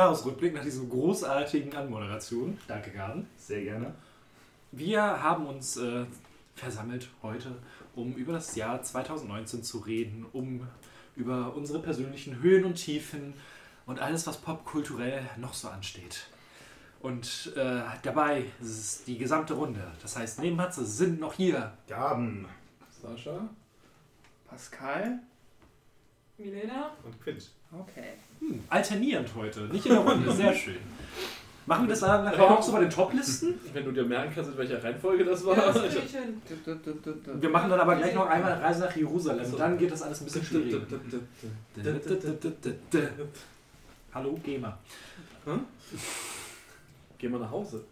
Jahresrückblick nach diesen großartigen Anmoderationen. Danke, Garden. Sehr gerne. Wir haben uns äh, versammelt heute, um über das Jahr 2019 zu reden, um über unsere persönlichen Höhen und Tiefen und alles, was popkulturell noch so ansteht. Und äh, dabei ist es die gesamte Runde. Das heißt, neben Matze sind noch hier Gaben Sascha, Pascal Milena? und Quinch. Okay. hm, alternierend heute. Nicht in der Runde, sehr schön. Machen wir das dann nachher auch so bei den Toplisten? Wenn du dir merken kannst, in welcher Reihenfolge das war. Ja, das ich hin. Wir machen dann aber gleich noch einmal eine Reise nach Jerusalem. Dann geht das alles ein bisschen schwieriger. Hallo, Gamer. Geh mal nach Hause.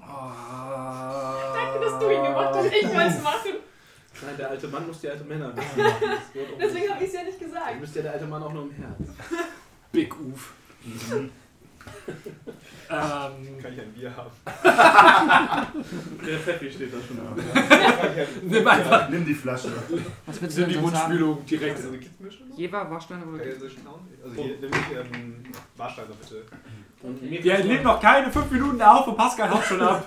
Danke, dass du ihn gemacht hast. Ich wollte es machen. Nein, der alte Mann muss die alte Männer auch Deswegen habe ich es ja nicht Dann gesagt. müsste ja der alte Mann auch nur im Herz. Big Uf. ähm, Kann ich ein Bier haben? der Pfeffi steht da schon. nimm einfach Nimm die Flasche. Was willst du nimm die? Mundspülung direkt. Also eine Kitzmischung noch? Jever, Waschstein oder Kann ich so schauen? Also hier, nimm mich ähm, Warsteiner bitte. Mir Wir nehmen noch keine fünf Minuten auf und Pascal haut schon ab.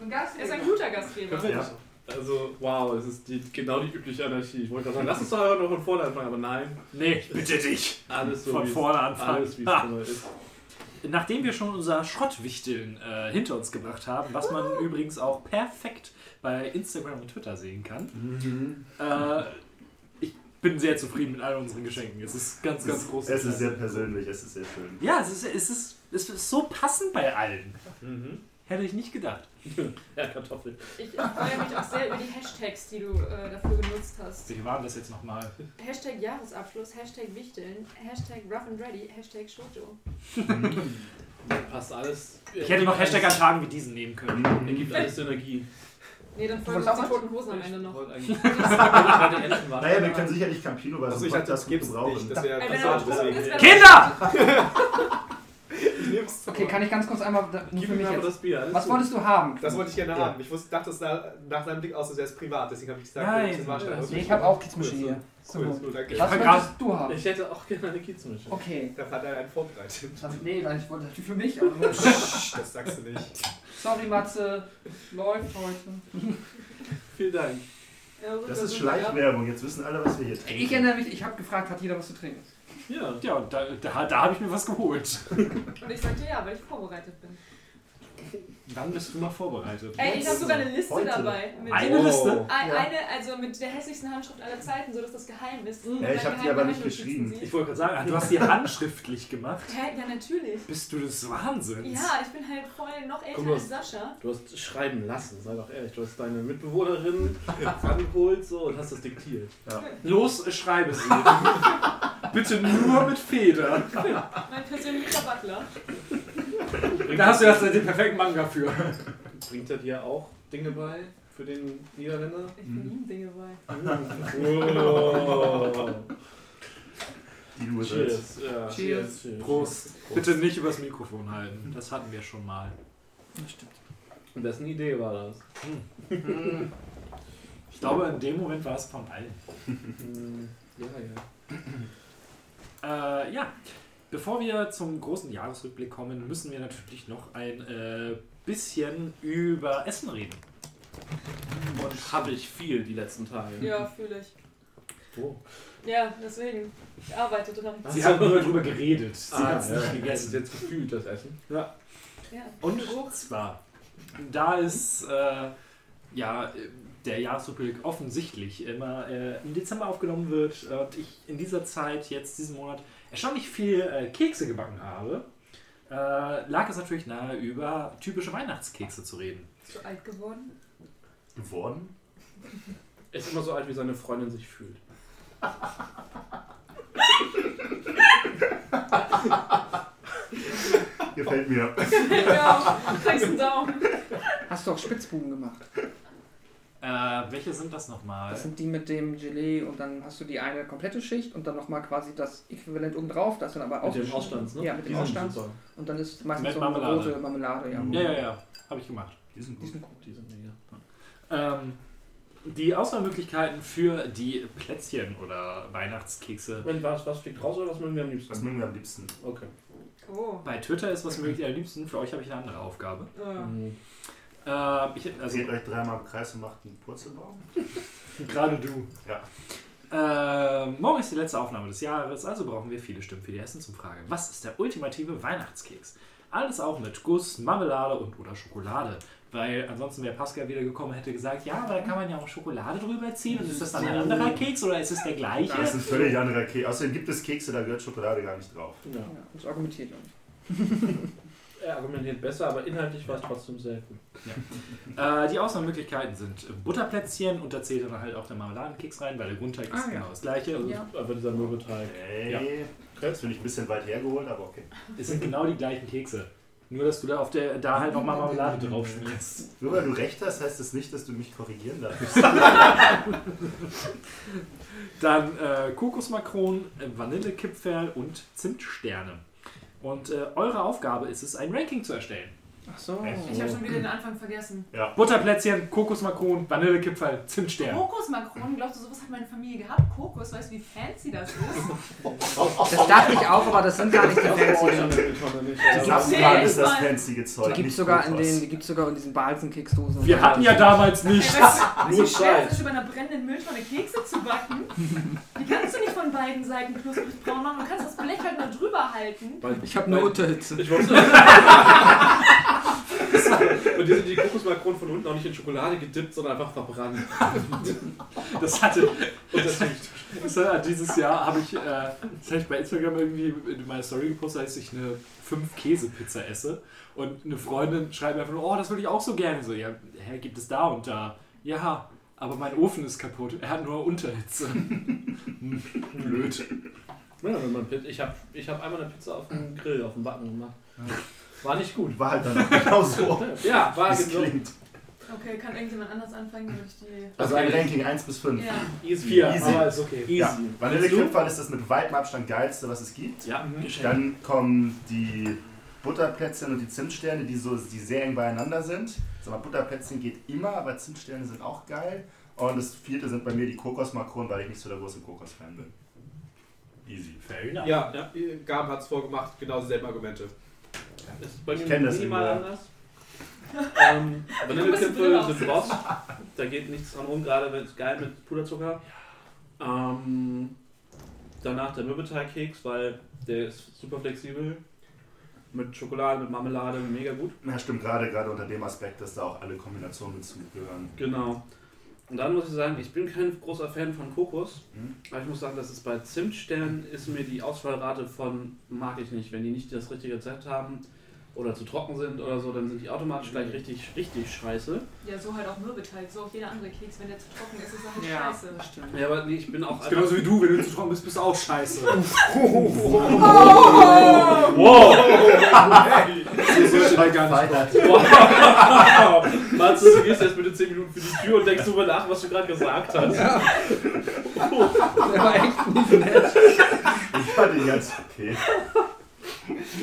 Ein Gast er ist ein guter Gastgeber. Ja. Also, wow, es ist die, genau die übliche Anarchie. Ich wollte gerade sagen, lass uns doch einfach noch von vorne anfangen, aber nein. Nee, bitte dich. Alles so Von wie es- vorne anfangen. Alles wie es immer ist. Nachdem wir schon unser Schrottwichteln äh, hinter uns gebracht haben, was man übrigens auch perfekt bei Instagram und Twitter sehen kann, äh, ich bin sehr zufrieden mit all unseren Geschenken. Es ist ganz, ganz groß. Es ist sehr persönlich, es ist sehr schön. Ja, es ist, es, ist, es ist so passend bei allen. Mhm. Hätte ich nicht gedacht. Ja, Kartoffel. Ich freue mich auch sehr über die Hashtags, die du äh, dafür genutzt hast. Wie war das jetzt nochmal? Hashtag Jahresabschluss, Hashtag Wichteln, Hashtag Rough and Ready, Hashtag Shoujo. Passt alles. Ich hätte noch Hashtag an Tagen wie diesen nehmen können. Ergibt alles Synergie. Nee, dann folgen uns die auch toten Hosen am Ende noch. Naja, wir können sicherlich Campino bei Achso, so ich das gibt's gebrauchen. nicht. Das er betrunken ist, deswegen. wäre- Kinder! Ich nehm's. Okay, kann ich ganz kurz einmal da- nur Gib für mir mich aber jetzt. das Bier. alles Was gut. wolltest du haben? Das wollte ich gerne Ja. haben. Ich wusste, dachte, es sah nach seinem Blick aus, als wäre es privat. Deswegen habe ich gesagt, Nein, das war Nee, ich habe auch Kitzmische hier. So. Cool, ist gut, danke. Was möchtest du haben? Ich hätte auch gerne eine Kiezmische. Okay. Da hat er einen vorbereitet. Also, nee, weil ich wollte natürlich für mich. Aber Das sagst du nicht. Sorry, Matze. Läuft heute. Vielen Dank. Ja, Das ist. Schleichwerbung, jetzt wissen alle, was wir hier trinken. Ich erinnere mich, ich habe gefragt, hat jeder was zu trinken? Ja. Ja, da, da, da habe ich mir was geholt. Und ich sagte ja, weil ich vorbereitet bin. Dann bist du mal vorbereitet. Ey, ich habe sogar eine Liste Heute. dabei. Mit Eine Liste? Ein- Ja. Eine, also mit der hässlichsten Handschrift aller Zeiten, so dass das geheim ist. Ja, Und ich man hab die aber nicht geschrieben. Ich wollte gerade sagen, du hast die handschriftlich gemacht. Hä? Ja, natürlich. Bist du des Wahnsinns? Ja, ich bin halt voll noch älter Guck mal. als Sascha. Du hast schreiben lassen, sei doch ehrlich. Du hast deine Mitbewohnerin rangeholt so, und hast das diktiert. Los, äh, schreibe sie. Bitte nur mit Feder. Mein persönlicher Butler. Da hast du erst den perfekten Manga für. Bringt er dir auch Dinge bei für den Niederländer? Ich bin ihm Dinge bei. Oh. Willst. Cheers. Ja, Cheers. Prost. Bitte nicht übers Mikrofon halten. Das hatten wir schon mal. Und wessen Idee war das? Ich glaube, in dem Moment war es von allen. Hm, Ja, ja. Äh, ja, bevor wir zum großen Jahresrückblick kommen, müssen wir natürlich noch ein äh, bisschen über Essen reden. Und habe ich viel die letzten Tage. Ja, fühle ich. Oh. Ja, deswegen. Ich arbeite dran. Sie haben nur darüber geredet. Sie Ah, hat es ja. nicht gegessen. jetzt gefühlt, das Essen. Ja. Ja. Und zwar, da ist äh, ja der Jahresrückblick offensichtlich immer äh, im Dezember aufgenommen wird und ich in dieser Zeit, jetzt diesen Monat, erstaunlich viel äh, Kekse gebacken habe. äh, lag es natürlich nahe, über typische Weihnachtskekse zu reden. Bist du alt geworden? Geworden? Er ist immer so alt, wie seine Freundin sich fühlt. Gefällt mir. ja, kriegst einen Daumen. Hast du auch Spitzbuben gemacht? Äh, welche sind das nochmal? Das sind die mit dem Gelee und dann hast du die eine komplette Schicht und dann nochmal quasi das Äquivalent oben drauf, das dann aber auch. Mit dem Ausstands, ne? Ja, mit dem Die Ausstands. Und dann ist meistens Mit so eine Marmelade. rote Marmelade, ja. Ja, ja, ja, habe ich gemacht. Die sind Die gut. sind gut. Die sind mega. Ähm, die Auswahlmöglichkeiten für die Plätzchen oder Weihnachtskekse. Wenn was, was fliegt raus oder was mögen wir am Was liebsten? mögen wir am liebsten? Okay. Oh. Bei Twitter ist was möglich am liebsten. Für euch habe ich eine andere Aufgabe. Äh. Mhm. Äh, ich, also Dreht euch dreimal im Kreis und macht einen Purzelbaum. gerade du. Ja. Äh, morgen ist die letzte Aufnahme des Jahres, also brauchen wir viele Stimmen für die Essensumfrage. Was ist der ultimative Weihnachtskeks? Alles auch mit Guss, Marmelade und oder Schokolade. Weil ansonsten wäre Pascal wieder gekommen und hätte gesagt, ja, aber da kann man ja auch Schokolade drüber ziehen. Und ist das dann ein anderer Keks oder ist es der gleiche? Das ist ein völlig anderer Keks. Außerdem gibt es Kekse, da gehört Schokolade gar nicht drauf. Ja. Ja, das argumentiert ja nicht. Er argumentiert besser, aber inhaltlich war es trotzdem sehr gut. Äh, die Auswahlmöglichkeiten sind Butterplätzchen und da zählt dann halt auch der Marmeladenkeks rein, weil der Grundteig ist Ah, ja. genau das gleiche. Also Ja. Aber dieser Mürbeteig. Okay. Ja. Das finde ich ein bisschen weit hergeholt, aber okay. Es sind genau die gleichen Kekse. Nur, dass du da auf der da halt nochmal Marmelade drauf schmierst. Nur weil du recht hast, heißt das nicht, dass du mich korrigieren darfst. Dann äh, Kokosmakronen, äh, Vanillekipferl und Zimtsterne. Und äh, eure Aufgabe ist es, ein Ranking zu erstellen. Ach so. Ich habe schon wieder den Anfang vergessen. Butterplätzchen, Kokosmakronen, Vanillekipferl, Zimtsterne. Kokosmakronen, glaubst du, sowas hat meine Familie gehabt? Kokos, weißt du, wie fancy das ist? Das dachte ich auch, aber das sind gar nicht die fancy. Das ist das fancy Zeug. Die gibt nicht sogar in Kokos. den, die gibt's sogar in diesen Balzenkeksdosen. Wir hatten ja damals nichts. wie schwer Zeit. es ist, über einer brennenden Mülltonne Kekse zu backen? Die kannst du nicht von beiden Seiten knusprig braun machen. Du kannst das Blech halt nur drüber halten. Ich habe eine Unterhitze. Ich wusste. Und die sind die Kokosmakronen von unten auch nicht in Schokolade gedippt, sondern einfach verbrannt. Das hatte, Und das das hat dieses Jahr habe ich, äh, das habe ich bei Instagram irgendwie in meine Story gepostet, als ich eine 5 Käse-Pizza esse. Und eine Freundin schreibt mir einfach oh, das würde ich auch so gerne. So, ja, hä, gibt es da und da? Ja, aber mein Ofen ist kaputt. Er hat nur Unterhitze. Hm, Blöd. Ja, wenn man Pizza, ich habe ich hab einmal eine Pizza auf dem Grill, auf dem Backen gemacht. War nicht gut. War halt dann auch genau so, Ja, war es genau. klingt. Okay, kann irgendjemand anders anfangen, damit ich die. Also ein Ranking 1 bis 5. Ja. Easy. Vier, Easy. aber ist okay. Easy. Ja, Willst Vanillekipferl ist das mit weitem Abstand geilste, was es gibt. Ja, Geschenk. Dann kommen die Butterplätzchen und die Zimtsterne, die so die sehr eng beieinander sind. Sag mal, Butterplätzchen geht immer, aber Zimtsterne sind auch geil. Und das vierte sind bei mir die Kokosmakronen, weil ich nicht so der große Kokos-Fan bin. Easy. Fair enough. Ja, ja. Gaben hat es vorgemacht, genau dieselben Argumente. Ist bei mir Ich das minimal anders. Ähm, musst sind Boss. Da geht nichts dran rum, gerade wenn es geil mit Puderzucker. Ähm, danach der Mürbeteigkeks, weil der ist super flexibel. Mit Schokolade, mit Marmelade, mega gut. Ja, stimmt, gerade, gerade unter dem Aspekt, dass da auch alle Kombinationen mit zugehören. Genau. Und dann muss ich sagen, ich bin kein großer Fan von Kokos. Mhm. Aber ich muss sagen, dass es bei Zimtsternen ist mir die Ausfallrate von mag ich nicht. Wenn die nicht das richtige Rezept haben oder zu trocken sind oder so, dann sind die automatisch gleich richtig, richtig scheiße. Ja, so halt auch Mürbeteig, so auch jeder andere Keks. Wenn der zu trocken ist, ist er halt Ja, scheiße. stimmt. Ja, aber nee, ich bin auch Das genauso wie du, wenn du zu trocken bist, bist du auch scheiße. Wow! Meinst du, du gehst jetzt bitte 10 Minuten für die Tür und denkst drüber nach, was du gerade gesagt hast? Der war echt nicht nett. Ich fand ihn ganz okay.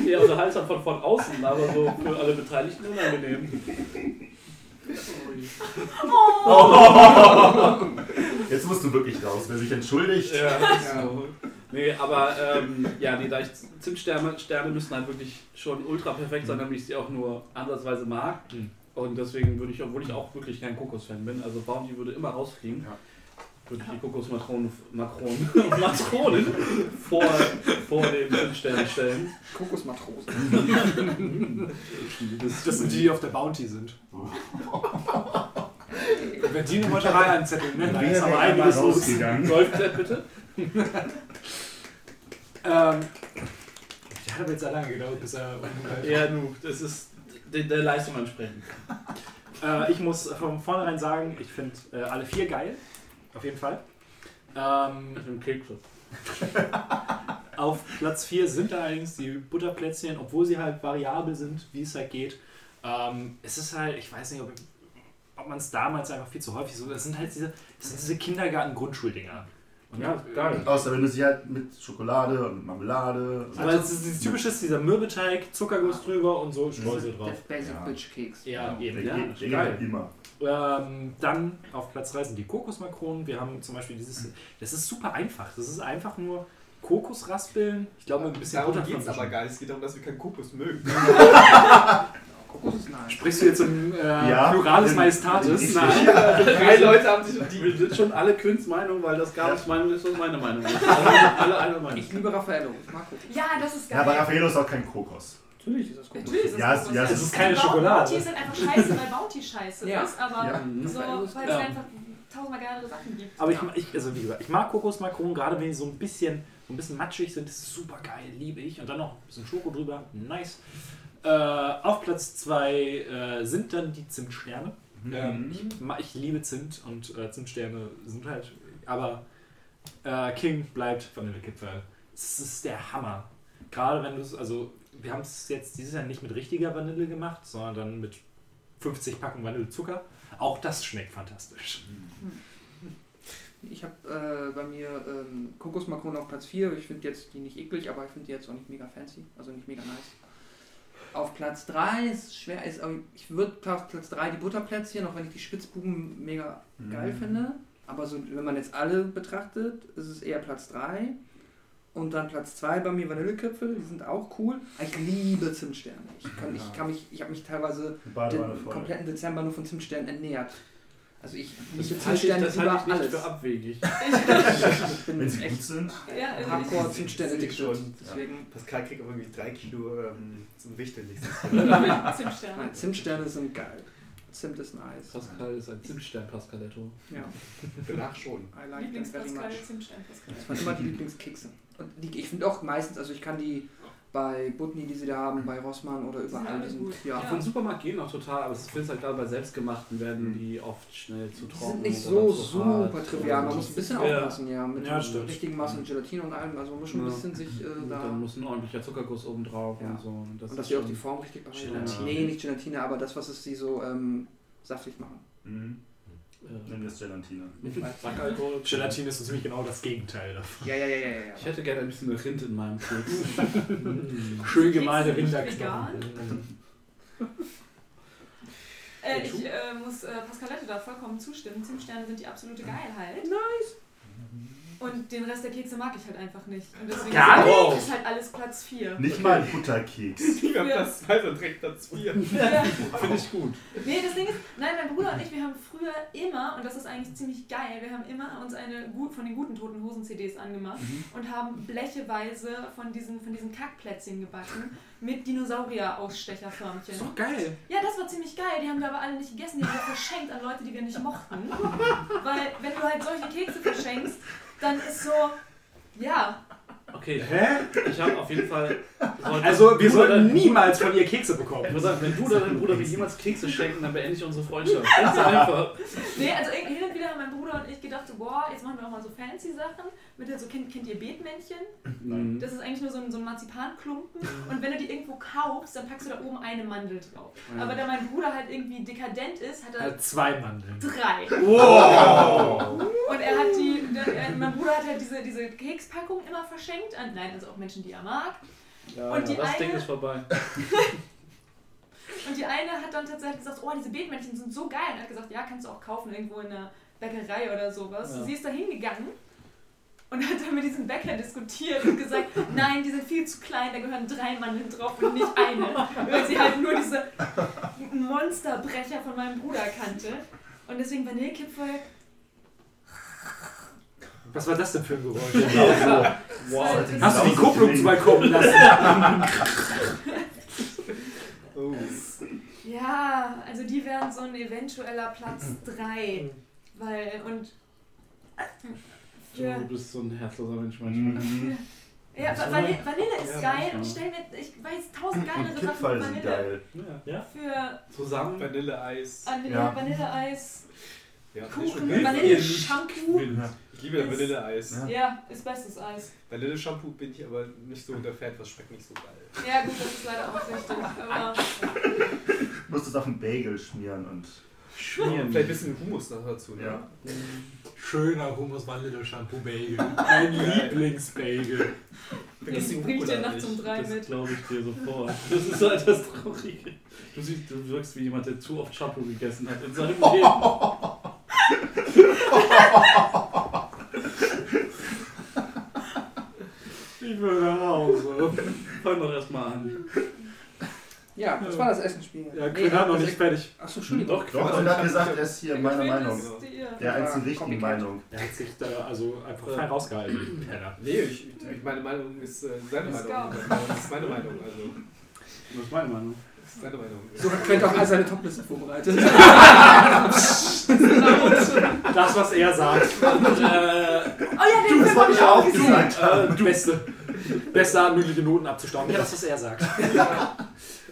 Eher unterhaltsam von, von außen, aber so für alle Beteiligten unangenehm. Jetzt musst du wirklich raus. Wer sich entschuldigt, Ja, so. Nee, aber ähm, ja, die leicht Zimtsterne Sterne müssen halt wirklich schon ultra perfekt sein, damit ich sie auch nur ansatzweise mag. Mhm. Und deswegen würde ich, obwohl ich auch wirklich kein Kokos-Fan bin, also Bounty würde immer rausfliegen, Ja. Würde ich die Kokosmakronen Makronen, Makronen vor, vor den Zimtsternen stellen. Kokosmatrosen. Das sind die, die auf der Bounty sind. Wenn die eine Meuterei anzetteln, ne? Dann ist aber einiges los. das bitte? Ähm, ja, hat aber jetzt sehr lange gedauert, bis er. Ja, nu, das ist der, der Leistung entsprechend. Äh, ich muss von vornherein sagen, ich finde äh, alle vier geil. Auf jeden Fall. Ähm, Mit dem Kekse. auf Platz 4 sind allerdings die Butterplätzchen, obwohl sie halt variabel sind, wie es halt geht. Ähm, es ist halt, ich weiß nicht, ob, ob man es damals einfach viel zu häufig so. Das sind halt diese, das sind diese Kindergarten-Grundschuldinger. Und Ja, geil. Außer wenn du sie halt mit Schokolade und Marmelade. Aber es ist dieses typische, ist dieser Mürbeteig, Zuckerguss drüber und so Streusel drauf. Basic Ja. Bitch Keks. Ja, der eben. ja, geil. immer. Ähm, dann auf Platz 3 sind die Kokosmakronen. Wir haben zum Beispiel dieses. Das ist super einfach. Das ist einfach nur Kokosraspeln. Ich glaube, ein bisschen Darum geht es aber gar nicht. Es geht darum, dass wir keinen Kokos mögen. Ist. Sprichst du jetzt im äh, Ja, Pluralis in- Majestatis? in- Nein, Drei Leute haben sich die wir sind schon alle Quinns Meinung, weil das Gabels Meinung ist, was meine Meinung ist. Sind alle eine Meinung. Ich liebe Raffaello. Ich mag Kokos. Ja, das ist geil. Ja, aber Raffaello ist auch kein Kokos. Natürlich ist das Kokos. Natürlich ist es Ja, es- Kokos. ja, es Also ist keine Bounty Schokolade. ist halt einfach scheiße, weil Bounty scheiße Ja. ist, aber Ja. So, weil es Ja. einfach tausendmal geilere Sachen gibt. Aber ich, ich, also wie gesagt, ich mag Kokosmakronen, gerade wenn die so ein bisschen, so ein bisschen matschig sind, das ist super geil, liebe ich. Und dann noch ein bisschen Schoko drüber, nice. Äh, auf Platz 2 äh, sind dann die Zimtsterne. Ähm, ich, ich liebe Zimt und äh, Zimtsterne sind halt, aber äh, King bleibt Vanillekipferl. Es ist der Hammer. Gerade wenn du es, also wir haben es jetzt dieses Jahr nicht mit richtiger Vanille gemacht, sondern dann mit 50 Packen Vanillezucker. Auch das schmeckt fantastisch. Ich habe äh, bei mir ähm, Kokosmakronen auf Platz 4. Ich finde jetzt die nicht eklig, aber ich finde die jetzt auch nicht mega fancy. Also nicht mega nice. Auf Platz 3 ist schwer, ist, aber ich würde auf Platz 3 die Butterplätzchen, auch wenn ich die Spitzbuben mega geil Mhm. finde. Aber so, wenn man jetzt alle betrachtet, ist es eher Platz 3. Und dann Platz 2 bei mir Vanilleköpfe, die sind auch cool. Ich liebe Zimtsterne. Ich, kann, ich, kann mich, ich habe mich teilweise den kompletten Dezember nur von Zimtsternen ernährt. Also ich Das halte ich, Zimtsterne das über halte ich nicht alles. für abwegig. Ich bin Wenn sie gut echt sind. Ja, also hardcore sehe addicted. schon. Deswegen, Pascal kriegt aber irgendwie drei Kilo ähm, zum Wichteln. nein, Zimtsterne. Zimtsterne sind geil. Zimt ist nice. Pascal ist ein Zimtstern, Pascaletto. Ja, Danach schon. I like Lieblingspascal, much. Zimtstern, Pascal. Das waren immer die Lieblingskekse. Und die, ich finde auch meistens, also ich kann die bei Butni, die sie da haben, bei Rossmann oder überall, die sind, gut. ja. Von Supermarkt gehen auch total, aber ich finde es halt gerade bei selbstgemachten werden die oft schnell zu Die trocken. sind nicht so hart. super trivial. Man muss ein bisschen Ja. aufpassen, ja. Mit Ja, den stimmt. richtigen Massen Gelatine und allem. Also man muss schon ein Ja. bisschen sich äh, da. dann muss ein ordentlicher Zuckerguss oben drauf Ja. und so. Und, das und dass sie auch die Form richtig behalten. Gelatine. Nee, nicht Gelatine, aber das, was es sie so ähm, saftig machen. Mhm. Äh, Nennen wir es Gelatine. Sackalkohol. Gelatine ist so ziemlich genau das Gegenteil davon. Ja, ja, ja, ja, ja. Ich hätte gerne ein bisschen Rind in meinem Keks. Schön gemalte Rinderknochen. Äh, ich äh, muss äh, Pascalette da vollkommen zustimmen. Zimtsterne sind die absolute Geilheit. Und den Rest der Kekse mag ich halt einfach nicht. Und deswegen Gar ist, nicht? ist halt alles Platz 4. Nicht mal ein Butterkeks. Wir haben Platz 2 und direkt Platz 4. Ja. Finde ich gut. Nee, das Ding ist, nein, mein Bruder und ich, wir haben früher immer, und das ist eigentlich ziemlich geil, wir haben immer uns eine gut, von den guten Toten Hosen CDs angemacht und haben blecheweise von diesen, von diesen Kackplätzchen gebacken mit Dinosaurier-Ausstecherförmchen. Ist doch geil. Ja, das war ziemlich geil. Die haben wir aber alle nicht gegessen. Die haben wir verschenkt an Leute, die wir nicht mochten. Weil, wenn du halt solche Kekse verschenkst, dann ist so, ja, Okay, Hä? ich habe auf jeden Fall. Also, wir sollten niemals von ihr Kekse Ich bekommen. würde sagen, wenn du oder dein Bruder mir jemals Kekse schenken, dann beende ich unsere Freundschaft. Ganz einfach. Nee, also hin und wieder haben mein Bruder und ich gedacht, so, boah, jetzt machen wir auch mal so fancy Sachen. Mit der, so, kennt, kennt ihr Beetmännchen? Mhm. Das ist eigentlich nur so ein, so ein Marzipanklumpen. Und wenn du die irgendwo kaufst, dann packst du da oben eine Mandel drauf. Aber da mein Bruder halt irgendwie dekadent ist, hat er Äh, zwei Mandeln. drei. Wow! Und er hat die, der, er, mein Bruder hat halt diese, diese Kekspackung immer verschenkt an, nein, also auch Menschen, die er mag. Ja, Und ja, die das Ding eine- ist vorbei. Und die eine hat dann tatsächlich gesagt, oh, diese Beetmännchen sind so geil. Und hat gesagt, ja, kannst du auch kaufen irgendwo in einer Bäckerei oder sowas. Ja. Sie ist da hingegangen und hat dann mit diesem Bäcker diskutiert und gesagt, nein, die sind viel zu klein, da gehören drei Mandeln drauf und nicht eine. Weil sie halt nur diese Monsterbrecher von meinem Bruder kannte. Und deswegen Vanillekipferl, Was war das denn für ein Geräusch? wow. Hast du die Kupplung zu weit kommen lassen? Oh. Ja, also die wären so ein eventueller Platz 3. Weil, und Du für, bist so ein herzloser Mensch manchmal. Mhm. Ja, Va- Vanille, Vanille ist Ja, geil. Ich, stell mir, ich weiß tausend geilere Sachen sind Vanille. geil. Ja. Für Zusammen. Vanilleeis. Vanille, Ja. Vanilleeis, Ja, Kuchen, ich liebe Ist- Vanilleeis. Ja. Ja, ist bestes Eis. Vanille-Shampoo bin ich aber nicht so der Fan, was schmeckt nicht so geil. Ja, gut, das ist leider auch richtig. Aber Du musst es auf einen Bagel schmieren und. Schmieren. Vielleicht ein bisschen Hummus noch dazu. Ne? Ja. Schöner Hummus Vanille Shampoo Bagel. Mein Lieblingsbagel. Vergiss die ich bring dir nachts um drei Das mit. glaube ich dir sofort. Das ist halt das Traurige. Du, siehst, du wirkst wie jemand, der zu oft Shampoo gegessen hat in seinem Leben. Ich will nach Hause. Fang doch erstmal an. Ja, das war das Essensspiel. Ja, Quinn hat noch das nicht fertig. Achso, Entschuldigung. Doch, Doch, und hat gesagt, er ist hier meine Quinn Meinung. Der einzigen richtigen Copycat. Meinung. Er hat sich da also einfach frei rausgehalten. Nee, ich, ich, meine Meinung ist äh, seine Meinung. Das ist meine Meinung. Also, Das ist meine Meinung. das ist seine Meinung. So hat Quent auch all seine Topliste vorbereitet. Das, was er sagt. äh, Oh ja, den Das Film wollte hab ich auch gesagt. Äh, du beste. Beste Art, mündliche Noten abzustauben. Ja, das, was er sagt.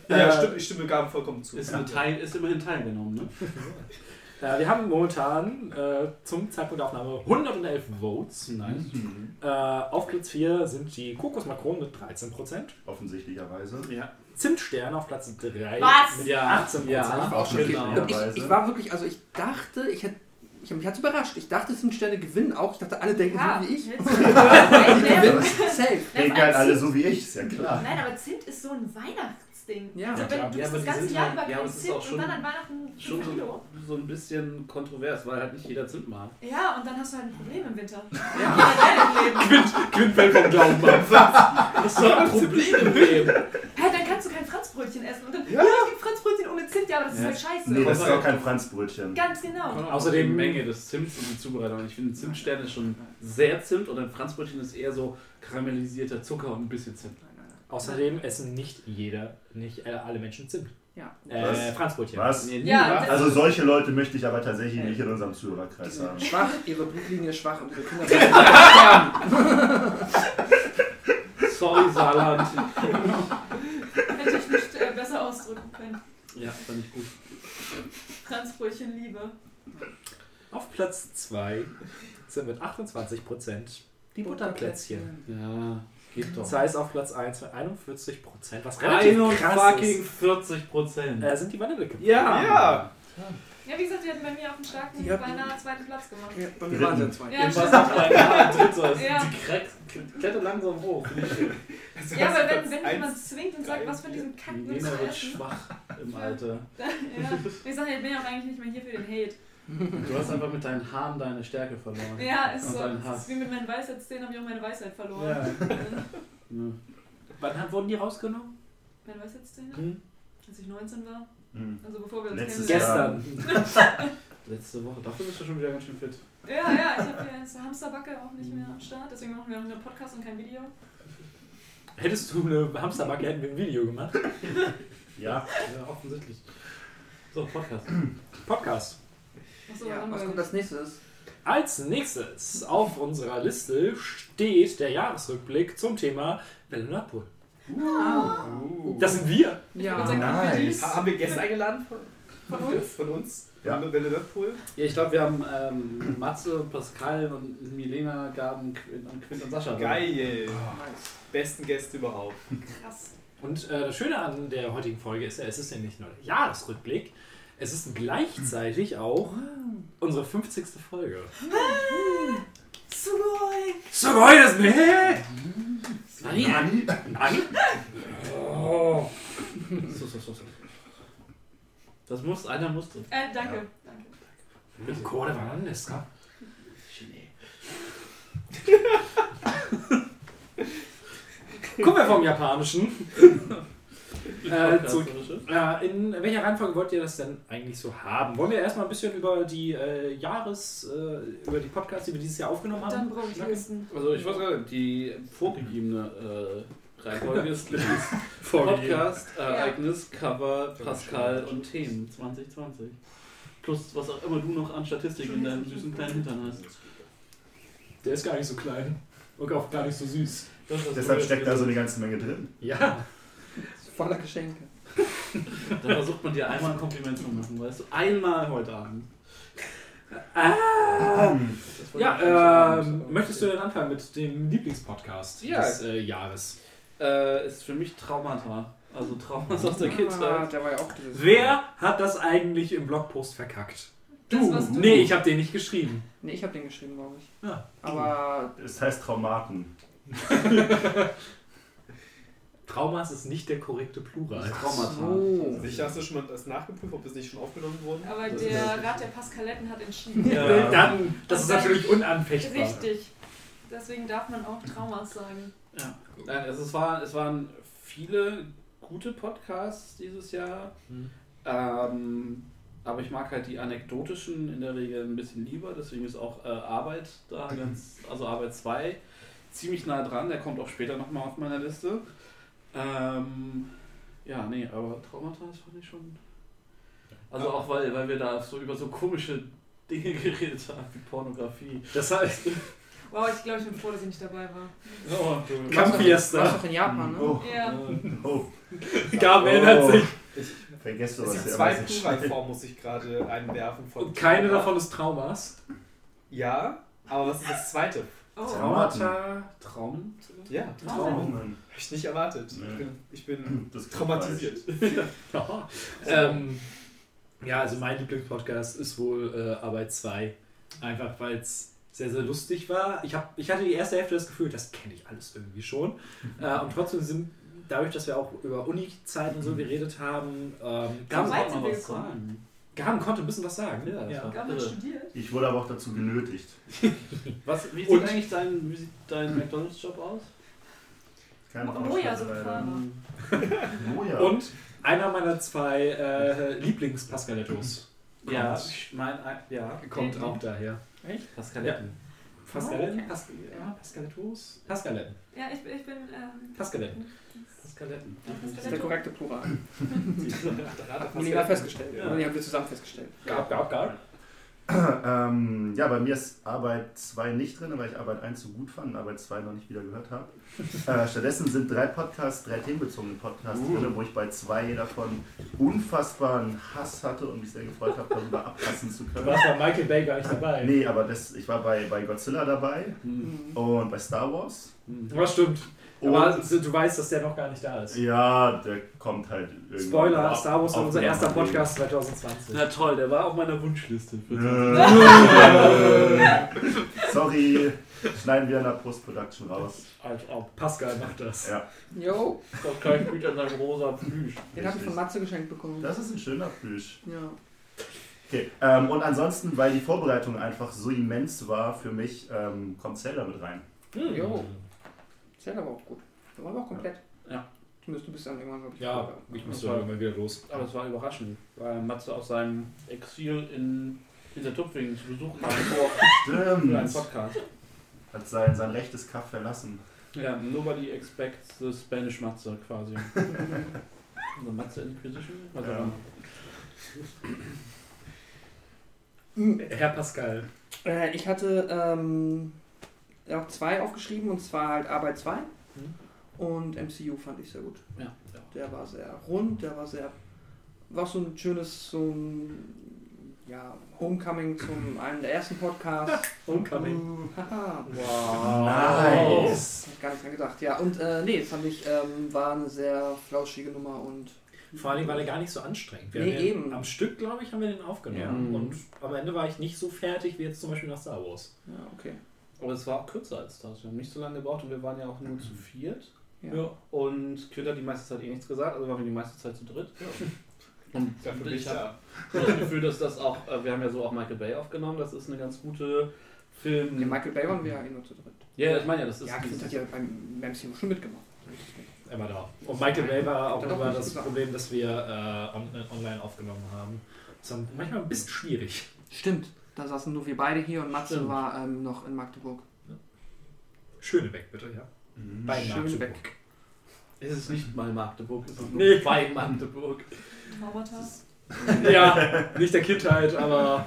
Ja, Äh, stimmt, ich stimme Gaben vollkommen zu. ist, teil, ist immerhin teilgenommen, ne? Äh, wir haben momentan äh, zum Zeitpunkt der Aufnahme 111 Votes. Nice. Mhm. Äh, auf Platz 4 sind die Kokosmakronen mit 13%. Offensichtlicherweise. Ja. Zimtstern auf Platz 3 Was? mit Ja, 18%. ja. Auch schon Genau. Ich, ich war wirklich, also ich dachte, ich hätte. Ich, mich hat's überrascht. Ich dachte, Zimtsterne gewinnen auch. Ich dachte, alle denken Ja, so wie ich. safe. Denken halt alle so wie ich, ist ja klar. Nein, aber Zimt ist so ein Weihnachtsding. Ja. also Ja, wenn klar. du Ja, das ganze Jahr halt- über ja, Zimt auch schon- und dann an Weihnachten Schon ein Kilo. so, so ein bisschen kontrovers, weil halt nicht jeder Zimt mag. Ja, und dann hast du halt ein Problem im Winter. Ja. Im Leben. Quint fällt vom Glauben ab. Das ist doch ein Problem im Leben. Hey, dann kannst du kein Franzbrötchen essen. Und dann, ja, es gibt Franzbrötchen ohne Zimt, ja, aber das ist halt scheiße. Nee, das ist auch kein Franzbrötchen. Ganz genau. Außerdem Außerdem- die Menge des Zimts und die Zubereitung. Ich finde, ein Zimtstern ist schon sehr Zimt und ein Franzbrötchen ist eher so karamellisierter Zucker und ein bisschen Zimt. Außerdem essen nicht jeder, nicht äh, alle Menschen Zimt. Ja. Äh? Franzbrötchen. Was? Nee, Ja? Also solche Leute möchte ich aber tatsächlich nicht in unserem Zuhörerkreis sind haben. schwach, ihre Blutlinie ist schwach und ihre Kinder sterben. Sorry, Saarland. Hätte ich nicht äh, besser ausdrücken können. Ja, fand ich gut. Franzbrötchen Liebe. Auf Platz 2 sind mit 28% die Butterplätzchen. Ja, geht doch. Das heißt auf Platz 1 mit 41%, was relativ krass fucking ist, 40 Prozent. äh, sind die Vanillekippen. ja. Ja. Ja, wie gesagt, die hatten bei mir auf dem starken Die hatten- beinahe zweiten Platz gemacht. Ja, bei mir waren es zwei. Ja, Im Wasser stimmt. bleiben, ja, Ja. Die klettert langsam hoch. Ja, aber wenn, wenn jemand zwingt und sagt, was von diesem Kack Die willst Lena du wird essen? schwach im Ja. Alter. Ja. Ich sage, ich bin ja auch eigentlich nicht mehr hier für den Hate. Du hast einfach mit deinen Haaren deine Stärke verloren. Ja, ist Und so. Das ist wie mit meinen Weisheitszähnen habe ich auch meine Weisheit verloren. Ja. Ja. Wann wurden die rausgenommen? Meine Weisheitszähne? Hm? Als ich 19 war. Hm. Also bevor wir uns Letztes. Gestern. Letzte Woche. Dafür bist du schon wieder ganz schön fit. Ja, ja, ich habe jetzt Hamsterbacke auch nicht mehr am Start. Deswegen machen wir auch nur Podcast und kein Video. Hättest du eine Hamsterbacke, hätten wir ein Video gemacht. Ja, Ja, offensichtlich. So, Podcast. Podcast. Achso, Ja, was kommt als nächstes? Als nächstes auf unserer Liste steht der Jahresrückblick zum Thema Welle Nordpol. Uh. Das sind wir. Ja. Nice. Ha- Haben wir Gäste eingeladen von, Von uns? Von uns? Ja. Ja, ich glaube, wir haben ähm, Matze, Pascal und Milena, Gaben Quint und, Quint und Sascha. Geil. Nice. Besten Gäste überhaupt. Krass. Und äh, das Schöne an der heutigen Folge ist ja, es ist ja nicht nur der Jahresrückblick, es ist gleichzeitig auch unsere 50. Folge. Sugoi! So geil das nicht! Nani? Nein? Oh. So, so, so, so. Das muss, einer musste. Äh, danke. Danke. Mit Korde war das, ka? Kommen wir vom Japanischen. äh, zurück. Äh, in welcher Reihenfolge wollt ihr das denn eigentlich so haben? Wollen wir erstmal ein bisschen über die äh, Jahres, äh, über die Podcasts, die wir dieses Jahr aufgenommen haben? Dann brauche ich? Listen. Also ich weiß gar nicht, die vorgegebene äh, Reihenfolge ist Vorgegeben. Podcast, Ereignis, Cover, Pascal und Themen 2020. Plus was auch immer du noch an Statistik in deinem süßen kleinen Hintern hast. Der ist gar nicht so klein. Und auch gar nicht so süß. Deshalb steckt da so eine ganze Menge drin. Ja. Voller Geschenke. Da versucht man dir einmal ein Kompliment zu machen, weißt du? Einmal heute Abend. Ah! Das Ja, Abend. möchtest du denn anfangen mit dem Lieblingspodcast Ja. des äh, Jahres? Äh, ist für mich Traumata. Also Traumas aus der Ah, Kindheit. der war ja auch dieses. Wer hat das eigentlich im Blogpost verkackt? Das, was du- Nee, ich habe den nicht geschrieben. Nee, ich habe den geschrieben, glaube ich. Ja. Aber Es heißt Traumaten. Traumas ist nicht der korrekte Plural. Traumata. so. Sicher hast du schon mal das nachgeprüft, ob das nicht schon aufgenommen wurde? Aber Das der Rat der Paskaletten hat entschieden. Ja. Dann, das ist natürlich unanfechtbar. Richtig. Deswegen darf man auch Traumas sagen. Nein, also es, war, es waren viele gute Podcasts dieses Jahr. Hm. Ähm, aber ich mag halt die anekdotischen in der Regel ein bisschen lieber, deswegen ist auch äh, Arbeit da ganz, also Arbeit 2 ziemlich nah dran, der kommt auch später nochmal auf meiner Liste. Ähm, ja, nee, aber Traumata, das fand ich schon. Also auch weil, weil wir da so über so komische Dinge geredet haben, wie Pornografie. Das heißt, Wow, ich glaube, ich bin froh, dass ich nicht dabei war. Oh, Du warst doch- Kampffiesta. Du warst doch in Japan, ne? Oh, Ja. oh. Gab erinnert sich. Vergesst du, Es was gibt zwei Pluralformen, muss ich gerade einwerfen. Von Und keine davon ist Traumas. Ja, aber was ist das zweite? Oh. Traumata. Traum? Ja, Oh, Traum. Mann. Hab ich nicht erwartet. Nee. Ich bin, ich bin Das klingt traumatisiert. Ja. Ähm, ja, also mein Lieblingspodcast ist wohl äh, Arbeit 2. Einfach weil es sehr, sehr lustig war. Ich, hab, ich hatte die erste Hälfte das Gefühl, das kenne ich alles irgendwie schon. äh, und trotzdem sind, dadurch, dass wir auch über Uni-Zeiten und so geredet haben, ähm, Kam weit auch mal was gekommen. Gaben konnte ein bisschen was sagen. Ja, das war- Gab man Irre. studiert? Ich wurde aber auch dazu genötigt. Was, wie sieht Und- eigentlich dein, wie sieht dein McDonalds-Job aus? Keine Oh, ja, so. Oh ja. Und einer meiner zwei äh, Lieblings-Pascalettos Ja, Kommt. ich meine, ja. kommt auch daher. Pascaletten. Pascaletten? Pas ja, Pascalettos? Pascaletten. Ja, ich, bin- ich bin. Ähm, Pascaletten. Pascaletten. Das ist der korrekte Plural. Da hat er Haben die mal festgestellt. Ja. Oder die haben wir zusammen festgestellt. Gab, gab, gab. ähm, ja, bei mir ist Arbeit 2 nicht drin, weil ich Arbeit 1 so gut fand und Arbeit 2 noch nicht wieder gehört habe. äh, stattdessen sind drei Podcasts, drei themenbezogene Podcasts Uh. drin, wo ich bei zwei davon unfassbaren Hass hatte und mich sehr gefreut habe, darüber abpassen zu Du können. warst bei Michael Bay gar nicht dabei. Nee, aber das, ich war bei, bei Godzilla dabei Hm. und bei Star Wars. Hm. Was stimmt. Und Aber du weißt, dass der noch gar nicht da ist. ja, der kommt halt irgendwann. Spoiler, Auf- Star Wars war unser erster. Podcast 2020. Na toll, der war auf meiner Wunschliste. Für Sorry, schneiden wir in der Post-Production raus. Als ob. Pascal macht das. Ja, Jo, Das kein Bild an seinem rosa Plüsch. den habe ich von Matze geschenkt bekommen. das ist ein schöner Plüsch. Ja. Okay, ähm, und ansonsten, weil die Vorbereitung einfach so immens war für mich, ähm, kommt Zelda mit rein. Hm. Jo. Zelda war auch gut. Der war aber auch komplett. Ja. Zumindest du bist dann irgendwann, glaube ich. Ja, vorher. ich muss dann irgendwann wieder los. Aber es war überraschend, weil Matze aus seinem Exil in Hintertupfingen zu Besuch kam vor Stimmt. Podcast. Hat sein, sein rechtes Kaff verlassen. Ja, nobody expects the Spanish Matze quasi. Also Matze Inquisition? Also Ja. Herr Pascal. Äh, ich hatte ähm, auch zwei aufgeschrieben und zwar halt Arbeit 2 und MCU fand ich sehr gut. Ja, ja. Der war sehr rund, der war sehr. War so ein schönes, so ein ja, Homecoming zum einen der ersten Podcasts. Homecoming. Haha. Wow. Nice. Hab gar nicht dran gedacht. Ja, und äh, nee, fand ich, ähm, war eine sehr flauschige Nummer und Vor allem, weil er gar nicht so anstrengend wir Nee, eben. Am Stück, glaube ich, haben wir den aufgenommen. Ja. Mhm. Und am Ende war ich nicht so fertig wie jetzt zum Beispiel nach Star Wars. ja, okay. Aber es war auch kürzer als das. Wir haben nicht so lange gebraucht und wir waren ja auch nur zu viert. Ja. Und Quint hat die meiste Zeit eh nichts gesagt, also waren wir die meiste Zeit zu dritt. Und Dafür ich habe da. das Gefühl, dass das auch, äh, wir haben ja so auch Michael Bay aufgenommen, das ist eine ganz gute Film. Ja, Michael Bay waren wir ja eh nur zu dritt. Ja, ich meine ja, das ist Ja, Clint hat ja beim MCU schon mitgemacht. Er war da. Und Michael Bay war auch er immer das. Problem, dass wir äh, on, online aufgenommen haben. Das war manchmal ein bisschen schwierig. Stimmt. Da saßen nur wir beide hier und Matze Stimmt. war ähm, noch in Magdeburg. Schönebeck, bitte, ja. Mhm. Bei Schönebeck. Magdeburg. Es ist nicht mal Magdeburg, es ist nur Nee. bei Magdeburg. Traumata. Ja, nicht der Kindheit, aber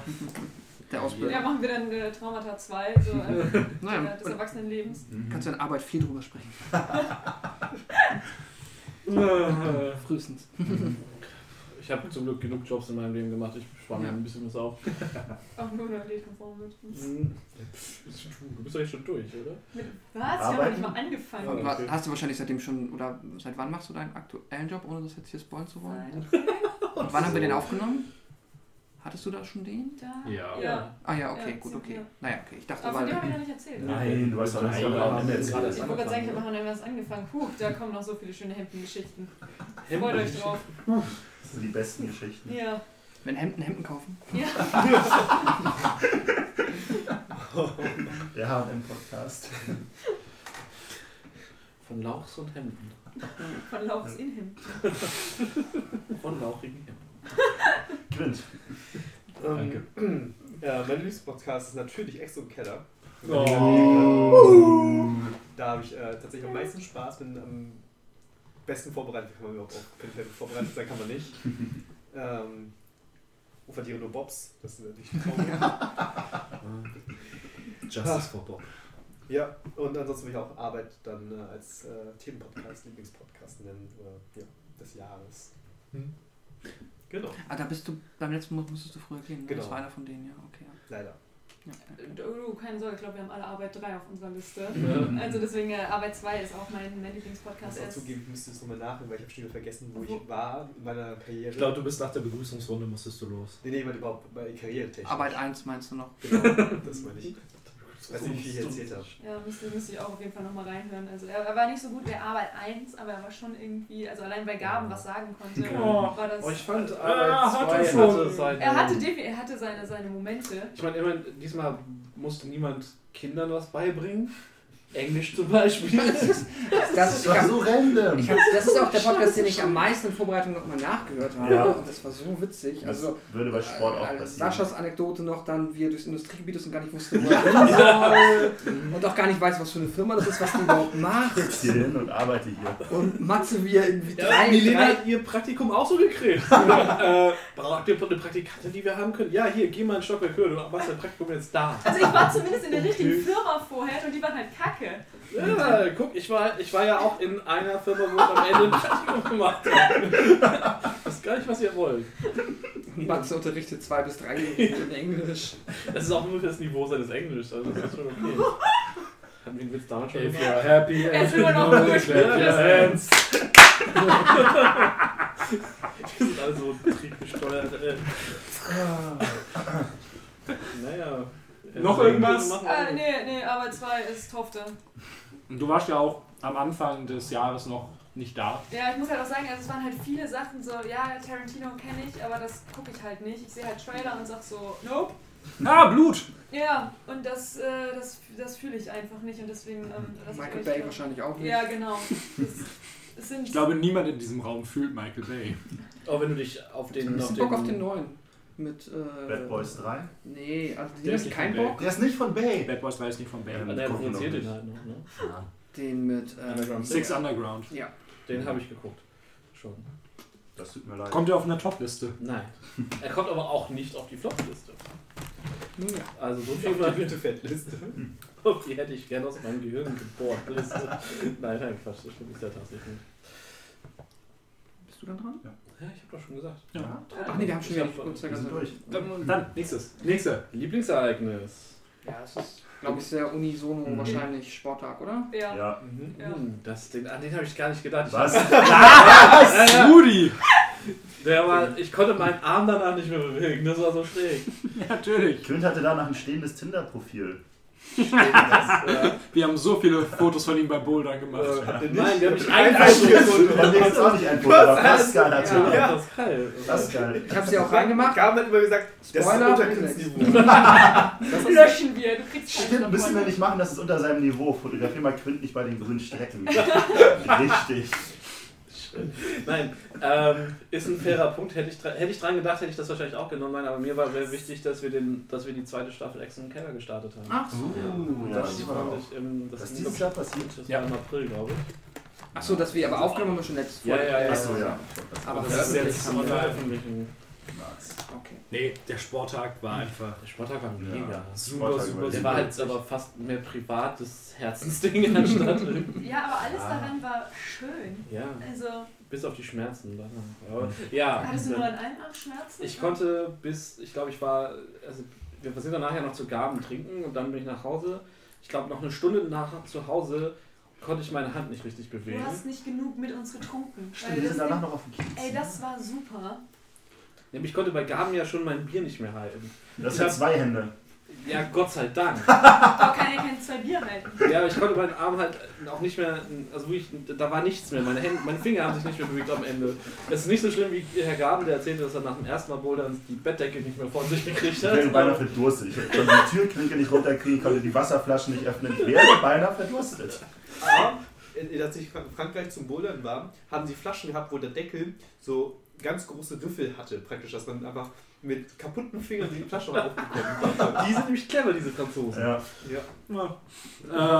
der Ausbildung. Ja, machen wir dann äh, Traumata 2, so äh, Naja, äh, des Erwachsenenlebens. kannst du in Arbeit viel drüber sprechen. Frühestens. Ich habe zum Glück genug Jobs in meinem Leben gemacht. Ich spare mir Ja. ein bisschen was auf. Auch nur noch konform wird. Hm. Du bist doch echt schon durch, oder? Mit was? Ich habe Arbeiten? nicht mal angefangen. Ja. Wa- Okay. Hast du wahrscheinlich seitdem schon, oder seit wann machst du deinen aktuellen Job, ohne das jetzt hier spoilen zu wollen? Und wann haben wir den aufgenommen? Hattest du da schon den? da? Ja. ja. Ah ja, okay, Ja, gut, okay. wir. Naja, okay. Ich dachte, Aber von dem habe ich noch nicht erzählt. Nein, du hast doch jetzt gerade erzählt. Ich wollte gerade sagen, ich habe noch erst angefangen. Puh, da kommen noch so viele schöne Hemdengeschichten. Hemden? Freut euch drauf. Das sind die besten Geschichten. Ja. Wenn Hemden Hemden kaufen. Ja. Der H&M-Podcast. Von Lauchs und Hemden. Von Lauchs in Hemden. Von lauchigen Hemden. Quint. Ähm, ja, mein Lieblingspodcast ist natürlich Ex im Keller. Oh. Da habe ich äh, tatsächlich am meisten Spaß, bin am besten vorbereitet, kann man überhaupt auf Pinfeld vorbereitet sein, kann man nicht. ähm, und verliere nur Bobs, das sind natürlich die Traumhaft. Justice for Bob. Ja, und ansonsten will ich auch Arbeit dann äh, als äh, Themenpodcast, Lieblingspodcast nennen, oder ja, des Jahres. Hm. Genau, Ah, da bist du, beim letzten Mal musstest du früher gehen. ne? Das Genau. war einer von denen, ja, okay. leider. Ja, ja. Du, du, keine Sorge, ich glaube, wir haben alle Arbeit 3 auf unserer Liste. Ja. Also deswegen, äh, Arbeit 2 ist auch mein, mein Ich Lieblingspodcast. muss auch zugeben, ich müsste es nochmal nachhören, weil ich habe schon wieder vergessen, wo Wo- ich war in meiner Karriere. Ich glaube, du bist nach der Begrüßungsrunde, musstest du los. Nee, nee, ich meine überhaupt bei Karrieretechnik. Arbeit 1 meinst du noch? Genau, das meine ich. Ich weiß nicht, wie viel ich erzählt habe. Ja, müsste, müsste ich auch auf jeden Fall nochmal reinhören. Also er, er war nicht so gut wie Arbeit 1, aber er war schon irgendwie, also allein bei Gaben was sagen konnte, Oh. war das. Oh, ich fand Ah, Arbeit hatte 2 schon. hatte seine... er hatte, defi- er hatte seine, seine Momente. Ich meine, immerhin, diesmal musste niemand Kindern was beibringen. Englisch zum Beispiel. Das, ich war hab, so random. ich hab, das ist auch der Podcast, den ich am meisten in Vorbereitung nochmal nachgehört habe. Ja. Und das war so witzig. Das Also, würde bei Sport auch äh, passieren. Saschas Anekdote noch dann, wie er durchs Industriegebiet ist und gar nicht wusste, wo er hin soll. Und auch gar nicht weiß, was für eine Firma das ist, was die überhaupt macht. Jetzt hier hin und arbeite hier. Und Matze, wie er irgendwie Ja, drei, Milena drei hat ihr Praktikum auch so gekriegt. äh, braucht ihr eine Praktikantin, die wir haben können? Ja, hier, geh mal ein Stockwerk höher, du machst dein Praktikum jetzt da. Also ich war zumindest in der richtigen Firma vorher und die waren halt kacke. Ja, guck, ich war, ich war ja auch in einer Firma, wo ich am Ende ein Praktikum gemacht habe. Das ist gar nicht, was ihr wollt. Matze unterrichtet zwei bis drei in Englisch. Das ist auch nur für das Niveau seines Englisch, also das ist schon okay. Haben wir den Witz damals schon If gemacht? you're happy ist and immer noch gut. hands. Wir sind alle so triebgesteuert. Ey. Naja. Noch irgendwas? Äh, nee, nee, Arbeit 2 ist Tofte. Und du warst ja auch am Anfang des Jahres noch nicht da. Ja, ich muss halt auch sagen, also es waren halt viele Sachen so, ja, Tarantino kenne ich, aber das gucke ich halt nicht. Ich sehe halt Trailer und sag so, nope. Ah, Blut! Ja, und das, äh, das, das fühle ich einfach nicht und deswegen. Ähm, ich Michael Bay wahrscheinlich auch nicht. Ja, genau. Das, sind Ich glaube, niemand in diesem Raum fühlt Michael Bay. Auch wenn du dich auf den. Hast Auf Bock auf den neuen? Mit, äh, Bad Boys 3. Nee, also Der ist ist kein Bock. Der ist nicht von Bay. Bad Boys weiß nicht von Bay. Ja, der produziert den halt noch, ne? Den mit, äh, Underground Six Underground. ja. Den habe ich geguckt. Schon. Das tut mir leid. Kommt er auf einer Top-Liste? Nein. Er kommt aber auch nicht auf die Flop-Liste. Ja. Also so viel mal die Fettliste. Auf die hätte ich gerne aus meinem Gehirn gebohrt. Liste. Nein, nein, Quatsch, das stimmt nicht der tatsächlich nicht. Bist du dann dran? Ja, ich habe doch schon gesagt. Ja. Ach nee, wir haben schon wieder kurz sind durch. Dann, dann nächstes. Nächste. Lieblingsereignis. Ja, es ist, glaube ich, sehr unisono Mhm. wahrscheinlich Sporttag, oder? Ja. Ja. Mhm. Ja. Das, den, an den habe ich gar nicht gedacht. Was? Ja, ja. Rudi! Der war, ich konnte meinen Arm danach nicht mehr bewegen, das war so schräg. Ja, natürlich. Quint hatte danach ein stehendes Tinder-Profil. Ja. Wir haben so viele Fotos von ihm bei Bouldern gemacht. Äh, Nein, wir haben nicht Ein ein einziges Foto. Mir ist auch nicht ein Foto, aber Pascal hatte. Ja, Ja. das ist geil. Das ist geil. Ich habe sie auch reingemacht. Gaben hat immer gesagt, das ist Spoiler, unter. Das löschen wir. Stimmt, müssen wir nicht machen, das ist unter seinem Niveau. Fotografier mal Quint nicht bei den grünen Strecken. Richtig. Nein, ähm, ist ein fairer Punkt. Hätte ich, hätte ich dran gedacht, hätte ich das wahrscheinlich auch genommen. Nein, aber mir war sehr wichtig, dass wir, den, dass wir die zweite Staffel Ex im Keller gestartet haben. Ach so. Uh, ja, das das auch. ich im, das Was ist dieses Jahr passiert? Das Ja. war im April, glaube ich. Ach so, dass wir aber aufgenommen haben wir schon letztes Ja, ja, ja. Achso, ja. Aber Das ist jetzt. Veröffentlichen. Nice. Okay. Nee, der Sporttag war einfach Der Sporttag war Ja. mega. super, Sporttag super, über- Der super. war halt aber fast mehr privates Herzensding anstatt. Ja, aber alles Ah. daran war schön. ja, Also, bis auf die Schmerzen. Aber, ja. hattest du nur an einem Arm Schmerzen? Ich konnte bis, ich glaube, ich war, also wir sind dann nachher noch zu Gaben trinken und dann bin ich nach Hause. Ich glaube, noch eine Stunde nach zu Hause konnte ich meine Hand nicht richtig bewegen. Du hast nicht genug mit uns getrunken. Stimmt, wir sind danach noch auf dem Kiez. Ey, das war super. Nämlich ich konnte bei Gaben ja schon mein Bier nicht mehr halten. Das sind zwei Hände. Ja, Gott sei Dank. Da kann ja keine zwei Bier halten. Ja, aber ich konnte meinen Arm halt auch nicht mehr, also wirklich, da war nichts mehr. Meine, Hände, meine Finger haben sich nicht mehr bewegt am Ende. Es ist nicht so schlimm wie Herr Gaben, der erzählte, dass er nach dem ersten Mal Bouldern die Bettdecke nicht mehr von sich gekriegt Ich wäre hat. beinahe verdurstet. Ich konnte die Türklinke nicht runterkriegen, konnte die Wasserflaschen nicht öffnen. Ich wäre beinahe verdurstet. Aber, als ich in Frankreich zum Bouldern war, haben sie Flaschen gehabt, wo der Deckel so ganz große Riffel hatte. Praktisch, dass man einfach mit kaputten Fingern die Flasche aufbekommen Die sind nämlich clever, diese Franzosen. Ja. Ja,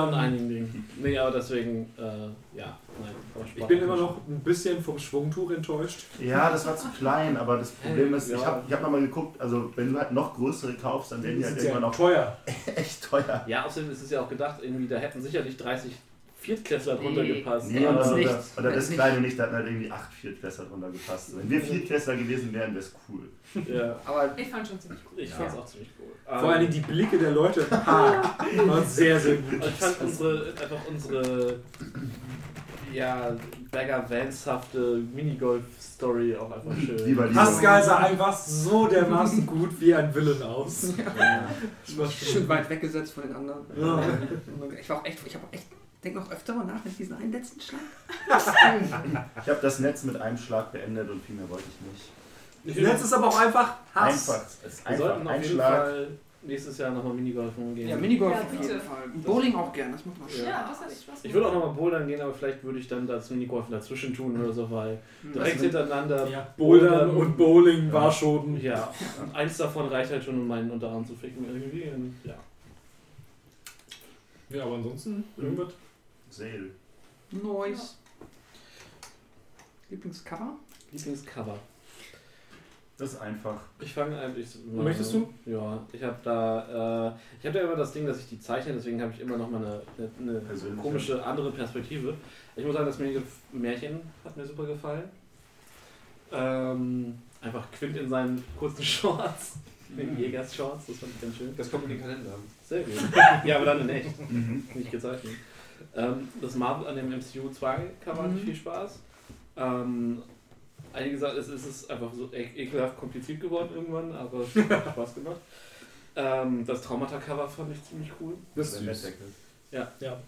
Ähm, in einigen Dingen. Nee, aber deswegen, äh, ja, nein. ich bin immer noch ein bisschen vom Schwungtuch enttäuscht. ja, das war zu klein, aber das Problem ist, ich Ja. habe ich hab nochmal geguckt, also wenn du halt noch größere kaufst, dann werden die halt ist ja auch teuer. echt teuer. Ja, außerdem ist es ja auch gedacht, irgendwie, da hätten sicherlich 30 Viertklässler drunter Nee. gepasst. Nee, Ja, oder, das oder, nicht. oder das kleine nicht, da hatten halt irgendwie acht Viertklässler drunter gepasst. Wenn wir Viertklässler gewesen wären, wäre es cool. Ja, Aber Ich fand schon ziemlich cool. ich fand's auch ziemlich cool. Vor allem die Blicke der Leute waren sehr, sehr gut. Also ich fand unsere, einfach unsere, ja, Bagger Vans-hafte Minigolf-Story auch einfach schön. Pascal sah einfach so dermaßen gut wie ein Villain aus. Das war schön weit weggesetzt von den anderen. Ja. Ich war auch echt, ich habe auch echt, denk noch öfter mal nach mit diesen einen letzten Schlag. Ich habe das Netz mit einem Schlag beendet und viel mehr wollte ich nicht. Ich Jetzt ist aber auch einfach Hass. Einfach, es ist Wir einfach sollten auf ein jeden Schlag. Fall nächses Jahr nochmal Minigolfen gehen. Ja, Minigolf Ja, auf bitte. jeden Fall. Bowling auch gern, das macht mal Ja, Spaß. das hat Spaß gemacht. ich würde auch nochmal bouldern gehen, aber vielleicht würde ich dann das Minigolfen dazwischen tun oder so, weil direkt Also, hintereinander. Ja, Bouldern und Bowling war schon. Ja, und eins davon reicht halt schon, um meinen Unterarm zu ficken irgendwie. Und, ja. Ja, aber ansonsten irgendwas. Sale. Noise. Lieblingscover? Lieblingscover. Das ist einfach. Ich fange eigentlich. Möchtest du? Ja, ich habe da, äh, ich habe da immer das Ding, dass ich die zeichne, deswegen habe ich immer noch mal eine, eine, komische andere Perspektive. Ich muss sagen, das Märchen Märchen hat mir super gefallen. Ähm, einfach Quint in seinen kurzen Shorts, den Jägers Shorts, das fand ich ganz schön. Das kommt in den Kalender. Sehr gut. ja, aber dann in echt, Mhm. nicht gezeichnet. Ähm, das Marvel an dem MCU 2 Cover hatte Mhm. viel Spaß. Ähm, einige sagen, es ist einfach so e ekelhaft kompliziert geworden irgendwann, aber es hat Spaß gemacht. Ähm, das Traumata-Cover fand ich ziemlich cool. Das ist süß. Bettdeckel. Ja.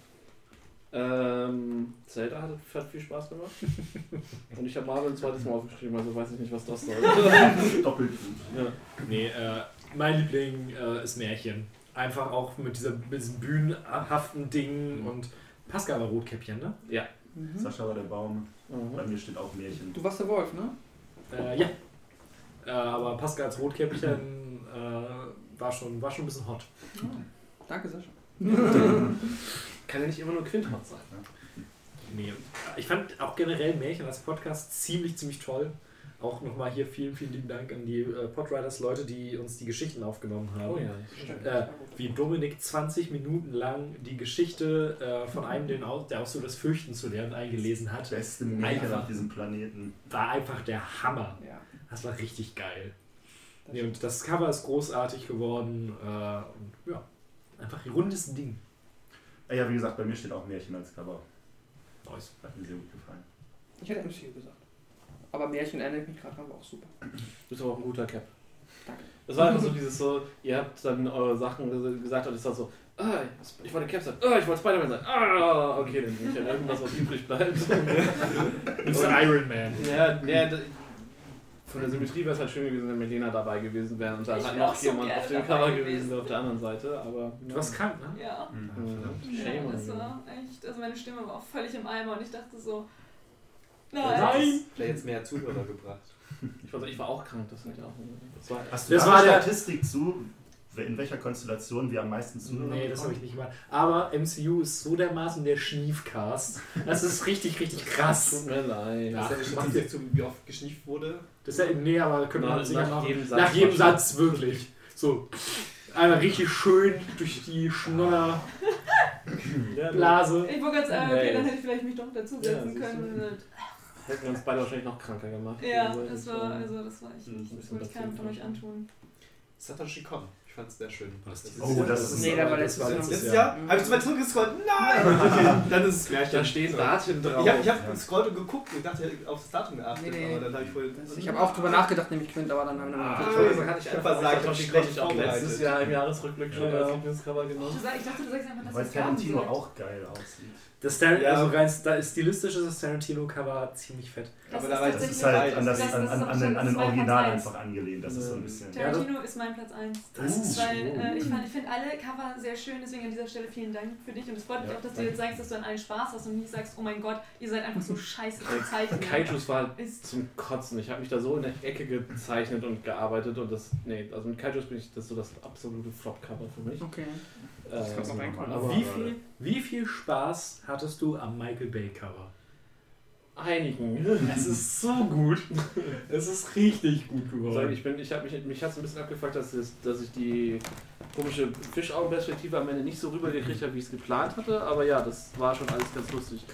Ähm, Zelda hat, hat viel Spaß gemacht. Und ich habe Marvel ein zweites Mal aufgeschrieben, also weiß ich nicht, was das soll. Doppelt gut. ja. Nee, äh, mein Liebling äh, ist Märchen. Einfach auch mit, dieser, mit diesem bühnenhaften Ding und Pascal war Rotkäppchen, ne? ja. Mhm. Sascha war der Baum. Bei Mhm. mir steht auch Märchen. Du warst der Wolf, ne? Äh, ja. Äh, aber Pascal als Rotkäppchen äh, war, schon, war schon ein bisschen hot. Danke, Sascha. Kann ja nicht immer nur Quinthot sein. Nee. Ich fand auch generell Märchen als Podcast ziemlich, ziemlich toll. Auch nochmal hier vielen, vielen lieben Dank an die äh, Podriders-Leute, die uns die Geschichten aufgenommen haben. Oh ja. Stimmt. Äh, wie Dominik 20 Minuten lang die Geschichte äh, von einem, den auch, der auch so das Fürchten zu lernen, eingelesen hat, Beste Einfach. auf diesem Planeten. war einfach der Hammer. Ja. Das war richtig geil. Nee, und das Cover ist großartig geworden. Äh, und ja, einfach ein rundes Ding. Ah Ja, wie gesagt, bei mir steht auch Märchen als Cover. Nice. Hat mir sehr gut gefallen. Ich hätte MCU gesagt. Aber Märchen erinnert mich gerade war auch super. Du bist aber auch ein guter Cap. Danke. Das war einfach so dieses so, ihr habt dann eure Sachen ges- gesagt und es war so, ah, ich wollte Cap sein, ah, ich wollte Spider-Man sein, ah, okay, dann nehme ich halt irgendwas, was übrig bleibt. Ist Iron Man. ja, ja, von der Symmetrie wäre es halt schön gewesen, wenn Melena dabei gewesen wäre und wär auch noch so jemand auf dem Cover gewesen. auf der anderen Seite, aber... Du warst krank, ne? Ja. Mhm. Ja, das war echt, also meine Stimme war auch völlig im Eimer und ich dachte so, Nein. hat's- Vielleicht jetzt mehr Zuhörer gebracht. Ich war, ich war auch krank, das, auch, das war Hast du Das da war der- Statistik zu, in welcher Konstellation wir am meisten zuhören. Nee, das habe ich nicht gemacht. Aber MCU ist so dermaßen der Schniefcast. Das ist richtig, richtig krass. Tut mir leid. Ja. Ist ja Statistik, zu, wie oft geschnieft wurde. Das ist ja, nee, aber könnte man Nach- sicher nach machen. jedem Satz Nach jedem. Satz, wirklich. So. Einmal richtig schön durch die Schnodderblase. Ja, Ich wollte gerade sagen, okay, dann hätte ich vielleicht mich doch dazusetzen können. Hätten wir uns beide wahrscheinlich noch kranker gemacht. Ja, das war, also das war echt nicht, das wollte ich keinem von euch antun. Satoshi Kon. Ich fand es sehr schön. Ist Oh, das ist- Nee, der war das letztes Jahr. Letztes Jahr? Habe ich zu weit zurückgescrollt? Nein! Okay, dann ist es gleich. Da steht Daten drauf. Ich habe ich hab gescrollt und geguckt und dachte, auf das Datum geachtet, Nee, nee. aber dann habe ich wohl. Ich habe auch drüber nachgedacht, nämlich Quint, aber dann haben wir Ah, noch ich kann ich einfach sagen, ich schlecht konnte ich auch letztes Jahr im Jahresrückblick schon Ja. als Lieblingscover Du genommen. ich dachte, du sagst einfach, dass Weil das Gaben Tarantino auch geil aussieht. Das Tar Ja. also rein stilistisch ist das Tarantino-Cover ziemlich fett. Das Aber da ist reicht Das ist halt Das an, das, ist- an, das an, ist an, den, an den Original einfach angelehnt. Das ist so ein bisschen. Tarantino ist mein Platz 1. Das ist Weil schön. äh, ich, ich finde alle Cover sehr schön, deswegen an dieser Stelle vielen Dank für dich. Und es freut mich Ja, auch, dass du jetzt sagst, dass du an allen Spaß hast und nicht sagst, oh mein Gott, ihr seid einfach so scheiße zu zeichnen. Kaijus war Ist zum Kotzen. Ich habe mich da so in der Ecke gezeichnet und gearbeitet und das. Nee, also mit Kaijus bin ich das so das absolute Flop-Cover für mich. Okay. Ähm, kannst du noch reinkommen. aber Wie viel, wie viel Spaß hattest du am Michael Bay Cover? einigen. Es ist so gut. Es ist richtig gut geworden. ich, bin, ich hab mich, mich hat es ein bisschen abgefuckt, dass, es, dass ich die komische Fischaugenperspektive am Ende nicht so rübergekriegt habe, wie ich es geplant hatte. Aber ja, das war schon alles ganz lustig.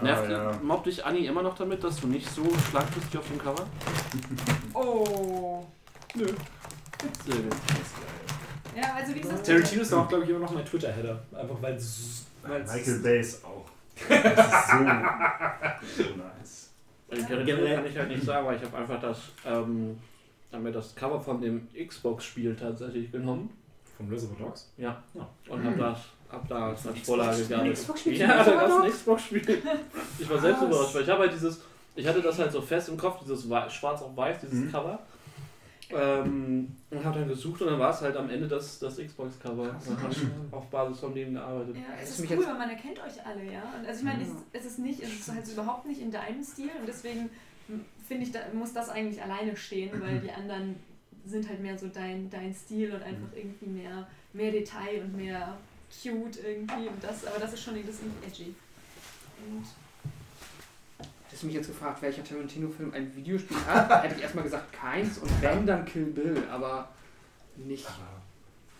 Nervt Ah, ja. mobbt dich Anni immer noch damit, dass du nicht so schlank bist wie auf dem Cover? Oh. Sehr gut. Ja, also wie gesagt, Tarantino ist auch, glaube ich, immer noch mein Twitter-Header. Einfach weil es. Michael Bay ist auch. Das ist so, so nice. Bei Tarantino kann ich halt nicht sagen, weil ich habe einfach das, ähm, hab mir das Cover von dem Xbox-Spiel tatsächlich genommen. Vom Reservoir Dogs? Ja. Ja. Und hab das, hab da als Vorlage gearbeitet. Xbox-Spiel? Ja, da gab ein Xbox-Spiel. Ich war selbst überrascht, weil ich habe halt dieses, ich hatte das halt so fest im Kopf, dieses schwarz auf weiß, dieses Mhm. Cover. Ähm, und habe dann gesucht und dann war es halt am Ende das, das Xbox-Cover. Auf Basis von dem gearbeitet. Ja, es Das ist cool, jetzt- weil man erkennt euch alle, ja. Und also ich meine, es, es ist nicht, es ist halt überhaupt nicht in deinem Stil und deswegen finde ich, da muss das eigentlich alleine stehen, weil die anderen sind halt mehr so dein, dein Stil und einfach irgendwie mehr, mehr Detail und mehr cute irgendwie und das, aber das ist schon das ist irgendwie edgy. Und Hättest du mich jetzt gefragt, welcher Tarantino-Film ein Videospiel hat, hätte ich erstmal gesagt keins und wenn, dann Kill Bill, aber nicht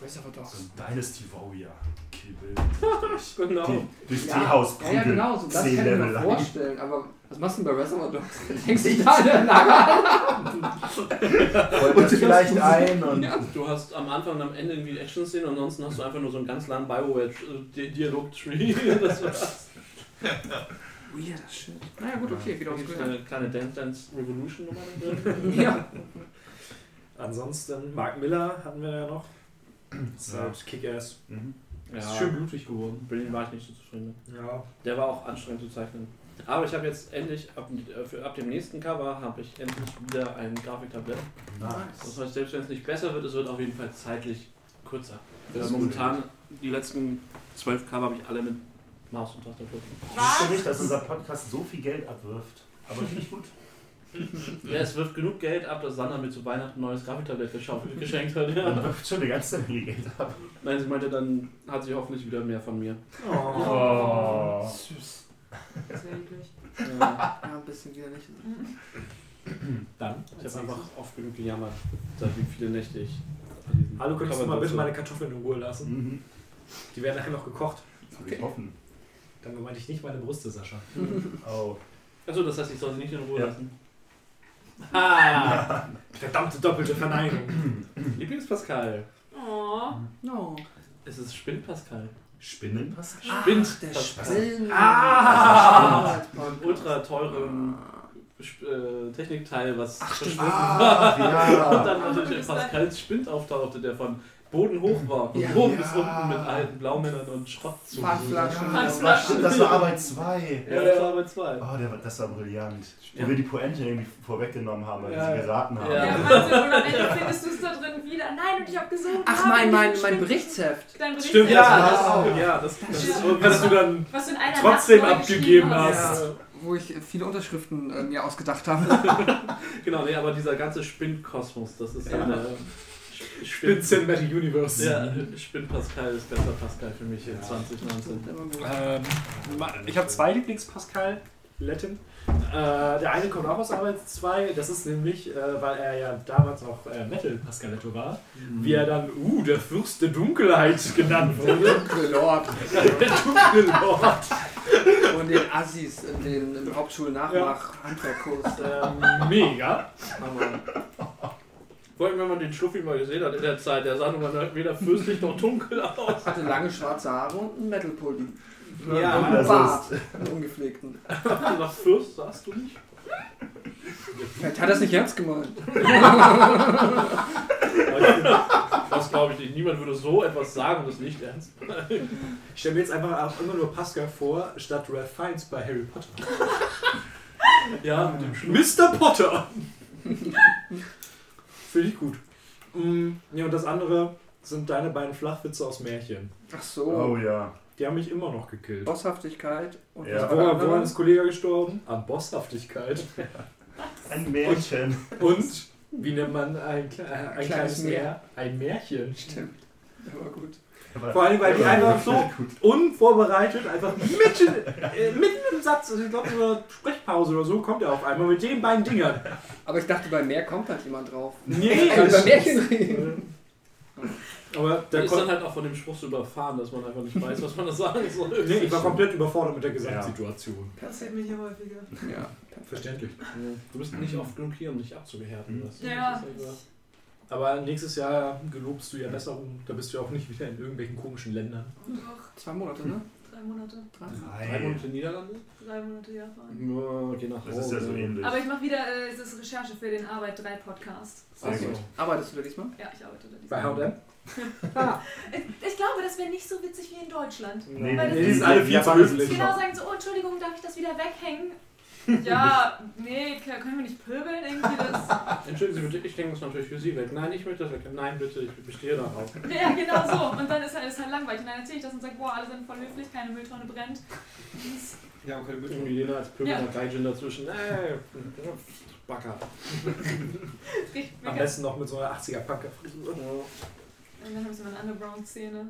Reservoir So Dogs. ein Dynasty Warrior. Kill Bill. Durch, Genau. die, durch Ja, Teehaus ja, ja, genau, so das kann ich mir vorstellen, aber was machst du denn bei Reservoir Dogs? Denkst du dich da an der Lager? Das vielleicht ein und. Ja. Du hast am Anfang und am Ende irgendwie Action-Szenen und ansonsten hast du einfach nur so einen ganz langen Bioware-Dialog-Tree. Das war's. Weird, das shit. Naja gut, okay, wieder aufs eine kleine Dance Dance Revolution Nummer drin. Ja. Ansonsten, Mark Miller hatten wir ja noch. Ja. Mit Kick-Ass. Mhm. Ja, Ist schön blutig geworden. Berlin war ich nicht so zufrieden. Ja. Der war auch anstrengend zu zeichnen. Aber ich habe jetzt endlich, ab, äh, für, ab dem nächsten Cover, habe ich endlich wieder ein Grafiktablett. Das heißt, selbst wenn es nicht besser wird, es wird auf jeden Fall zeitlich kürzer. Das Weil ist momentan, die letzten zwölf Cover habe ich alle mit Maus und Tastatur. Ich wusste nicht, dass unser Podcast so viel Geld abwirft. Aber finde ich gut. Ja, es wirft genug Geld ab, dass Sandra mir zu Weihnachten ein neues Grafiktablett geschenkt hat. Ja. Man wirft schon eine ganze Menge Geld ab. Nein, sie meinte, dann hat sie hoffentlich wieder mehr von mir. Oh. Süß. das wäre eklig. Ja. Ja, ein bisschen wieder nicht. Dann. Ich habe einfach oft genug gejammert, seit wie viele Nächte ich. an diesem Hallo, könntest du mal bitte meine Kartoffeln in Ruhe lassen? Mhm. Die werden nachher noch gekocht. Das will ich hoffen. Dann meinte ich nicht meine Brüste, Sascha. Oh. Achso, das heißt, ich soll sie nicht in Ruhe Ja. lassen. Ah! Verdammte doppelte Verneinung. Lieblings-Pascal. Oh. No. Es ist Spind-Pascal. Spinnen, Pascal? Spind. Der Pascal. Spinnen. Ah! Ein ultra teurem äh, Technikteil, was verschwunden Ah, Und ja. dann natürlich Pascals Spind auftauchte, der von Boden hoch war. Von Ja. oben bis Ja. unten mit alten Blaumännern und Schrott zu. Pfandflaschen. Ja. Das, das war Arbeit 2. Ja, das war bei zwei. Oh, der, war- das war brillant. Ja. Wo wir die Pointe irgendwie vorweggenommen haben, weil Ja. wir sie geraten haben. Ja. Ja, Wahnsinn, und am Ende findest du es da drin wieder. Nein, und ich habe gesungen. Ach, mein, mein, mein Berichtsheft. Dein Bericht Stimmt, ja. das. Ja, das, das ist so. Was du dann Was du trotzdem Nacht abgegeben hast. Ja, wo ich viele Unterschriften äh, mir ausgedacht habe. Genau, nee, aber dieser ganze Spindkosmos, das ist Ja. eine. Ich bin, Cinematic Universe. ja, ich bin Pascal, ist bester Pascal für mich hier 2019. Ähm, ich habe zwei Lieblings-Pascal-Letten. Äh, der eine kommt auch aus Arbeit 2. Das ist nämlich, äh, weil er ja damals auch äh, Metal-Pascaletto war, wie er dann, uh, der Fürst der Dunkelheit genannt wurde. Lord. der dunkle Lord. Und den Assis in den im Hauptschul-Nachmach-Handwerkkurs. Ähm, mega. Vor allem, wenn man den Schluffi mal gesehen hat in der Zeit, der sah nun mal weder fürstlich noch dunkel aus. Hatte lange schwarze Haare und einen Metal-Pulli. Ja, und einen das Bart. Einen ungepflegten. Nach Fürst sagst du nicht? Vielleicht hat er es nicht ernst gemeint. Das glaube ich nicht. Niemand würde so etwas sagen und das nicht ernst. Ich stelle mir jetzt einfach auch immer nur Pascal vor, statt Ralph Fiennes bei Harry Potter. Ja, mit dem Schluss. Mr. Potter! Finde ich gut. Mm, ja, und das andere sind deine beiden Flachwitze aus Märchen. Ach so. Oh ja. Die haben mich immer noch gekillt. Bosshaftigkeit. Und Ja. der Woran, woran ist Kollege gestorben? An Bosshaftigkeit. Ein Märchen. Und wie nennt man ein, äh, ein Kleines kleines Meer. Ein Märchen. Stimmt. War gut. Vor allem, weil die Ja, einfach so unvorbereitet, einfach mitten, äh, mitten im Satz, also ich glaube in einer Sprechpause oder so, kommt er auf einmal mit den beiden Dingern. Aber ich dachte, bei mehr kommt halt jemand drauf. Nee, Kann über das- Märchen reden. aber Da der ist dann kommt, halt auch von dem Spruch so überfahren, dass man einfach nicht weiß, was man da sagen soll. nee, ich war komplett überfordert mit der Gesamtsituation. Passiert mir hier häufiger. Ja. Verständlich. Du bist nicht oft genug hier, um dich abzuhärten. du? Ja. Aber nächstes Jahr gelobst du ja Besserung, da bist du ja auch nicht wieder in irgendwelchen komischen Ländern. Doch, Zwei Monate, ne? drei Monate. Drei Nein. Monate Niederlande? Drei Monate Japan. Ja, je nach Das ist ja so ähnlich. Aber ich mache wieder äh, es ist Recherche für den Arbeit 3 Podcast. Sehr gut. Arbeitest du da diesmal? Ja, ich arbeite da Bei diesmal. H&M? Ich, ich glaube, das wäre nicht so witzig wie in Deutschland. Nee, Weil das Nee, die ist sind alle viel zu Japan- höflich. Genau sagen so, oh Entschuldigung, darf ich das wieder weghängen? Ja, nee, können wir nicht pöbeln irgendwie das? Entschuldigen Sie bitte, ich denke das natürlich für Sie weg. Nein, ich möchte das weg. Nein, bitte, ich bestehe darauf. Ja, genau so. Und dann ist halt, ist halt langweilig. Und dann erzähle ich das und sage, boah, alle sind voll höflich, keine Mülltonne brennt. Ja, okay, gut. Irgendwie Lena als Pöbel Ja. und Gaijin dazwischen. Ey, Backer. Am besten noch mit so einer 80er-Punker-Frisur. Und dann haben sie mal eine Underground-Szene.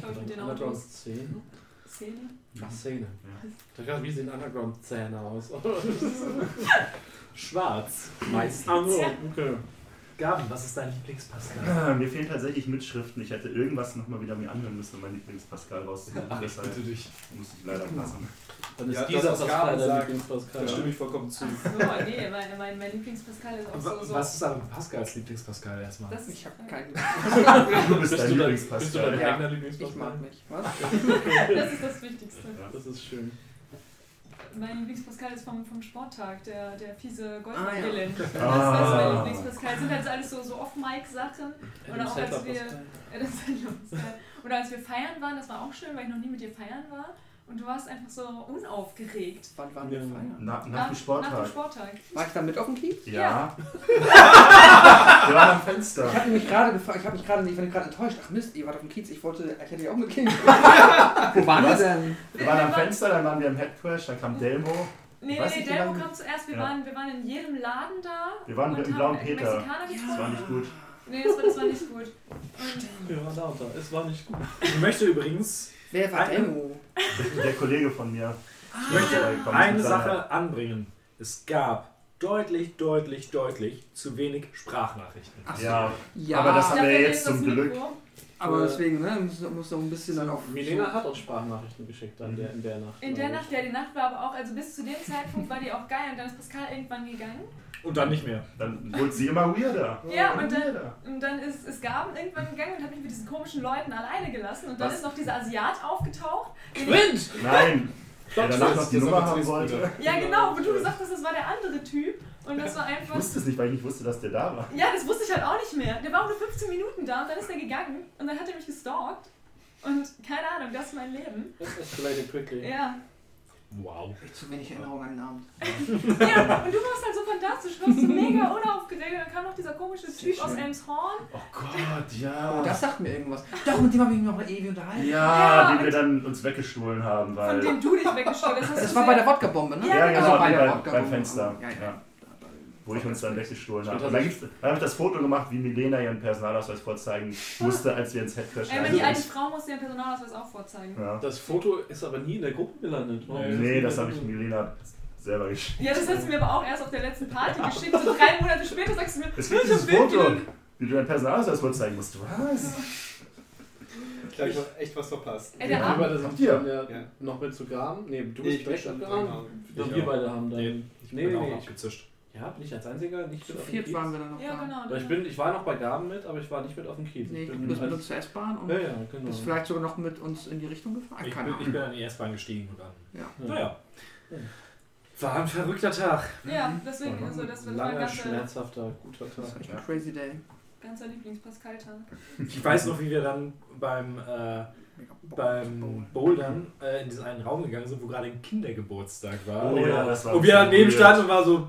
Schau ich mit den Autos. Underground-Szene? Szene? Ach, Szene. Da gerade, wie sehen Underground-Zähne aus? Schwarz. Meistens. Ach so, okay. Gaben, was ist dein Lieblingspascal? Ah, Mir fehlen tatsächlich Mitschriften. Ich hätte irgendwas nochmal wieder mir anhören müssen, um mein Lieblingspascal rauszuholen. Ach, ich Deshalb bitte dich. muss ich leider passen. Dann ist Ja, dieser Pascal sagt, Lieblingspascal. Da stimme ich vollkommen zu. So, nee, mein, mein, mein Lieblingspascal ist auch so. so Was ist aber Pascals Lieblingspascal erstmal? das Ich habe keinen. Du bist Bist dein du, dein, bist du dein Lieblingspascal. Ja. eigener Ich Lieblingspascal? mag mich. Was? das ist das Wichtigste. Das ist schön. Mein Lieblingspascal ist vom, vom Sporttag, der, der fiese Ah, Golfbrillen. Das, das ist Ah. mein Lieblingspascal. Das sind halt alles so, so Off-Mic-Sachen. Oder auch als wir, ja, das ist halt lustig. Oder als wir feiern waren, das war auch schön, weil ich noch nie mit dir feiern war. Und du warst einfach so unaufgeregt. Wann waren wir Ja. feiern? Na, nach dem Nach dem Sporttag. Sporttag. War ich da mit auf dem Kiez? Ja. Wir waren am Ich Fenster. habe mich gerade gefragt, ich habe mich gerade, ich war gerade enttäuscht. Ach Mist, ihr wart auf dem Kiez. Ich wollte, ich hätte ja auch mitgehen. Wo waren wir denn? Wir waren am Fenster, dann waren wir im Headcrash, dann kam Delmo. Nee, Weiß nee, Delmo kam zuerst. Wir, Ja. waren, wir waren in jedem Laden da. Wir waren im haben Blauen Peter. Das war nicht gut. Nee, das war, das war nicht gut. Und Wir waren da und da. Es war nicht gut. Ich möchte übrigens Wer war Demo? Der Kollege von mir. ich möchte eine mit Sache anbringen. Es gab deutlich, deutlich, deutlich zu wenig Sprachnachrichten. Ach so. Ja, Ja, aber das haben wir jetzt zum Glück. Aber deswegen, ne, muss, muss noch ein bisschen dann auf. Milena hat uns Sprachnachrichten geschickt dann der, in der Nacht. In der Nacht, ja, die Nacht war aber auch, also bis zu dem Zeitpunkt war die auch geil und dann ist Pascal irgendwann gegangen. Und dann nicht mehr. Dann wurde sie immer weirder. Ja, Immer und dann, weirder. und dann ist, ist Gaben irgendwann gegangen und hat mich mit diesen komischen Leuten alleine gelassen. Und dann Was? ist noch dieser Asiat aufgetaucht. Quint! Nein. Der danach noch die ist Nummer haben wollte. Ja, genau, wo du gesagt hast, das war der andere Typ. Und das war Ich einfach. wusste es nicht, weil ich nicht wusste, dass der da war. Ja, das wusste ich halt auch nicht mehr. Der war auch nur 15 Minuten da und dann ist er gegangen und dann hat er mich gestalkt. Und keine Ahnung, das ist mein Leben. Das escalated quickly. Ja. Wow. Echt zu wenig Erinnerung an den Abend. ja. Und du warst halt so fantastisch, du warst so mega unaufgeregt. Dann kam noch dieser komische Typ aus. Elmshorn. Oh Gott, ja. Oh, das sagt mir irgendwas. Doch, mit dem habe ich mich noch ewig unterhalten. ja, Ja, den wir dann uns weggestohlen haben, Von weil. dem du dich weggestellt hast. Das war bei der Wodka-Bombe, ne? Ja, Ja, genau. genau, bei der beim, Wodka-Bombe. beim Fenster. Ja, ja. Wo ich uns dann weggestohlen habe. Und dann, habe ich das Foto gemacht, wie Milena ihren Personalausweis vorzeigen musste, als wir ins Headcrash Ey, aber die alte. Frau muss ihren Personalausweis auch vorzeigen. Ja. Das Foto ist aber nie in der Gruppe gelandet. Warum Nee, das der habe ich? Milena selber geschickt. Ja, das hast du mir aber auch erst auf der letzten Party geschickt. So drei Monate später sagst du mir, Es gibt dieses Foto, wie du deinen Personalausweis vorzeigen musst. Was? Ich glaube, ich habe echt was verpasst. Ey, der Wir Arme. beide Habt ihr? ja noch mit zu Graben. Nee, du Nee, bist ich direkt abgegraben. wir beide haben dann. Nee, Ich nee, bin nee, auch nee. abgezischt. Ja, bin ich als einziger nicht Zu mit auf dem viert Kiez. waren wir dann noch Ja, da. genau. Aber ich, bin, ich war noch bei Gaben mit, aber ich war nicht mit auf dem Kiez. Nee, ich du bin bist mit als- uns zur S-Bahn und Ja, ja, genau. bist vielleicht sogar noch mit uns in die Richtung gefahren. Ich Keine bin, ich bin an die S-Bahn gestiegen und dann. Ja. Naja. Ja. War ein verrückter Tag. Ja, deswegen, also das war mein Langer, ganzer, schmerzhafter, guter Das ist Tag. echt ein crazy day. ganzer Lieblings-Pascal-Tag. Ich weiß noch, wie wir dann beim, äh, beim Bouldern äh, in diesen einen Raum gegangen sind, wo gerade ein Kindergeburtstag war. Oh ja, das war und wir daneben weird. standen und war so,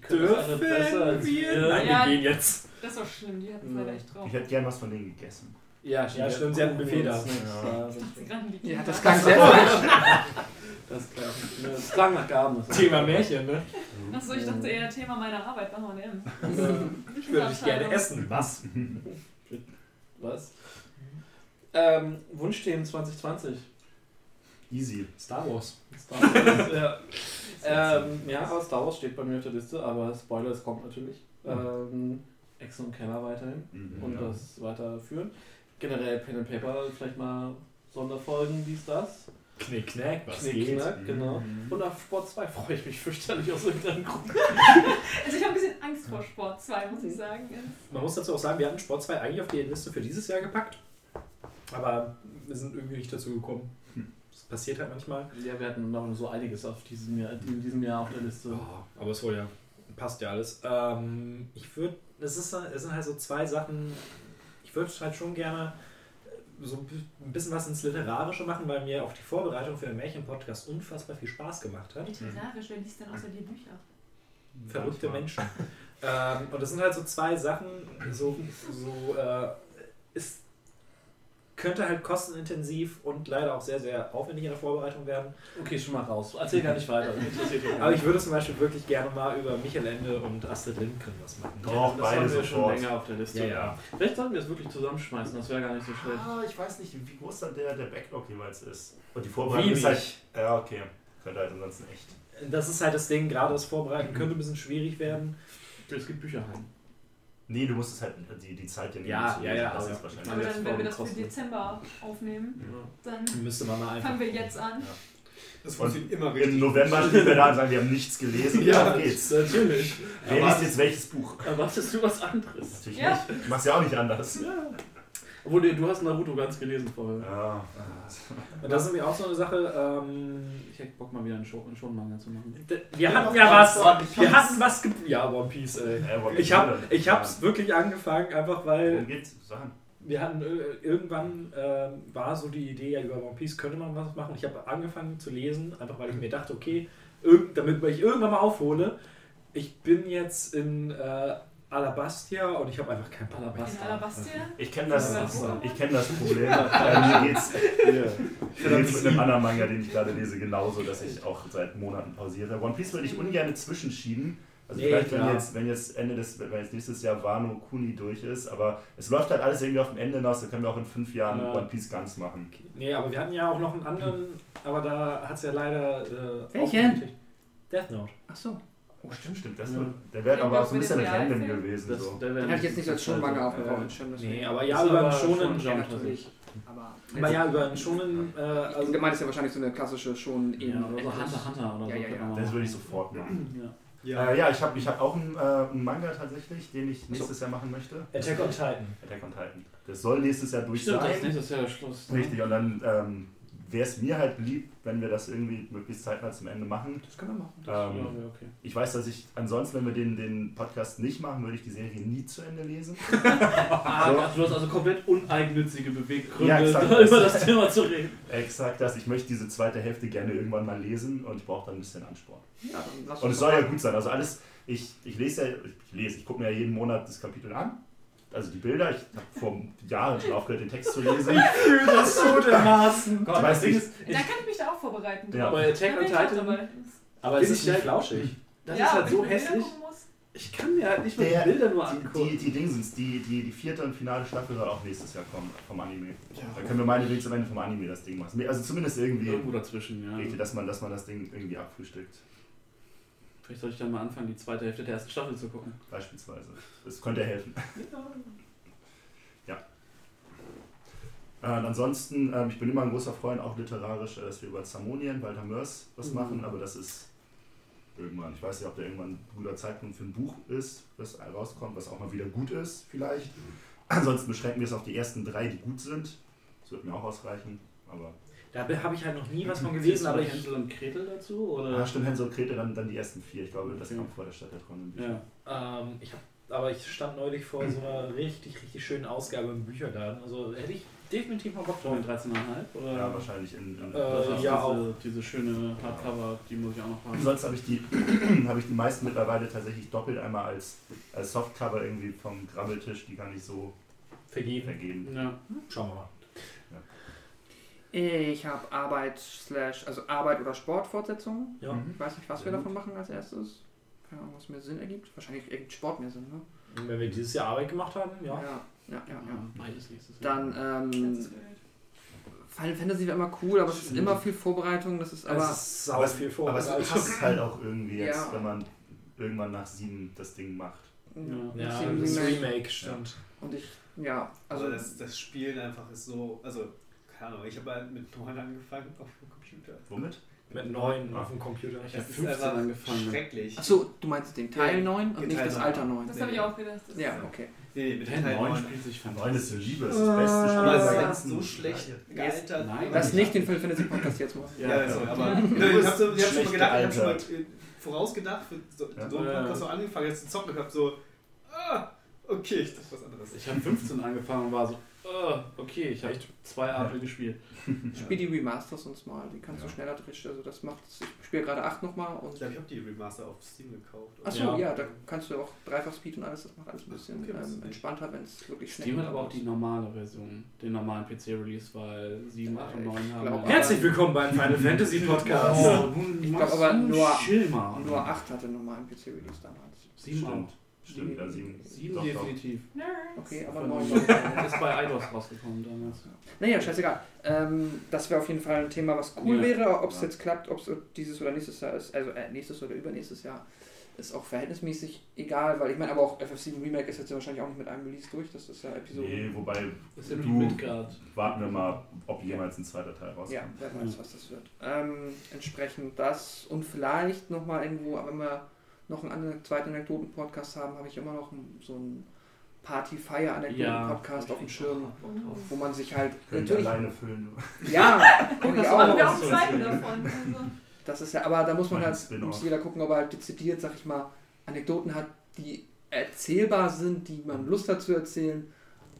Die können das alle besser dürfen als wir? wir. Nein, Ja. wir gehen jetzt. Das war schlimm, die hatten es Ja. leider echt drauf. Ich hätte gern was von denen gegessen. Ja, Ja, stimmt, sie hatten Buffet da. Ja. Ja, die Ja, Kinder. das klang das, klang, ne, das klang nach Gaben. Thema Märchen, ne? Achso, ich dachte eher Thema meiner Arbeit bei H&M. Ich würde dich gerne essen. Was? Was? Ähm, Wunschthemen 2020. Easy. Star Wars. Star Wars, ja. Ähm, ja, aber Star Wars steht bei mir auf der Liste, aber Spoiler, es kommt natürlich. Ähm, Ex und Keller weiterhin Mhm, und ja. das weiterführen. Generell Pen and Paper, vielleicht mal Sonderfolgen, dies, das. Knick, knack, was Knick, geht? knack, genau. Mhm. Und auf Sport 2 freue ich mich fürchterlich aus irgendeinem Grund. Also ich habe ein bisschen Angst vor Sport 2, muss ich sagen. Man muss dazu auch sagen, wir hatten Sport 2 eigentlich auf die Liste für dieses Jahr gepackt. Aber wir sind irgendwie nicht dazu gekommen. Passiert halt manchmal. Ja, wir hatten noch so einiges auf diesem Jahr, in diesem Jahr auf der Liste. Oh, aber es wohl ja. Passt ja alles. Ähm, ich würde, es, ist, es sind halt so zwei Sachen. Ich würde halt schon gerne so ein bisschen was ins Literarische machen, weil mir auch die Vorbereitung für den Märchen-Podcast unfassbar viel Spaß gemacht hat. Literarisch, wer liest denn außer dir Bücher? Verrückte. Menschen. ähm, und das sind halt so zwei Sachen, so, so äh, es könnte halt kostenintensiv und leider auch sehr, sehr aufwendig in der Vorbereitung werden. Okay, schon mal raus. Erzähl gar nicht weiter. Aber ich würde zum Beispiel wirklich gerne mal über Michael Ende und Astrid Lindgren was machen. Doch, das beide haben wir schon länger auf der Liste. Ja, ja. Vielleicht sollten wir es wirklich zusammenschmeißen, das wäre gar nicht so schlecht. Ah, ich weiß nicht, wie groß dann der, der Backlog jeweils ist. Und die Vorbereitung ist Wenig. halt. Ja, okay. Könnte halt ansonsten echt. Das ist halt das Ding, gerade das Vorbereiten könnte ein bisschen schwierig werden. Es gibt Bücherhallen. Nee, du musst es halt die, die Zeit. Ja, zu ja, lesen. ja, Das aber- ist wahrscheinlich. Aber dann, wenn wir das für. Dezember aufnehmen, dann Müsste man mal einfach. fangen wir jetzt an. Das funktioniert immer richtig. Im November stehen wir da und sagen, wir haben nichts gelesen. Ja, Auf geht's. natürlich. Wer liest jetzt welches Buch? Erwartest du was anderes? Natürlich Ja. nicht. Ich mach's ja auch nicht anders. Obwohl, du hast Naruto ganz gelesen vorher. Ja. Und das ist nämlich auch so eine Sache. Ähm, Ich hätte Bock mal wieder einen Schon- einen Schon-Manga zu machen. wir hatten ja was. Wir hatten was. ge- Ja, One Piece, ey. Äh, Ich oder? ich hab's wirklich angefangen, einfach weil Worum geht's? Sachen. wir hatten äh, irgendwann ähm, war so die Idee, ja, über One Piece könnte man was machen. Ich habe angefangen zu lesen, einfach weil ich mir dachte, okay, damit ich irgendwann mal aufhole. Ich bin jetzt in äh, Alabastia und ich habe einfach keinen Bock mehr. In Alabastia? Ich kenne das, ich kenn das Problem. Äh, mir geht's, mir geht's mit einem anderen Manga, den ich gerade lese, genauso, dass ich auch seit Monaten pausiere. One Piece würde ich ungern zwischenschieben. Also Nee, vielleicht, wenn jetzt, wenn jetzt Ende des, wenn jetzt nächstes Jahr Wano Kuni durch ist, aber es läuft halt alles irgendwie auf dem Ende hinaus, da können wir auch in fünf Jahren Ja. One Piece ganz machen. Nee, aber wir hatten ja auch noch einen anderen, aber da hat es ja leider. Äh, Welchen? Death Note. Ach so. Oh, stimmt, stimmt. Das Ja. der wäre Ja, aber auch das so ein bisschen dem random gewesen. Das, so. der wäre Den hatte ich jetzt nicht so als schon Manga auf dem Ja. Schirm. deswegen. Nee, aber ja, über einen schon schonen. Genre. natürlich. Aber, Aber ja, über einen schonen. Äh, also, also, gemeint ist ja wahrscheinlich so eine klassische schon Ja, eben. oder so Hunter Hunter oder Ja, so. ja, ja. Das würde ich sofort machen. Ja. Ja. Äh, ja, ich habe ich hab auch einen, äh, einen Manga tatsächlich, den ich nächstes Jahr machen möchte. Attack on Titan. Attack on Titan. Das soll nächstes Jahr durch Stimmt, das ist sein. nächstes Jahr der Schluss. ne? Richtig, und dann ähm, wäre es mir halt lieb, wenn wir das irgendwie möglichst zeitnah zum Ende machen. Das können wir machen. Das, Ähm, ja, okay. Ich weiß, dass ich ansonsten, wenn wir den, den Podcast nicht machen, würde ich die Serie nie zu Ende lesen. Ah, du hast also komplett uneigennützige Beweggründe, Ja, exakt. über das Thema zu reden. Exakt das. Ich möchte diese zweite Hälfte gerne irgendwann mal lesen und ich brauche dann ein bisschen Ansporn. Ja, dann lass Und es soll ja gut sein. Also alles, ich, ich lese ja, ich lese, ich gucke mir ja jeden Monat das Kapitel an. Also die Bilder, ich habe vor Jahren schon aufgehört, den Text zu lesen. fühle das so dermaßen. Ich weiß nicht, Da kann ich mich da auch vorbereiten. Ja. Aber Attack on ich Titan. Aber es ist ich nicht halt- flauschig. das Ja, ist halt so ich hässlich. Ich kann mir halt nicht mal Der- die Bilder nur Die, angucken. die, die Dingsens, die, die, die vierte und finale Staffel soll auch nächstes Jahr kommen vom Anime. Da können wir meinetwegen zum Ende vom Anime das Ding machen. Also zumindest irgendwie, Irgendwo dazwischen, ja. richtig, dass man, dass man das Ding irgendwie abfrühstückt. Vielleicht soll ich dann mal anfangen, die zweite Hälfte der ersten Staffel zu gucken. Beispielsweise. Das könnte helfen. Ja. Äh, und ansonsten, ähm, ich bin immer ein großer Freund, auch literarisch, äh, dass wir über Zamonien, Walter Mörs was Mhm. machen, aber das ist irgendwann. Ich weiß nicht, ob da irgendwann ein guter Zeitpunkt für ein Buch ist, das rauskommt, was auch mal wieder gut ist, vielleicht. Ansonsten beschränken wir es auf die ersten drei, die gut sind. Das wird mir auch ausreichen. Aber Da habe ich halt noch nie was von gelesen, du aber ich. Hänsel und Gretel dazu? Oder? ah, stimmt, Hänsel und Grete, dann, dann die ersten vier. Ich glaube, das kommt vor der Stadt der Bücher. Ja. Ähm, ich hab, aber ich stand neulich vor so einer richtig, richtig schönen Ausgabe im Bücherladen. Also hätte ich definitiv mal Bock drauf. Mit 13,5? Oder? Ja, wahrscheinlich in, in Äh, ja, diese, auch. diese schöne Hardcover, die muss ich auch noch haben. Sonst habe ich die habe ich die meisten mittlerweile tatsächlich doppelt einmal als, als Softcover irgendwie vom Grabbeltisch, die kann ich so Vergeben. vergeben. Ja. Schauen wir mal. Ich habe Arbeit slash, also Arbeit oder Sportfortsetzungen. Ja. Mhm. Ich weiß nicht, was wir davon machen als erstes. Keine Ahnung, was mehr Sinn ergibt. Wahrscheinlich ergibt Sport mehr Sinn, ne? Und wenn wir dieses Jahr Arbeit gemacht haben, ja. ja, ja, ja. ja. Ja, beides nächstes Jahr. Dann ähm, Final Fantasy wäre immer cool, aber es ist immer viel Vorbereitung. Das ist aber. es ist Aber es, viel aber es Vorbereitung. passt halt auch irgendwie jetzt, Ja. wenn man irgendwann nach sieben das Ding macht. Ja. Ja, Sieben das Remake. Remake stimmt. Und ich, ja, Also also. das, das Spielen einfach ist so, also keine Ahnung, ich habe halt mit 9 angefangen auf dem Computer. Womit? Mit neun auf dem Computer. Ich hab Das ist 15 einfach angefangen. Schrecklich. Achso, du meinst den Teil Ja, 9 und nicht Teil das. Alter 9. Das habe ich auch gedacht. Das Ja, ist- okay. Nee, nee, mit Teil Teil 9 9. spielt sich Neun fantastisch. ist so Liebe, das ist das beste Spiel Aber es der ist ganzen so schlecht gealtert. Nein, Lass nicht den Final Fantasy Podcast jetzt machen. Ja, Ja, ja. aber Du ich habe so, ich hab schon mal gedacht, ich habe schon mal äh, vorausgedacht, für so, Ja. so einen Ja. Podcast so angefangen, jetzt zu zocken und hab so, ah, okay, ich dachte was anderes. Ich habe 15 angefangen und war so, ah, okay, ich habe zwei Apfel gespielt. Spiel die Remasters uns mal, die kannst Ja. du schneller drehen. Also das macht, ich spiele gerade 8 nochmal und. Ich glaube, ich habe die Remaster auf Steam gekauft. Achso, ja. Ja. da kannst du auch dreifach Speed und alles, das macht alles ein bisschen Okay, ähm, entspannter, wenn es wirklich schnell Steam hat aber auch die normale Version, den normalen PC-Release, weil 7, 8 und 9 haben. glaub, ja- Herzlich willkommen beim Final Fantasy Podcast. Oh, Ich machst glaub aber nur-. Und nur 8 hatte normalen PC-Release damals. 7 auch. Stimmt, ja, sieben. 7 Doch, doch. definitiv. Nerds. Okay, aber 9 Ist bei Eidos rausgekommen damals. Naja, scheißegal. Ähm, das wäre auf jeden Fall ein Thema, was cool Ja. wäre. Ob es Ja. jetzt klappt, ob es dieses oder nächstes Jahr ist, also äh, nächstes oder übernächstes Jahr, ist auch verhältnismäßig egal, weil ich meine, aber auch FF7 Remake ist jetzt ja wahrscheinlich auch nicht mit einem Release durch, das ist ja Episode. Nee, wobei, Das ist Du- warten wir mal, ob jemals ein zweiter Teil rauskommt. Ja, wer weiß, was das wird. Ähm, entsprechend das und vielleicht nochmal irgendwo, wenn wir noch einen anderen, zweiten Anekdoten-Podcast haben, habe ich immer noch so einen Party-Feier-Anekdoten-Podcast auf dem Schirm, wo man sich halt die natürlich. alleine füllen. Ja, und ich Das haben wir auch. auch zwei davon. Also. Das ist ja, aber da muss man halt, muss jeder gucken, ob er halt dezidiert, sag ich mal, Anekdoten hat, die erzählbar sind, die man Lust hat zu erzählen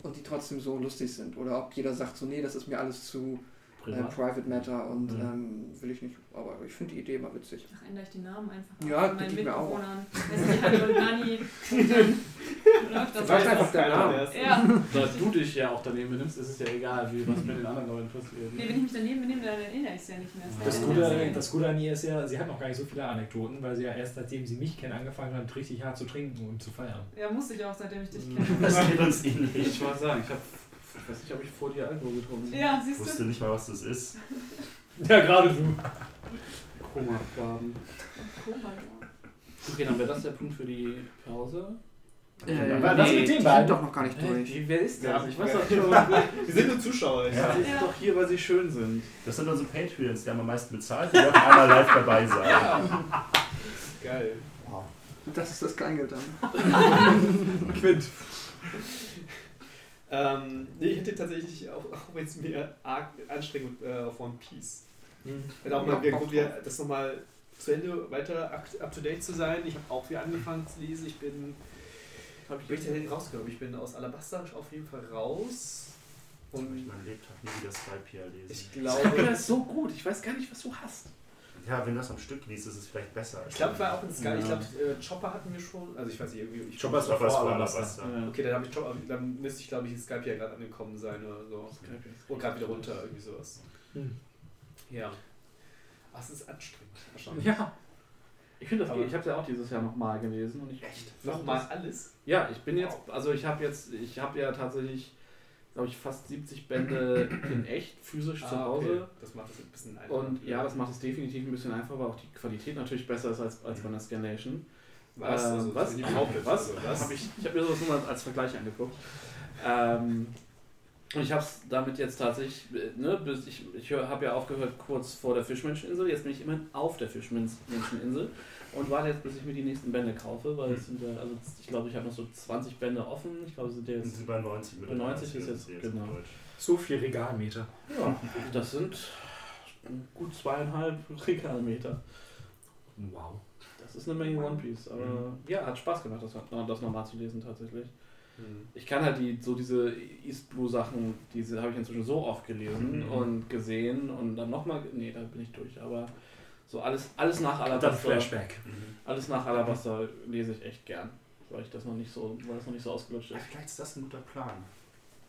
und die trotzdem so lustig sind. Oder ob jeder sagt so, nee, das ist mir alles zu äh, Privat. Private Matter und Mhm. ähm, will ich nicht. Aber ich finde die Idee immer witzig. Ach, ändere ich die Namen einfach. Ja, von die meinen geht mir auch. Mitbewohnern. Weiß nicht, Hallo dann läuft das Sag halt. einfach der Name. Ja. Da du dich ja auch daneben benimmst, ist es ja egal, wie, was mit den anderen Leuten passiert. Nee, wenn ich mich daneben benehme, dann erinnere ich es ja nicht mehr. Das kann Gute, das Gute an ihr ist ja, sie hat noch gar nicht so viele Anekdoten, weil sie ja erst seitdem sie mich kennt, angefangen hat, richtig hart zu trinken und zu feiern. Ja, musste ich auch, seitdem ich dich Mhm. kenne. Das geht uns ähnlich. Ich wollte sagen, ich, hab, ich weiß nicht, ob ich vor dir Alkohol getrunken habe. Ja, Ich siehst wusste du? nicht mal, was das ist. Ja, gerade du. Koma-Gaben. Koma, Okay, dann wäre das der Punkt für die Pause. Äh, Was nee, mit die beiden? sind doch noch gar nicht durch. Wie, wer ist Ja, das? ich Ich weiß doch schon. Wir sind nur Zuschauer. Ich Ja. Sie ist doch hier, weil sie schön sind. Das sind unsere Patreons, die haben am meisten bezahlt. Die dürfen einmal live dabei sein. Geil. Das ist das Kleingeld dann. Quint. Ähm, nee, ich hätte tatsächlich auch, auch wenn es mir arg anstrengend äh, auf One Piece. Wenn auch Ja, mal der Bock Grund wäre, das nochmal zu Ende weiter up- to date zu sein. Ich habe auch wieder angefangen zu lesen. Ich bin. Hab Bin ich denn rausgekommen? Ich bin aus Alabasta auf jeden Fall raus. Ich Und mein Lebtag nie wieder Skype hier lesen. ich glaube. das ist so gut. Ich weiß gar nicht, was du hast. Ja, wenn du das am Stück liest, ist es vielleicht besser. Ich glaube, war auch in Sky. Ja. Ich glaube, äh, Chopper hatten wir schon. Also ich weiß nicht, irgendwie. Ich Chopper ist war Alabasta. Alabasta. Ja. Okay, dann habe ich Chopper, dann müsste ich glaube ich in Skype ja gerade angekommen sein oder so. Und gerade wieder runter, irgendwie sowas. Hm. Ja. Ach, es ist anstrengend. Wahrscheinlich. Ja. Ich finde das Aber- geht. Ich habe ja auch dieses Jahr nochmal gelesen und ich echt. Nochmal alles? Ja, ich bin jetzt, also ich habe jetzt, ich habe ja tatsächlich, glaube ich, fast 70 Bände in echt physisch zu Ah, Hause. okay. Das macht es ein bisschen einfacher. Und ja, das macht es definitiv ein bisschen einfacher, weil auch die Qualität natürlich besser ist als, als bei einer Scanation. was? Ähm, Also, was? Was? also, was? Hab ich ich habe mir sowas nur als Vergleich angeguckt. Ähm, und ich habe es damit jetzt tatsächlich, äh, ne, ich, ich habe ja aufgehört kurz vor der Fischmenscheninsel, jetzt bin ich immerhin auf der Fischmenscheninsel und warte jetzt, bis ich mir die nächsten Bände kaufe, weil es sind ja, also ich glaube, ich habe noch so 20 Bände offen. Ich glaube, sind ja Sind jetzt, sie bei 90 Bei 90 ist jetzt- in genau. So viel Regalmeter. ja, das sind gut zweieinhalb Regalmeter. Wow. Das ist eine Menge One Piece, aber Mhm. ja, hat Spaß gemacht, das, das nochmal zu lesen tatsächlich. Hm. Ich kann halt die, so diese East Blue Sachen, diese habe ich inzwischen so oft gelesen Mhm. und gesehen und dann nochmal, nee, da bin ich durch, aber so alles, alles nach dann Alabaster, Flashback. alles nach Alabaster lese ich echt gern, weil ich das noch nicht so, weil das noch nicht so ausgelutscht Ja, ist. Vielleicht ist das ein guter Plan.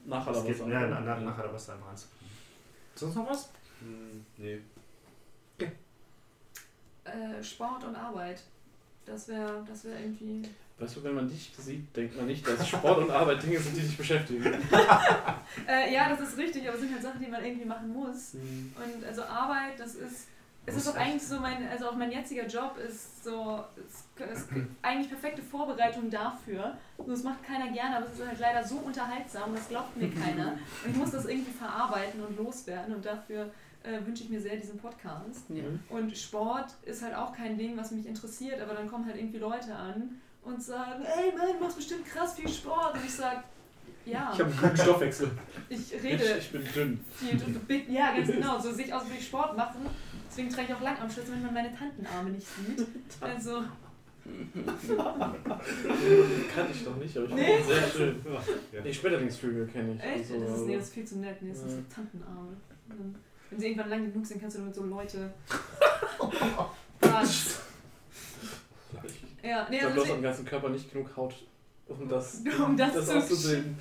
Nach Das geht, Alabaster. ja, nach, nach Alabaster im Ranz. Sonst noch was? Hm, nee. Äh, Sport und Arbeit. Das wäre das wär irgendwie. Weißt du, wenn man dich sieht, denkt man nicht, dass Sport und Arbeit Dinge sind, die dich beschäftigen. Äh, ja, das ist richtig, aber es sind halt Sachen, die man irgendwie machen muss. Und also Arbeit, das ist. Es ist auch eigentlich so mein, also auch mein jetziger Job ist so, es ist eigentlich perfekte Vorbereitung dafür. Nur das macht keiner gerne, aber es ist halt leider so unterhaltsam, das glaubt mir keiner. Und ich muss das irgendwie verarbeiten und loswerden und dafür äh, wünsche ich mir sehr diesen Podcast. Ja. Und Sport ist halt auch kein Ding, was mich interessiert, aber dann kommen halt irgendwie Leute an und sagen, ey Mann, du machst bestimmt krass viel Sport. Und ich sag, ja, Ich habe einen guten Stoffwechsel. ich Ich, rede ich bin dünn. viel. Ja, ganz genau. So sehe ich aus, wie ich Sport machen. Deswegen trage ich auch Langarmschürze, wenn man meine Tantenarme nicht sieht. Also, Kannte ich doch nicht, aber ich Nee? finde sehr schön. Ja. Die Schmetterlingsflügel kenne ich. echt? also, Das ist, nee, aber- das ist viel zu nett. Nee, das sind Ja. so Tantenarme. Wenn sie irgendwann lang genug sind, kannst du damit so Leute. Was? Ja, nee, Ich also habe bloß am ganzen Körper nicht genug Haut, um das, Um das zu auszusehen.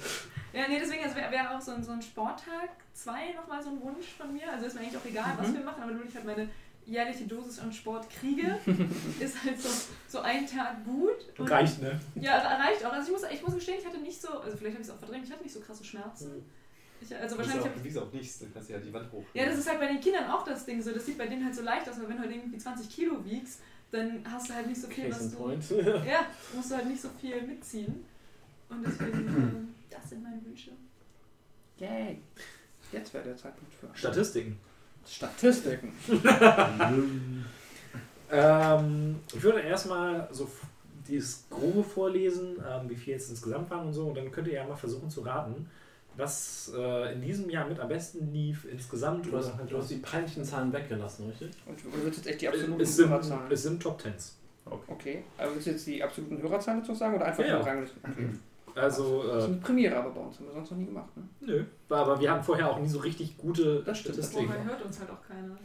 Ja, nee, deswegen also wäre wär auch so ein, so ein Sporttag 2 nochmal so ein Wunsch von mir. Also ist mir eigentlich auch egal, was Mhm. wir machen, aber nur ich halt meine jährliche Dosis an Sport kriege, ist halt so, so ein Tag gut. Und Reicht, ne? Ja, reicht auch. Also ich muss, ich muss gestehen, ich hatte nicht so, also vielleicht habe ich es auch verdrängt, ich hatte nicht so krasse Schmerzen. Ich, also wahrscheinlich auch, du auch nichts, dann kannst du ja die Wand hoch. Ja, das ist halt bei den Kindern auch das Ding so. Das sieht bei denen halt so leicht aus, aber wenn du halt irgendwie 20 Kilo wiegst, dann hast du halt nicht so viel, Case was du. point. Ja, musst du halt nicht so viel mitziehen. Und deswegen, ähm, das sind meine Wünsche. Yay. Jetzt wäre der Zeitpunkt für Statistiken. Statistiken. Ähm, ich würde erstmal so dieses Grobe vorlesen, ähm, wie viel jetzt insgesamt waren und so, und dann könnt ihr ja mal versuchen zu raten, was äh, in diesem Jahr mit am besten lief insgesamt. Du hast, oder du hast die peinlichen Zahlen weggelassen, richtig? Und du willst jetzt echt die absoluten es, sind, Hörerzahlen? es sind Top Tens. Okay. Aber willst du jetzt die absoluten Hörerzahlen dazu sagen oder einfach Ja, nur ja. Ranglisten? Okay. Also, Das ist äh, eine Premiere aber bei uns, haben wir sonst noch nie gemacht. Ne? nö. Aber wir hatten vorher auch nie so richtig gute Das stimmt. Statistiken. Vorher hört uns halt auch keiner.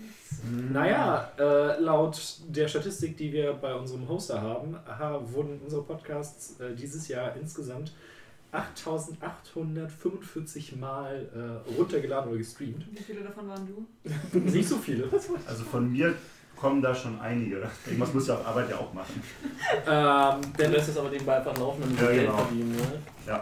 Naja, äh, laut der Statistik, die wir bei unserem Hoster haben, ha, wurden unsere Podcasts äh, dieses Jahr insgesamt 8845 Mal äh, runtergeladen oder gestreamt. Wie viele davon waren du? Nicht so viele. Also von mir kommen da schon einige. Irgendwas muss ja auf Arbeit ja auch machen. ähm, Dann lässt es aber nebenbei einfach laufen, damit wir Ja, Geld genau. verdienen. Ne?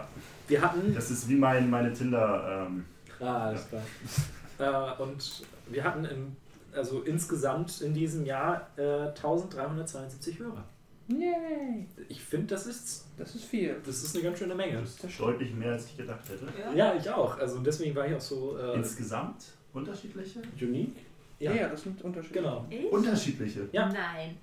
wir hatten Das ist wie mein, meine Tinder. Ähm, Ah, alles klar. äh, und wir hatten im, also insgesamt in diesem Jahr äh, 1372 Hörer. Yay. Ich finde, das ist Das ist viel. das ist eine ganz schöne Menge. das ist deutlich mehr, als ich gedacht hätte. Ja, ich auch. Also deswegen war ich auch so äh, Insgesamt unterschiedliche? Unique? Ja, ja, das sind Unterschiede. genau. Ich? Unterschiedliche. Ja. Nein.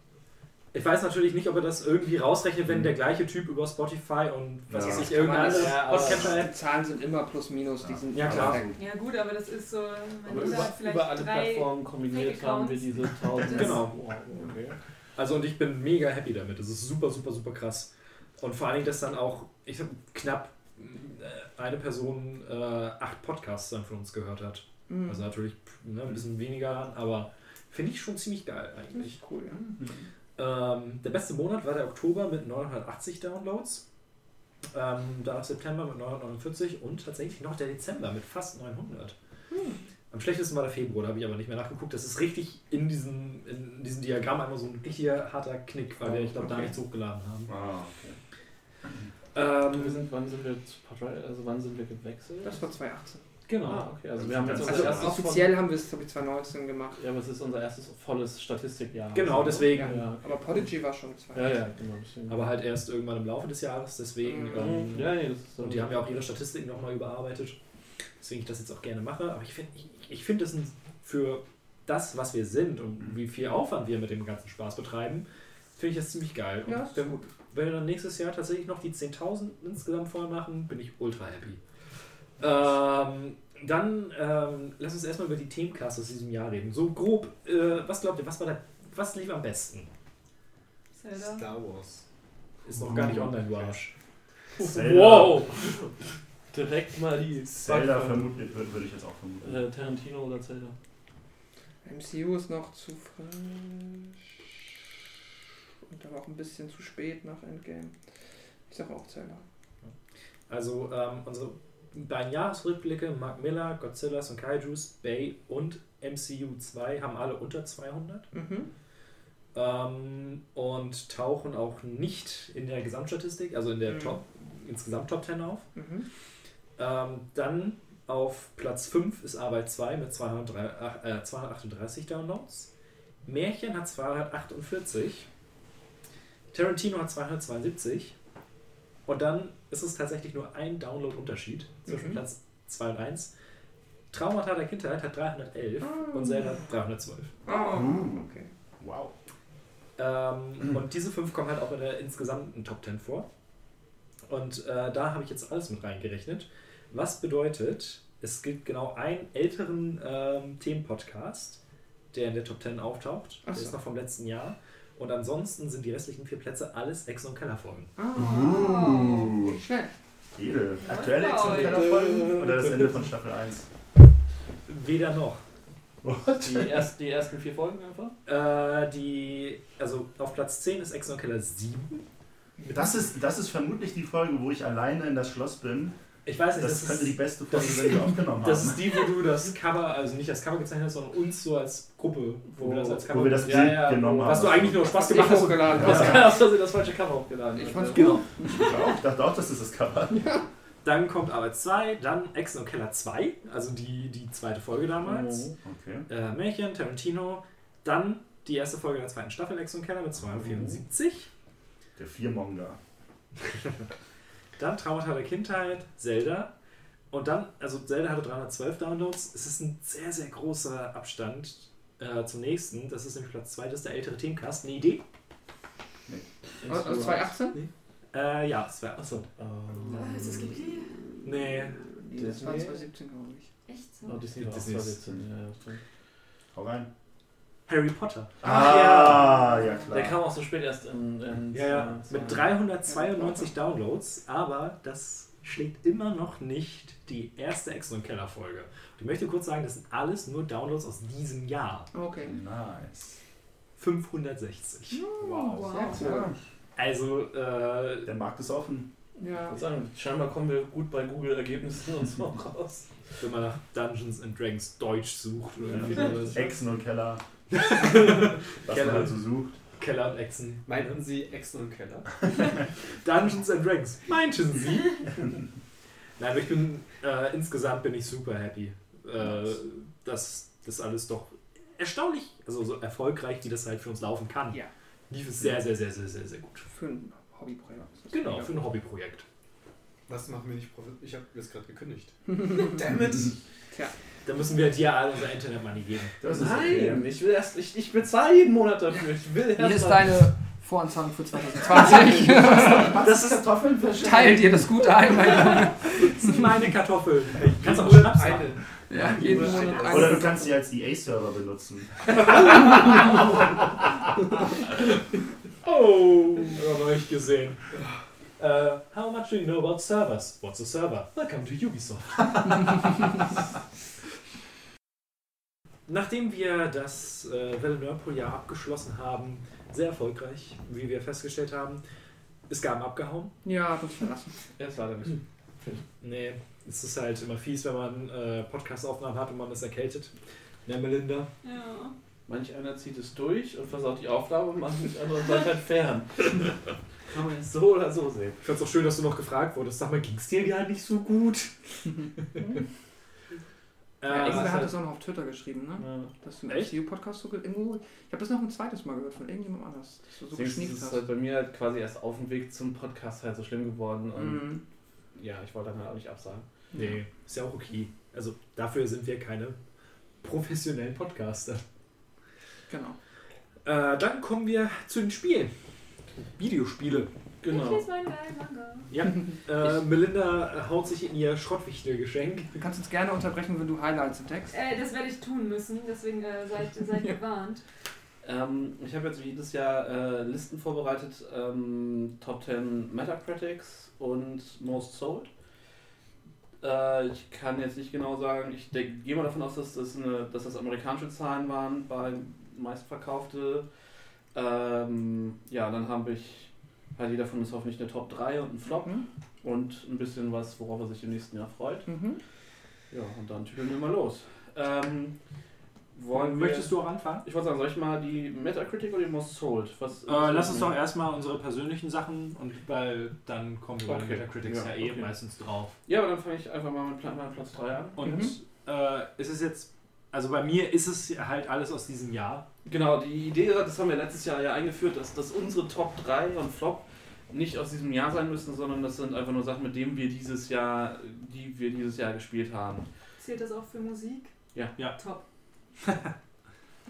Ich weiß natürlich nicht, ob er das irgendwie rausrechnet, wenn der gleiche Typ über Spotify und was Ja. weiß ich, Kann irgendeine man andere nicht- Ja, Die Zahlen sind immer plus minus, die Ja. sind Ja, klar. Ja gut, aber das ist so, Mutter über, hat vielleicht über alle drei... Plattformen kombiniert haben wir diese 1000. Genau. Wow, okay. Also und ich bin mega happy damit. Das ist super, super, super krass. Und vor allen Dingen, dass dann auch, ich habe knapp äh, eine Person äh, acht Podcasts dann von uns gehört hat. Mhm. Also natürlich ne, ein bisschen weniger, aber finde ich schon ziemlich geil das eigentlich. ist cool, ja. Ähm, der beste Monat war der Oktober mit 980 Downloads. Ähm, danach September mit 949 und tatsächlich noch der Dezember mit fast 900. Am schlechtesten war der Februar, da habe ich aber nicht mehr nachgeguckt. Das ist richtig in diesem, in diesem Diagramm einmal so ein richtiger harter Knick, weil wir, ich glaube, da Okay. nichts hochgeladen haben. Ah, okay. Ähm, Wir sind, wann sind wir also wann sind wir gewechselt? Das war 2018. genau. Ah, okay. Also wir haben jetzt unser Also offiziell haben wir es, glaube ich, 2019 gemacht. Ja, aber es ist unser erstes volles Statistikjahr. Genau, deswegen. Ja, ja. Aber Podigy war schon Ja, 2018. ja, genau. deswegen. Aber halt erst irgendwann im Laufe des Jahres, deswegen. Mhm. Ähm, ja, nee, das ist so. Und die haben ja auch ihre Statistiken nochmal überarbeitet. Deswegen ich das jetzt auch gerne mache. Aber ich finde, ich, ich find das ein, für das, was wir sind und wie viel Aufwand wir mit dem ganzen Spaß betreiben, finde ich das ziemlich geil. Ja, und ist wenn, gut. wenn wir dann nächstes Jahr tatsächlich noch die 10.000 insgesamt voll machen, bin ich ultra happy. Ähm, dann ähm, lass uns erstmal über die Themencasts aus diesem Jahr reden. So grob, äh, was glaubt ihr, was war da, was lief am besten? Zelda. Star Wars. Ist noch gar nicht online, du Arsch. Zelda, Wow! Direkt mal die Zelda Backfront. vermutlich, würde würde ich jetzt auch vermuten. Äh, Tarantino oder Zelda? MCU ist noch zu frisch. Und aber auch ein bisschen zu spät nach Endgame. Ich sage auch Zelda. Also ähm, unsere beiden Jahresrückblicke, Mark Miller, Godzillas und Kaijus, Bay und MCU 2 haben alle unter 200 Mhm. ähm, und tauchen auch nicht in der Gesamtstatistik, also in der Mhm. Top, insgesamt Top 10 auf. Mhm. Ähm, dann auf Platz 5 ist Arbeit 2 mit 203, äh, 238 Downloads. Märchen hat 248. Tarantino hat 272. Und dann ist es tatsächlich nur ein Download-Unterschied zwischen Mhm. Platz 2 und 1. Traumata der Kindheit hat 311 Ah. und Zelda hat 312. Oh, Uh. okay. Wow. Ähm, und diese fünf kommen halt auch in der insgesamten Top 10 vor. Und äh, da habe ich jetzt alles mit reingerechnet. Was bedeutet, es gibt genau einen älteren ähm, Themenpodcast, der in der Top 10 auftaucht. Ach Der so. ist noch vom letzten Jahr. Und ansonsten sind die restlichen vier Plätze alles Ex- und Kellerfolgen. Uh. nicht schlecht. Edel. Aktuelle Wow. Exxon-Folgen oder das Ende von Staffel 1? Weder noch. Die, erst, die ersten vier Folgen einfach? Äh, die, also auf Platz 10 ist Ex- und Keller 7. Das ist, das ist vermutlich die Folge, wo ich alleine in das Schloss bin. Ich weiß nicht, Das das, könnte die ist, beste Folge das- sein, die wir aufgenommen das haben. ist die, wo du das Cover, also nicht das Cover gezeichnet hast, sondern uns so als Gruppe, wo, wir das als Cover wo wir das Ja, Bild ja, genommen wo- haben. Was du eigentlich nur Spaß gemacht hast. hochgeladen. Du hast Ja. ja. aus Versehen das falsche Cover hochgeladen. Ich fand's Also, gut. Ich dachte auch, das ist das Cover. Dann kommt Arbeit 2, dann Exen und Keller 2, also die, die zweite Folge damals. Mhm. Okay. Äh, Märchen, Tarantino. Dann die erste Folge der zweiten Staffel Exen und Keller mit 274. Der Viermonger. Dann Traumata der Kindheit, Zelda. Und dann, also Zelda hatte 312 Downloads. Es ist ein sehr, sehr großer Abstand äh, zum nächsten. Das ist nämlich Platz 2, das ist der ältere Themencast. Eine Idee? Aus aus 2018? Äh, ja, das wäre. Achso. Ah, Ist das Ähm, Ghibli? Nee. Das war Disney? 2017, glaube ich. Echt so? oh, Disney war Disney ist- 2017. Ja. Hau rein. Harry Potter. Ah, ja, klar. Der kam auch so spät erst in. in Ja, ja, mit 392 Downloads, aber das schlägt immer noch nicht die erste Exo- und Keller-Folge. Ich möchte kurz sagen, das sind alles nur Downloads aus diesem Jahr. Okay. Nice. 560. Wow. Sehr cool. Also, äh, Der Markt ist offen. Ich Ja. würde sagen, scheinbar kommen wir gut bei Google-Ergebnissen und so raus. wenn man nach Dungeons and Dragons Deutsch sucht oder irgendwie Ja. Echsen und Keller. Was Keller. man halt so sucht. Keller und Echsen. Meinten Sie Exen und Keller? Dungeons and Dragons. Meinten Sie? Nein, aber ich bin, äh, insgesamt bin ich super happy, äh, dass das alles doch erstaunlich, also so erfolgreich, wie das halt für uns laufen kann. Ja. Lief es sehr, sehr, sehr, sehr, sehr, sehr gut. Für ein Hobbyprojekt. Das Genau, für ein Hobbyprojekt. Was machen wir nicht profit? Ich habe jetzt gerade gekündigt. Damn it! Da müssen wir dir all unser Internet-Money geben. Das ist okay. Nein, ich will erst, ich, ich bezahle jeden Monat dafür. Ich will Hier ist erst deine Voranzahlung für 2020. Das ist Kartoffeln Teilt dir das Gute ein, mein Junge. Das sind meine Kartoffeln. Kannst auch Nur Schnaps machen. eine. Ja, jeden Monat. Oder du kannst sie als EA-Server benutzen. Oh, habe ich gesehen. Uh, how much do you know about servers? What's a server? Welcome to Ubisoft. Nachdem wir das äh, Welle Nerdpool-Jahr abgeschlossen haben, sehr erfolgreich, wie wir festgestellt haben, ist Gaben abgehauen. Ja, hat uns verlassen. Er ist leider nicht. Nee, Es ist halt immer fies, wenn man äh, Podcast-Aufnahmen hat und man ist erkältet. Ja, Melinda. Ja. Manch einer zieht es durch und versaut die Aufnahme und manch andere bleibt halt fern. Kann man jetzt so oder so sehen. Ich fand's auch schön, dass du noch gefragt wurdest. Sag mal, ging's dir gar nicht so gut? Ja, irgendwer hat halt- das auch noch auf Twitter geschrieben, ne? Ja. Dass du im Echt? MCU-Podcast so ge- irgendwo. Ich habe das noch ein zweites Mal gehört von irgendjemand anders, dass du so ist geschnieft es hast. halt bei mir halt quasi erst auf dem Weg zum Podcast halt so schlimm geworden. Und Mhm. ja, ich wollte dann halt auch nicht absagen. nee, ist ja auch okay. Also dafür sind wir keine professionellen Podcaster. Genau. Äh, dann kommen wir zu den Spielen. Videospiele. Ich Genau. lese meinen geilen Manga. Ja, äh, Melinda haut sich in ihr Schrottwichtelgeschenk. Du kannst uns gerne unterbrechen, wenn du Highlights im Text. Äh, das werde ich tun müssen, deswegen äh, seid, seid gewarnt. Ähm, ich habe jetzt wie jedes Jahr äh, Listen vorbereitet, ähm, Top 10 Metacritics und Most Sold. Äh, ich kann jetzt nicht genau sagen, ich gehe mal davon aus, dass das, eine, dass das amerikanische Zahlen waren bei meistverkaufte. Ähm, ja, dann habe ich, halt jeder von uns hoffentlich eine Top 3 und einen Flop Mhm. und ein bisschen was, worauf er sich im nächsten Jahr freut. Mhm. Ja, und dann tüdeln wir mal los. Ähm, wollen wir, Möchtest du auch anfangen? ich wollte sagen, soll ich mal die Metacritic oder die Most Sold? Was, Äh, lass uns doch erstmal unsere persönlichen Sachen und weil dann kommen wir bei den Okay. Metacritics ja, Ja, eh okay. meistens drauf. Ja, aber dann fange ich einfach mal mit meinem Platz 3 an. Und Mhm. äh, ist es jetzt, also bei mir ist es halt alles aus diesem Jahr. Genau, die Idee, das haben wir letztes Jahr ja eingeführt, dass, dass unsere Top 3 und Flop nicht aus diesem Jahr sein müssen, sondern das sind einfach nur Sachen, mit denen wir dieses Jahr, die wir dieses Jahr gespielt haben. Zählt das auch für Musik? Ja. Ja. Top.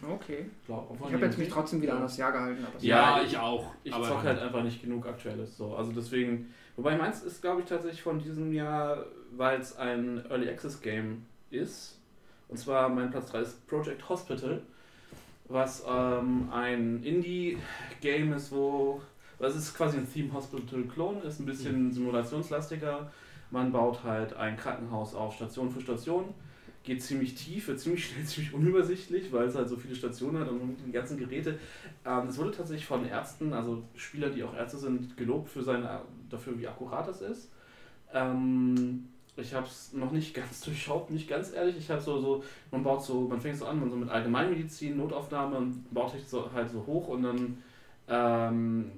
Okay. Glaub, Ich habe jetzt mich trotzdem wieder an das Jahr gehalten. Aber es- Ja, ich auch. Ich aber zocke halt einfach nicht genug Aktuelles. So. Also deswegen, wobei meins ist, glaube ich, tatsächlich von diesem Jahr, weil es ein Early Access Game ist. Und zwar mein Platz 3 ist Project Hospital, was ähm, ein Indie-Game ist, wo. Das ist quasi ein Theme Hospital-Klon, ist ein bisschen simulationslastiger. Man baut halt ein Krankenhaus auf Station für Station, geht ziemlich tief, wird ziemlich schnell ziemlich unübersichtlich, weil es halt so viele Stationen hat und die ganzen Geräte ähm, es wurde tatsächlich von Ärzten, also Spieler, die auch Ärzte sind, gelobt für seine, dafür, wie akkurat das ist. Ähm, ich habe es noch nicht ganz durchschaut, nicht ganz ehrlich. Ich habe so, so, man baut so, man fängt so an, man so mit Allgemeinmedizin, Notaufnahme und baut sich so, halt so hoch und dann ähm,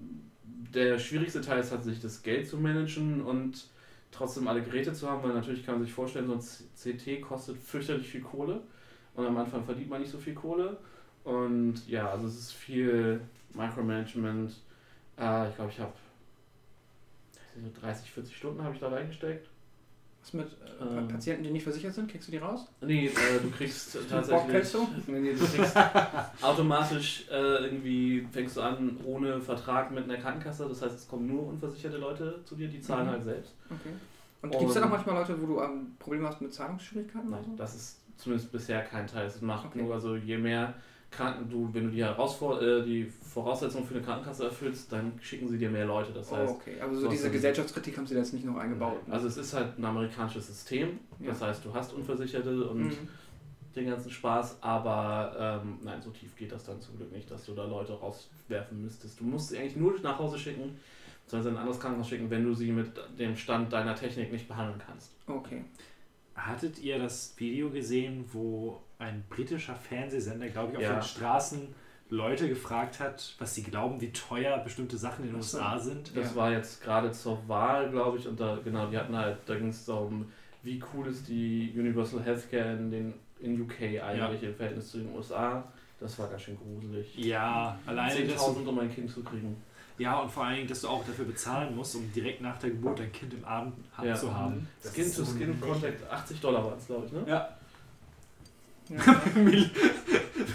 der schwierigste Teil ist tatsächlich das Geld zu managen und trotzdem alle Geräte zu haben, weil natürlich kann man sich vorstellen, so ein CT kostet fürchterlich viel Kohle und am Anfang verdient man nicht so viel Kohle. Und ja, also es ist viel Micromanagement. Äh, ich glaube, ich habe 30, 40 Stunden habe ich da reingesteckt. Was mit äh, Ähm. Patienten, die nicht versichert sind? Kriegst du die raus? Nee, äh, du kriegst tatsächlich. du? Nee, du kriegst automatisch äh, irgendwie fängst du an ohne Vertrag mit einer Krankenkasse. Das heißt, es kommen nur unversicherte Leute zu dir, die zahlen Mhm. halt selbst. Okay. Und gibt es da auch manchmal Leute, wo du ähm, Probleme hast mit Zahlungsschwierigkeiten? Nein, so? das ist zumindest bisher kein Teil. Es macht Okay. nur, also je mehr Kranken du, wenn du die, Herausfor äh, die Voraussetzungen für eine Krankenkasse erfüllst, dann schicken sie dir mehr Leute. Das Oh, heißt, okay, aber so diese Gesellschaftskritik haben sie da jetzt nicht noch eingebaut. ne? Also es ist halt ein amerikanisches System. Das Ja. heißt, du hast Unversicherte und Mhm. den ganzen Spaß, aber ähm, nein, so tief geht das dann zum Glück nicht, dass du da Leute rauswerfen müsstest. Du musst sie eigentlich nur nach Hause schicken, beziehungsweise in ein anderes Krankenhaus schicken, wenn du sie mit dem Stand deiner Technik nicht behandeln kannst. Okay. Hattet ihr das Video gesehen, wo ein britischer Fernsehsender, glaube ich, auf Ja. den Straßen Leute gefragt hat, was sie glauben, wie teuer bestimmte Sachen in den. USA sind? Das Ja. war jetzt gerade zur Wahl, glaube ich, und da, genau, die hatten halt, da ging es darum, wie cool ist die Universal Healthcare in, den, in UK eigentlich im Verhältnis zu den USA. Das war ganz schön gruselig. Ja, alleine dass 10.000 du, um ein Kind zu kriegen. ja und vor allen Dingen, dass du auch dafür bezahlen musst, um direkt nach der Geburt dein Kind im Arm ha- Ja. zu haben. Skin to Skin Contact, 80 Dollar war es, glaube ich, ne? Ja, Ja.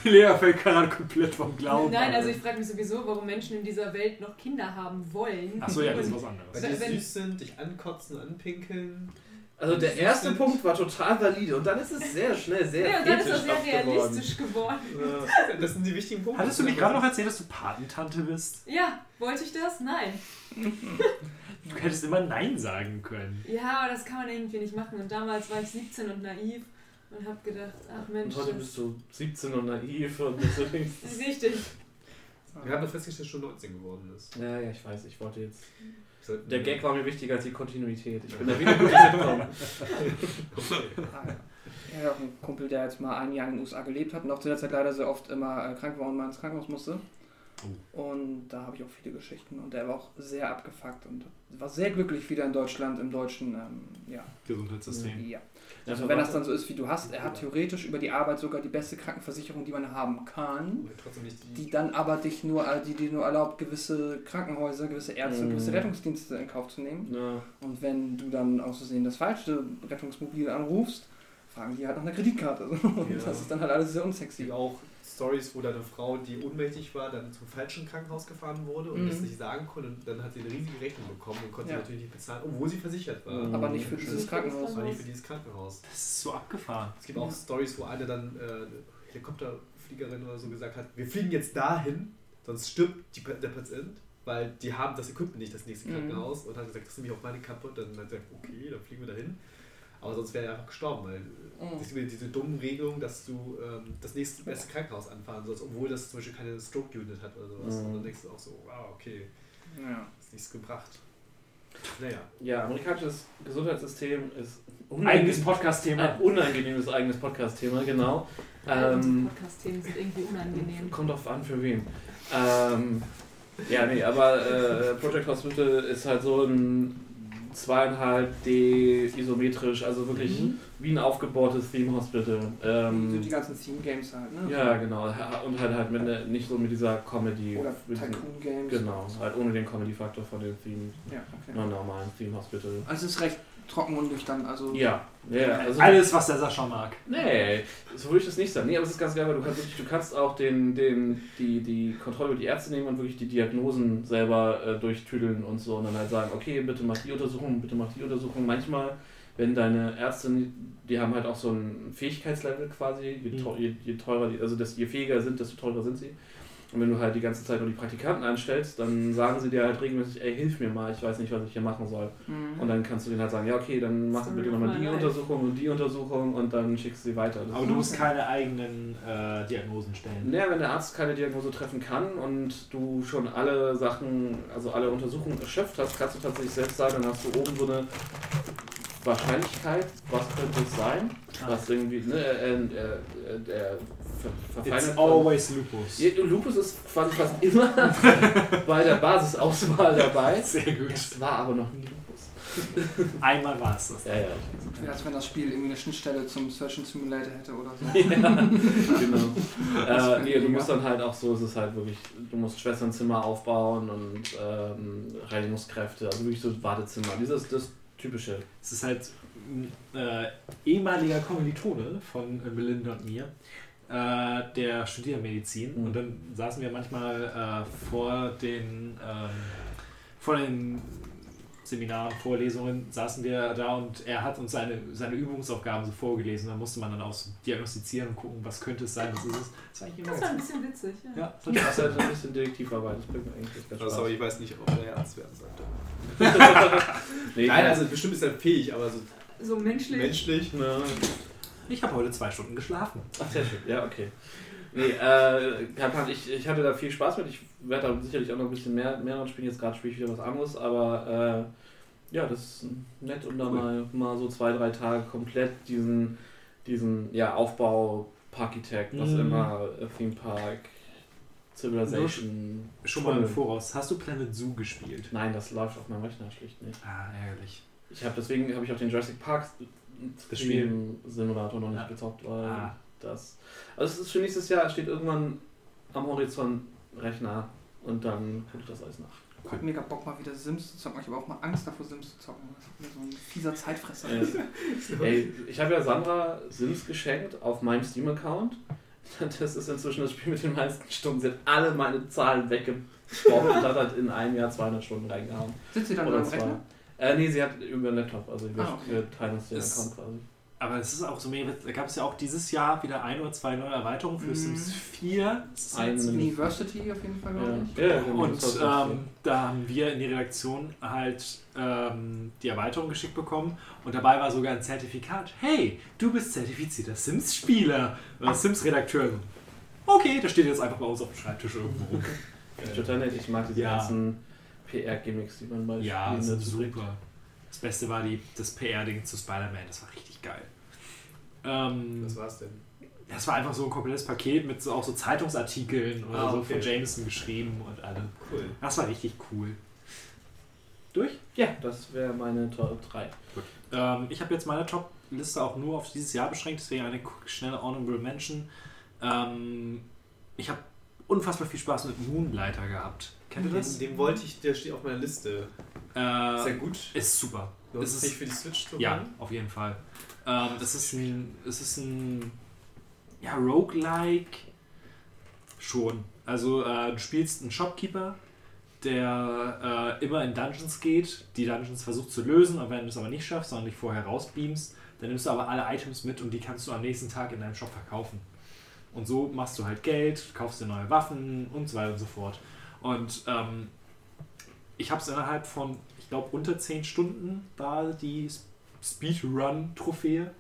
Lea fällt gerade komplett vom Glauben. Nein, also ich frage mich sowieso, warum Menschen in dieser Welt noch Kinder haben wollen. Achso, ja, das ist was Weil anderes. die Wenn- süß sind, dich ankotzen, anpinkeln. Also der erste Punkt war total valide und dann ist es sehr schnell sehr Ja, und dann ist das sehr geworden. realistisch geworden. Äh, Das sind die wichtigen Punkte. Hattest du nicht gerade noch erzählt, dass du Patentante bist? Ja, wollte ich das? Nein. Du hättest immer Nein sagen können. Ja, aber das kann man irgendwie nicht machen. Und damals war ich 17 und naiv und habe gedacht, ach Mensch, Und heute bist du 17 und naiv und richtig. Wir haben doch festgestellt, dass du 19 geworden ist. Ja, ja, ich weiß, ich wollte jetzt Der Gag war mir wichtiger als die Kontinuität. Ich bin da wieder gut ja. Ich habe auch einen Kumpel, der jetzt mal ein Jahr in den USA gelebt hat und auch zu der Zeit leider sehr oft immer äh, krank war und mal ins Krankenhaus musste. Und da habe ich auch viele Geschichten und der war auch sehr abgefuckt und war sehr glücklich wieder in Deutschland im deutschen, ähm, ja. Gesundheitssystem. ja. Also wenn das dann so ist, wie du hast, er hat theoretisch über die Arbeit sogar die beste Krankenversicherung, die man haben kann, Aber trotzdem nicht die. die dann aber dich nur, äh, die dir nur erlaubt, gewisse Krankenhäuser, gewisse Ärzte, Mhm. gewisse Rettungsdienste in Kauf zu nehmen. Ja. Und wenn du dann aus Versehen das falsche Rettungsmobil anrufst, fragen die halt nach einer Kreditkarte. Und Ja. das ist dann halt alles sehr unsexy. Die auch Stories, wo da eine Frau, die ohnmächtig war, dann zum falschen Krankenhaus gefahren wurde und Mhm. das nicht sagen konnte. Und dann hat sie eine riesige Rechnung bekommen und konnte Ja. sie natürlich nicht bezahlen, obwohl sie versichert war. Mhm. Aber nicht für dieses. Krankenhaus. Das war nicht für dieses Krankenhaus. Das ist so abgefahren. Es gibt auch Stories, wo eine dann äh, eine Helikopterfliegerin oder so gesagt hat, wir fliegen jetzt dahin, sonst stirbt die, der Patient, weil die haben das Equipment nicht, das nächste Mhm. Krankenhaus. Und hat gesagt, das ist nämlich auch meine Kappe. Dann hat sie gesagt, okay, dann fliegen wir dahin. Aber sonst wäre er einfach gestorben, weil Mhm. diese, diese dummen Regelungen, dass du ähm, das nächste beste Krankenhaus anfahren sollst, obwohl das zum Beispiel keine Stroke-Unit hat oder sowas. Mhm. Und dann denkst du auch so, wow, okay, Ja. ist nichts gebracht. Naja. ja, amerikanisches Gesundheitssystem ist Eigenes ein Podcast-Thema. unangenehmes eigenes Podcast-Thema, genau. Ähm, Podcast-Themen sind irgendwie unangenehm. kommt drauf an, für wen. Ähm, ja, nee, aber äh, Project Hospital ist halt so ein zweieinhalb D isometrisch, also wirklich Mhm. wie ein aufgebautes Theme Hospital. Ähm, sind die ganzen Theme Games halt, ne? ja, genau. Und halt halt mit ne, nicht so mit dieser Comedy. Oder mit Tycoon Games. Genau, halt ohne den Comedy-Faktor von dem Theme, Ja, okay. normalen Theme Hospital. Also es ist recht trocken und nüchtern. Also Ja, ja, also. Alles, was der Sascha mag. Nee, so würde ich das nicht sagen. Nee, aber es ist ganz geil, weil du kannst, wirklich, du kannst auch den, den, die, die Kontrolle über die Ärzte nehmen und wirklich die Diagnosen selber äh, durchtüdeln und so und dann halt sagen, okay, bitte mach die Untersuchung, bitte mach die Untersuchung. Manchmal, wenn deine Ärzte, die haben halt auch so ein Fähigkeitslevel quasi, je, teu- je, je teurer die, also desto, je fähiger sind, desto teurer sind sie. Und wenn du halt die ganze Zeit nur die Praktikanten anstellst, dann sagen sie dir halt regelmäßig, ey, hilf mir mal, ich weiß nicht, was ich hier machen soll. Mhm. Und dann kannst du denen halt sagen, ja okay, dann mach Story bitte nochmal die. Untersuchung und die Untersuchung und dann schickst du sie weiter. Das Aber du musst keine eigenen äh, Diagnosen stellen. naja, wenn der Arzt keine Diagnose treffen kann und du schon alle Sachen, also alle Untersuchungen erschöpft hast, kannst du tatsächlich selbst sagen, dann hast du oben so eine Wahrscheinlichkeit, was könnte es sein, was irgendwie, ne, äh, äh, äh, der ver It's verfeinert. always lupus. Ja, Lupus ist quasi fast immer bei der Basisauswahl dabei. Sehr gut. Es war aber noch nie Lupus. Einmal war es das. Ja, ja. Wäre als wenn das Spiel irgendwie eine Schnittstelle zum Surgeon Simulator hätte oder so. ja genau. Äh, nee, du musst dann halt auch so, es ist halt wirklich, du musst Schwesternzimmer aufbauen und ähm, Reinigungskräfte, also wirklich so Wartezimmer. Dieses das typische. Es ist halt ein äh, ehemaliger Kommilitone von äh, Melinda und mir, äh, der studiert Medizin. Mhm. Und dann saßen wir manchmal äh, vor den ähm, vor den Seminaren, Vorlesungen, saßen wir da und er hat uns seine, seine Übungsaufgaben so vorgelesen. Da musste man dann auch so diagnostizieren und gucken, was könnte es sein, was ist es. Das war eigentlich immer Das war ein bisschen witzig. Ja. ja, Das ist halt ein bisschen Detektivarbeit, das bringt mir eigentlich ganz Das, Spaß. aber ich weiß nicht, ob er Arzt werden sollte. nee, Nein, also bestimmt ist er fähig, aber so So menschlich. menschlich. Ne. Ich habe heute zwei Stunden geschlafen. Ach, sehr schön. Ja, okay. Nee, äh, ich, ich hatte da viel Spaß mit. Ich werde da sicherlich auch noch ein bisschen mehr, mehr noch spielen. Jetzt gerade spiele ich wieder was anderes, aber äh, ja, das ist nett, um da Cool. mal, mal so zwei, drei Tage komplett diesen, diesen ja, Aufbau Parkitect, was Mhm. immer äh, Theme Park, Civilization. Schon mal im. Voraus. Hast du Planet Zoo gespielt? Nein, das läuft auf meinem Rechner schlicht nicht. Ah, ärgerlich. Ich habe deswegen habe ich auch den Jurassic Park Das Spiel. Stream Simulator noch nicht Ja. gezockt, weil Ah. das. Also es ist für nächstes Jahr steht irgendwann am Horizont Rechner und dann gucke ich das alles nach. Ich hab mega Bock mal wieder Sims zu zocken. Ich habe auch mal Angst davor, Sims zu zocken. Das ist mir so ein fieser Zeitfresser. Äh, ey, ich habe ja Sandra Sims geschenkt auf meinem Steam-Account. Das ist inzwischen das Spiel mit den meisten Stunden. Sie hat alle meine Zahlen weggebombt und hat halt in einem Jahr 200 Stunden reingehauen. Sitzt ihr dann Oder am zwei. Rechner? Äh, nee, sie hat über den Laptop, also wir, Ah, okay. wir teilen uns den Account quasi. Aber es ist auch so mega, da gab es ja auch dieses Jahr wieder ein oder zwei neue Erweiterungen für Mhm. Sims 4. Das ist Eine. jetzt- University auf jeden Fall, glaube Ja. ich. Ja, ja, Und ähm, da haben wir in die Redaktion halt ähm, die Erweiterung geschickt bekommen und dabei war sogar ein Zertifikat. Hey, du bist zertifizierter Sims-Spieler oder Sims-Redakteur. Okay, das steht jetzt einfach bei uns auf dem Schreibtisch irgendwo. Total nett, ich mag diese Ja. ganzen PR-Gimmicks, die man bei Ja, das ist super. Das Beste war die, das PR-Ding zu Spider-Man, das war richtig geil. Ähm, Was war's denn? das war einfach so ein komplettes Paket mit so, auch so Zeitungsartikeln oder Ah, so okay. von Jameson geschrieben und alle. Cool. Das war richtig cool. Durch? Ja, das wäre meine Top 3. Ähm, ich habe jetzt meine Top-Liste auch nur auf dieses Jahr beschränkt, deswegen eine schnelle Honorable Mention. Ähm, ich habe unfassbar viel Spaß mit Moonlighter gehabt. Kennt ihr das? Den, den wollte ich, der steht auf meiner Liste. Äh, Sehr gut. ist super. Es es ist- sich für die Switch zu Ja, auf jeden Fall. Ähm, es ist ein, es ist ein ja, Roguelike schon. Also äh, du spielst einen Shopkeeper, der äh, immer in Dungeons geht, die Dungeons versucht zu lösen, und wenn du es aber nicht schaffst, sondern dich vorher rausbeamst, dann nimmst du aber alle Items mit und die kannst du am nächsten Tag in deinem Shop verkaufen. Und so machst du halt Geld, kaufst dir neue Waffen und so weiter und so fort. Und ähm, ich habe es innerhalb von, ich glaube, unter 10 Stunden war die Speedrun-Trophäe.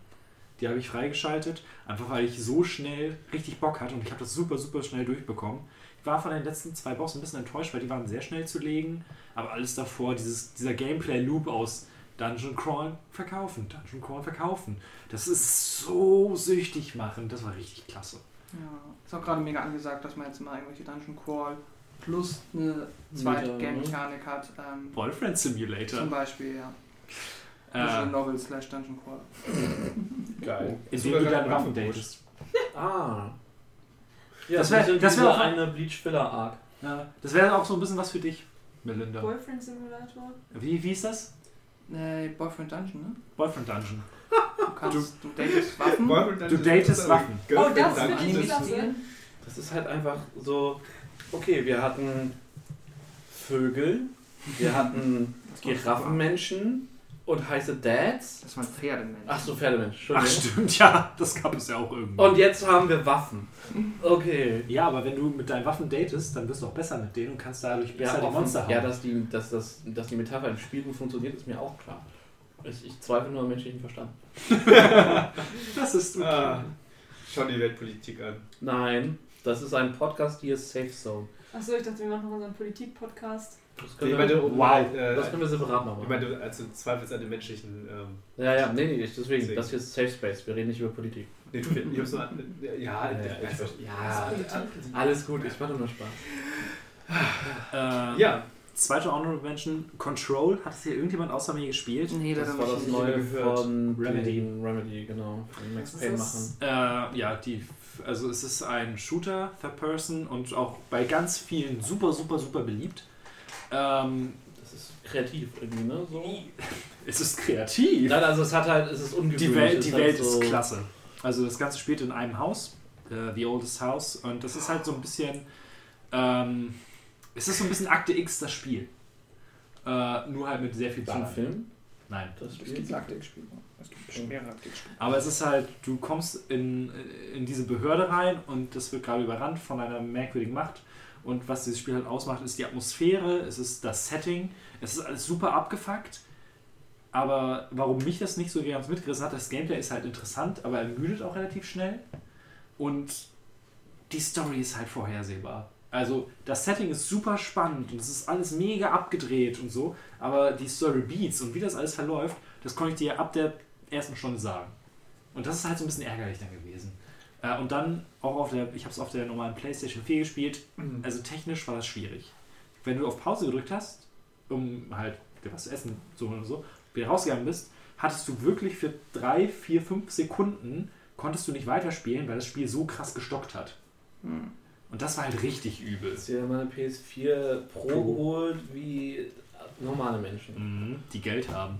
Die habe ich freigeschaltet, einfach weil ich so schnell richtig Bock hatte und ich habe das super, super schnell durchbekommen. Ich war von den letzten zwei Boss ein bisschen enttäuscht, weil die waren sehr schnell zu legen, aber alles davor, dieses, dieser Gameplay-Loop aus Dungeon Crawlen, verkaufen, Dungeon Crawlen, verkaufen. Das ist so süchtig machen, das war richtig klasse. Ja, ist auch gerade mega angesagt, dass man jetzt mal irgendwelche Dungeon Crawl plus eine zweite äh, Game-Mechanik hat. Ähm, Boyfriend Simulator. zum Beispiel, ja. Äh, Novel slash Dungeon Crawl. Geil. indem du deine Waffen datest. Ah. Ja, Das das wär- wäre das das wär auch- eine Bleach-Filler-Arc. Ja, das wäre auch so ein bisschen was für dich, Melinda. Boyfriend Simulator. Wie, wie ist das? Nee, Boyfriend Dungeon, ne? Boyfriend Dungeon. Du kannst, du, datest Waffen. Du datest Waffen. Oh, das finde ich spielen. Das ist halt einfach so, okay, wir hatten Vögel, wir hatten Giraffenmenschen und heiße Dads. Das waren Pferdemenschen. Ach so, Pferdemensch, Ach stimmt, ja, das gab es ja auch irgendwie. Und jetzt haben wir Waffen. Okay. ja, aber wenn du mit deinen Waffen datest, dann wirst du auch besser mit denen und kannst dadurch besser die offen- Monster haben. ja dass, die, dass, das, dass die Metapher im Spiel gut funktioniert, ist mir auch klar. Ich, ich zweifle nur am menschlichen Verstand. das ist okay. Ah, schau die Weltpolitik an. Nein, das ist ein Podcast, hier ist Safe Zone. Achso, ich dachte, wir machen noch unseren Politik-Podcast. Das Ich können, meine, wir, Wow. Äh, das können wir separat mal ich machen. meine, also du zweifelst an den menschlichen. Ähm, Ja, ja, nee, nee, deswegen, Deswegen. das hier ist Safe Space, wir reden nicht über Politik. nee, du, ich hab's an, ja, ja, Ja, ich also, ja, Alles gut, ich mache nur Spaß. Äh, ja, Zweite Honorable Mention, Control. Hat es hier irgendjemand außer mir gespielt? Nee, das, Das war das neue gehört. von Remedy. Remedy, genau. Max Payne machen. Äh, ja, die, also es ist ein Shooter, Third Person und auch bei ganz vielen super, super, super beliebt. Ähm, Das ist kreativ irgendwie, ne? So. es ist kreativ. Nein, also es hat halt, es ist ungewöhnlich. Die Welt, die hat Welt so, ist klasse. Also das Ganze spielt in einem Haus, äh, The Oldest House, und das ist halt so ein bisschen, ähm, es ist so ein bisschen Akte X das Spiel. Äh, nur halt mit sehr viel Ist ein Ballern. Film? Nein. Das Spiel? gibt Akte-Spiele. Es gibt Akte-Spiele. Aber es ist halt, du kommst in, in diese Behörde rein und das wird gerade überrannt von einer merkwürdigen Macht. Und was dieses Spiel halt ausmacht, ist die Atmosphäre, es ist das Setting, es ist alles super abgefuckt. Aber warum mich das nicht so ganz mitgerissen hat, das Gameplay ist halt interessant, aber ermüdet auch relativ schnell. Und die Story ist halt vorhersehbar. Also das Setting ist super spannend und es ist alles mega abgedreht und so, aber die Story Beats und wie das alles verläuft, das konnte ich dir ab der ersten Stunde sagen. Und das ist halt so ein bisschen ärgerlich dann gewesen. Äh, und dann auch auf der, ich habe es auf der normalen PlayStation 4 gespielt, also technisch war das schwierig. Wenn du auf Pause gedrückt hast, um halt dir was zu essen, so oder so, wieder rausgegangen bist, hattest du wirklich für drei, vier, fünf Sekunden konntest du nicht weiterspielen, weil das Spiel so krass gestockt hat. Hm. Und das war halt richtig übel. Ist ja meine PS4 Pro Pro. geholt wie normale Menschen. Mhm, die Geld haben.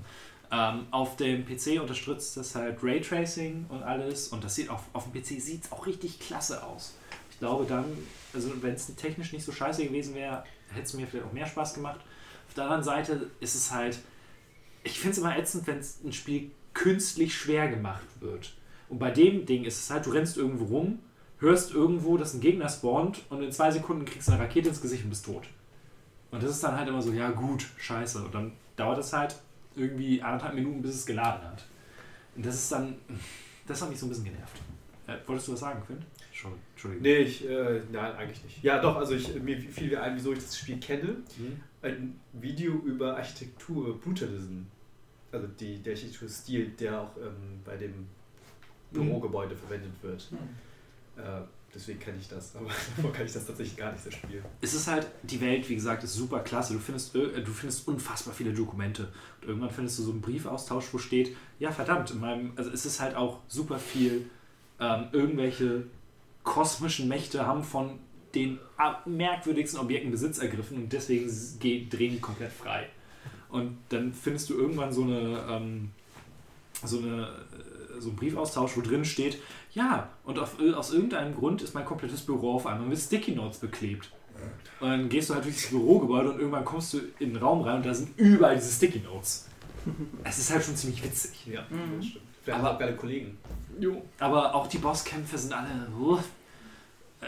Ähm, auf dem PC unterstützt das halt Raytracing und alles und das sieht auf, auf dem PC sieht es auch richtig klasse aus. Ich glaube dann, also wenn es technisch nicht so scheiße gewesen wäre, hätte es mir vielleicht auch mehr Spaß gemacht. Auf der anderen Seite ist es halt, ich finde es immer ätzend, wenn ein Spiel künstlich schwer gemacht wird. Und bei dem Ding ist es halt, du rennst irgendwo rum, hörst irgendwo, dass ein Gegner spawnt und in zwei Sekunden kriegst du eine Rakete ins Gesicht und bist tot. Und das ist dann halt immer so, ja gut, scheiße. Und dann dauert es halt irgendwie anderthalb Minuten, bis es geladen hat. Und das ist dann, das hat mich so ein bisschen genervt. Äh, wolltest du was sagen, Quinn? Schon, Entschuldigung. Nee, ich, äh, nein, eigentlich nicht. Ja, doch, also ich, mir fiel mir ein, wieso ich das Spiel kenne. Mhm. Ein Video über Architektur, Brutalism. Also die, der Architekturstil, der auch ähm, bei dem Bürogebäude verwendet wird. Äh, deswegen kenne ich das, aber davor kann ich das tatsächlich gar nicht, das Spiel. Es ist halt, die Welt, wie gesagt, ist super klasse. Du findest, äh, du findest unfassbar viele Dokumente. Und irgendwann findest du so einen Briefaustausch, wo steht, ja verdammt, in meinem, also es ist halt auch super viel, ähm, irgendwelche kosmischen Mächte haben von den merkwürdigsten Objekten Besitz ergriffen und deswegen drehen die komplett frei. Und dann findest du irgendwann so eine, ähm, so eine äh, so einen Briefaustausch, wo drin steht, ja, und auf, aus irgendeinem Grund ist mein komplettes Büro auf einmal mit Sticky Notes beklebt. Und dann gehst du halt durch das Bürogebäude und irgendwann kommst du in den Raum rein und da sind überall diese Sticky Notes. Es ist halt schon ziemlich witzig. Ja, Mhm. das stimmt. Vielleicht Aber- auch geile Kollegen. Jo. Aber auch die Bosskämpfe sind alle. uh, äh,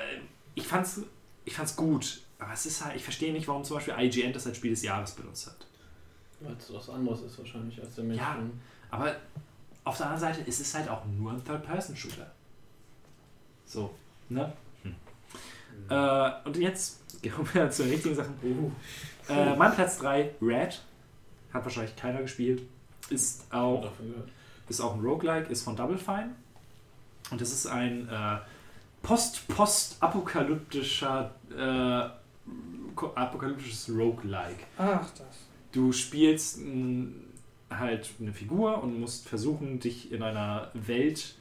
Ich fand's, ich fand's gut. Aber es ist halt, ich verstehe nicht, warum zum Beispiel IGN das als Spiel des Jahres benutzt hat. Weil es was anderes ist wahrscheinlich als der Mensch. Ja. Aber auf der anderen Seite ist es halt auch nur ein Third-Person-Shooter. So, ne? Hm. Äh, und jetzt kommen wir zu den richtigen Sachen. Äh, mein Platz 3, Red. Hat wahrscheinlich keiner gespielt. Ist auch, ist auch ein Roguelike, ist von Double Fine. Und das ist ein äh, post-post-apokalyptischer äh, apokalyptisches Roguelike. Ach, das. Du spielst mh, halt eine Figur und musst versuchen, dich in einer Welt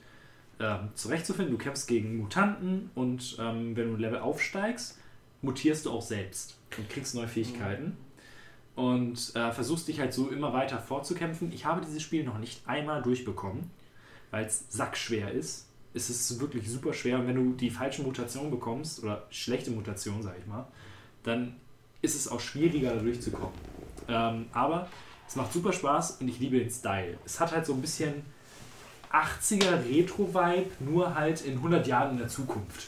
ähm, zurechtzufinden. Du kämpfst gegen Mutanten und ähm, wenn du ein Level aufsteigst, mutierst du auch selbst und kriegst neue Fähigkeiten. Und äh, versuchst dich halt so immer weiter fortzukämpfen. Ich habe dieses Spiel noch nicht einmal durchbekommen, weil es sackschwer ist. Es ist wirklich super schwer und wenn du die falschen Mutationen bekommst, oder schlechte Mutationen, sag ich mal, dann ist es auch schwieriger, da durchzukommen. Ähm, aber es macht super Spaß und ich liebe den Style. Es hat halt so ein bisschen 80er Retro-Vibe, nur halt in 100 Jahren in der Zukunft.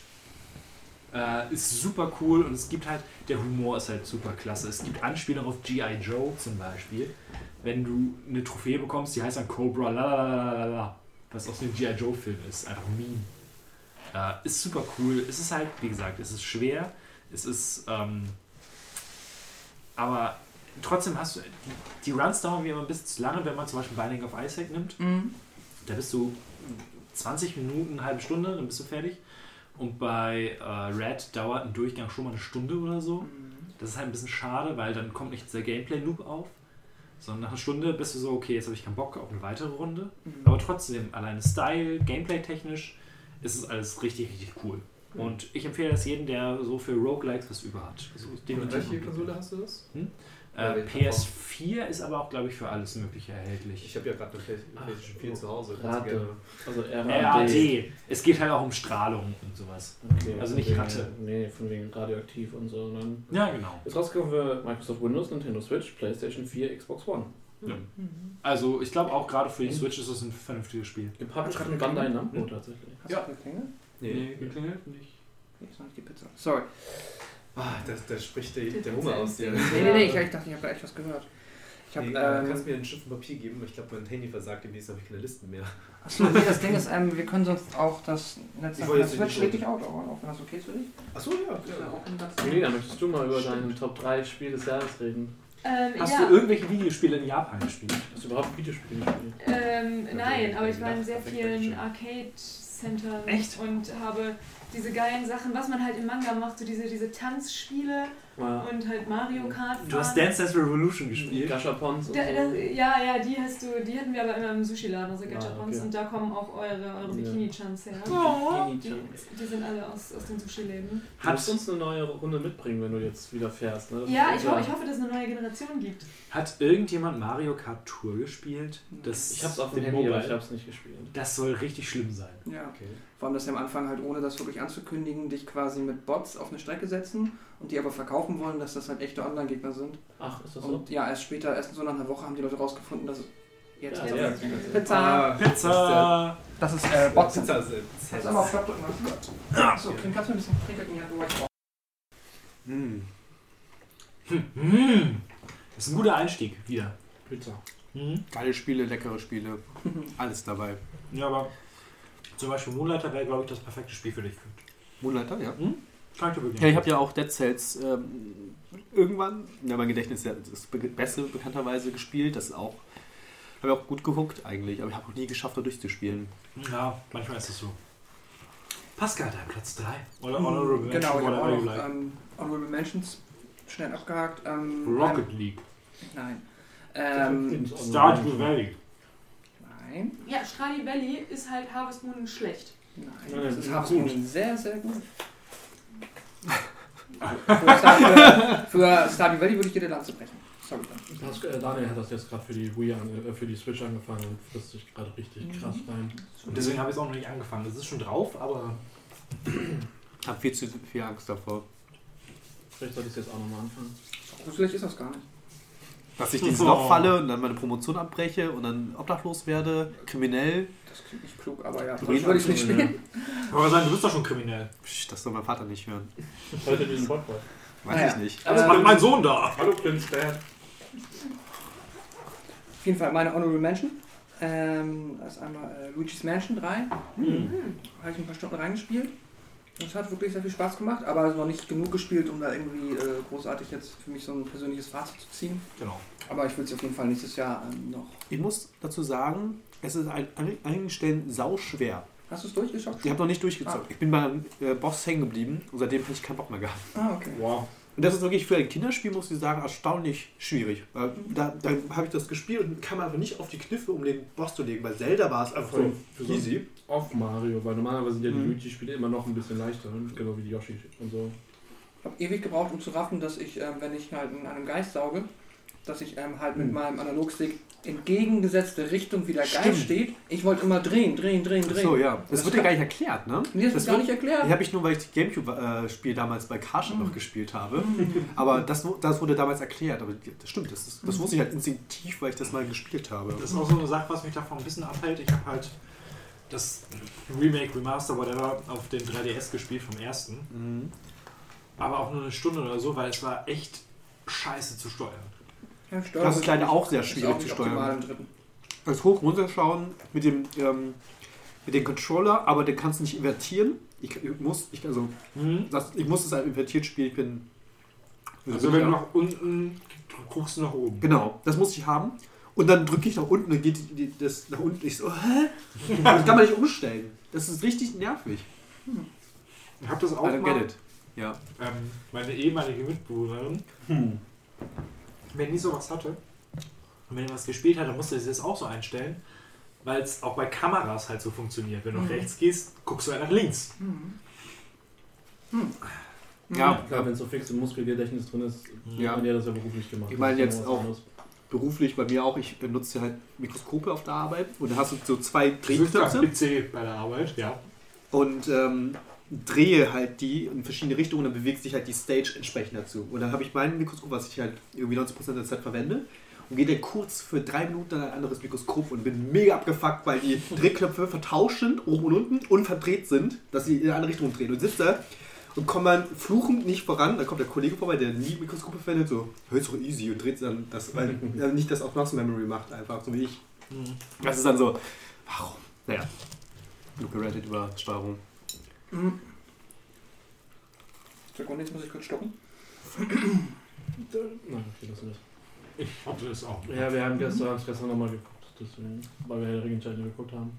Äh, ist super cool und es gibt halt, der Humor ist halt super klasse. Es gibt Anspielungen auf G.I. Joe zum Beispiel. Wenn du eine Trophäe bekommst, die heißt dann Cobra, lalalala, was aus dem G.I. Joe-Film ist. Einfach ein Meme. Äh, ist super cool. Es ist halt, wie gesagt, es ist schwer. Es ist, ähm, aber trotzdem hast du, die, die Runs dauern wie immer ein bisschen zu lange, wenn man zum Beispiel Binding of Isaac nimmt. Mhm. Da bist du 20 Minuten, eine halbe Stunde, dann bist du fertig. Und bei äh, Red dauert ein Durchgang schon mal eine Stunde oder so. Das ist halt ein bisschen schade, weil dann kommt nicht der Gameplay-Loop auf. Sondern nach einer Stunde bist du so, okay, jetzt habe ich keinen Bock auf eine weitere Runde. Mhm. Aber trotzdem, alleine Style, Gameplay-technisch, ist es alles richtig, richtig cool. Und ich empfehle das jedem, der so für Roguelikes was über hat. Also Und welche. Konsole hast du das? Äh, welche PS4 ist aber auch, glaube ich, für alles Mögliche erhältlich. Ich habe ja gerade eine PlayStation 4 zu Hause. Gerne- Also RAD. Es geht halt auch um Strahlung und sowas. Okay, Also nicht wegen- Ratte. Nee, von wegen radioaktiv und so. Sondern Ja, genau. ist rausgekommen für Microsoft Windows, Nintendo Switch, PlayStation 4, Xbox One. Also ich glaube auch gerade für die Switch ist das ein vernünftiges Spiel. Gepublished Hat von gerade Bandai? Namco tatsächlich. Hast Ja. du geklingelt? Nee. geklingelt nicht. Nee, ist noch nicht die Pizza. Sorry. Ah, da, da spricht der, Der Hunger aus dir. Nee, nee, nee, ich, ich dachte, ich habe da echt was gehört. Ich habe, Nee, äh, kannst ähm, du mir einen Stift und Papier geben? Ich glaube, mein Handy versagt, demnächst habe ich keine Listen mehr. achso, nee, das Ding ist, ähm, wir können sonst auch das Netz Ich nach wollte der jetzt Switch nicht- leg ich out, aber auch wenn das okay ist für dich. Achso, ja. Ja auch ein Melina, möchtest du mal über deinen Top 3 Spiel des Jahres reden? Ähm, Hast ja, du irgendwelche Videospiele in Japan gespielt? Hast du überhaupt Videospiele gespielt? ähm, nein, aber ich war in sehr vielen. Arcade-Centern Echt? und habe diese geilen Sachen, was man halt im Manga macht, so diese, diese Tanzspiele Ja. und halt Mario Kart. Du hast fahren. Dance Dance Revolution gespielt. Gashapons und Da, so. da, ja, ja, die hast du, die hatten wir aber immer im Sushi-Laden, also Ah, Gachapons, okay. und da kommen auch eure, eure. Bikini-Chans her. Oh. Die, die sind alle aus, aus den Sushi-Läden. Du musst uns eine neue Runde mitbringen, wenn du jetzt wieder fährst. Ne? Das Ja, ich, ho ich hoffe, dass es eine neue Generation gibt. Hat irgendjemand Mario Kart Tour gespielt? Das, Ich hab's auf dem den Handy, aber Mobile. ich hab's nicht gespielt. Das soll richtig schlimm sein. Ja. Okay. Vor allem, dass sie am Anfang halt, ohne das wirklich anzukündigen, dich quasi mit Bots auf eine Strecke setzen und die aber verkaufen wollen, dass das halt echte Online-Gegner sind. Ach, ist das so? Und ja, erst später, erst so nach einer Woche haben die Leute rausgefunden, dass es jetzt Ja, halt ja. Pizza. Ah, Pizza! Das ist äh, Bots. Pizza ist du einmal auf Stopp drücken? Achso, Kim, kannst du ein bisschen die Hand drücken? Hm. Mmh. Das ist ein guter Einstieg wieder. Pizza. Mhm. Geile Spiele, leckere Spiele, alles dabei. Ja, aber Zum Beispiel Moonlighter wäre, glaube ich, das perfekte Spiel für dich. Moonlighter, ja. Kann ich dir wirklich Ja, ich habe ja auch Dead Cells ähm, irgendwann, ja, mein Gedächtnis ist ja das be- Beste bekannterweise gespielt. Das ist auch, habe ich auch gut geguckt eigentlich, aber ich habe noch nie geschafft, da durchzuspielen. Ja, manchmal ist es so. Pascal, dein Platz 3. Oder Honorable Mention, Genau, ich habe whatever auch you noch like. ähm, Honorable Mentions schnell abgehakt. Ähm, Rocket League. Nein. Ähm, Stardew Valley. Nein. Ja, Strali Valley ist halt Harvest Moon schlecht. Nein. Nein, Das das ist Harvest. Moon sehr, sehr gut. für, Star, für, Stardew Valley würde ich dir die Lanze brechen. Sorry. dann. Pascal, äh, Daniel hat das jetzt gerade für die Wii an, äh, für die Switch angefangen und frisst sich gerade richtig Mhm. krass rein. Und deswegen habe ich es auch noch nicht angefangen. Es ist schon drauf, aber Ich habe viel zu viel Angst davor. Vielleicht sollte ich es jetzt auch nochmal anfangen. So schlecht ist das gar nicht. Dass ich dieses. Loch falle und dann meine Promotion abbreche und dann obdachlos werde, kriminell. Das klingt nicht klug, aber ja, Du würde ich nicht spielen. aber sagen, du bist doch schon kriminell. Psch, Das soll mein Vater nicht hören. Heute diesen Podcast. Weiß Ah, ja. ich nicht. Ähm, macht mein Sohn da? Hallo Prinz Dad. Auf jeden Fall meine Honorable Mention. Ähm, das ist einmal äh, Luigi's Mansion 3. Habe ich ein paar Stunden reingespielt. Das hat wirklich sehr viel Spaß gemacht, aber noch nicht genug gespielt, um da irgendwie äh, großartig jetzt für mich so ein persönliches Fazit zu ziehen. Genau. Aber ich will es auf jeden Fall nächstes Jahr ähm, noch. Ich muss dazu sagen, es ist an an einigen Stellen sauschwer. Hast du es durchgeschaut? Ich habe noch nicht durchgezockt. Ich bin beim äh, Boss hängen geblieben und seitdem habe ich keinen Bock mehr gehabt. Ah, okay. Wow. Und das ist wirklich für ein Kinderspiel, muss ich sagen, erstaunlich schwierig. Weil da, da habe ich das gespielt und kam aber nicht auf die Kniffe, um den Boss zu legen. Bei Zelda war es einfach so Für so easy. Off Mario, weil normalerweise sind ja die Mhm. Luigi-Spiele immer noch ein bisschen leichter, ne? genau wie die Yoshi und so. Ich habe ewig gebraucht, um zu raffen, dass ich, ähm, wenn ich halt in einem Geist sauge, dass ich ähm, halt mit meinem Analogstick entgegengesetzte Richtung wie der Geist steht. Ich wollte immer drehen, drehen, drehen, Ach drehen. so, ja. Das, Das wird ja gar nicht erklärt, ne? Nee, das, Das wird gar nicht erklärt. Die habe ich nur, weil ich das Gamecube-Spiel damals bei Karstadt Mhm. noch gespielt habe. Aber das, das wurde damals erklärt. Aber das stimmt, das, ist, das wusste ich halt instinktiv, weil ich das mal gespielt habe. Das ist auch so eine Sache, was mich davon ein bisschen abhält. Ich habe halt das Remake, Remaster, whatever, auf dem 3DS gespielt vom ersten. Mhm. Aber auch nur eine Stunde oder so, weil es war echt scheiße zu steuern. Ja, Das ist leider auch sehr schwierig auch zu steuern. Das hoch runterschauen mit dem, ähm, mit dem Controller, aber den kannst du nicht invertieren. Ich, ich muss, ich, also, das, ich muss es halt invertiert spielen. Ich bin. Also wenn du nach unten guckst du nach oben. Genau, das muss ich haben. Und dann drücke ich nach unten, dann geht die, die, das nach unten. Ich so, hä? Das kann man nicht umstellen. Das ist richtig nervig. Ich habe das auch I don't mal, get it. Ja. ähm, meine ehemalige Mitbewohnerin, wenn die sowas hatte und wenn die was gespielt hat, dann musste sie das auch so einstellen, weil es auch bei Kameras halt so funktioniert. Wenn du nach rechts gehst, guckst du halt nach links. Ja, Klar, wenn so fix im Muskelgedächtnis drin ist, Ja. hat man ja das ja beruflich gemacht. Ich meine jetzt ja auch- anderes. beruflich bei mir auch. Ich benutze halt Mikroskope auf der Arbeit und da hast du so zwei Drehknöpfe PC bei der Arbeit, ja. und ähm, drehe halt die in verschiedene Richtungen und dann bewegt sich halt die Stage entsprechend dazu. Und dann habe ich mein Mikroskop, was ich halt irgendwie 90% der Zeit verwende und gehe dann kurz für drei Minuten an ein anderes Mikroskop und bin mega abgefuckt, weil die Drehknöpfe vertauscht sind, oben und unten, und verdreht sind, dass sie in eine andere Richtung drehen. Und sitze da und komme dann fluchend nicht voran. Dann kommt der Kollege vorbei, der nie Mikroskope verwendet, so, hört so easy und dreht dann das, weil er nicht das auf Muscle Memory macht, einfach so wie ich. Das ist dann so, warum? Naja, genug gerantet über Steuerung. Mhm. Sekunde, jetzt muss ich kurz stoppen. Nein, okay, das nicht. Ich hatte das auch. Ja, wir haben gestern, haben es gestern nochmal geguckt, deswegen, weil wir ja Regenscheine geguckt haben.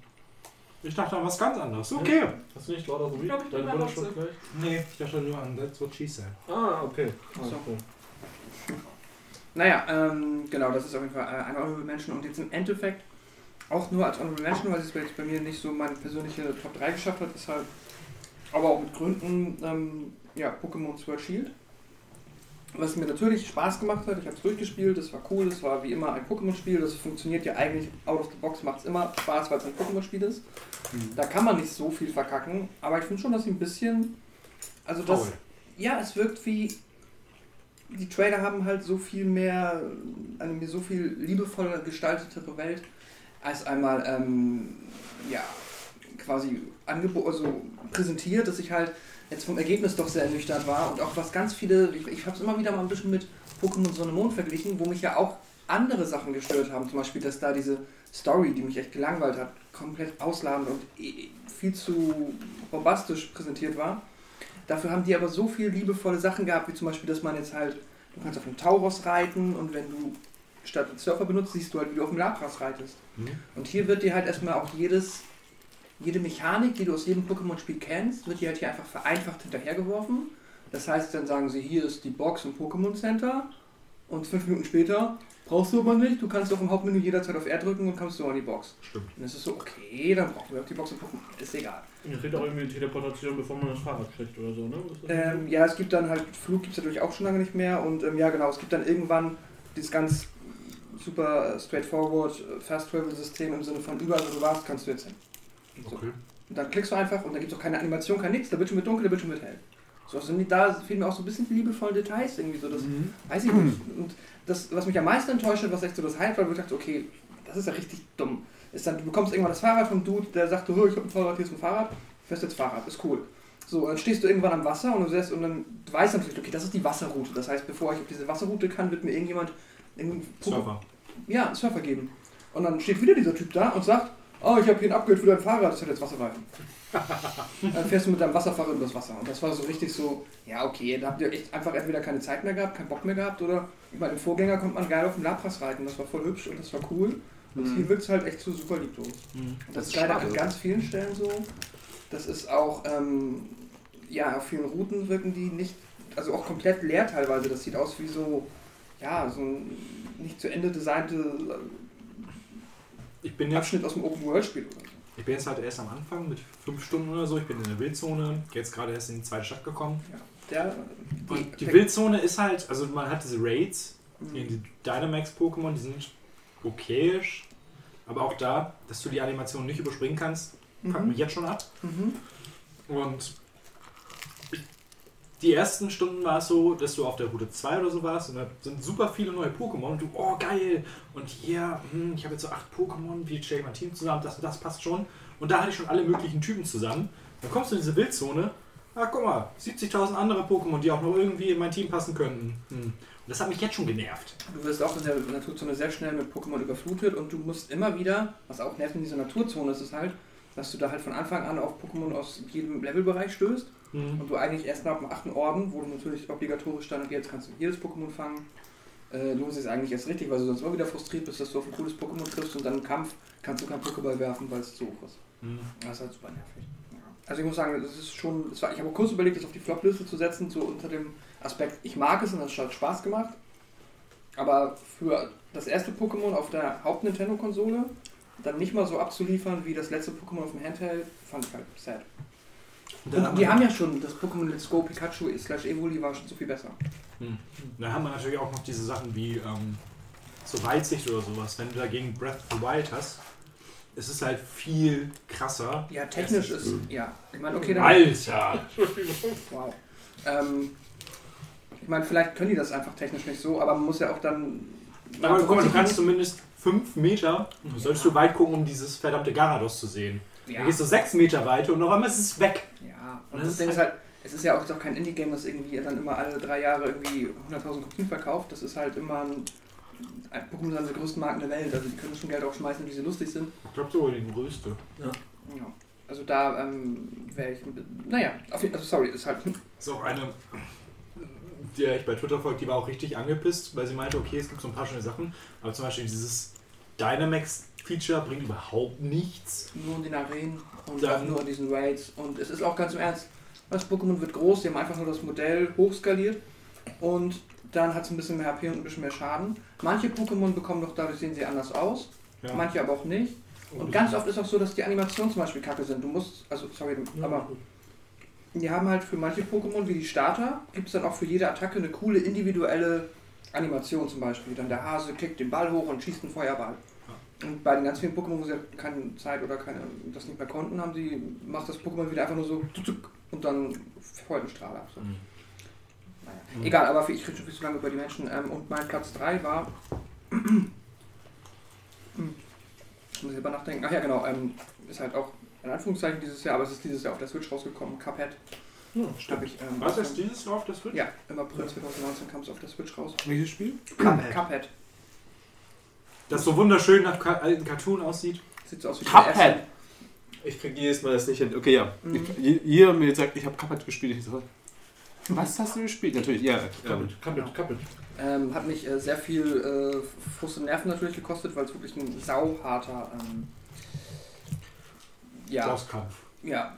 Ich dachte an was ganz anderes. Okay. Hast du nicht Lord of the Ich glaub, Mutter Hause. schon gleich? Nee, ich dachte nur an That's What She Said. Ah, okay. Ach so. okay. Naja, ähm, genau, das ist auf jeden Fall äh, ein Honorable Mention und jetzt im Endeffekt auch nur als Honorable Mention, weil es jetzt bei mir nicht so meine persönliche Top 3 geschafft hat, ist halt aber auch mit Gründen, ähm, ja, Pokémon Sword Shield. Was mir natürlich Spaß gemacht hat, ich habe es durchgespielt, es war cool, es war wie immer ein Pokémon-Spiel, das funktioniert ja eigentlich out of the box, macht es immer Spaß, weil es ein Pokémon-Spiel ist. Da kann man nicht so viel verkacken, aber ich finde schon, dass sie ein bisschen, also das, ja, es wirkt wie, die Trailer haben halt so viel mehr, eine mir so viel liebevoller gestaltetere Welt, als einmal, ähm, ja, quasi also präsentiert, dass ich halt jetzt vom Ergebnis doch sehr ernüchtert war und auch was ganz viele, ich, ich habe es immer wieder mal ein bisschen mit Pokémon Sonne Mond verglichen, wo mich ja auch andere Sachen gestört haben. Zum Beispiel, dass da diese Story, die mich echt gelangweilt hat, komplett ausladend und viel zu bombastisch präsentiert war. Dafür haben die aber so viele liebevolle Sachen gehabt, wie zum Beispiel, dass man jetzt halt, du kannst auf dem Tauros reiten und wenn du statt Surfer benutzt, siehst du halt, wie du auf dem Lapras reitest. Mhm. Und hier wird dir halt erstmal auch jedes, jede Mechanik, die du aus jedem Pokémon-Spiel kennst, wird dir halt hier einfach vereinfacht hinterhergeworfen. Das heißt, dann sagen sie, hier ist die Box im Pokémon Center und fünf Minuten später brauchst du aber nicht, du kannst auch im Hauptmenü jederzeit auf R drücken und kommst so an die Box. Stimmt. Und es ist so, okay, dann brauchen wir auch die Box im Pokémon, ist egal. Ihr kriegt auch irgendwie eine Teleportation, bevor man das Fahrrad kriegt oder so, ne? Ähm, ja, es gibt dann halt, Flug gibt es natürlich auch schon lange nicht mehr und ähm, ja genau, es gibt dann irgendwann dieses ganz super straightforward äh, Fast Travel System im Sinne von überall wo du warst, kannst du jetzt hin. So. Okay. Und dann klickst du einfach und da gibt es auch keine Animation, kein nix, der Bildschirm wird dunkel, der Bildschirm wird hell. So, also da fehlen mir auch so ein bisschen die liebevollen Details irgendwie so, das weiß ich nicht. Und das, was mich am meisten enttäuscht hat, was echt so das Highlight war, wo ich dachte, okay, das ist ja richtig dumm, ist dann, du bekommst irgendwann das Fahrrad vom Dude, der sagt, oh, ich hab ein Fahrrad, hier ist ein Fahrrad, fährst jetzt Fahrrad, ist cool. So, dann stehst du irgendwann am Wasser und du siehst, und dann du weißt natürlich, okay, das ist die Wasserroute. Das heißt, bevor ich auf diese Wasserroute kann, wird mir irgendjemand irgendein Surfer. ja, einen Surfer geben. Und dann steht wieder dieser Typ da und sagt, oh, ich habe hier ein Upgrade für dein Fahrrad, das hat jetzt Wasserreifen. dann fährst du mit deinem Wasserfahrrad über das Wasser. Und das war so richtig so, ja, okay, da habt ihr echt einfach entweder keine Zeit mehr gehabt, keinen Bock mehr gehabt oder, ich meine, im Vorgänger kommt man geil auf dem Lapras reiten, das war voll hübsch und das war cool. Und Mhm. hier wirkt es halt echt so super lieblos. Mhm. Das, Das ist leider an ganz vielen Stellen so. Das ist auch, ähm, ja, auf vielen Routen wirken die nicht, also auch komplett leer teilweise. Das sieht aus wie so, ja, so ein nicht zu Ende designte Ich bin jetzt Abschnitt aus dem Open-World-Spiel oder so. Ich bin jetzt halt erst am Anfang mit fünf Stunden oder so. Ich bin in der Wildzone, jetzt gerade erst in die zweite Stadt gekommen. Der, Und die Wildzone ist halt, also man hat diese Raids, Mhm. die Dynamax-Pokémon, die sind okayisch. Aber auch da, dass du die Animation nicht überspringen kannst, packt mich Mhm. jetzt schon ab. Mhm. Und die ersten Stunden war es so, dass du auf der Route 2 oder so warst und da sind super viele neue Pokémon und du, oh geil, und hier, hm, ich habe jetzt so acht Pokémon, wie stelle ich mein Team zusammen, das und das passt schon. Und da hatte ich schon alle möglichen Typen zusammen. Dann kommst du in diese Wildzone, ah guck mal, 70.000 andere Pokémon, die auch noch irgendwie in mein Team passen könnten. Hm. Und das hat mich jetzt schon genervt. Du wirst auch in der Naturzone sehr schnell mit Pokémon überflutet und du musst immer wieder, was auch nervt in dieser Naturzone ist, ist halt, dass du da halt von Anfang an auf Pokémon aus jedem Levelbereich stößt Hm. und du eigentlich erst nach dem achten Orden, wo du natürlich obligatorisch dann jetzt kannst du jedes Pokémon fangen, äh, lohnt es sich eigentlich erst richtig, weil du sonst immer wieder frustriert bist, dass du auf ein cooles Pokémon triffst und dann im Kampf kannst du keinen Pokéball werfen, weil es zu hoch ist. Hm. Das ist halt super nervig. Ja. Also ich muss sagen, das ist schon, das war, ich habe kurz überlegt, das auf die Flop-Liste zu setzen, so unter dem Aspekt, ich mag es und es hat Spaß gemacht. Aber für das erste Pokémon auf der Haupt-Nintendo-Konsole dann nicht mal so abzuliefern wie das letzte Pokémon auf dem Handheld, fand ich halt sad. Und die haben ja schon, das Pokémon Let's Go Pikachu slash Evoli war schon so viel besser. Da haben wir natürlich auch noch diese Sachen wie ähm, so Weitsicht oder sowas. Wenn du dagegen Breath of the Wild hast, ist es halt viel krasser. Ja, technisch Es ist, ja. Ich meine, okay, dann... Alter! Wow. Ähm, ich meine, vielleicht können die das einfach technisch nicht so, aber man muss ja auch dann... Aber guck mal, du kannst zumindest 5 Meter, sollst du weit gucken, um dieses verdammte Garados zu sehen. Ja. Dann gehst du 6 Meter weiter und noch einmal ist es weg. Ja, und Das das, ist Ding ist halt, es ist ja auch, ist auch kein Indie-Game, das irgendwie dann immer alle drei Jahre irgendwie 100.000 Kopien verkauft. Das ist halt immer ein, Pokémon sind die größten Marken der Welt. Also die können schon Geld aufschmeißen, wie sie lustig sind. Ich glaube sogar die größte. Ja. Also da ähm, wäre ich, naja, auf jeden also sorry, ist halt, ist auch eine, der ich bei Twitter folgt, die war auch richtig angepisst, weil sie meinte, okay, es gibt so ein paar schöne Sachen, aber zum Beispiel dieses Dynamax-Feature bringt überhaupt nichts. nur in den Arenen und Dann- auch nur in diesen Raids. Und es ist auch ganz im Ernst, das Pokémon wird groß, die haben einfach nur das Modell hochskaliert und dann hat es ein bisschen mehr HP und ein bisschen mehr Schaden. Manche Pokémon bekommen doch dadurch, sehen sie anders aus, Ja. manche aber auch nicht. Und ganz oft ist auch so, dass die Animationen zum Beispiel kacke sind. Du musst, also sorry, aber die haben halt für manche Pokémon wie die Starter, gibt es dann auch für jede Attacke eine coole individuelle Animation zum Beispiel. Dann der Hase kickt den Ball hoch und schießt einen Feuerball. Und bei den ganz vielen Pokémon, wo sie halt keine Zeit oder keine, das nicht mehr konnten, haben sie, macht das Pokémon wieder einfach nur so und dann feuert ein Strahl ab. So. Mhm. Naja. Mhm. Egal, aber ich rede schon viel zu lange über die Menschen. Ähm, und mein Platz 3 war. Ich muss selber nachdenken. Ach ja, genau. Ähm, ist halt auch in Anführungszeichen dieses Jahr, aber es ist dieses Jahr auf der Switch rausgekommen. Cuphead. Hab ich, ähm, Was ist dieses Jahr auf der Switch? Ja, im April 2019 kam es auf der Switch raus. Welches Spiel? Cuphead. Cuphead. Das so wunderschön nach Ka alten Cartoon aussieht. Sieht so aus wie Cuphead. Ich krieg jedes Mal das nicht hin. Okay, ja. Mhm. Ich, je- jeder mir sagt, ich habe Cuphead gespielt. Ich so, was hast du gespielt? Natürlich, ja. Ähm, Kappelt, kappelt, kappelt. Ähm, hat mich äh, sehr viel äh, Frust und Nerven natürlich gekostet, weil es wirklich ein sauharter ähm, ja, Bosskampf. ja,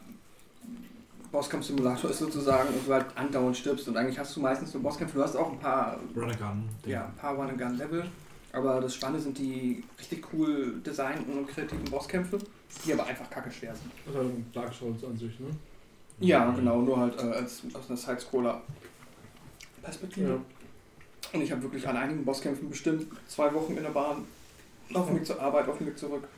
Bosskampf-Simulator ist sozusagen und du halt andauernd stirbst und eigentlich hast du meistens nur Bosskämpfe. Du hast auch ein paar, Run-A-Gun. ja, ein paar One-and-Gun-Level, aber das Spannende sind die richtig cool designten und kreativen Bosskämpfe, die aber einfach kacke schwer sind. Das ist halt ein Dark Souls an sich, ne? Ja, genau, nur halt äh, als, aus einer Sidescroller-Perspektive. Ja. Und ich habe wirklich an einigen Bosskämpfen bestimmt zwei Wochen in der Bahn, auf dem Weg zur Arbeit, auf dem Weg zurück,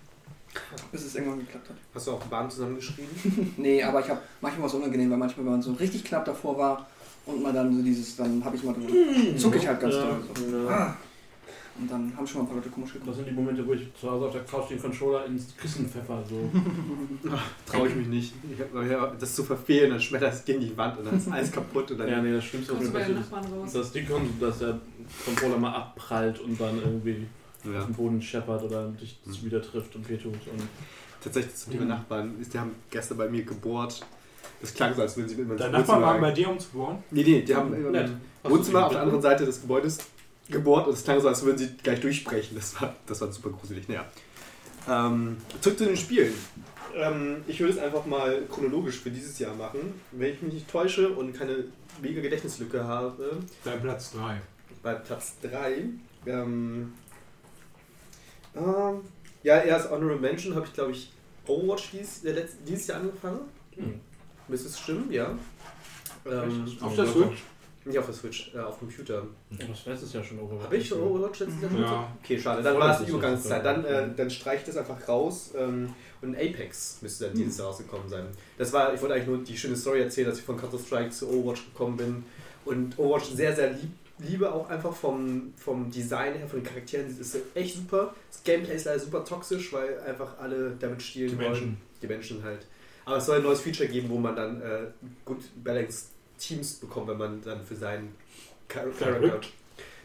bis es irgendwann geklappt hat. hast du auch einen Bahn zusammengeschrieben? Nee, aber ich habe manchmal was unangenehm, weil manchmal, wenn man so richtig knapp davor war und man dann so dieses, dann habe ich mal so, zucke ich halt ganz ja, doll. So. Ja. Und dann haben schon mal ein paar Leute komisch Das geguckt. sind die Momente, wo ich zu Hause auf der Couch den Controller ins Kissen pfeffer. So. Traue ich mich nicht. Ich hab, ja, das zu verfehlen, dann schmettert es gegen die Wand und dann ist alles kaputt. Und dann, ja, nee, das Schlimmste, ist, dass die kommen, dass der Controller mal abprallt und dann irgendwie ja. auf den Boden scheppert oder dich Mhm. wieder trifft und wehtut. Und Tatsächlich zum Thema Nachbarn, ist- die haben gestern bei mir gebohrt. Das klang so, als würden sie mit meinem Dein Nachbar war bei dir, um zu bohren? Nee, nee, die haben im. Wohnzimmer auf der anderen Seite des Gebäudes gebohrt und es klang so, als würden sie gleich durchbrechen. Das war, das war super gruselig. Naja. Ähm, zurück zu den Spielen. Ähm, ich würde es einfach mal chronologisch für dieses Jahr machen. Wenn ich mich nicht täusche und keine mega Gedächtnislücke habe, Dein Platz 3. bei Platz 3. Ähm, ähm, ja, erst Honorable Mention habe ich, glaube ich, Overwatch dies, der letzt, dieses Jahr angefangen. Hm. Müsste es stimmen, ja. Ähm, Auf der Switch? nicht auf der Switch, äh, auf Computer. Das letztes Jahr schon Overwatch. Habe ich schon Overwatch letztes Jahr benutzt? Ja. Okay, schade. Dann war es das die ist Übergangszeit. Dann, äh, dann streich ich das einfach raus. Ähm, und Apex müsste dann dieses Jahr rausgekommen sein. Das war, ich wollte eigentlich nur die schöne Story erzählen, dass ich von Counter-Strike zu Overwatch gekommen bin. Und Overwatch sehr, sehr lieb, liebe auch einfach vom, vom Design her, von den Charakteren. Das ist echt super. Das Gameplay ist leider super toxisch, weil einfach alle damit spielen Die wollen. Menschen. Die Menschen halt. Aber es soll ein neues Feature geben, wo man dann äh, gut balanced Teams bekommt, wenn man dann für seinen Char- Charakter.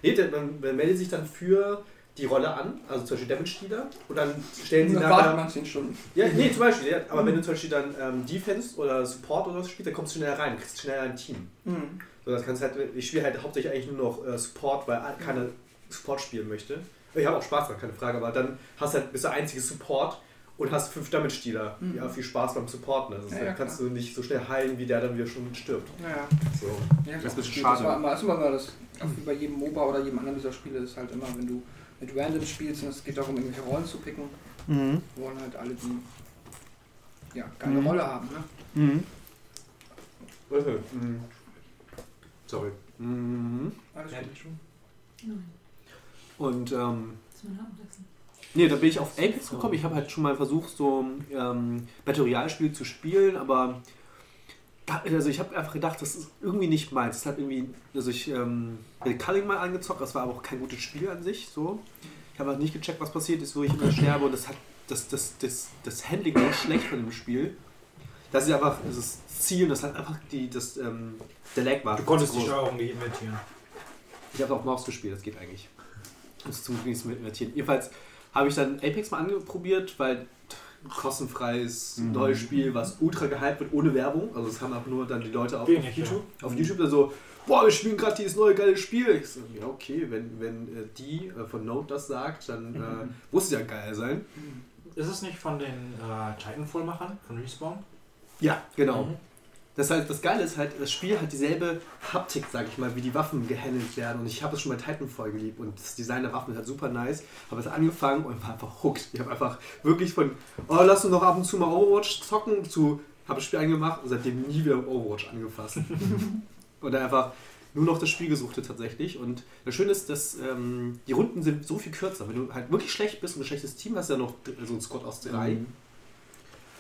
Nee, man, man meldet sich dann für die Rolle an, also zum Beispiel Damage Dealer, und dann stellen sie nachher. man 10 Stunden. Ja, nee, zum Beispiel, ja, aber wenn du zum Beispiel dann ähm, Defense oder Support oder so spielst, dann kommst du schneller rein, kriegst schneller ein Team. Mhm. So, das kannst halt, ich spiele halt hauptsächlich eigentlich nur noch äh, Support, weil keiner Support spielen möchte. Ich habe auch Spaß dran, keine Frage, aber dann hast halt, bist du der einzige Support und hast fünf Damage-Dealer. Mhm. Ja, viel Spaß beim Supporten. Also Ja, dann ja, kannst du nicht so schnell heilen, wie der dann wieder schon stirbt. Naja. So. Ja, Das ist ein bisschen das schade. war immer, ist immer mal das, wie bei jedem MOBA oder jedem anderen dieser Spiele, ist halt immer, wenn du mit Random spielst und es geht darum, irgendwelche Rollen zu picken, wollen halt alle die ja, geile Mhm. Rolle haben. Ne? Okay. Mhm. Sorry. Mhm. Alles gut. schon. Nein, Und ähm, das ist mein Abendessen. Nee, da bin ich auf Apex gekommen. Ich habe halt schon mal versucht, so ähm, Battle Royale-Spiel zu spielen, aber da, also ich habe einfach gedacht, das ist irgendwie nicht meins. Es hat irgendwie, also ich ähm, bin Culling mal angezockt, das war aber auch kein gutes Spiel an sich. So. Ich habe halt nicht gecheckt, was passiert ist, wo ich immer sterbe und das hat das, das, das, das Handling war schlecht von dem Spiel. Das ist einfach das Ziel, das hat einfach die, das, ähm, der Lag war. Du konntest groß. Steuerung nicht invertieren. Ich habe auch Maus gespielt, das geht eigentlich. Das ist zum Glück nichts mit invertieren. Jedenfalls habe ich dann Apex mal angeprobiert, weil kostenfreies Mhm. neues Spiel, was ultra gehypt wird, ohne Werbung. Also das haben auch nur dann die Leute auf, Wenig, auf YouTube. ja. Auf YouTube dann so, boah, wir spielen gerade dieses neue geile Spiel. Ich so, ja okay, wenn, wenn äh, die äh, von Note das sagt, dann äh, muss es ja geil sein. Ist es nicht von den äh, Titanfall-Machern, von Respawn? Ja, genau. Mhm. Das heißt, das Geile ist halt, das Spiel hat dieselbe Haptik, sag ich mal, wie die Waffen gehandelt werden. Und ich habe es schon bei Titanfall geliebt und das Design der Waffen ist halt super nice. Habe es angefangen und war einfach hooked. Ich habe einfach wirklich von, oh, lass uns noch ab und zu mal Overwatch zocken, zu, habe das Spiel angemacht und seitdem nie wieder Overwatch angefasst. und dann einfach nur noch das Spiel gesuchtet tatsächlich. Und das Schöne ist, dass ähm, die Runden sind so viel kürzer. Wenn du halt wirklich schlecht bist und ein schlechtes Team hast, ja noch so ein Squad aus drei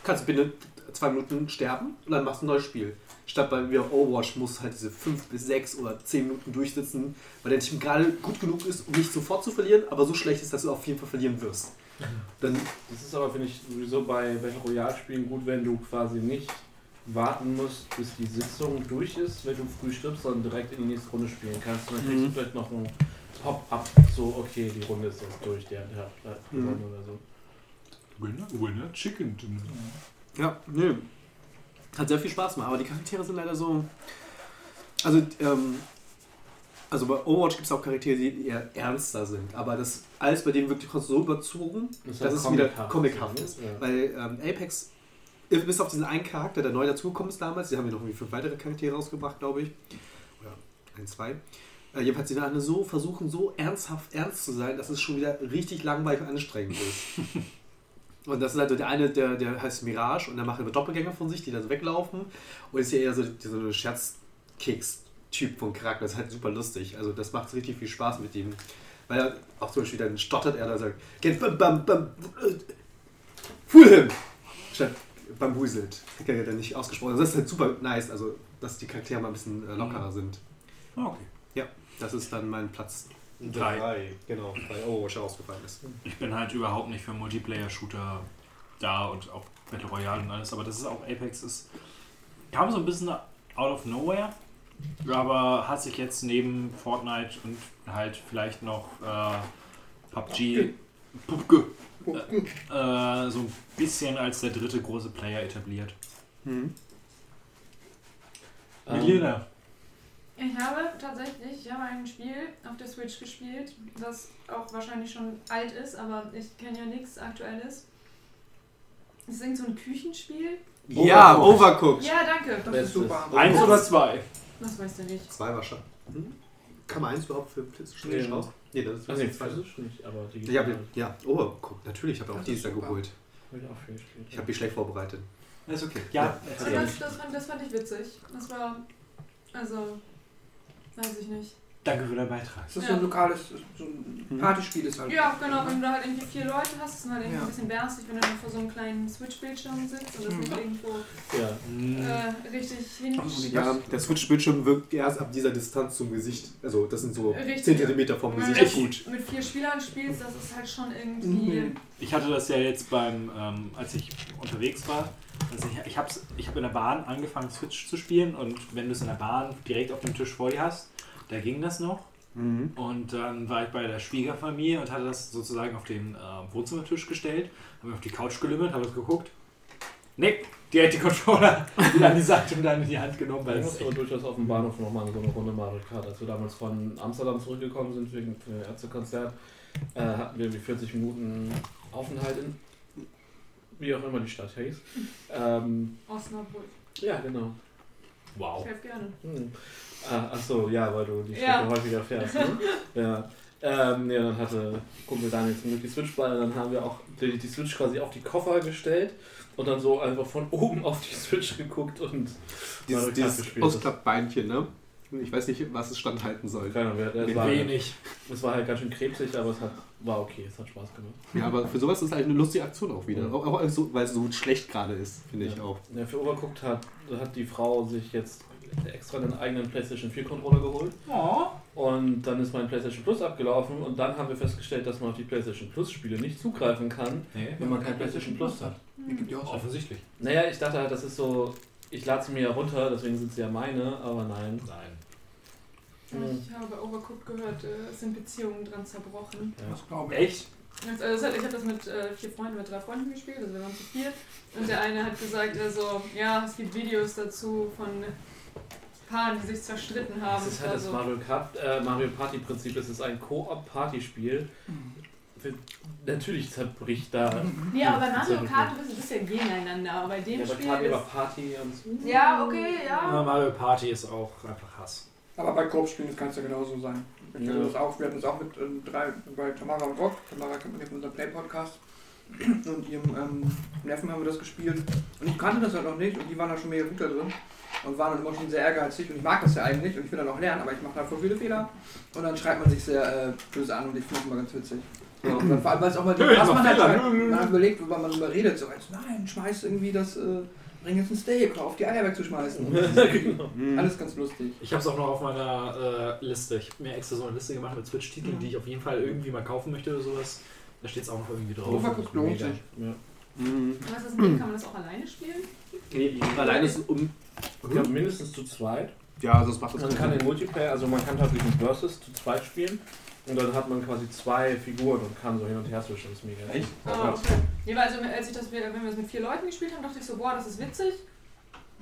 kannst du binnen zwei Minuten sterben und dann machst du ein neues Spiel. Statt bei mir Overwatch muss halt diese fünf bis sechs oder zehn Minuten durchsitzen, weil dein Team gerade gut genug ist, um nicht sofort zu verlieren, aber so schlecht ist, dass du auf jeden Fall verlieren wirst. Dann, Das ist aber, finde ich, sowieso bei Battle Royale-Spielen gut, wenn du quasi nicht warten musst, bis die Sitzung durch ist, wenn du früh stirbst, sondern direkt in die nächste Runde spielen kannst. Und dann kriegst Mhm. du vielleicht noch einen hopp ab, so okay, die Runde ist jetzt durch, der, der hat Mhm. gewonnen oder so. Winner, Winner, Chicken Dinner. Ja, nö. Hat sehr viel Spaß gemacht, aber die Charaktere sind leider so. Also, ähm, also bei Overwatch gibt es auch Charaktere, die eher ernster sind, aber das alles bei denen wirklich so überzogen, Das dass es wieder comichaft, ist. Ja. Weil ähm, Apex, bis auf diesen einen Charakter, der neu dazugekommen ist damals, die haben ja noch irgendwie fünf weitere Charaktere rausgebracht, glaube ich. Oder ein, zwei. Äh, jedenfalls, die alle so versuchen, so ernsthaft ernst zu sein, dass es schon wieder richtig langweilig und anstrengend ist. Und das ist halt der eine, der, der heißt Mirage und der macht immer Doppelgänger von sich, die dann so weglaufen. Und ist ja eher so, so ein Scherzkeks-Typ von Charakter. Das ist halt super lustig. Also das macht richtig viel Spaß mit ihm. Weil er auch zum Beispiel dann stottert er da sagt, get bam bam bam fool him! Statt bambuselt. Hat er dann nicht ausgesprochen. Also das ist halt super nice, also dass die Charaktere mal ein bisschen äh, lockerer sind. Ah, Okay. Ja, das ist dann mein Platz Drei. Genau, weil Overwatch ausgefallen ist. Ich bin halt überhaupt nicht für Multiplayer-Shooter da und auch Battle Royale und alles, aber das ist auch Apex ist. Kam so ein bisschen out of nowhere, aber hat sich jetzt neben Fortnite und halt vielleicht noch äh, PUBG PUBG, äh, so ein bisschen als der dritte große Player etabliert. Mhm. Ähm, Milena. Ich habe tatsächlich, ich habe ein Spiel auf der Switch gespielt, das auch wahrscheinlich schon alt ist, aber ich kenne ja nichts Aktuelles. Es ist so ein Küchenspiel. Ja, Overcooked. Overcooked. Ja, danke. Das Bestes. ist super. Eins oder zwei? Das weißt du nicht. Zwei wahrscheinlich. Mhm. Kann man eins überhaupt für PlayStation Nee. raus? Nee, das ist Also nee, das zweite. physisch nicht, aber Ich digital. habe ja, Overcooked, natürlich, ich habe auch Das Jahr super. geholt. Ich. Ich habe die schlecht vorbereitet. Ist okay. Ja, Also das, das, fand, das fand ich witzig. Das war, also, weiß ich nicht. Danke für deinen Beitrag. Das ist Ja. so ein lokales, so ein Partyspiel ist halt. Ja, genau, wenn du da halt irgendwie vier Leute hast, ist es halt irgendwie Ja. ein bisschen berstig, wenn du dann vor so einem kleinen Switch-Bildschirm sitzt und das nicht irgendwo Ja. Mhm. äh, richtig hin. Ja, der Switch-Bildschirm wirkt erst ab dieser Distanz zum Gesicht. Also, das sind so Richtig. 10 cm vom Wenn du Gesicht. mit, mit vier Spielern spielst, das ist halt schon irgendwie. Mhm. Ich hatte das ja jetzt beim, ähm, als ich unterwegs war. Also ich ich habe ich hab in der Bahn angefangen, Switch zu spielen und wenn du es in der Bahn direkt auf dem Tisch vor dir hast, da ging das noch. Mhm. Und dann war ich bei der Schwiegerfamilie und hatte das sozusagen auf den äh, Wohnzimmertisch gestellt, habe mich auf die Couch gelümmelt, habe es geguckt. Nee, direkt die Controller wieder an die Seite und dann in die Hand genommen, weil Ich musste aber durchaus auf dem Bahnhof nochmal so eine Runde Mario Kart. Als wir damals von Amsterdam zurückgekommen sind wegen dem Ärztekonzert, äh, hatten wir wie 40 Minuten Aufenthalt in wie auch immer die Stadt hieß. Ähm, Osnabrück. ja, genau. wow. Ich helfe gerne. Hm. Ah, ach so, ja, weil du die Strecke Ja. häufiger fährst. Ne? ja. Ähm, ja, dann hatte Kumpel Daniel zum Glück die Switch bei, dann haben wir auch die, die Switch quasi auf die Koffer gestellt und dann so einfach von oben auf die Switch geguckt und Mario Dieses, Kart dieses gespielt. Ausklappbeinchen, ne? Ich weiß nicht, was es standhalten soll. Keine Ahnung, es war, wenig. es war halt ganz schön krebsig, aber es hat, war okay, es hat Spaß gemacht. Ja, aber für sowas ist es halt eine lustige Aktion auch wieder. Mhm. Auch, auch so, weil es so schlecht gerade ist, finde ich Ja. auch. Ja, für Overcooked hat, hat die Frau sich jetzt extra einen eigenen PlayStation 4 Controller geholt. Oh. Und dann ist mein PlayStation Plus abgelaufen und dann haben wir festgestellt, dass man auf die PlayStation Plus Spiele nicht zugreifen kann, Nee, wenn man kein PlayStation Plus hat. Die gibt ja auch offensichtlich. Naja, ich dachte halt, das ist so, ich lade sie mir ja runter, deswegen sind sie ja meine, aber nein. Nein. Mhm. Ich habe Overcooked gehört, äh, es sind Beziehungen dran zerbrochen. Ja. Das glaube ich. Echt? Also, das hat- ich habe das mit äh, vier Freunden, mit drei Freunden gespielt, also wir waren zu viert. Und der eine hat gesagt, also, ja, es gibt Videos dazu von Paaren, die sich zerstritten haben. Das ist halt das also, Mario, Kart, äh, Mario Party Prinzip, es ist ein Koop-Party-Spiel. Für- Natürlich zerbricht da. nee, aber bei Mario. Kart du bist ja gegeneinander, aber bei dem Ja, aber Spiel Kart über ist... Party und so. Ja, okay, Ja, ja. Mario Party ist auch einfach Hass. Aber bei Koop-Spielen kann es ja genauso sein. Wir, Ja. das auch, wir hatten das auch mit ähm, drei, bei Tamara und Rock. Tamara kennt man ja von unserem Play-Podcast. Und ihrem ähm, Neffen haben wir das gespielt. Und ich kannte das halt noch nicht und die waren da schon mega gut da drin. Und waren dann immer schon sehr ehrgeizig und ich mag das ja eigentlich und ich will dann auch lernen, aber ich mache da voll viele Fehler. Und dann schreibt man sich sehr äh, böse an und ich finde das immer ganz witzig. Ja, und dann vor allem, weil es auch mal was man, halt, schreibt, man hat überlegt, worüber man darüber redet, so als nein, schmeiß irgendwie das, äh, bring jetzt ein Steak, auf die Eier wegzuschmeißen. Und das ist genau. Alles ganz lustig. Ich habe es auch noch auf meiner äh, Liste. Ich habe mir extra so eine Liste gemacht mit Switch-Titeln, Mhm. die ich auf jeden Fall irgendwie mal kaufen möchte oder sowas. Da steht es auch noch irgendwie drauf. Overcooked lohnt sich. Ja. Mhm. Was ist mit? Kann man das auch alleine spielen? Alleine ist es um. Ich glaube, mindestens zu zweit. Ja, also das macht das Man kann den Multiplayer, also man kann tatsächlich ein Versus zu zweit spielen. Und dann hat man quasi zwei Figuren und kann so hin und her switchen. Das ist mega. Echt? Ah, okay. Ja, weil also, als ich das, wenn wir das mit vier Leuten gespielt haben, dachte ich so, boah, das ist witzig.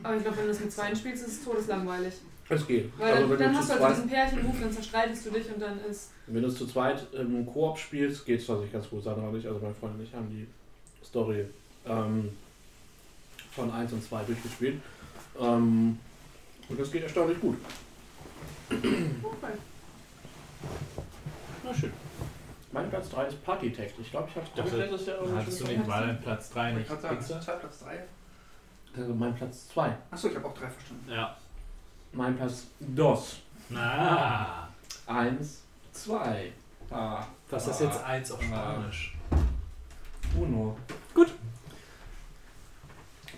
Aber ich glaube, wenn du das mit zwei spielst, ist es todeslangweilig. Es geht. Weil Also dann, wenn dann du hast du also diesen Pärchen-Move, dann zerstreitest du dich und dann ist. Wenn du es zu zweit im Koop spielst, geht es tatsächlich ganz gut. Sandra und ich, also meine Freundin und ich, haben die Story ähm, von 1 und 2 durchgespielt. Ähm, und das geht erstaunlich gut. Okay. Na schön. Mein Platz 3 ist Party Tech. Ich glaube, ich habe dachte, letztes Jahr irgendwie Hattest du nicht mal einen Platz 3 Ich nicht? kann sagen, Pizza? zwei, Platz 3. Also mein Platz 2. Achso, ich habe auch drei verstanden. Ja. Mein Platz DOS. Na, 1, 2. Ah, was ist jetzt eins auf Spanisch? Uno. Gut.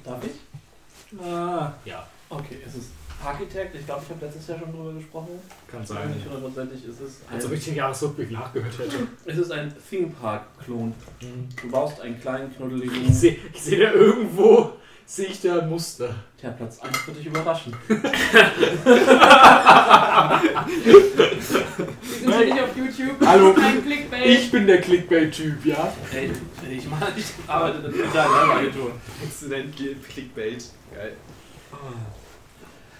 Darf ich? Ah, ja, Okay, es ist Architect. Ich glaube, ich habe letztes Jahr schon drüber gesprochen. kann Nicht sein. hundertprozentig. Es ist Also ein, richtig Jahresrückblick nachgehört hätte. es ist ein Theme Park-Klon. Du baust einen kleinen, Ich knuddeligen. sehe ich seh da irgendwo, sehe ich da ein Muster. Tja, Platz 1 wird dich überraschen. Wir sind nicht auf YouTube. Hallo. Kein Clickbait. Ich bin der Clickbait-Typ, ja? Ey, ich, mach, ich arbeite in der Werbeagentur. Exzellent Clickbait. Geil.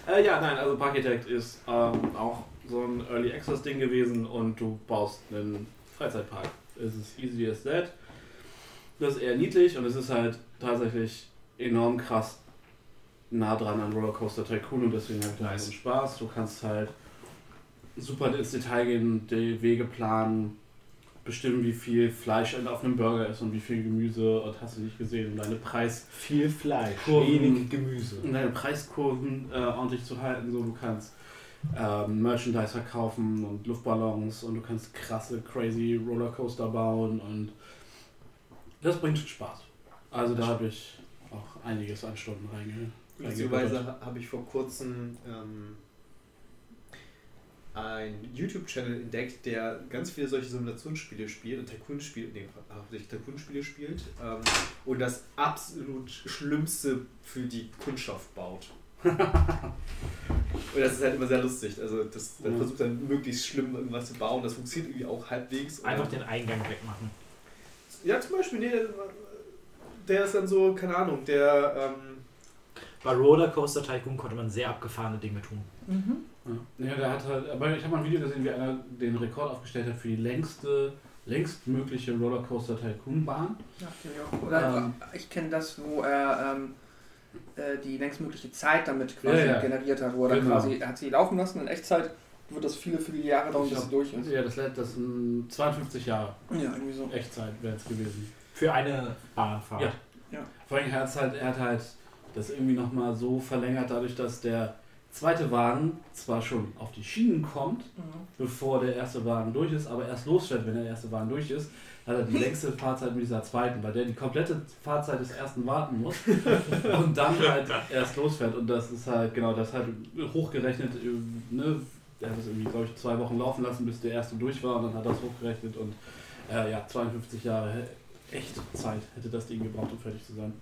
Äh, ja, nein, also Parkitect ist ähm, auch so ein Early Access Ding gewesen und du baust einen Freizeitpark. Es ist easy as that. Das ist eher niedlich und es ist halt tatsächlich enorm krass nah dran an Rollercoaster Tycoon und deswegen halt nice. Spaß. Du kannst halt super ins Detail gehen, die Wege planen, bestimmen, wie viel Fleisch auf einem Burger ist und wie viel Gemüse und hast du nicht gesehen, um deine Preis Viel Fleisch, Kurven. wenig Gemüse. um deine Preiskurven äh, ordentlich zu halten. So, du kannst ähm, Merchandise verkaufen und Luftballons und du kannst krasse, crazy Rollercoaster bauen und das bringt Spaß. Also da habe ich auch einiges an Stunden reinge Beziehungsweise habe ich vor kurzem ähm, einen YouTube-Channel entdeckt, der ganz viele solche Simulationsspiele spielt und Tycoon-Spiele, nee, hauptsächlich Tycoon-Spiele spielt ähm, und das absolut Schlimmste für die Kundschaft baut. und das ist halt immer sehr lustig. Also das, der Ja. versucht dann möglichst schlimm irgendwas zu bauen. Das funktioniert irgendwie auch halbwegs. Einfach den Eingang wegmachen. Ja, zum Beispiel, nee, der, ist dann so, keine Ahnung, der ähm, Bei Rollercoaster Tycoon konnte man sehr abgefahrene Dinge tun. Ja. ja, der hat halt, aber ich habe mal ein Video gesehen, wie einer den Rekord aufgestellt hat für die längste, längstmögliche Rollercoaster Tycoon Bahn. Ja, kenn ich auch. Oder Ähm. ich kenne das, wo er ähm, äh, die längstmögliche Zeit damit quasi Ja, ja. generiert hat, wo er Genau. quasi, er hat sie laufen lassen in Echtzeit, wird das viele, viele Jahre dauern, bis sie durch ist. Ja, das, das sind 52 Jahre Ja, irgendwie so. Echtzeit wäre es gewesen. Für eine Bahnfahrt. Ja. Vor allem er, hat's halt, er hat halt das irgendwie nochmal so verlängert, dadurch, dass der zweite Wagen zwar schon auf die Schienen kommt, Mhm. bevor der erste Wagen durch ist, aber erst losfährt, wenn der erste Wagen durch ist, hat er die längste Fahrzeit mit dieser zweiten, weil der die komplette Fahrzeit des ersten warten muss und dann halt erst losfährt. Und das ist halt, genau, das halt hochgerechnet, äh, ne? Er hat das irgendwie, glaube ich, zwei Wochen laufen lassen, bis der erste durch war und dann hat er das hochgerechnet und äh, ja, 52 Jahre echte Zeit hätte das Ding gebraucht, um fertig zu sein.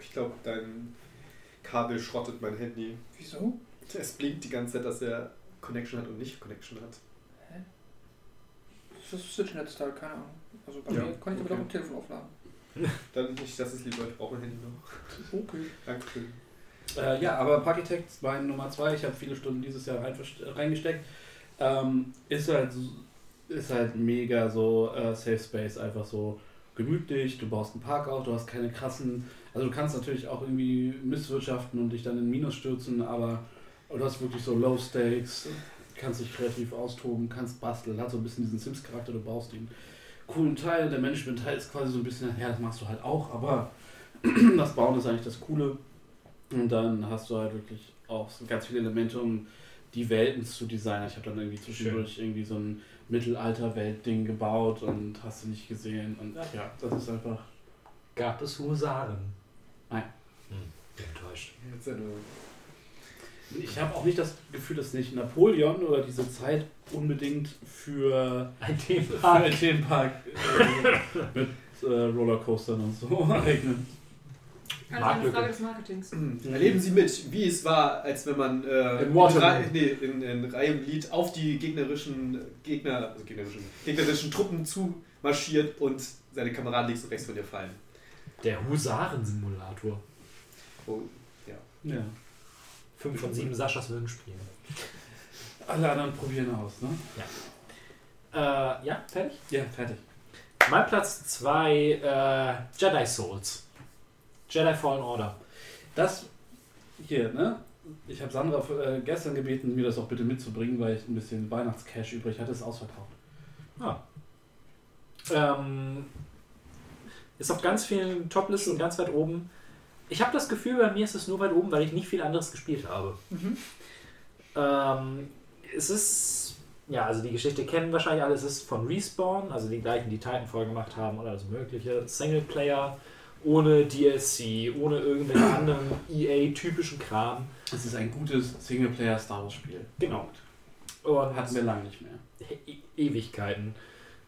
ich glaube, dein Kabel schrottet mein Handy. Wieso? Es blinkt die ganze Zeit, dass er Connection hat und nicht Connection hat. Das ist Switch-Netzteil, keine Ahnung. Also bei Ja, mir kann ich damit okay. auch ein Telefon aufladen. Dann nicht, dass es lieber, ich brauche mein Handy noch. Okay. Dankeschön. Äh, ja, aber Parkitect, mein Nummer 2, ich habe viele Stunden dieses Jahr rein, reingesteckt, ähm, ist, halt, ist halt mega so äh, Safe Space, einfach so gemütlich, du baust einen Park auf, du hast keine krassen, also du kannst natürlich auch irgendwie misswirtschaften und dich dann in Minus stürzen, aber du hast wirklich so Low Stakes, kannst dich kreativ austoben, kannst basteln, hat so ein bisschen diesen Sims-Charakter, du baust den coolen Teil, der Management-Teil ist quasi so ein bisschen, ja, das machst du halt auch, aber das Bauen ist eigentlich das Coole. Und dann hast du halt wirklich auch so ganz viele Elemente, um die Welten zu designen. Ich habe dann irgendwie zwischendurch irgendwie so ein Mittelalter-Welt-Ding gebaut und hast du nicht gesehen. Und ja, das ist einfach. Gab es Husaren? Nein. Hm, enttäuscht. Jetzt ja nur. Ich habe auch nicht das Gefühl, dass nicht Napoleon oder diese Zeit unbedingt für, Ein für Themenpark. einen Themenpark äh, mit äh, Rollercoastern und so eignen. Also eine. Frage des Marketings. Erleben Sie mit, wie es war, als wenn man äh, In. Reihe- nee, in, in Reihe und Glied auf die gegnerischen Gegner, also gegnerischen, gegnerischen Truppen zumarschiert und seine Kameraden links und rechts von dir fallen. Der Husarensimulator. Oh, Ja. Fünf von sieben Saschas würden spielen. Alle anderen probieren aus, ne? Äh, ja, fertig? Ja, fertig. Mein Platz 2, äh, Jedi Souls. Jedi Fallen Order. Das hier, ne? Ich habe Sandra äh, gestern gebeten, mir das auch bitte mitzubringen, weil ich ein bisschen Weihnachtscash übrig hatte, ist ausverkauft. Ähm, ist auf ganz vielen Toplisten ganz weit oben. Ich habe das Gefühl, bei mir ist es nur weit oben, weil ich nicht viel anderes gespielt habe. Ähm, es ist, ja, also die Geschichte kennen wahrscheinlich alle. Es ist von Respawn, also die gleichen, die Titanfall gemacht haben oder alles Mögliche. Singleplayer, ohne DLC, ohne irgendwelche anderen EA-typischen Kram. Es ist ein gutes Singleplayer-Star Wars-Spiel. Genau. Und Hatten wir lange nicht mehr. E Ewigkeiten.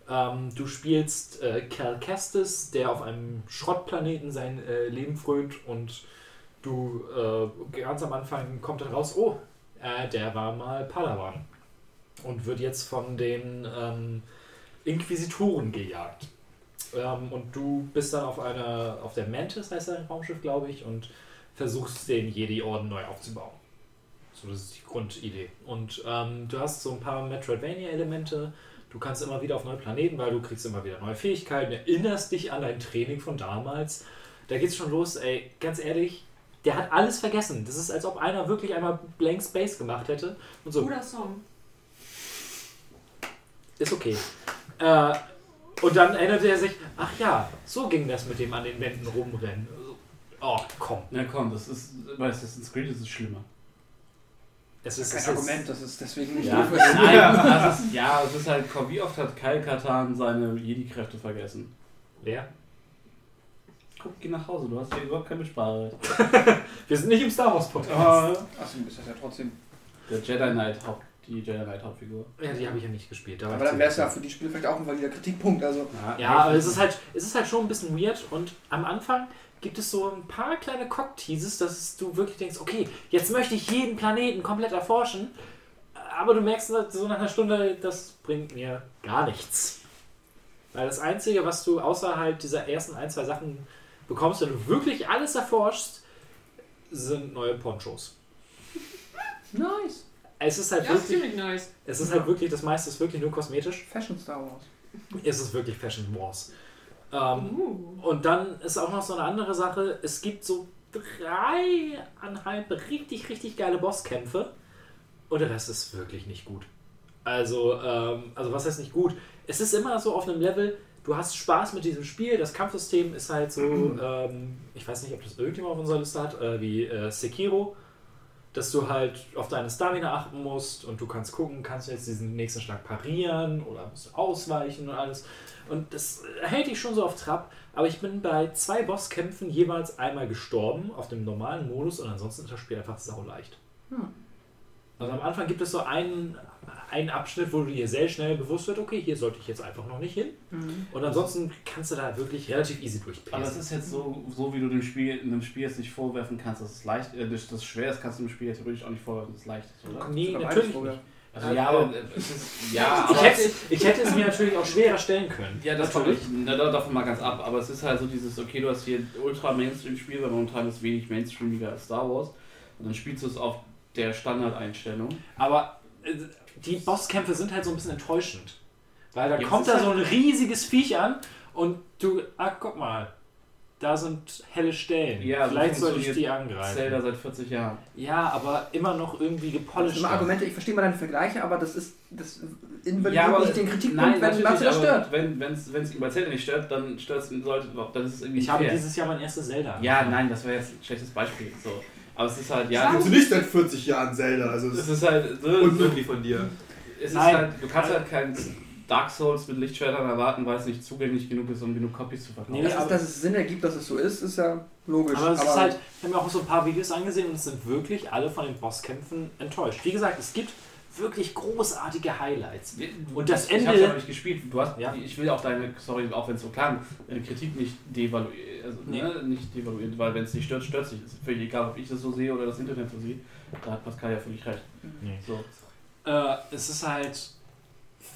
Ähm, du spielst äh, Cal Kestis, der auf einem Schrottplaneten sein äh, Leben frönt und du äh, ganz am Anfang kommt dann raus, oh, äh, der war mal Padawan und wird jetzt von den ähm, Inquisitoren gejagt. Ähm, und du bist dann auf einer, auf der Mantis heißt dein Raumschiff, glaube ich, und versuchst den Jedi-Orden neu aufzubauen. So, das ist die Grundidee. Und ähm, du hast so ein paar Metroidvania-Elemente. Du kannst immer wieder auf neue Planeten, weil du kriegst immer wieder neue Fähigkeiten, erinnerst dich an dein Training von damals. Da geht's schon los, ey, ganz ehrlich, der hat alles vergessen. Das ist, als ob einer wirklich einmal Blank Space gemacht hätte. Und so, Guter Song. ist okay. Äh, und dann erinnerte er sich, ach ja, so ging das mit dem an den Wänden rumrennen. Oh, komm. Na komm, das ist, bei Assassin's Creed ist es schlimmer. Es Das ist, ist es kein ist- Argument, das ist deswegen nicht Ja, nein, das ist, ja, es ist halt, wie oft hat Kyle Katan seine Jedi-Kräfte vergessen? Wer? Guck, geh nach Hause, du hast hier überhaupt keine Sprache. Wir sind nicht im Star Wars Podcast. Achso, ist das ja trotzdem. Der Jedi Knight Haupt, die Jedi Knight Hauptfigur. Ja, die habe ich ja nicht gespielt. da Aber dann wäre es ja für die Spiele vielleicht auch ein valider Kritikpunkt. Also, Ja, aber es ist halt, es ist halt schon ein bisschen weird und am Anfang gibt es so ein paar kleine Cock-Teases, dass du wirklich denkst, okay, jetzt möchte ich jeden Planeten komplett erforschen, aber du merkst so nach einer Stunde, das bringt mir gar nichts. Weil das Einzige, was du außerhalb dieser ersten ein, zwei Sachen bekommst, wenn du wirklich alles erforschst, sind neue Ponchos. nice. Es ist halt Ja, wirklich, nice. es ist halt wirklich, das meiste ist wirklich nur kosmetisch. Fashion Star Wars. Es ist wirklich Fashion Wars. Ähm, Uh. Und dann ist auch noch so eine andere Sache. Es gibt so dreieinhalb richtig, richtig geile Bosskämpfe. Und der Rest ist wirklich nicht gut. Also, ähm, also was heißt nicht gut? Es ist immer so auf einem Level, du hast Spaß mit diesem Spiel. Das Kampfsystem ist halt so, ähm, ich weiß nicht, ob das irgendjemand auf unserer Liste hat, äh, wie äh, Sekiro. Dass du halt auf deine Stamina achten musst und du kannst gucken, kannst du jetzt diesen nächsten Schlag parieren oder musst du ausweichen und alles. Und das hält dich schon so auf Trab. Aber ich bin bei zwei Bosskämpfen jeweils einmal gestorben auf dem normalen Modus und ansonsten ist das Spiel einfach sauleicht. Hm. Also am Anfang gibt es so einen, einen Abschnitt, wo du dir sehr schnell bewusst wird, okay, hier sollte ich jetzt einfach noch nicht hin. Mhm. Und ansonsten kannst du da wirklich relativ easy Aber es durchpacen. ist jetzt so, so wie du dem Spiel, in dem Spiel jetzt nicht vorwerfen kannst, dass es leicht, äh, dass das schwer ist, kannst du dem Spiel jetzt theoretisch auch nicht vorwerfen, dass es leicht ist, oder? Nee, natürlich nicht. Also ja, aber ist, ja, Ich aber hätte, ich hätte es mir natürlich auch schwerer stellen können. Ja, das natürlich. Na, da- davon mal ganz ab. Aber es ist halt so dieses, okay, du hast hier ein ultra-Mainstream-Spiel, weil momentan ist wenig mainstreamiger als Star Wars. Und dann spielst du es auf der Standardeinstellung. Aber äh, die Bosskämpfe sind halt so ein bisschen enttäuschend. Weil da Ja, kommt da so ein halt- riesiges Viech an und du, ah, guck mal, da sind helle Stellen. Ja, so Vielleicht soll ich die angreifen. Zelda seit 40 Jahren. Ja, aber immer noch irgendwie Das gepolished. immer Argumente, ich verstehe mal deine Vergleiche, aber das ist das invalidiert Ja, aber nicht den Kritikpunkt, Nein, wenn Matze das stört. Wenn es bei Zelda nicht stört, dann stört es Leute, dann ist es irgendwie Ich habe fair. dieses Jahr mein erstes Zelda. Ja, angefangen. nein, das wäre jetzt ein schlechtes Beispiel. So. Aber es ist halt, ja, du nicht seit 40 Jahren Zelda? Also es es ist halt, ist so, unmöglich von dir. es ist Nein. halt, du kannst halt kein Dark Souls mit Lichtschwertern erwarten, weil es nicht zugänglich genug ist, um genug Copies zu verkaufen. Nee, Das aber- ist, dass es Sinn ergibt, dass es so ist, ist ja logisch. Aber es ist halt, ich habe mir auch so ein paar Videos angesehen und es sind wirklich alle von den Bosskämpfen enttäuscht. Wie gesagt, es gibt wirklich großartige Highlights. Und das Ich Ende- hab's ja noch nicht gespielt. Du hast, Ja. Ich will auch deine, sorry, auch wenn es so klang, deine Kritik nicht devaluieren. Also, Nee. ne, nicht devaluieren, weil wenn es dich stört, stört es dich. Ist völlig egal, ob ich das so sehe oder das Internet so sieht. Da hat Pascal ja völlig recht. Nee. So. Äh, es ist halt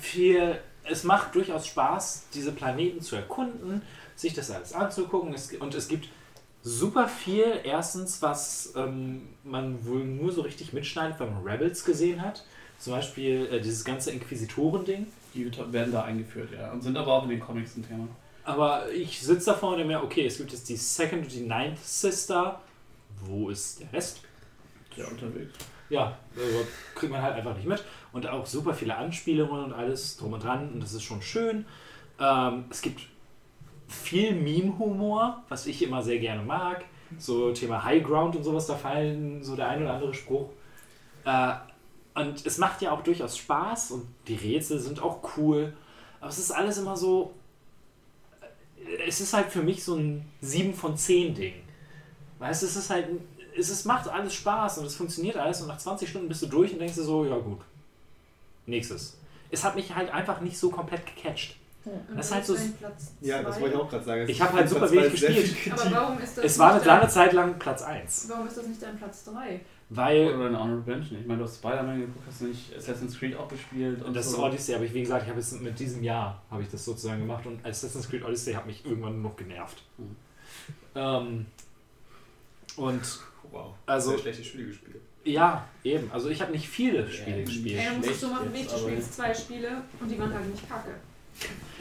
viel, es macht durchaus Spaß, diese Planeten zu erkunden, sich das alles anzugucken. Es, und es gibt super viel, erstens, was ähm, man wohl nur so richtig mitschneidet, wenn man Rebels gesehen hat. Zum Beispiel äh, dieses ganze Inquisitoren-Ding. Die werden da eingeführt, ja. Und sind aber auch in den Comics ein Thema. Aber ich sitze davor und denke mir, okay, es gibt jetzt die Second und die Ninth Sister. Wo ist der Rest? Ja, unterwegs. ja, also kriegt man halt einfach nicht mit. Und auch super viele Anspielungen und alles drum und dran. Und das ist schon schön. Ähm, es gibt viel Meme-Humor, was ich immer sehr gerne mag. So Thema High Ground und sowas, da fallen so der ein oder andere Spruch. Äh, und es macht ja auch durchaus Spaß und die Rätsel sind auch cool. Aber es ist alles immer so. äh, Es ist halt für mich so ein 7 von 10 Ding. Weißt du, es ist halt. Es macht alles Spaß und es funktioniert alles und nach 20 Stunden bist du durch und denkst dir so, ja gut. Nächstes. Es hat mich halt einfach nicht so komplett gecatcht. Und Das ist halt so- Ja, das wollte ich auch gerade sagen. Ich hab halt super wenig gespielt. Aber warum ist das Es war nicht eine lange Zeit lang Platz 1. Warum ist das nicht dein Platz 3? Weil Oder eine Honorable Mention. Ich meine, du hast Spider-Man geguckt, hast du nicht Assassin's Creed auch gespielt und Und das so. Odyssey, aber ich, wie gesagt, ich habe es mit diesem Jahr habe ich das sozusagen gemacht und Assassin's Creed Odyssey hat mich irgendwann nur noch genervt. Mhm. Ähm, und Wow. Also- Sehr schlechte Spiele gespielt. Ja, eben. Also ich habe nicht viele Spiele Ja, gespielt. Ey, du musst es so machen wie ich, jetzt, du spielst zwei Spiele und die waren halt nicht kacke.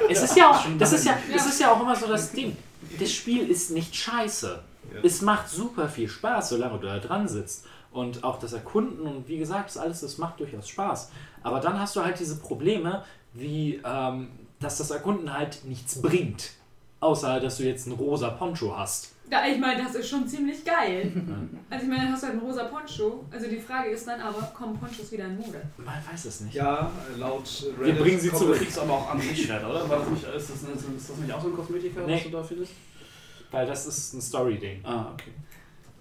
Es ist ja auch, das ist ja, das ist ja auch immer so das Ding. Das Spiel ist nicht scheiße. Ja. Es macht super viel Spaß, solange du da dran sitzt. Und auch das Erkunden und wie gesagt, das alles, das macht durchaus Spaß. Aber dann hast du halt diese Probleme, wie ähm, dass das Erkunden halt nichts bringt. Außer, dass du jetzt einen rosa Poncho hast. Ja, ich meine, das ist schon ziemlich geil. Also ich meine, dann hast du halt einen rosa Poncho. Also die Frage ist dann aber, kommen Ponchos wieder in Mode? Man weiß es nicht. Ja, laut Wir bringen sie zurück. Du kriegst aber auch Anti-Schwert, oder? War das nicht, ist, das, ist das nicht auch so ein Kosmetiker, Nee. was du da findest? Weil das ist ein Story-Ding. Ah, okay.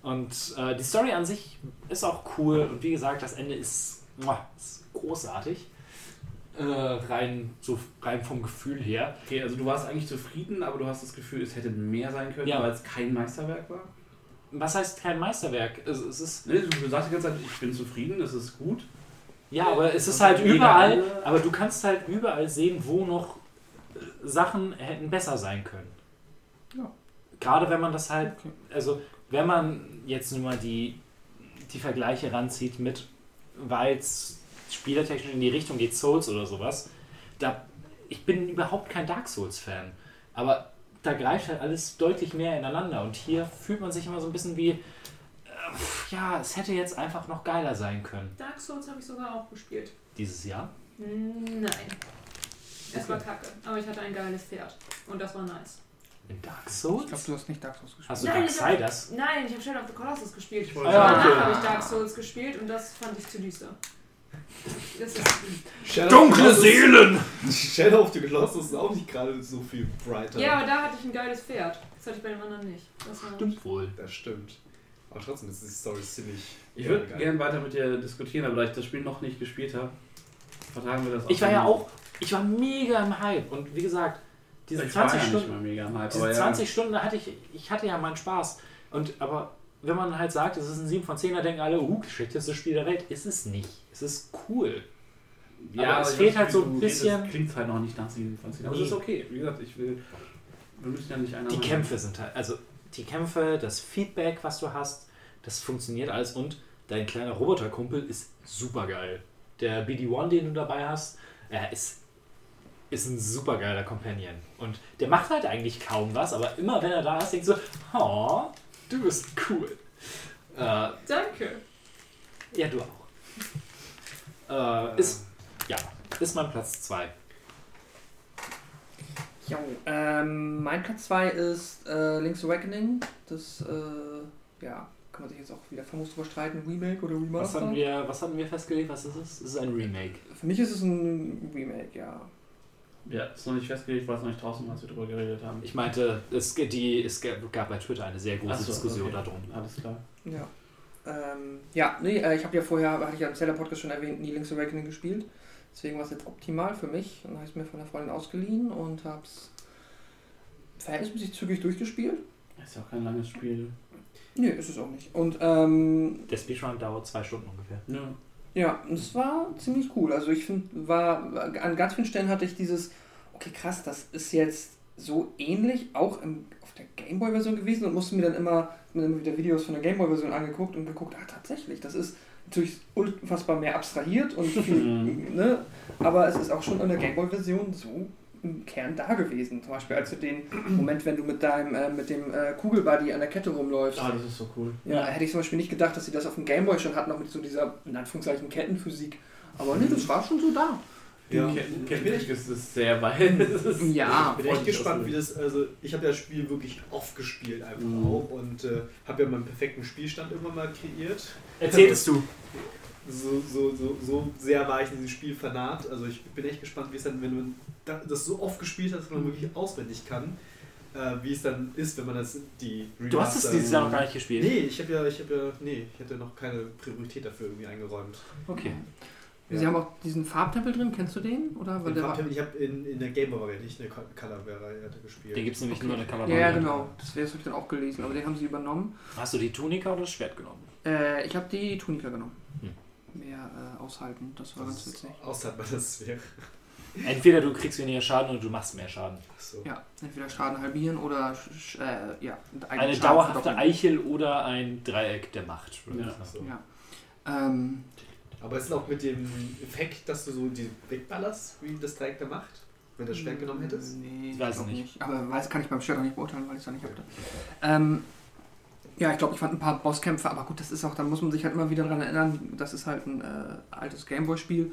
Und äh, die Story an sich ist auch cool. Und wie gesagt, das Ende ist, muah, ist großartig. Äh, rein, so rein vom Gefühl her. Okay, also du warst eigentlich zufrieden, aber du hast das Gefühl, es hätte mehr sein können, Ja. weil es kein Meisterwerk war? Was heißt kein Meisterwerk? Es, es ist, Nee, du sagst die ganze Zeit, ich bin zufrieden, es ist gut. ja, aber es ist halt überall, aber du kannst halt überall sehen, wo noch Sachen hätten besser sein können. Ja. Gerade wenn man das halt, also wenn man jetzt nur mal die, die Vergleiche ranzieht mit, weil es spielertechnisch in die Richtung geht, Souls oder sowas, da, ich bin überhaupt kein Dark Souls-Fan, aber da greift halt alles deutlich mehr ineinander und hier fühlt man sich immer so ein bisschen wie, äh, ja, es hätte jetzt einfach noch geiler sein können. Dark Souls habe ich sogar auch gespielt. Dieses Jahr. Nein. Es war kacke, aber ich hatte ein geiles Pferd. Und das war nice. In Dark Ich Souls? glaube, du hast nicht Dark Souls gespielt. Hast du Nein, ich hab- Darksiders? Nein, ich habe Shadow of the Colossus gespielt. wollte Ah, Danach okay. habe ich Dark Souls gespielt und das fand ich zu düster. Das ist, Shadow Seelen! Shadow of the Colossus ist auch nicht gerade so viel brighter. ja, aber da hatte ich ein geiles Pferd. Das hatte ich bei dem anderen nicht. Das war Stimmt wohl. Das stimmt. Aber trotzdem ist die Story ziemlich. Ich würde gerne weiter mit dir diskutieren, aber da ich das Spiel noch nicht gespielt habe, vertagen wir das Ich war ja auch, ich war mega im Hype und wie gesagt, diese ich war 20 ja nicht Stunden, mal mega am Hype, diese aber 20 Stunden hatte ich, ich hatte ja meinen Spaß. Und aber wenn man halt sagt, es ist ein 7 von 10, dann denken alle, uh, schlechteste Spiel der Welt. Ist es nicht. Es ist cool. ja, aber es fehlt weiß, halt so ein redest, bisschen- Klingt halt noch nicht nach 7 von 10. Aber Nee. das ist okay. Wie gesagt, ich will. Wir müssen ja nicht einer Die Kämpfe sind halt, also die Kämpfe, das Feedback, was du hast, das funktioniert alles und dein kleiner Roboterkumpel ist super geil. Der BD-1, den du dabei hast, er ist, ist ein super geiler Companion. Und der macht halt eigentlich kaum was, aber immer wenn er da ist, denkst du, oh, du bist cool. Äh, Danke. ja, du auch. Äh, ist, ja, ist mein Platz 2. Jo, ähm, mein Platz 2 ist äh, Link's Awakening. Das, äh, ja, kann man sich jetzt auch wieder famos drüber streiten, Remake oder Was Remaster. hatten, wir, was hatten wir festgelegt? Was ist es? Es ist ein Remake. Für mich ist es ein Remake, ja. Ja, ist noch nicht festgelegt, weil es noch nicht draußen war, als wir darüber geredet haben. Ich meinte, es, die, es gab bei Twitter eine sehr große so, Diskussion okay. darum. Alles klar. Ja. Ähm, ja, nee, äh, ich habe ja vorher, hatte ich ja im Zelda-Podcast schon erwähnt, nie Link's Awakening gespielt. Deswegen war es jetzt optimal für mich. Und dann habe ich es mir von der Freundin ausgeliehen und habe es verhältnismäßig zügig durchgespielt. Ist ja auch kein langes Spiel. Nö, ist es auch nicht. Und ähm, Der Speedrun dauert zwei Stunden ungefähr. Ja. Ja, und es war ziemlich cool. Also ich finde, war an ganz vielen Stellen hatte ich dieses, okay krass, das ist jetzt so ähnlich auch im, der Gameboy-Version gewesen und musste mir dann immer, mir dann wieder Videos von der Gameboy-Version angeguckt und geguckt, ah tatsächlich, das ist natürlich unfassbar mehr abstrahiert und viel, ne? aber es ist auch schon in der Gameboy-Version so im Kern da gewesen. Zum Beispiel als du den Moment, wenn du mit deinem, äh, mit dem äh, Kugelbuddy an der Kette rumläufst. Ah, das ist so cool. Ja, hätte ich zum Beispiel nicht gedacht, dass sie das auf dem Gameboy schon hatten, auch mit so dieser, in Anführungszeichen, Kettenphysik. Aber nee, das war schon so da. Ja. Kenntnis ist es sehr weit. Ist- Ja, Ich bin echt gespannt, wie das, also ich habe ja das Spiel wirklich oft gespielt einfach Mhm. auch und äh, habe ja meinen perfekten Spielstand irgendwann mal kreiert. Erzählst du? So, so, so, so sehr war ich in diesem Spiel fanat. Also ich bin echt gespannt, wie es dann, wenn man da- das so oft gespielt hat, dass man wirklich auswendig kann, äh, wie es dann ist, wenn man das die Du hast es Remaster- dieses Jahr noch gar nicht gespielt. Nee, ich habe ja, ich habe ja, nee, ich hatte noch keine Priorität dafür irgendwie eingeräumt. Okay. Sie haben auch diesen Farbtempel drin, kennst du den? Oder? Weil Den Farbtempel, ich habe in, in der Gamer-Variante, nicht in der Color-Variante gespielt. Den gibt es nämlich nur in der Kamera. ja, ja, genau. Das wäre ich dann auch gelesen, aber den haben sie übernommen. Hast du die Tunika oder das Schwert genommen? Äh, ich habe die Tunika genommen. Hm. Mehr äh, aushalten, das war ganz Das witzig. Außerhalb meiner Sphäre. Entweder du kriegst weniger Schaden oder du machst mehr Schaden. Achso. Ja, entweder Schaden halbieren oder sch- äh, ja, Eine Schaden dauerhafte. Eichel oder ein Dreieck der Macht. Ja. Ja. Ähm, Aber es ist auch mit dem Effekt, dass du so die wegballerst, wie das Dreieck da macht, wenn du das Schwert genommen hättest. Nee, Ich weiß glaub es nicht. Aber weiß, kann ich beim Schwert auch nicht beurteilen, weil ich es auch nicht habe. Ähm, ja, ich glaube, ich fand ein paar Bosskämpfe, aber gut, das ist auch, da muss man sich halt immer wieder dran erinnern, das ist halt ein äh, altes Gameboy-Spiel.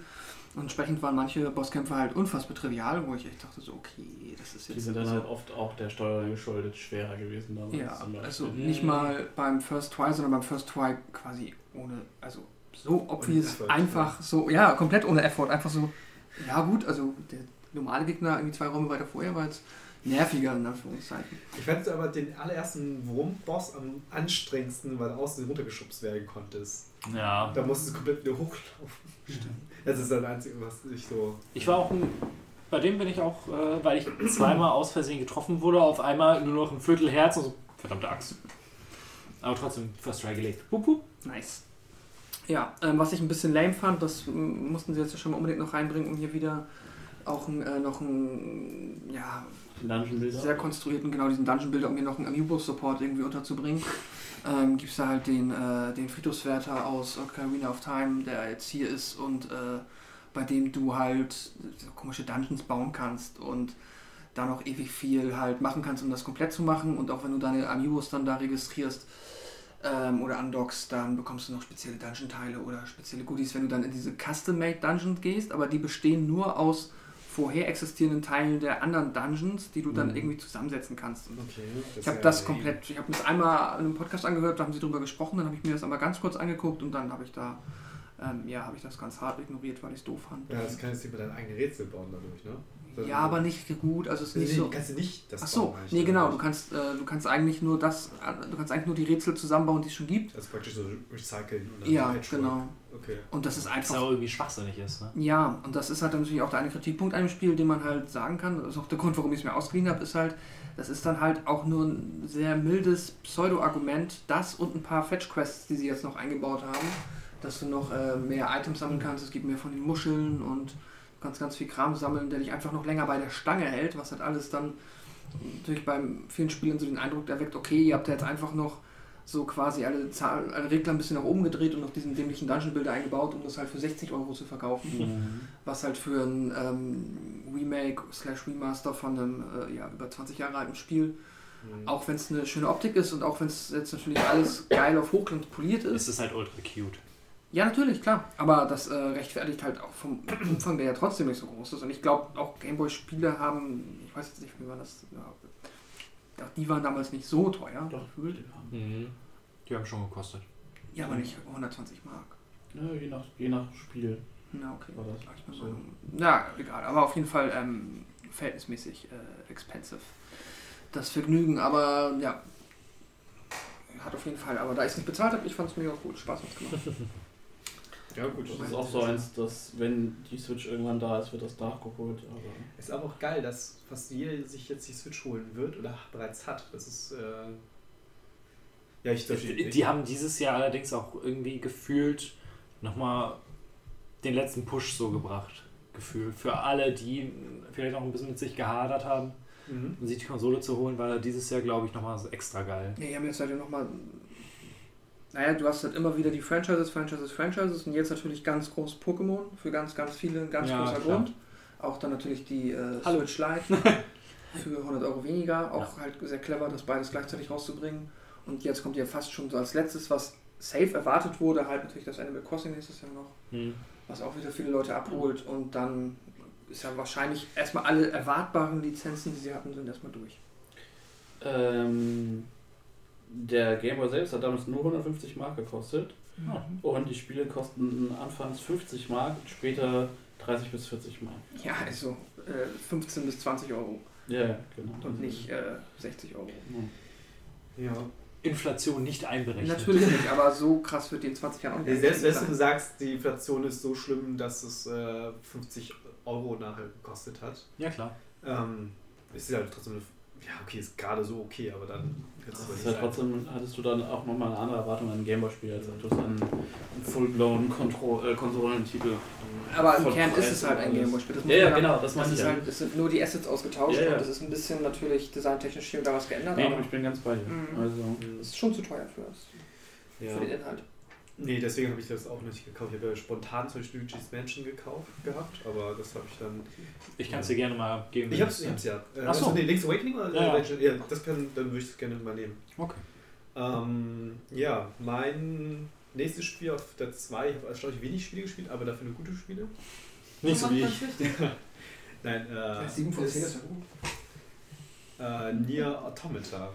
Und entsprechend waren manche Bosskämpfe halt unfassbar trivial, wo ich echt dachte, so, okay, das ist jetzt. Die sind dann so- halt oft auch der Steuerung geschuldet schwerer gewesen damals. Ja, also nicht mal beim First Try, sondern beim First Try quasi ohne, also so obvious, Effort, einfach so, ja, komplett ohne Effort, einfach so, ja gut, also der normale Gegner irgendwie zwei Räume weiter vorher war jetzt nerviger in Anführungszeichen. Ich fand aber den allerersten Wurmboss am anstrengendsten, weil du außen runtergeschubst werden konntest. Ja. Da musstest du komplett wieder hochlaufen. Das ist das Einzige, was ich so. Ich war auch ein, bei dem bin ich auch, äh, weil ich zweimal aus Versehen getroffen wurde, auf einmal nur noch ein Viertel Herz und so, verdammte Axt. Aber trotzdem First Try gelegt. Hup, hup. Nice. Ja, ähm, was ich ein bisschen lame fand, das mussten sie jetzt schon mal unbedingt noch reinbringen, um hier wieder auch ein, äh, noch ein, ja, sehr konstruierten, genau diesen Dungeon-Builder, um hier noch einen Amiibo-Support irgendwie unterzubringen. Ähm, Gibt es da halt den, äh, den Friedhofswärter aus Ocarina of Time, der jetzt hier ist und äh, bei dem du halt so komische Dungeons bauen kannst und da noch ewig viel halt machen kannst, um das komplett zu machen. Und auch wenn du deine Amiibos dann da registrierst ähm, oder undockst, dann bekommst du noch spezielle Dungeon-Teile oder spezielle Goodies, wenn du dann in diese Custom-Made Dungeons gehst, aber die bestehen nur aus vorher existierenden Teilen der anderen Dungeons, die du dann Mhm. irgendwie zusammensetzen kannst. Okay. ich habe das komplett, ich habe mir das einmal in einem Podcast angehört, da haben sie drüber gesprochen, dann habe ich mir das einmal ganz kurz angeguckt und dann habe ich da, ähm, ja, habe ich das ganz hart ignoriert, weil ich es doof fand. Ja, das kannst du dir deine eigene Rätsel bauen dadurch, ne? Das- Ja, aber nicht gut, also es ist Nee, nicht nee, so. kannst du nicht das Ach so, nee, genau, du kannst, äh, du kannst eigentlich nur das, du kannst eigentlich nur die Rätsel zusammenbauen, die es schon gibt. Also praktisch so recyceln und dann Ja, Patchwork. genau. Okay. Und das ist Was einfach auch irgendwie schwachsinnig ist, ne? Ja, und das ist halt dann natürlich auch der eine Kritikpunkt an dem Spiel, den man halt sagen kann. Das ist auch der Grund, warum ich es mir ausgeliehen habe, ist halt, das ist dann halt auch nur ein sehr mildes Pseudo-Argument, das und ein paar Fetch-Quests, die sie jetzt noch eingebaut haben, dass du noch äh, mehr Items sammeln kannst. Es gibt mehr von den Muscheln und du kannst ganz viel Kram sammeln, der dich einfach noch länger bei der Stange hält, was halt alles dann natürlich bei vielen Spielen so den Eindruck erweckt, okay, ihr habt ja jetzt einfach noch so quasi alle, Zahl, alle Regler ein bisschen nach oben gedreht und noch diesen dämlichen Dungeon-Builder eingebaut, um das halt für 60 Euro zu verkaufen. Mhm. Was halt für ein ähm, Remake slash Remaster von einem äh, ja, über 20 Jahre alten Spiel, Mhm. auch wenn es eine schöne Optik ist und auch wenn es jetzt natürlich alles geil auf Hochglanz poliert Es ist. ist halt ultra cute. Ja, natürlich, klar. Aber das äh, rechtfertigt halt auch vom Umfang, der ja trotzdem nicht so groß ist. Und ich glaube, auch Gameboy-Spiele haben, ich weiß jetzt nicht, wie man das. Ja, doch, die waren damals nicht so teuer. Doch, gefühlt. Mhm. Die haben schon gekostet. Ja, aber nicht 120 Mark. Ja, je, nach, je nach Spiel Na, okay. war das. Sagen, Ja, egal. Aber auf jeden Fall ähm, verhältnismäßig äh, expensive. Das Vergnügen, aber ja. hat auf jeden Fall, aber da ich es nicht bezahlt habe, ich fand es mega cool. Spaß hat's gemacht. Ja gut, das ist auch so eins, dass wenn die Switch irgendwann da ist, wird das nachgeholt. Aber Ist aber auch geil, dass fast jeder sich jetzt die Switch holen wird oder bereits hat. Das ist. Äh ja, ich Die, die haben dieses Jahr allerdings auch irgendwie gefühlt nochmal den letzten Push so gebracht. Gefühlt. Für alle, die vielleicht noch ein bisschen mit sich gehadert haben, Mhm. um sich die Konsole zu holen, war dieses Jahr, glaube ich, nochmal so extra geil. Ja, die haben jetzt halt nochmal. Naja, du hast halt immer wieder die Franchises, Franchises, Franchises und jetzt natürlich ganz groß Pokémon für ganz, ganz viele, ein ganz Ja, großer klar. Grund. Auch dann natürlich die äh. Switch Lite für 100 Euro weniger. Auch halt sehr clever, das beides gleichzeitig rauszubringen. Und jetzt kommt ja fast schon so als letztes, was safe erwartet wurde, halt natürlich das Animal Crossing nächstes Jahr noch, Hm. was auch wieder viele Leute abholt. Und dann ist ja wahrscheinlich erstmal alle erwartbaren Lizenzen, die sie hatten, sind erstmal durch. ähm, der Game Boy selbst hat damals nur 150 Mark gekostet. Und die Spiele kosten anfangs 50 Mark, später 30 bis 40 Mark. Ja, also äh, 15 bis 20 Euro Ja, ja, genau. und nicht äh, 60 Euro. Ja. Ja. Inflation nicht einberechnet. Natürlich nicht, aber so krass wird die in 20 Jahren auch nicht selbst wenn du sagst, die Inflation ist so schlimm, dass es äh, 50 Euro nachher gekostet hat, Ja, klar. ähm, ist es halt trotzdem eine. Ja, okay, ist gerade so okay, aber dann du Das es ist nicht ja trotzdem, hattest du dann auch nochmal eine andere Erwartung an ein Gameboy-Spiel, als du einen, einen full-blown äh, Konsolentitel. Aber im Kern ist es halt ein. Gameboy-Spiel. Ja, ja, genau, sagen. das meine ich ist ja. halt, es sind nur die Assets ausgetauscht Ja, ja. und es ist ein bisschen natürlich designtechnisch hier und da was geändert, Nee, aber ich bin ganz bei dir. Mhm. Also, es ist schon zu teuer für, das, Ja. für den Inhalt. Nee, deswegen habe ich das auch nicht gekauft. Ich habe ja spontan zum Beispiel Luigi's Mansion gekauft gehabt, aber das habe ich dann. Ich kann es dir gerne mal geben. Ich ich hab's ja. Äh, Ach so. also, nee, Link's Awakening oder Ja, ja. Legend? ja. das kann, dann würde ich es gerne mal nehmen. Okay. Ähm, ja, mein nächstes Spiel auf der 2, ich habe erstaunlich wenig Spiele gespielt, aber dafür eine gute Spiele. Nicht so wie ich. richtig. Nein, äh, 7 von 10 ist, ja gut. äh, Nier Automata.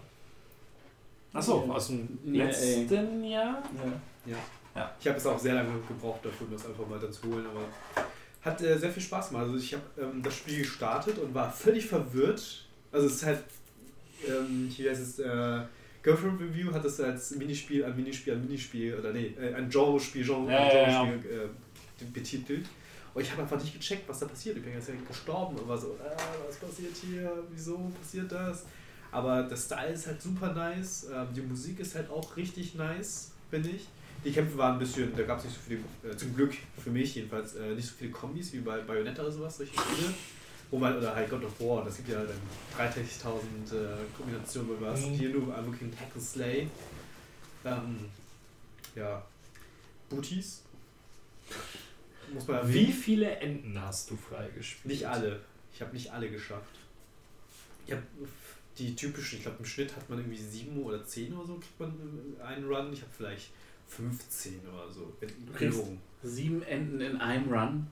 Achso, aus dem letzten Jahr? Ich habe es auch sehr lange gebraucht dafür, um das einfach mal dann zu holen, aber hat äh, sehr viel Spaß gemacht. Also ich habe ähm, das Spiel gestartet und war völlig verwirrt. Also es ist halt, ähm, hier heißt es, äh, Girlfriend Review hat es als Minispiel, ein Minispiel, ein Minispiel, oder nee, äh, ein Genre-Spiel, Genre, Ja, ein ja, ja. Genre-Spiel äh, betitelt. Und ich habe einfach nicht gecheckt, was da passiert. Ich bin ganz gestorben und war so, äh, was passiert hier, wieso passiert das? Aber der Style ist halt super nice, ähm, die Musik ist halt auch richtig nice, finde ich. Die Kämpfe waren ein bisschen, da gab es nicht so viele, äh, zum Glück für mich jedenfalls, äh, nicht so viele Kombis wie bei Bayonetta oder sowas, solche Spiele. Wo man, oder halt God of War, das gibt ja dann 30.000 äh, Kombinationen, wo was. Mhm. Hier nur wirklich ein Hack and Slay. Ähm, ja. Booties. Muss man erwähnen. Wie viele Enden hast du freigespielt? Nicht alle. Ich habe nicht alle geschafft. Ich habe die typischen, ich glaube im Schnitt hat man irgendwie sieben oder zehn oder so, kriegt man äh, einen Run. Ich habe vielleicht 15 oder so. Du kriegst- sieben Enden in einem Run.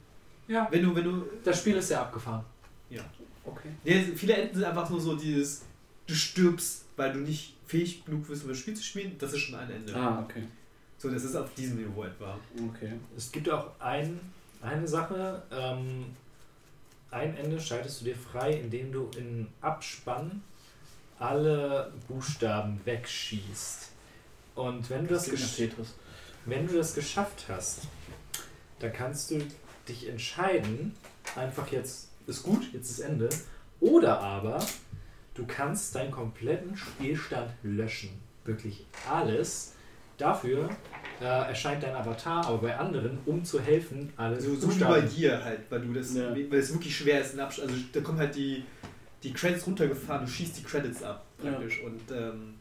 Ja, wenn du, wenn du. das Spiel ist sehr abgefahren. Ja. Okay. Nee, viele Enden sind einfach nur so dieses, du stirbst, weil du nicht fähig genug bist, um das Spiel zu spielen. Das ist schon ein Ende. Ah, okay. So, das ist auf diesem Niveau etwa. Okay. Es gibt auch ein, eine Sache, ähm, ein Ende schaltest du dir frei, indem du in Abspann alle Buchstaben wegschießt. Und wenn du das, Tetris. wenn du das geschafft hast, dann kannst du dich entscheiden, einfach jetzt ist gut, jetzt ist Ende. Oder aber du kannst deinen kompletten Spielstand löschen. Wirklich alles. Dafür äh, erscheint dein Avatar, aber bei anderen, um zu helfen, alle Also, so wie bei dir halt, weil du das, Ja. weil es wirklich schwer ist, also da kommen halt die, die Credits runtergefahren, du schießt die Credits ab praktisch und ähm,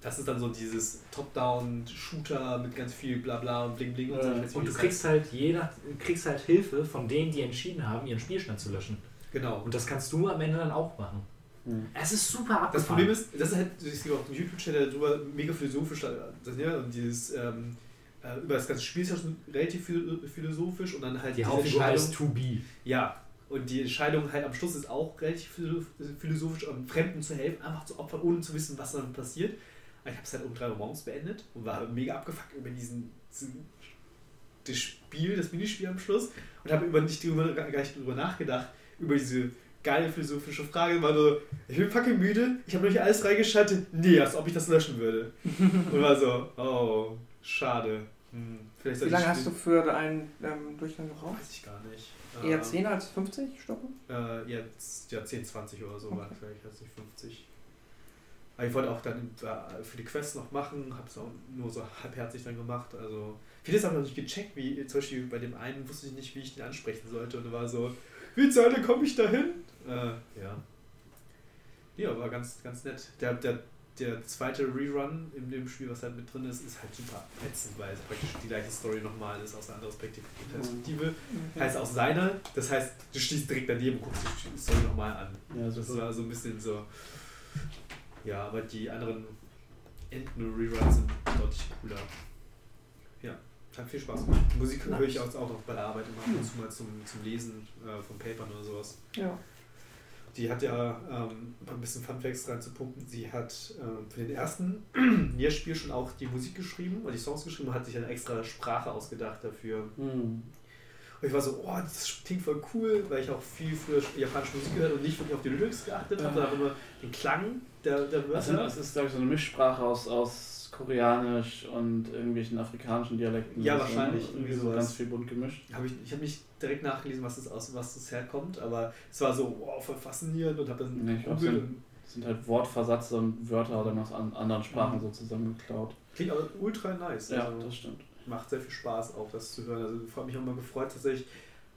das ist dann so dieses Top-Down-Shooter mit ganz viel Blabla und Bling Bling und so. Nicht, Und du kriegst halt jeder, kriegst halt Hilfe von denen, die entschieden haben, ihren Spielstand zu löschen. Genau. Und das kannst du am Ende dann auch machen. Hm. Es ist super abgefahren. Das Problem ist, das ist halt, ich sehe auch einen YouTube-Channel darüber, mega philosophisch, das, ja, und dieses, ähm, äh, über das ganze Spiel ist ja schon relativ phil- philosophisch und dann halt die diese Hauptfigur heißt Entscheidung- To Be. Ja, und die Entscheidung halt am Schluss ist auch relativ philo- philosophisch, um Fremden zu helfen, einfach zu opfern, ohne zu wissen, was dann passiert. Ich habe es halt um 3 Uhr morgens beendet und war mega abgefuckt über diesen, diesen das Spiel, das Minispiel am Schluss und habe über nicht drüber, gar nicht drüber nachgedacht, über diese geile philosophische Frage. War so, ich bin fucking müde, ich habe noch nicht alles reingeschaltet. Nee, als ob ich das löschen würde. Und war so, oh, schade. Hm, Wie lange hast du für einen ähm, Durchgang gebraucht? Weiß ich gar nicht. Eher Äh, 10 als 50 Stunden? Äh, jetzt, ja, 10, 20 oder so Okay. waren vielleicht, weiß nicht, 50. Aber ich wollte auch dann äh, für die Quest noch machen, habe es auch nur so halbherzig dann gemacht. Also vieles habe ich noch nicht gecheckt, wie zum Beispiel bei dem einen wusste ich nicht, wie ich den ansprechen sollte und war so, wie zur Hölle komme ich da hin? Äh, ja. Ja, war ganz, ganz nett. Der, der, der zweite Rerun in dem Spiel, was halt mit drin ist, ist halt super ätzend, weil es praktisch die gleiche Story nochmal ist aus einer anderen Perspektive. Perspektive. Heißt auch seine, das heißt, du stehst direkt daneben und guckst die Story nochmal an. Ja, Das war so ein bisschen so. Ja, aber die anderen Enden-Reruns sind deutlich cooler. Ja, hat viel Spaß gemacht. Musik höre ich auch, auch noch bei der Arbeit immer ab und zu mal zum, zum Lesen äh, von Papern oder sowas. Ja. Die hat ja, ähm, um ein bisschen Funfacts reinzupumpen, sie hat ähm, für den ersten Nier-Spiel schon auch die Musik geschrieben und die Songs geschrieben und hat sich eine extra Sprache ausgedacht dafür. Hm. Und ich war so, oh, das klingt voll cool, weil ich auch viel früher japanische Musik gehört und nicht wirklich auf die Lyrics geachtet habe, sondern immer den Klang der, der Das, sind, Wörter. das ist, glaube ich, so eine Mischsprache aus, aus Koreanisch und irgendwelchen afrikanischen Dialekten. Ja, wahrscheinlich, Irgendwie irgendwie so sowas. ganz viel bunt gemischt. Hab ich ich habe nicht direkt nachgelesen, was das aus was das herkommt, aber es war so, wow, voll faszinierend und habe dann Nee, ich glaub, so- Das sind halt Wortversätze und Wörter dann aus an, anderen Sprachen Mhm. so zusammengeklaut. klingt aber ultra nice. Ja, also das stimmt. macht sehr viel Spaß auch das zu hören. Also ich habe mich auch mal gefreut, tatsächlich.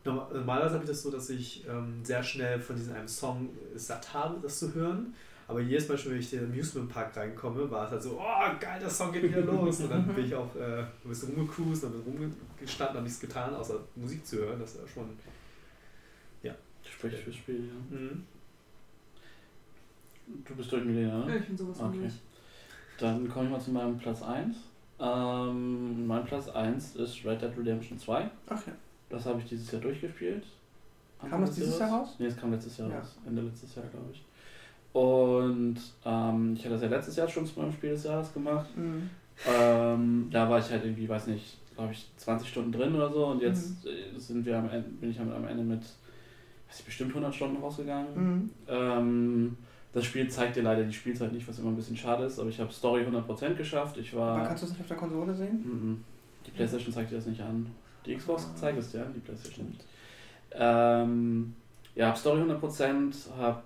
normal- Normalerweise habe ich das so, dass ich ähm, sehr schnell von diesem einem Song äh, satt habe, das zu hören. Aber jedes Mal, schon, wenn ich in den Amusement Park reinkomme, war es halt so, oh geil, der Song geht wieder los. Und dann bin ich auch äh, ein bisschen rumgecruised, und rumgestanden, habe nichts getan, außer Musik zu hören. Das ist ja schon. Sprich fürs Spiel, ja. Mhm. Du bist durch Milena, Ja, ne? ich bin sowas von Okay. Dann komme ich mal zu meinem Platz 1. Ähm, mein Platz 1 ist Red Dead Redemption 2. Ach ja. Das habe ich dieses Jahr durchgespielt. Kam das dieses Jahr raus? Nee, es kam letztes Jahr Ja. raus. Ende letztes Jahr, glaube ich. Und ähm, ich hatte das ja letztes Jahr schon zu meinem Spiel des Jahres gemacht. Mhm. Ähm, da war ich halt irgendwie, weiß nicht, glaube ich, 20 Stunden drin oder so. Und jetzt äh, sind wir am Ende, bin ich am Ende mit, weiß ich, bestimmt 100 Stunden rausgegangen. Mhm. Ähm, das Spiel zeigt dir leider die Spielzeit nicht, was immer ein bisschen schade ist. Aber ich habe Story 100% geschafft. Ich Aber war... kannst du es nicht auf der Konsole sehen? Mhm. Die Playstation zeigt dir das nicht an. Die Xbox zeigt es dir an, die Playstation nicht. Ähm, ja, hab Story 100%, hab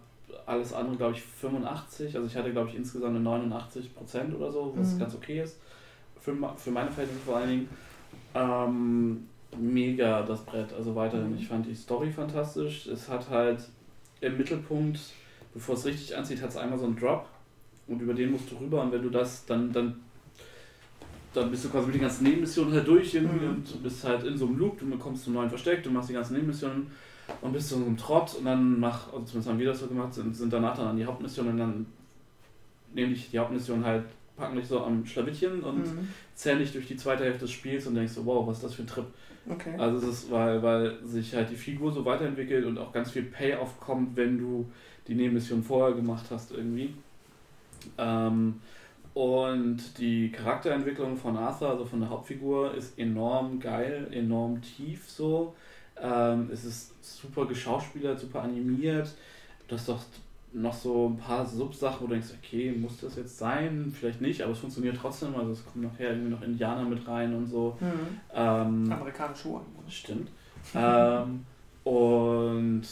alles andere, glaube ich, 85. Also ich hatte, glaube ich, insgesamt eine 89% oder so, was Mhm. ganz okay ist. Für, für meine Verhältnisse vor allen Dingen. Ähm, mega das Brett, also weiterhin. Mhm. Ich fand die Story fantastisch. Es hat halt im Mittelpunkt, bevor es richtig anzieht, hat es einmal so einen Drop. Und über den musst du rüber und wenn du das, dann, dann dann bist du quasi mit den ganzen Nebenmissionen halt durch irgendwie Mhm. und du bist halt in so einem Loop, du bekommst zum neuen Versteck, du machst die ganzen Nebenmissionen und bist so einem Trott und dann nach, also zumindest haben wir das so gemacht, sind, sind danach dann an die Hauptmission und dann nehmen dich die Hauptmission halt, packen dich so am Schlawittchen und Mhm. zählen dich durch die zweite Hälfte des Spiels und denkst so, wow, was ist das für ein Trip. Okay. Also es ist, weil, weil sich halt die Figur so weiterentwickelt und auch ganz viel Payoff kommt, wenn du die Nebenmission vorher gemacht hast irgendwie. Ähm, und die Charakterentwicklung von Arthur, also von der Hauptfigur, ist enorm geil, enorm tief so. Ähm, es ist super geschauspielert, super animiert. Du hast doch noch so ein paar Subsachen, wo du denkst, okay, muss das jetzt sein? Vielleicht nicht, aber es funktioniert trotzdem. Also es kommen nachher irgendwie noch Indianer mit rein und so. Mhm. Ähm, Amerikanische Uhren. Stimmt. ähm, und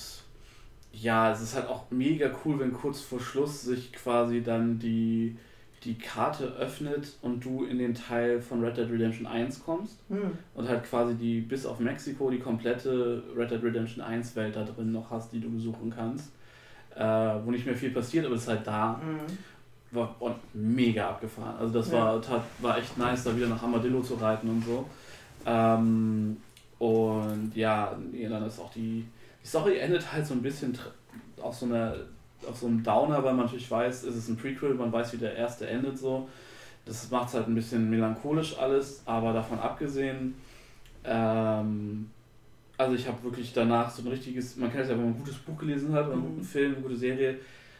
ja, es ist halt auch mega cool, wenn kurz vor Schluss sich quasi dann die, die Karte öffnet und du in den Teil von Red Dead Redemption 1 kommst Mhm. und halt quasi die bis auf Mexiko die komplette Red Dead Redemption 1 Welt da drin noch hast, die du besuchen kannst. Äh, wo nicht mehr viel passiert, aber es ist halt da Mhm. war und mega abgefahren. Also das Ja. war, tat, war echt nice, da wieder nach Armadillo zu reiten und so. Ähm, und ja, dann ist auch die, die Story endet halt so ein bisschen auf so einer auf so einem Downer, weil man natürlich weiß, es ist ein Prequel, man weiß, wie der erste endet so. Das macht es halt ein bisschen melancholisch alles, aber davon abgesehen, ähm, also ich habe wirklich danach so ein richtiges, man kennt es ja, wenn man ein gutes Buch gelesen hat oder einen Mhm. guten Film, eine gute Serie,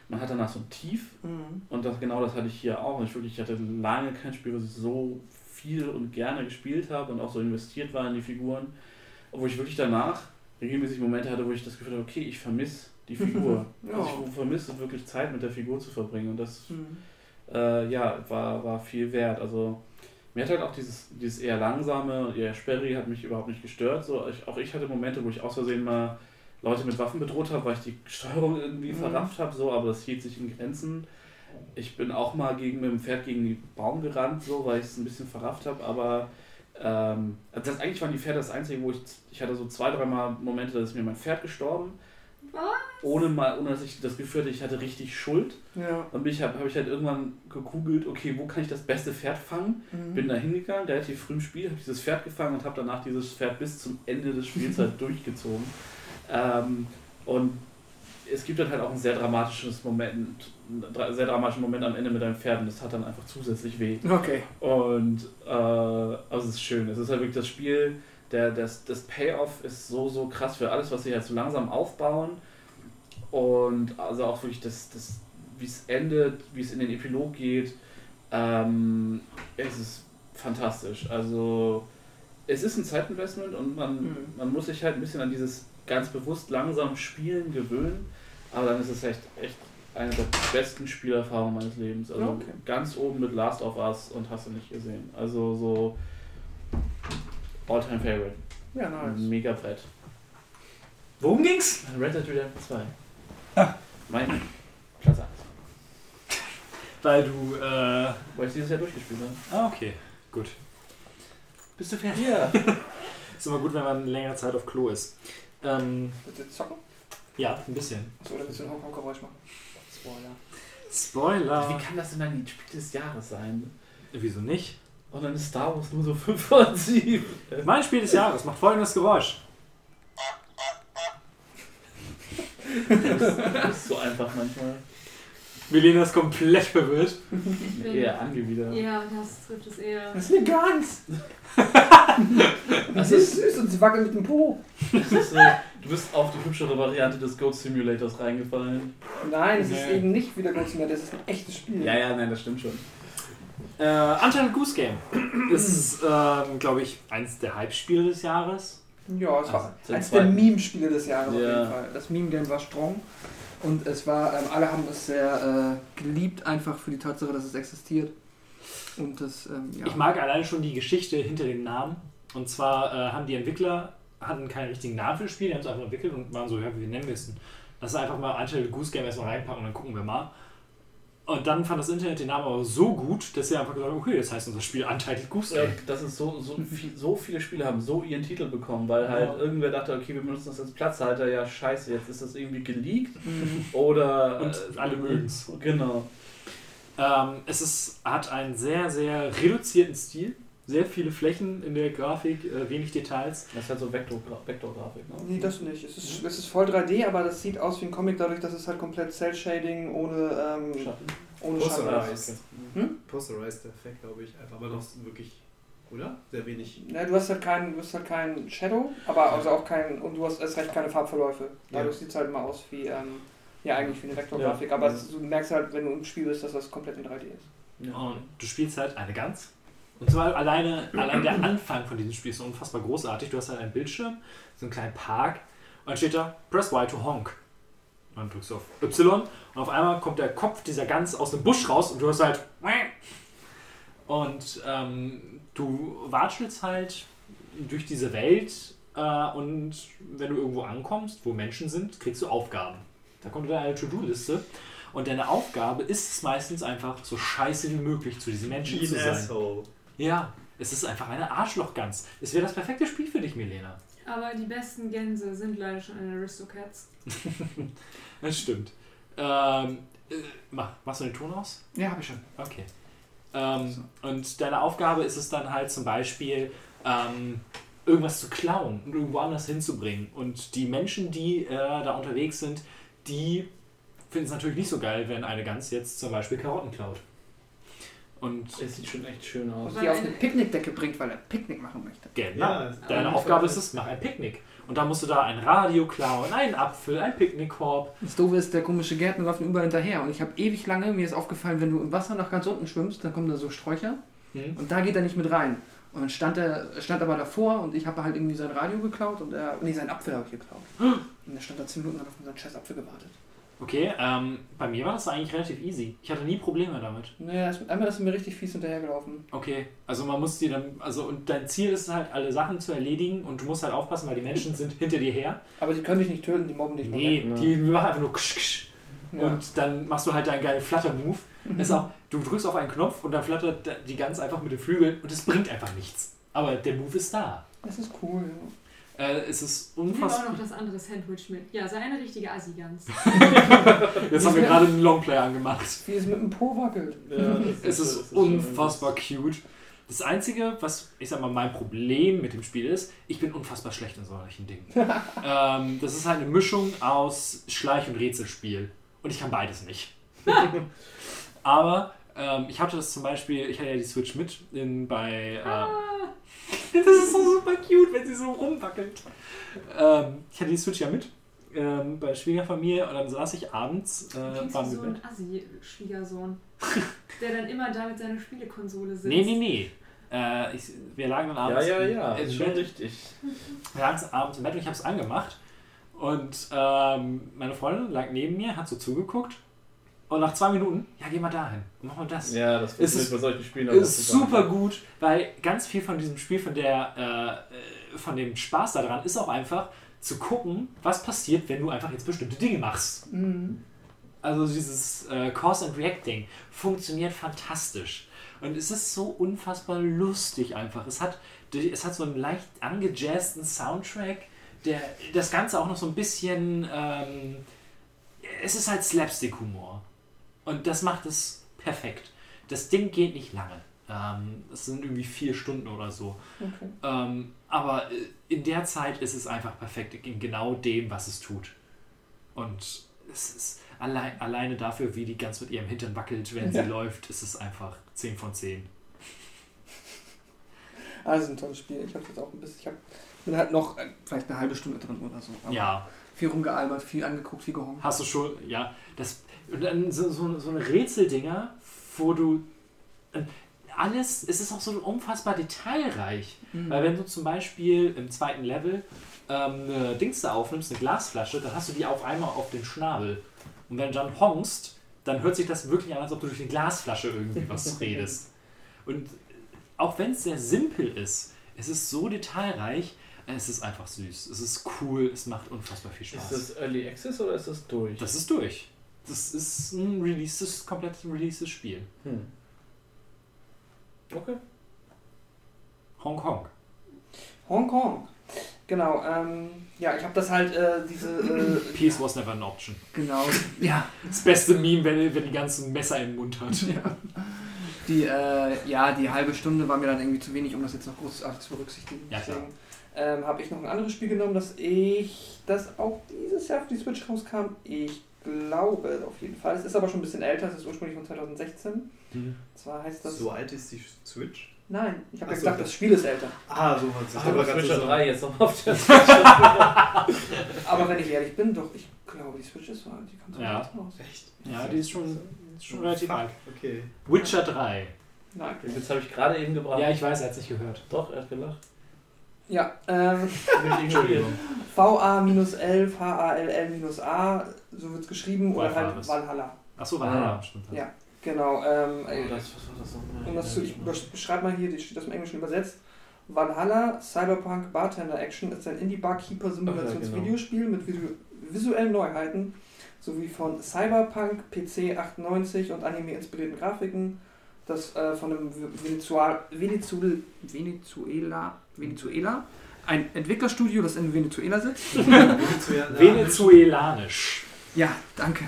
man hat danach so ein Tief Mhm. und das, genau das hatte ich hier auch. Ich, wirklich, ich hatte lange kein Spiel, was ich so viel und gerne gespielt habe und auch so investiert war in die Figuren. Obwohl ich wirklich danach regelmäßig Momente hatte, wo ich das Gefühl hatte, okay, ich vermisse die Figur. Ja. Also ich vermisse wirklich Zeit mit der Figur zu verbringen und das Mhm. äh, ja, war, war viel wert. Also mir hat halt auch dieses, dieses eher langsame, eher sperrige hat mich überhaupt nicht gestört. So, ich, auch ich hatte Momente, wo ich aus Versehen mal Leute mit Waffen bedroht habe, weil ich die Steuerung irgendwie Mhm. verrafft habe, so, aber das hielt sich in Grenzen. Ich bin auch mal gegen, mit dem Pferd gegen den Baum gerannt, so, weil ich es ein bisschen verrafft habe, aber ähm, das, eigentlich waren die Pferde das Einzige, wo ich, ich hatte so zwei, dreimal Momente, da ist mir mein Pferd gestorben. Ohne, mal, ohne dass ich das Gefühl hatte, ich hatte richtig Schuld. Ja. Dann bin ich, habe hab ich halt irgendwann gegoogelt, okay, wo kann ich das beste Pferd fangen? Mhm. Bin da hingegangen, relativ früh im Spiel, habe dieses Pferd gefangen und habe danach dieses Pferd bis zum Ende des Spiels halt durchgezogen. Ähm, und es gibt dann halt auch ein sehr dramatisches Moment, einen sehr dramatischen Moment am Ende mit deinem Pferd und das hat dann einfach zusätzlich weh. Okay. Und äh, also es ist schön. Es ist halt wirklich das Spiel, der, das, das Payoff ist so, so krass für alles, was sie halt so langsam aufbauen. Und also auch wirklich das, das wie es endet, wie es in den Epilog geht. Ähm, es ist fantastisch. Also es ist ein Zeitinvestment und man, Mhm. man muss sich halt ein bisschen an dieses ganz bewusst langsam Spielen gewöhnen. Aber dann ist es echt, echt eine der besten Spielerfahrungen meines Lebens. Also Okay. ganz oben mit Last of Us und hast du nicht gesehen. Also so All-Time Favorite. Ja, nice. Mega Brett. Worum ging's? Red Dead Redemption 2. Ah. Mein Platz 1. Weil du, äh. Weil ich dieses Jahr durchgespielt habe. Ah, okay. Gut. Bist du fertig? Ja. Ist immer gut, wenn man längere Zeit auf Klo ist. Ähm, Willst du jetzt zocken? ja, ein bisschen. Achso, oder willst du ein Honk-Honk-Geräusch machen? Spoiler. Spoiler. Wie kann das denn ein Spiel des Jahres sein? Wieso nicht? Und dann ist Star Wars nur so 5 von 7. Mein Spiel des Jahres macht folgendes Geräusch. Das ist so einfach manchmal. Melina ist komplett verwirrt. bin- Eher angewidert. Ja, das trifft es eher. Das ist eine Gans. Das ist ist, süß und sie wackelt mit dem Po. das ist so, du bist auf die hübschere Variante des Goat Simulators reingefallen. Nein, es ist Nee. eben nicht wieder Ghost mehr, das ist ein echtes Spiel. Ja, ja, nein, das stimmt schon. Äh, Untitled Goose Game ist, ähm, glaube ich, eins der Hype-Spiele des Jahres. Ja, es war Also, den eines der. Meme-Spiele des Jahres auf Ja. jeden Fall. Das Meme-Game war strong. Und es war, ähm, alle haben es sehr äh, geliebt, einfach für die Tatsache, dass es existiert. Und das, ähm, ja. Ich mag alleine schon die Geschichte hinter dem Namen. Und zwar äh, haben die Entwickler hatten keinen richtigen Namen für das Spiel, die haben es einfach entwickelt und waren so, ja, wie nennen wir es denn? Lass einfach mal Untitled Goose Game erstmal reinpacken und dann gucken wir mal. Und dann fand das Internet den Namen aber so gut, dass sie einfach gesagt haben, okay, jetzt heißt unser Spiel Untitled Goose Ja, Game. das ist so, so, viel, so viele Spiele haben so ihren Titel bekommen, weil halt Ja. irgendwer dachte, okay, wir benutzen das als Platzhalter, ja scheiße, jetzt ist das irgendwie geleakt Mhm. oder Und äh, alle mögen's. Genau. Ähm, es ist, hat einen sehr, sehr reduzierten Stil. Sehr viele Flächen in der Grafik, äh, wenig Details. Das ist halt so Vektor, Vektorgrafik, ne? Nee, das nicht. Es ist, es ist voll 3D, aber das sieht aus wie ein Comic, dadurch, dass es halt komplett Cell-Shading ohne, ähm, Schatten. Ohne. Posterized. Hm? Posterized Effekt, glaube ich. Einfach, aber noch wirklich, oder? Sehr wenig. Ja, du hast halt keinen, du hast halt keinen Shadow, aber also auch kein, und du hast erst recht keine Farbverläufe. Dadurch Ja. sieht es halt immer aus wie, ähm, ja eigentlich wie eine Vektorgrafik, aber es, du merkst halt, wenn du im Spiel bist, dass das komplett in 3D ist. Ja. Und du spielst halt eine Gans. Und zwar alleine, allein der Anfang von diesem Spiel ist unfassbar großartig. Du hast halt einen Bildschirm, so einen kleinen Park, und dann steht da, press Y to honk. Und dann drückst du auf Y und auf einmal kommt der Kopf dieser Gans aus dem Busch raus und du hast halt. Und ähm, du watschelst halt durch diese Welt äh, und wenn du irgendwo ankommst, wo Menschen sind, kriegst du Aufgaben. Da kommt dann eine To-Do-Liste. Und deine Aufgabe ist es meistens einfach, so scheiße wie möglich zu diesen Menschen zu sein. Asshole. Ja, es ist einfach eine Arschlochgans. Es wäre das perfekte Spiel für dich, Milena. Aber die besten Gänse sind leider schon in Aristocats. Das stimmt. Ähm, äh, mach, machst du den Ton aus? Ja, habe ich schon. Okay. Ähm, Und deine Aufgabe ist es dann halt zum Beispiel, ähm, irgendwas zu klauen und irgendwo anders hinzubringen. Und die Menschen, die äh, da unterwegs sind, die finden es natürlich nicht so geil, wenn eine Gans jetzt zum Beispiel Karotten klaut. Und Es sieht schon echt schön aus. Und die auf eine Picknickdecke bringt, weil er Picknick machen möchte. genau. Ja, Deine Aufgabe ist es, mach ein Picknick. Und dann musst du da ein Radio klauen, einen Apfel, ein Picknickkorb. Das Doofe ist, der komische Gärtner läuft überall hinterher. Und ich habe ewig lange, mir ist aufgefallen, wenn du im Wasser nach ganz unten schwimmst, dann kommen da so Sträucher. Hm? Und da geht er nicht mit rein. Und dann stand er stand aber davor und ich habe halt irgendwie sein Radio geklaut und er, nee, seinen Apfel habe ich geklaut. Und er stand da 10 Minuten und hat auf unseren scheiß Apfel gewartet. Okay, ähm, bei mir war das eigentlich relativ easy. Ich hatte nie Probleme damit. Naja, einmal ist mir richtig fies hinterhergelaufen. Okay, also man muss dir dann, also und dein Ziel ist halt, alle Sachen zu erledigen und du musst halt aufpassen, weil die Menschen sind hinter dir her. Aber die können dich nicht töten, die mobben dich Nee, nur weg. die machen einfach nur ksch, ksch. Ja. Und dann machst du halt deinen geilen Flutter-Move. Ist auch, du drückst auf einen Knopf und dann flattert die Gans einfach mit den Flügeln und es bringt einfach nichts. Aber der Move ist da. Das ist cool. Ja. Äh, es ist Ich nehme auch unfassbar. noch das andere Sandwich mit. Ja, sei eine richtige Assi-Gans. Jetzt haben wir gerade einen Longplay angemacht. Wie es mit dem Po wackelt. Ja, Es ist unfassbar cute. Das Einzige, was ich sag mal mein Problem mit dem Spiel ist, ich bin unfassbar schlecht in solchen Dingen. ähm, das ist halt eine Mischung aus Schleich- und Rätselspiel. Und ich kann beides nicht. Aber ähm, ich hatte das zum Beispiel, ich hatte ja die Switch mit in, bei. Ah. Das ist so super cute, wenn sie so rumwackelt. Ähm, ich hatte die Switch ja mit ähm, bei Schwiegerfamilie und dann saß ich abends. Du Äh, wie wir so im ein Bett. Assi-Schwiegersohn. der dann immer da mit seiner Spielekonsole sitzt. Nee, nee, nee. Äh, ich, wir lagen dann Ja, abends ja, ja, im ist schon Bett. richtig. Wir lagen abends im Bett und ich habe es angemacht. Und ähm, meine Freundin lag neben mir, hat so zugeguckt. Und nach zwei Minuten, ja, geh mal dahin. Mach mal das. Ja, das funktioniert ist- bei solchen Spielen aber ist super gut, weil ganz viel von diesem Spiel, von der, äh, äh, von dem Spaß daran, ist auch einfach zu gucken, was passiert, wenn du einfach jetzt bestimmte Dinge machst. Mhm. Also dieses äh, Cause and Reacting funktioniert fantastisch. Und es ist so unfassbar lustig einfach. Es hat, es hat so einen leicht angejazzten Soundtrack, der das Ganze auch noch so ein bisschen. Ähm, es ist halt Slapstick-Humor. Und das macht es perfekt. Das Ding geht nicht lange. Ähm, es sind irgendwie vier Stunden oder so. Okay. Ähm, aber äh, in der Zeit ist es einfach perfekt in genau dem, was es tut. Und es ist allein, alleine dafür, wie die ganz mit ihrem Hintern wackelt, wenn sie Ja. läuft, ist es einfach 10 von 10. Also ein tolles Spiel. Ich habe jetzt auch ein bisschen. Ich hab, bin halt noch äh, vielleicht eine halbe Stunde drin oder so. Ja, Viel rumgealbert, viel angeguckt, viel gehongt. hast du schon, ja, das, und dann so, so, so eine Rätseldinger, wo du äh, alles, es ist auch so unfassbar detailreich. Mhm. Weil wenn du zum Beispiel im zweiten Level ähm, eine Dings da aufnimmst, eine Glasflasche, dann hast du die auf einmal auf den Schnabel. Und wenn du dann honkst, dann hört sich das wirklich an, als ob du durch die Glasflasche irgendwie was redest. Und auch wenn es sehr simpel ist, es ist so detailreich, es ist einfach süß. Es ist cool, es macht unfassbar viel Spaß. Ist das Early Access oder ist das durch? das ist durch. Das ist ein releases, komplett releases Spiel. Hm. Okay. Hongkong. Hongkong. Genau, ähm, ja, ich habe das halt, äh, diese, äh, Peace was never an option. genau, ja, Das beste Meme, wenn, wenn die ganzen Messer im Mund hat. die, äh, ja, die halbe Stunde war mir dann irgendwie zu wenig, um das jetzt noch großartig zu berücksichtigen. Ja, klar. Deswegen ähm, habe ich noch ein anderes Spiel genommen, das ich, das auch dieses Jahr auf die Switch rauskam. Ich glaube auf jeden Fall. Es ist aber schon ein bisschen älter, es ist ursprünglich von 2016. Mhm. Zwar heißt das. So alt ist die Switch? Nein, ich habe ja so, gesagt, das Spiel ist älter. Ah, so was. Ich Ach, hab aber so- 3 jetzt noch auf der Aber wenn ich ehrlich bin, doch, ich glaube, die Switch ist so alt, die kommt so Ja. raus. Echt? Ja, die ist schon, ist schon relativ alt. Okay. Witcher 3. Nein. Jetzt habe ich gerade eben gebracht. Ja, ich weiß, er hat es nicht gehört. Doch, er hat gelacht. Ja, ähm, Will ich ignorieren. VA-11, HALL-A, so wird es geschrieben, oder halt Valhalla. Valhalla. Achso, ah. stimmt. Ja. Genau, ähm, Oh, das, was war das nochmal? das zu, ich besch- beschreibe mal hier, die steht das im Englischen übersetzt. Valhalla Cyberpunk Bartender Action ist ein Indie-Barkeeper-Simulationsvideospiel mit visu visuellen Neuheiten sowie von Cyberpunk, PC 98 und Anime-inspirierten Grafiken, das äh, von einem Venezuela, Venezuela, Venezuela, ein Entwicklerstudio, das in Venezuela sitzt. Venezuelanisch. Ja, danke.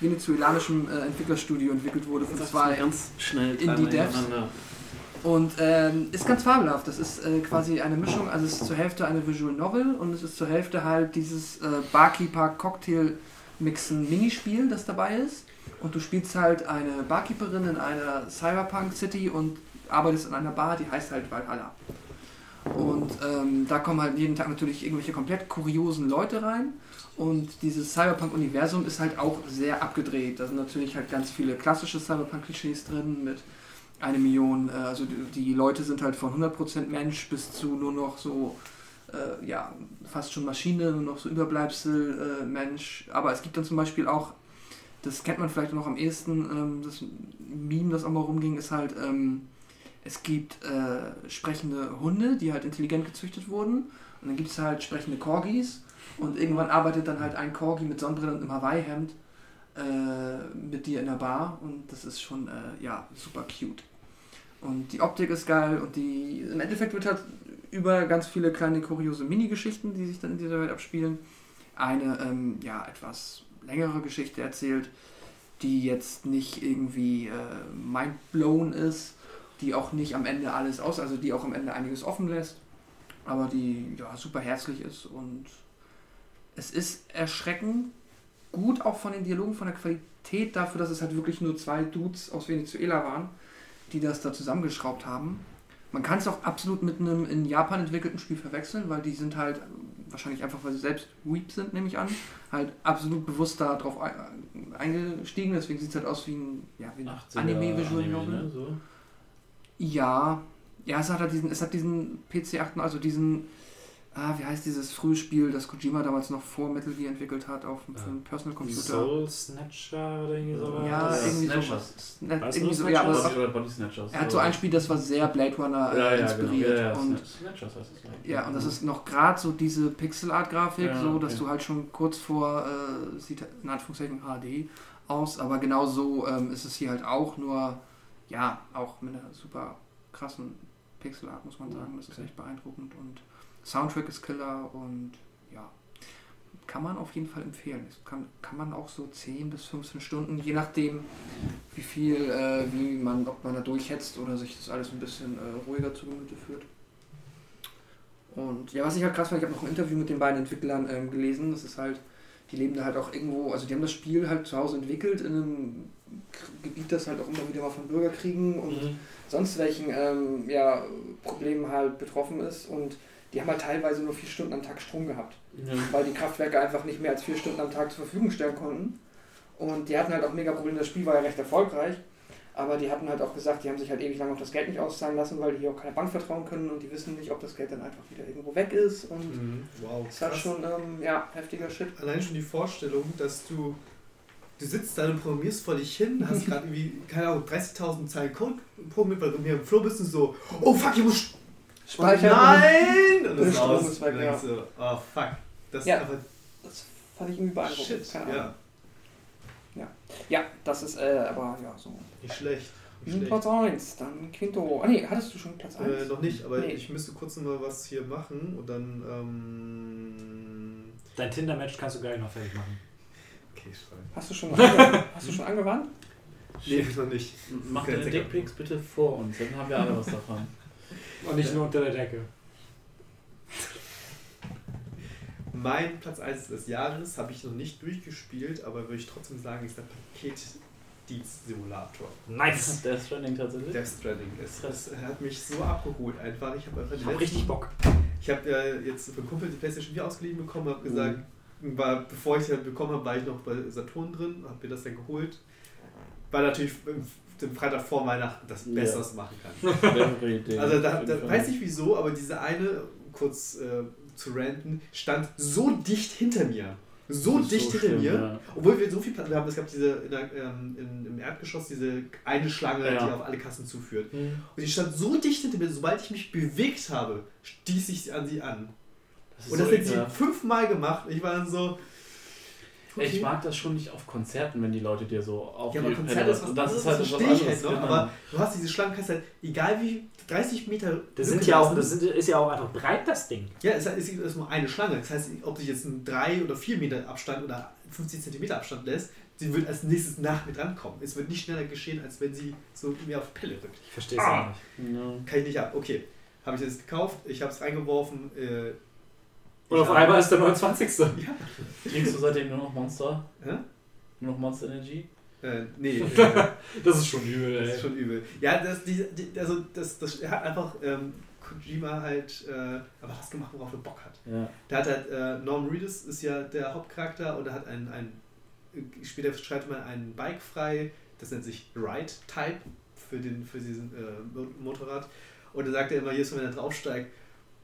Venezuelanischem äh, Entwicklerstudio entwickelt wurde von zwei ganz schnell Indie-Devs. hintereinander. Und ähm, ist ganz fabelhaft. Das ist äh, quasi eine Mischung, also es ist zur Hälfte eine Visual Novel und es ist zur Hälfte halt dieses äh, Barkeeper-Cocktail-Mixen-Minispiel, das dabei ist. Und du spielst halt eine Barkeeperin in einer Cyberpunk-City und arbeitest in einer Bar, die heißt halt Valhalla. Und ähm, da kommen halt jeden Tag natürlich irgendwelche komplett kuriosen Leute rein. Und dieses Cyberpunk-Universum ist halt auch sehr abgedreht. Da sind natürlich halt ganz viele klassische Cyberpunk-Klischees drin mit eine Million, äh, also die, Leute sind halt von 100% Mensch bis zu nur noch so, äh, ja, fast schon Maschine, nur noch so Überbleibsel äh, Mensch. Aber es gibt dann zum Beispiel auch, das kennt man vielleicht noch am ehesten, ähm, das Meme, das auch mal rumging, ist halt, ähm, es gibt äh, sprechende Hunde, die halt intelligent gezüchtet wurden. Und dann gibt es halt sprechende Corgis. Und irgendwann arbeitet dann halt ein Corgi mit Sonnenbrille und einem Hawaii-Hemd äh, mit dir in der Bar. Und das ist schon, äh, ja, super cute. Und die Optik ist geil und die im Endeffekt wird halt über ganz viele kleine kuriose Mini-Geschichten, die sich dann in dieser Welt abspielen, eine ähm, ja etwas längere Geschichte erzählt, die jetzt nicht irgendwie äh, mindblown ist, die auch nicht am Ende alles aus, also die auch am Ende einiges offen lässt, aber die ja super herzlich ist und es ist erschreckend gut auch von den Dialogen, von der Qualität dafür, dass es halt wirklich nur zwei Dudes aus Venezuela waren, die das da zusammengeschraubt haben. Man kann es auch absolut mit einem in Japan entwickelten Spiel verwechseln, weil die sind halt, wahrscheinlich einfach, weil sie selbst Weep sind, nehme ich an, halt absolut bewusst da drauf ein- eingestiegen. Deswegen sieht es halt aus wie ein, ja, wie ein 18er Anime-Visual Anime, Novel. ne? so. Ja, ja, es hat halt diesen, es hat diesen PC-8, also diesen, ah, wie heißt dieses frühe Spiel, das Kojima damals noch vor Metal Gear entwickelt hat auf dem, einen Personal Computer. Soul Snatcher oder irgendwie sowas. Ja, irgendwie so. Snatchers. Weißt du, irgendwie so, ja, aber Snatchers Snatchers. er hat so ein Spiel, das war sehr Blade Runner äh, ja, ja, inspiriert. Genau. Ja, ja, und, Snatchers heißt es. glaub ich. ja, und das ist noch gerade so diese Pixel-Art-Grafik, Ja, so dass okay. du halt schon kurz vor, äh, sieht in Anführungszeichen HD aus, aber genau so ähm, ist es hier halt auch, nur ja, auch mit einer super krassen Pixel-Art, muss man sagen. Das ist echt beeindruckend und Soundtrack ist Killer und ja, kann man auf jeden Fall empfehlen. Das kann, kann man auch so 10 bis 15 Stunden, je nachdem, wie viel, äh, wie man, ob man da durchhetzt oder sich das alles ein bisschen äh, ruhiger zu Gemüte führt. Und ja, was ich halt krass fand, ich habe noch ein Interview mit den beiden Entwicklern ähm, gelesen. Das ist halt, die leben da halt auch irgendwo, also die haben das Spiel halt zu Hause entwickelt in einem Gebiet, das halt auch immer wieder mal von Bürgerkriegen und Mhm. sonst welchen ähm, ja, Problemen halt betroffen ist. Und die haben halt teilweise nur vier Stunden am Tag Strom gehabt Ja. weil die Kraftwerke einfach nicht mehr als vier Stunden am Tag zur Verfügung stellen konnten. Und die hatten halt auch mega Probleme. Das Spiel war ja recht erfolgreich, aber die hatten halt auch gesagt, die haben sich halt ewig lang auf das Geld nicht auszahlen lassen, weil die auch keine Bank vertrauen können und die wissen nicht, ob das Geld dann einfach wieder irgendwo weg ist. Und Mhm. Wow. hat krass. schon, ähm, ja, heftiger Shit. Allein schon die Vorstellung, dass du, du sitzt da und programmierst vor dich hin, hast gerade irgendwie, keine Ahnung, 30.000 Zeilen Code programmiert, weil du mir im Flow bist und so, oh fuck, ich muss Speichern. Nein! Und Der das ist Strom aus. ist weg, und ja. so, oh fuck. Das Ja. ist einfach Das fand ich irgendwie beeindruckend. shit. Keine Ahnung. Ja, Ja, das ist äh, aber ja so. nicht schlecht. Nicht Hm. Platz 1, dann Quinto. Ah nee, hattest du schon Platz 1? Äh, noch nicht, aber Nee. ich müsste kurz noch mal was hier machen und dann, ähm, Dein Tinder-Match kannst du gleich noch fertig machen. okay, schreib. Hast du schon, hast du schon angewandt? Nee, noch nicht. Mach deine. Dickpics bitte vor uns, dann haben wir alle was davon. Und nicht nur unter der Decke. Mein Platz 1 des Jahres habe ich noch nicht durchgespielt, aber würde ich trotzdem sagen, ist der Paketdienst-Simulator. Nice! Death Stranding tatsächlich? Death Stranding. Es, es hat mich so abgeholt einfach. Ich habe einfach die Ich hab letzten- richtig Bock. Ich habe äh, jetzt für Kumpel die PlayStation 4 ausgeliehen bekommen, habe gesagt, war, bevor ich sie halt bekommen habe, war ich noch bei Saturn drin, habe mir das dann geholt. War natürlich ähm, den Freitag vor Weihnachten das Ja. Man machen kann. Also da, da weiß ich wieso, aber diese eine, kurz äh, zu ranten, stand so dicht hinter mir. So dicht so hinter schlimm, mir. ja. Obwohl wir so viel Platz haben. Es gab diese in der, ähm, in, im Erdgeschoss diese eine Schlange, Ja. die auf alle Kassen zuführt. Mhm. Und die stand so dicht hinter mir, sobald ich mich bewegt habe, stieß ich an sie an. Das Und so das hat sie fünfmal gemacht. Ich war dann so. Ich mag das schon nicht auf Konzerten, wenn die Leute dir so auf Ja, aber die Konzert ist was das ist halt was verstehe ich anderes. halt noch, genau. aber du hast diese Schlangen, kannst halt, egal wie 30 Meter. Das, sind ja auch, das sind, ist ja auch einfach breit, das Ding. Ja, es ist, ist nur eine Schlange. Das heißt, ob sich jetzt ein 3 oder 4 Meter Abstand oder 50 Zentimeter Abstand lässt, sie wird als nächstes nach mir drankommen. Es wird nicht schneller geschehen, als wenn sie so mir auf die Pelle rückt. Ich verstehe es Ah. auch nicht. Ja. Kann ich nicht ab. Okay, habe ich das gekauft, ich habe es reingeworfen. Äh, Und ich auf einmal ist der 29. Trinkst du seitdem nur noch Monster? Hä? Nur noch Monster Energy? Äh, nee, äh, Das ist schon übel, das ey. ist schon übel. Ja, das, die, die, also das, das er hat einfach ähm, Kojima halt äh, aber was gemacht, worauf er Bock hat. Ja. Der hat halt, äh, Norman Reedus ist ja der Hauptcharakter und er hat ein, ein später schreibt man ein Bike frei, das nennt sich Ride Type für, den, für diesen äh, Mo- Motorrad. Und er sagt er immer jedes Mal, wenn er draufsteigt,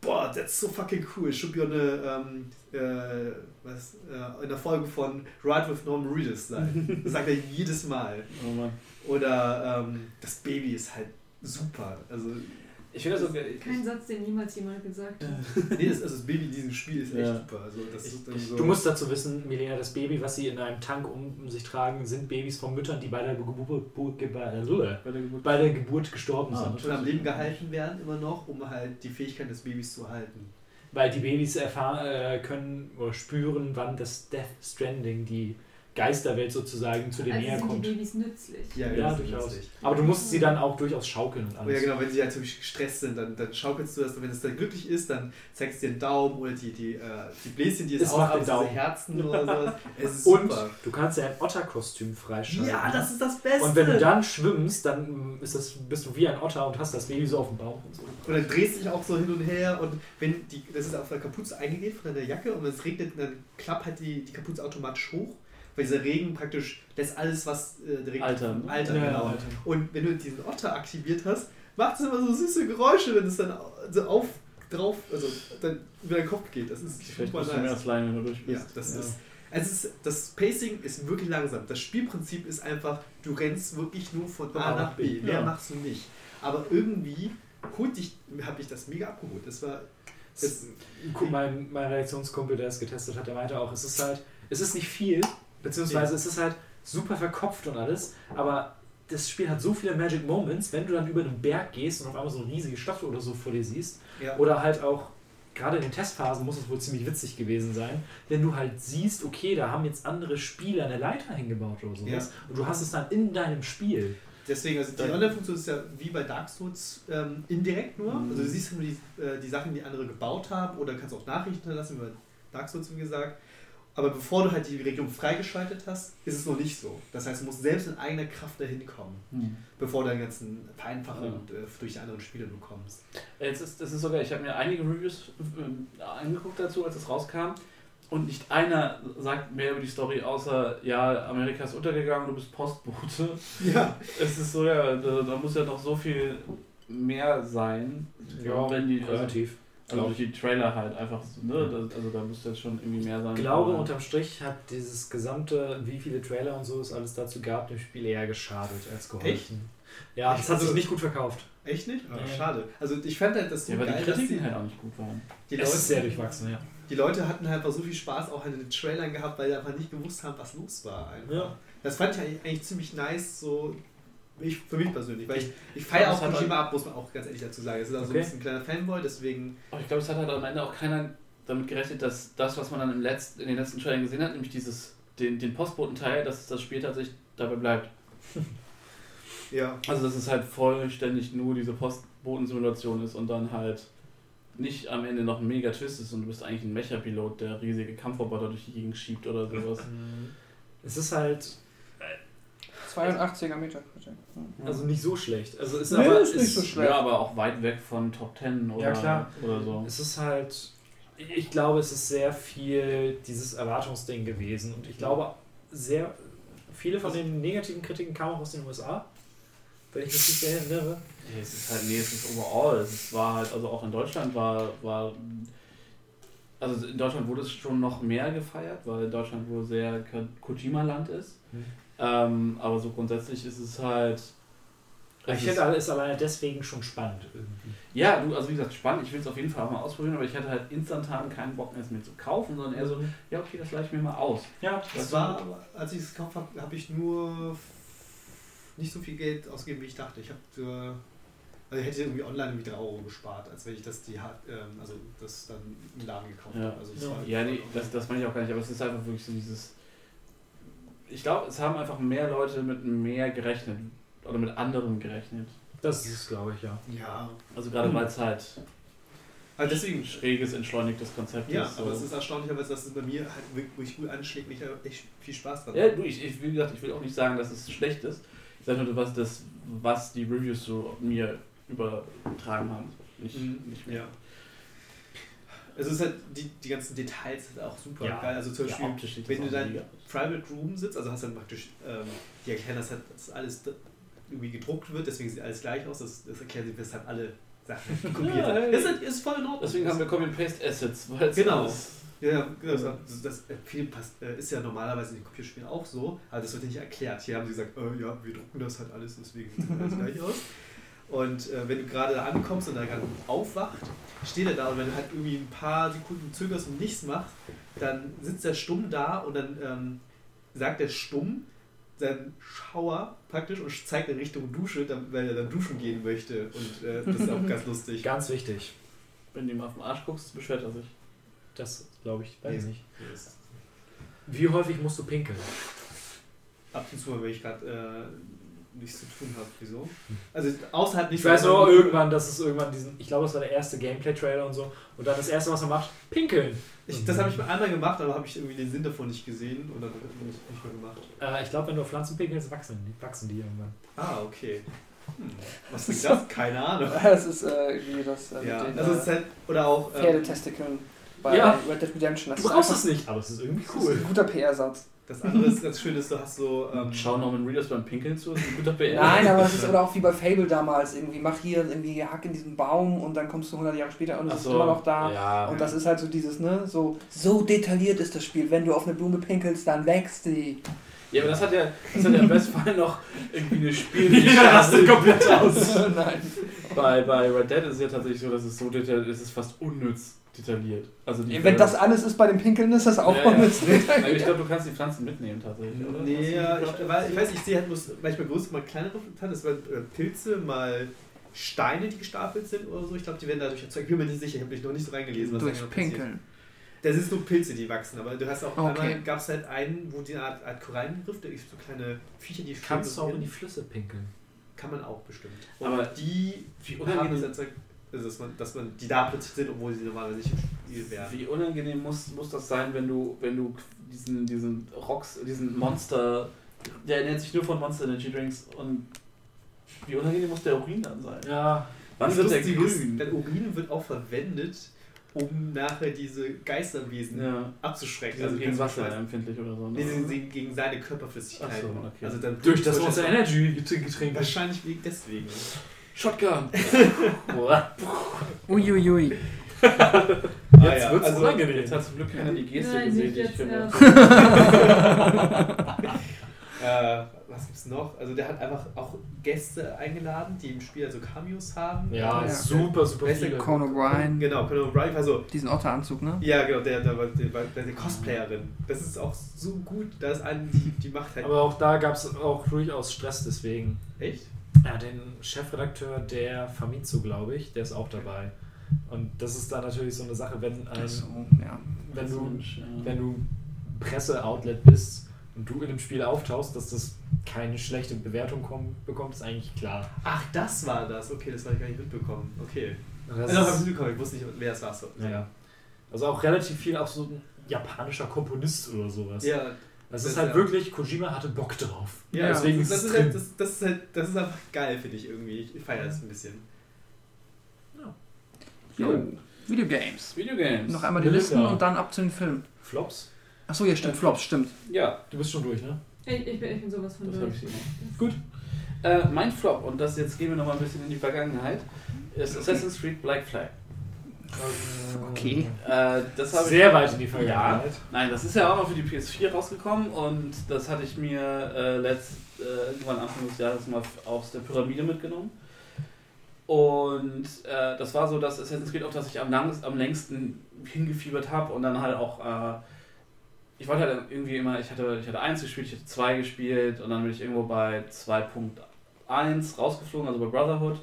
boah, that's so fucking cool. Should be on a, ähm, äh, was, äh, in der Folge von Ride with Norman Reedus sein. Das sagt er jedes Mal. Oh. Oder ähm, das Baby ist halt super. Also, Ich finde das so geil. Kein Satz, den niemals jemand gesagt hat. nee, das, also das Baby in diesem Spiel ist echt Ja. super. Also, das ist dann so Du musst dazu wissen, Milena, das Baby, was sie in einem Tank um sich tragen, sind Babys von Müttern, die bei der Geburt, Geburt, Bei der Geburt. bei der Geburt gestorben Ah, sind. schon am Leben gehalten werden, immer noch, um halt die Fähigkeit des Babys zu halten. Weil die Babys erfahren, äh, können oder spüren, wann das Death Stranding, die Geisterwelt sozusagen, zu denen Also näher sind die kommt. Babys nützlich. Ja, das ist durchaus. lustig. Aber du musst sie dann auch durchaus schaukeln und Oh ja, alles. genau, wenn sie halt so gestresst sind, dann, dann schaukelst du das und wenn es dann glücklich ist, dann zeigst du dir den Daumen oder die, die, äh, die Bläschen, die es Es macht aufhaben, den diese Daumen. Herzen oder sowas. Es ist Und super. du kannst ja ein Otterkostüm freischalten. Ja, das ist das Beste. Und wenn du dann schwimmst, dann ist das, bist du wie ein Otter und hast das Baby so auf dem Bauch und so. Und dann drehst du dich auch so hin und her und wenn die, das ist auf der Kapuze eingenäht von deiner Jacke und wenn es regnet, dann klappt halt die, die Kapuze automatisch hoch, weil dieser Regen praktisch lässt alles, was äh, der Regen Alter, ne? Alter, Ja, genau. Alter. Und wenn du diesen Otter aktiviert hast, macht es immer so süße Geräusche, wenn es dann so auf drauf, also dann über den Kopf geht. Das ist Vielleicht super musst du mehr nice. Slime, wenn du Ja, durchspielst. das Ja. ist. Es ist, das Pacing ist wirklich langsam. Das Spielprinzip ist einfach, du rennst wirklich nur von A nach B. Mehr Ja. machst du nicht. Aber irgendwie holt dich, habe ich das mega abgeholt. Das war. Guck, mein, mein Reaktionskumpel, der es getestet hat, der meinte auch, es ist halt, es ist nicht viel, beziehungsweise es ist halt super verkopft und alles, aber das Spiel hat so viele Magic Moments, wenn du dann über einen Berg gehst und auf einmal so eine riesige Stadt oder so vor dir siehst, ja. oder halt auch, gerade in den Testphasen muss es wohl ziemlich witzig gewesen sein, wenn du halt siehst, okay, da haben jetzt andere Spieler eine Leiter hingebaut oder sowas, Ja. und du hast es dann in deinem Spiel. Deswegen, also die Online-Funktion ist ja wie bei Dark Souls ähm, indirekt nur. Mhm. Also du siehst nur die, äh, die Sachen, die andere gebaut haben oder kannst auch Nachrichten hinterlassen, wie bei Dark Souls, wie gesagt. Aber bevor du halt die Region freigeschaltet hast, ist es noch nicht so. Das heißt, du musst selbst in eigener Kraft dahin kommen, Hm. bevor du deinen ganzen Vereinfachung Ja. äh, durch die anderen Spiele bekommst. Jetzt ist, das ist sogar, ich habe mir einige Reviews äh, angeguckt dazu, als es rauskam. Und nicht einer sagt mehr über die Story, außer, ja, Amerika ist untergegangen, du bist Postbote. Ja. Es ist so, ja, da, da muss ja noch so viel mehr sein. wenn die, also, relativ. also durch die Trailer halt einfach, so, ne? Also da muss jetzt schon irgendwie mehr sein. Ich glaube, Aber- unterm Strich hat dieses gesamte, wie viele Trailer und so es alles dazu gab, dem Spiel eher geschadet als geholfen. Ja, Echt? das hat sich Also- nicht gut verkauft. Echt nicht? Ah, Nee. Schade. Also ich fand halt das so ja, weil geil, die dass Kritiken die, halt auch nicht gut waren. die, es Leute, ist sehr durchwachsen, ja. die Leute hatten halt einfach so viel Spaß auch an den Trailern gehabt, weil sie einfach nicht gewusst haben, was los war. Einfach. Ja. Das fand ich eigentlich, eigentlich ziemlich nice, so ich, für mich persönlich, weil ich, ich feiere das auch Kojima ab, muss man auch ganz ehrlich dazu sagen. Es ist also Okay. ein bisschen ein kleiner Fanboy, deswegen Aber ich glaube, es hat halt am Ende auch keiner damit gerechnet, dass das, was man dann im letzten, in den letzten Trailern gesehen hat, nämlich dieses, den, den Postboten-Teil, dass das Spiel tatsächlich dabei bleibt. ja. Also, dass es halt vollständig nur diese Postboten-Simulation ist und dann halt nicht am Ende noch ein mega Twist ist und du bist eigentlich ein Mecha-Pilot, der riesige Kampfroboter durch die Gegend schiebt oder sowas. Es ist halt 82er Meter. also nicht so schlecht. Also ist Nee, aber ist nicht so schlecht. Ja, aber auch weit weg von Top 10 oder, Ja, klar. oder so. Es ist halt, ich glaube, es ist sehr viel dieses Erwartungsding gewesen. Und ich glaube, sehr viele von den negativen Kritiken kamen auch aus den USA. Wenn ich mich nicht erinnere. Nee, es ist halt, nee, es ist overall. Es war halt, also auch in Deutschland war, war, also in Deutschland wurde es schon noch mehr gefeiert, weil Deutschland wohl sehr Ko- Kojima-Land ist. Hm. Ähm, aber so grundsätzlich ist es halt. Ich es finde, ist- alles alleine deswegen schon spannend irgendwie. ja, du, also wie gesagt, spannend. Ich will es auf jeden Fall auch mal ausprobieren, aber ich hatte halt instantan keinen Bock mehr, es mir zu kaufen, sondern eher so, ja, okay, das ich mir mal aus. Ja, Das war, als ich es gekauft habe, habe ich nur nicht so viel Geld ausgegeben, wie ich dachte. Ich habe äh, also ich hätte irgendwie online irgendwie 3 Euro gespart, als wenn ich das die ähm, also das dann im Laden gekauft Ja. habe. Also es Ja. war- Ja, nee, das, das meine ich auch gar nicht, aber es ist einfach wirklich so dieses. Ich glaube, es haben einfach mehr Leute mit mehr gerechnet oder mit anderem gerechnet. Das ist es, glaube ich, ja. ja. Also gerade Hm. weil es halt Also deswegen, ein schräges, entschleunigtes Konzept ja, ist. aber so. es ist erstaunlicherweise, dass es bei mir halt wirklich gut anschlägt, mich da echt viel Spaß dran. Ja, du, ich, ich, wie gesagt, ich will auch nicht sagen, dass es schlecht ist. Ich sage nur, was, das, was die Reviews so mir übertragen haben. Nicht, Mhm. nicht mehr. Ja. Es ist halt, die, die ganzen Details sind auch super Ja. geil. Also zum Ja, Beispiel, sieht wenn du dann. Private Room sitzt, also hast dann praktisch, ähm, die erkennen das halt, das ist alles irgendwie gedruckt wird, deswegen sieht alles gleich aus. Das, das erklärt sich, weshalb alle Sachen kopiert Ja, hey. Ist, ist voll in Ordnung. Deswegen haben wir es Genau. Ja, ja, genau. Das, das äh, viel passt, äh, ist ja normalerweise in den Computerspielen auch so, aber das wird nicht erklärt. Hier haben sie gesagt, äh, ja, wir drucken das halt alles, deswegen sieht alles gleich aus. Und äh, wenn du gerade da ankommst und er gerade aufwacht, steht er da und wenn du halt irgendwie ein paar Sekunden zögerst und nichts machst, dann sitzt er stumm da und dann ähm, sagt er stumm seinen Schauer praktisch und zeigt in Richtung Dusche, weil er dann duschen gehen möchte. Und äh, das ist auch ganz lustig. Ganz wichtig. Wenn du ihm auf den Arsch guckst, beschwert er sich. Das glaube ich, weiß Nee. nicht. Wie häufig musst du pinkeln? Ab und zu, wenn ich gerade äh, nichts zu tun habe. Wieso? Also außerhalb nicht Ich weiß nur irgendwann, dass es irgendwann diesen, ich glaube, das war der erste Gameplay-Trailer und so. Und dann das erste, was man macht, pinkeln. Ich, das habe ich mal einmal gemacht, aber habe ich irgendwie den Sinn davon nicht gesehen und dann habe ich es nicht mehr gemacht. Äh, ich glaube, wenn du auf Pflanzen pinkelst, wachsen die, wachsen die irgendwann. Ah, okay. Hm. Was ist das? Keine Ahnung. Das ist äh, irgendwie das äh, Ja, mit den also es ist äh, halt, oder auch. Ähm, Pferdetestikeln bei Ja. Red Dead Redemption. Das Du ist brauchst einfach- es nicht, aber es ist irgendwie Das ist cool. ein guter PR-Satz. das andere ist ganz schön, ist, du hast so. Ähm, Schau Norman Reedus beim Pinkeln zu, das ist ein guter PR. Nein, aber es ist oder auch wie bei Fable damals. Irgendwie mach hier irgendwie Hack in diesen Baum und dann kommst du 100 Jahre später und es Ach ist so, immer noch da. Ja. Und das ist halt so dieses, ne, so, so detailliert ist das Spiel. Wenn du auf eine Blume pinkelst, dann wächst sie. Ja, aber das hat ja, das hat ja im Bestfall noch irgendwie eine Spiel. Ja, rastet komplett aus. Nein. Bei, bei Red Dead ist es ja tatsächlich so, dass es so detailliert ist, es ist fast unnütz detailliert. Also die Wenn das alles ist bei dem Pinkeln, ist das auch Ja, ja. unnütz. Aber ich glaube, du kannst die Pflanzen mitnehmen tatsächlich, oder? Nee, ja, ich, weil, ich weiß, ich sehe halt bloß manchmal größere, mal kleinere. Das waren äh, Pilze, mal Steine, die gestapelt sind oder so. Ich glaube, die werden dadurch erzeugt. Ich bin mir nicht sicher, ich habe mich noch nicht so reingelesen, was Durch genau passiert. Das sind nur Pilze, die wachsen, aber du hast auch Okay. einmal, gab es halt einen, wo die eine Art, Art Korallenriff, da gibt es so kleine Viecher, die Kannst du auch in die Flüsse pinkeln. Kann man auch bestimmt. Aber Aber die wie unangenehm, das erzeugt, also dass, man, dass man die da plötzlich sind, obwohl sie normalerweise nicht im Spiel wären. wie unangenehm muss, muss das sein, wenn du, wenn du diesen, diesen Rocks, diesen Monster, der ernährt sich nur von Monster Energy Drinks und wie unangenehm muss der Urin dann sein? Ja, Wann Das wird der ist, grün? Der Urin wird auch verwendet, um nachher diese Geisterwesen Ja. abzuschrecken. Also gegen Wasser empfindlich oder so. ne? Nee, sie- gegen seine Körperflüssigkeit. So, okay. Also dann durch das Monster Energy Getränk. Wahrscheinlich wegen deswegen. Shotgun! Uiuiui. Jetzt wird's also, unangenehm. Jetzt hat zum Glück keiner die Geste Nein, gesehen, die ich ja. habe. Äh, was gibt's noch? Also der hat einfach auch Gäste eingeladen, die im Spiel also Cameos haben. Ja, Ja. super, super der viele. Conan O'Brien. Genau, Conan O'Brien, also Diesen Otteranzug, ne? ja genau, der, der, der, der, der, der Cosplayerin. Das ist auch so gut, da ist eine, die, die macht halt. Aber auch da gab es auch durchaus Stress deswegen. echt? Ja, den Chefredakteur der Famitsu, glaube ich, der ist auch dabei. Und das ist dann natürlich so eine Sache, wenn ein, So, ja. wenn du, wenn du Presseoutlet bist und du in einem Spiel auftauchst, dass das keine schlechte Bewertung komm, bekommt, ist eigentlich klar. Ach, das war das. Okay, das habe ich gar nicht mitbekommen. Okay. Das Also, ist, mitbekommen. Ich wusste nicht, wer es war. So. ja. Also auch relativ viel auch so ein japanischer Komponist oder sowas. Ja, Das, das ist halt ja. wirklich, Kojima hatte Bock drauf. ja, deswegen das, ist halt, das, das, ist halt, das ist einfach geil, finde ich irgendwie. Ich feiere das ein bisschen. Jo. Videogames. Videogames. Noch einmal die. Listen und dann ab zu den Filmen. Flops? Achso, ja, stimmt. Flops, stimmt. Ja, Du bist schon durch, ne? Ich, ich, bin, ich bin sowas von das habe durch. ich sie Gut. Äh, mein Flop, und das jetzt gehen wir noch mal ein bisschen in die Vergangenheit, ist Assassin's Creed Black Flag. Okay. Äh, das habe ich Sehr weit in die Vergangenheit. Nein, das ist ja auch noch für die PS4 rausgekommen und das hatte ich mir äh, letzt, äh, irgendwann Anfang des Jahres mal aus der Pyramide mitgenommen. Und äh, das war so das Assassin's Creed, auf das ich am, langs, am längsten hingefiebert habe und dann halt auch, äh, ich wollte halt irgendwie immer, ich hatte, ich hatte 1 gespielt, ich hatte 2 gespielt und dann bin ich irgendwo bei 2.1 rausgeflogen, also bei Brotherhood.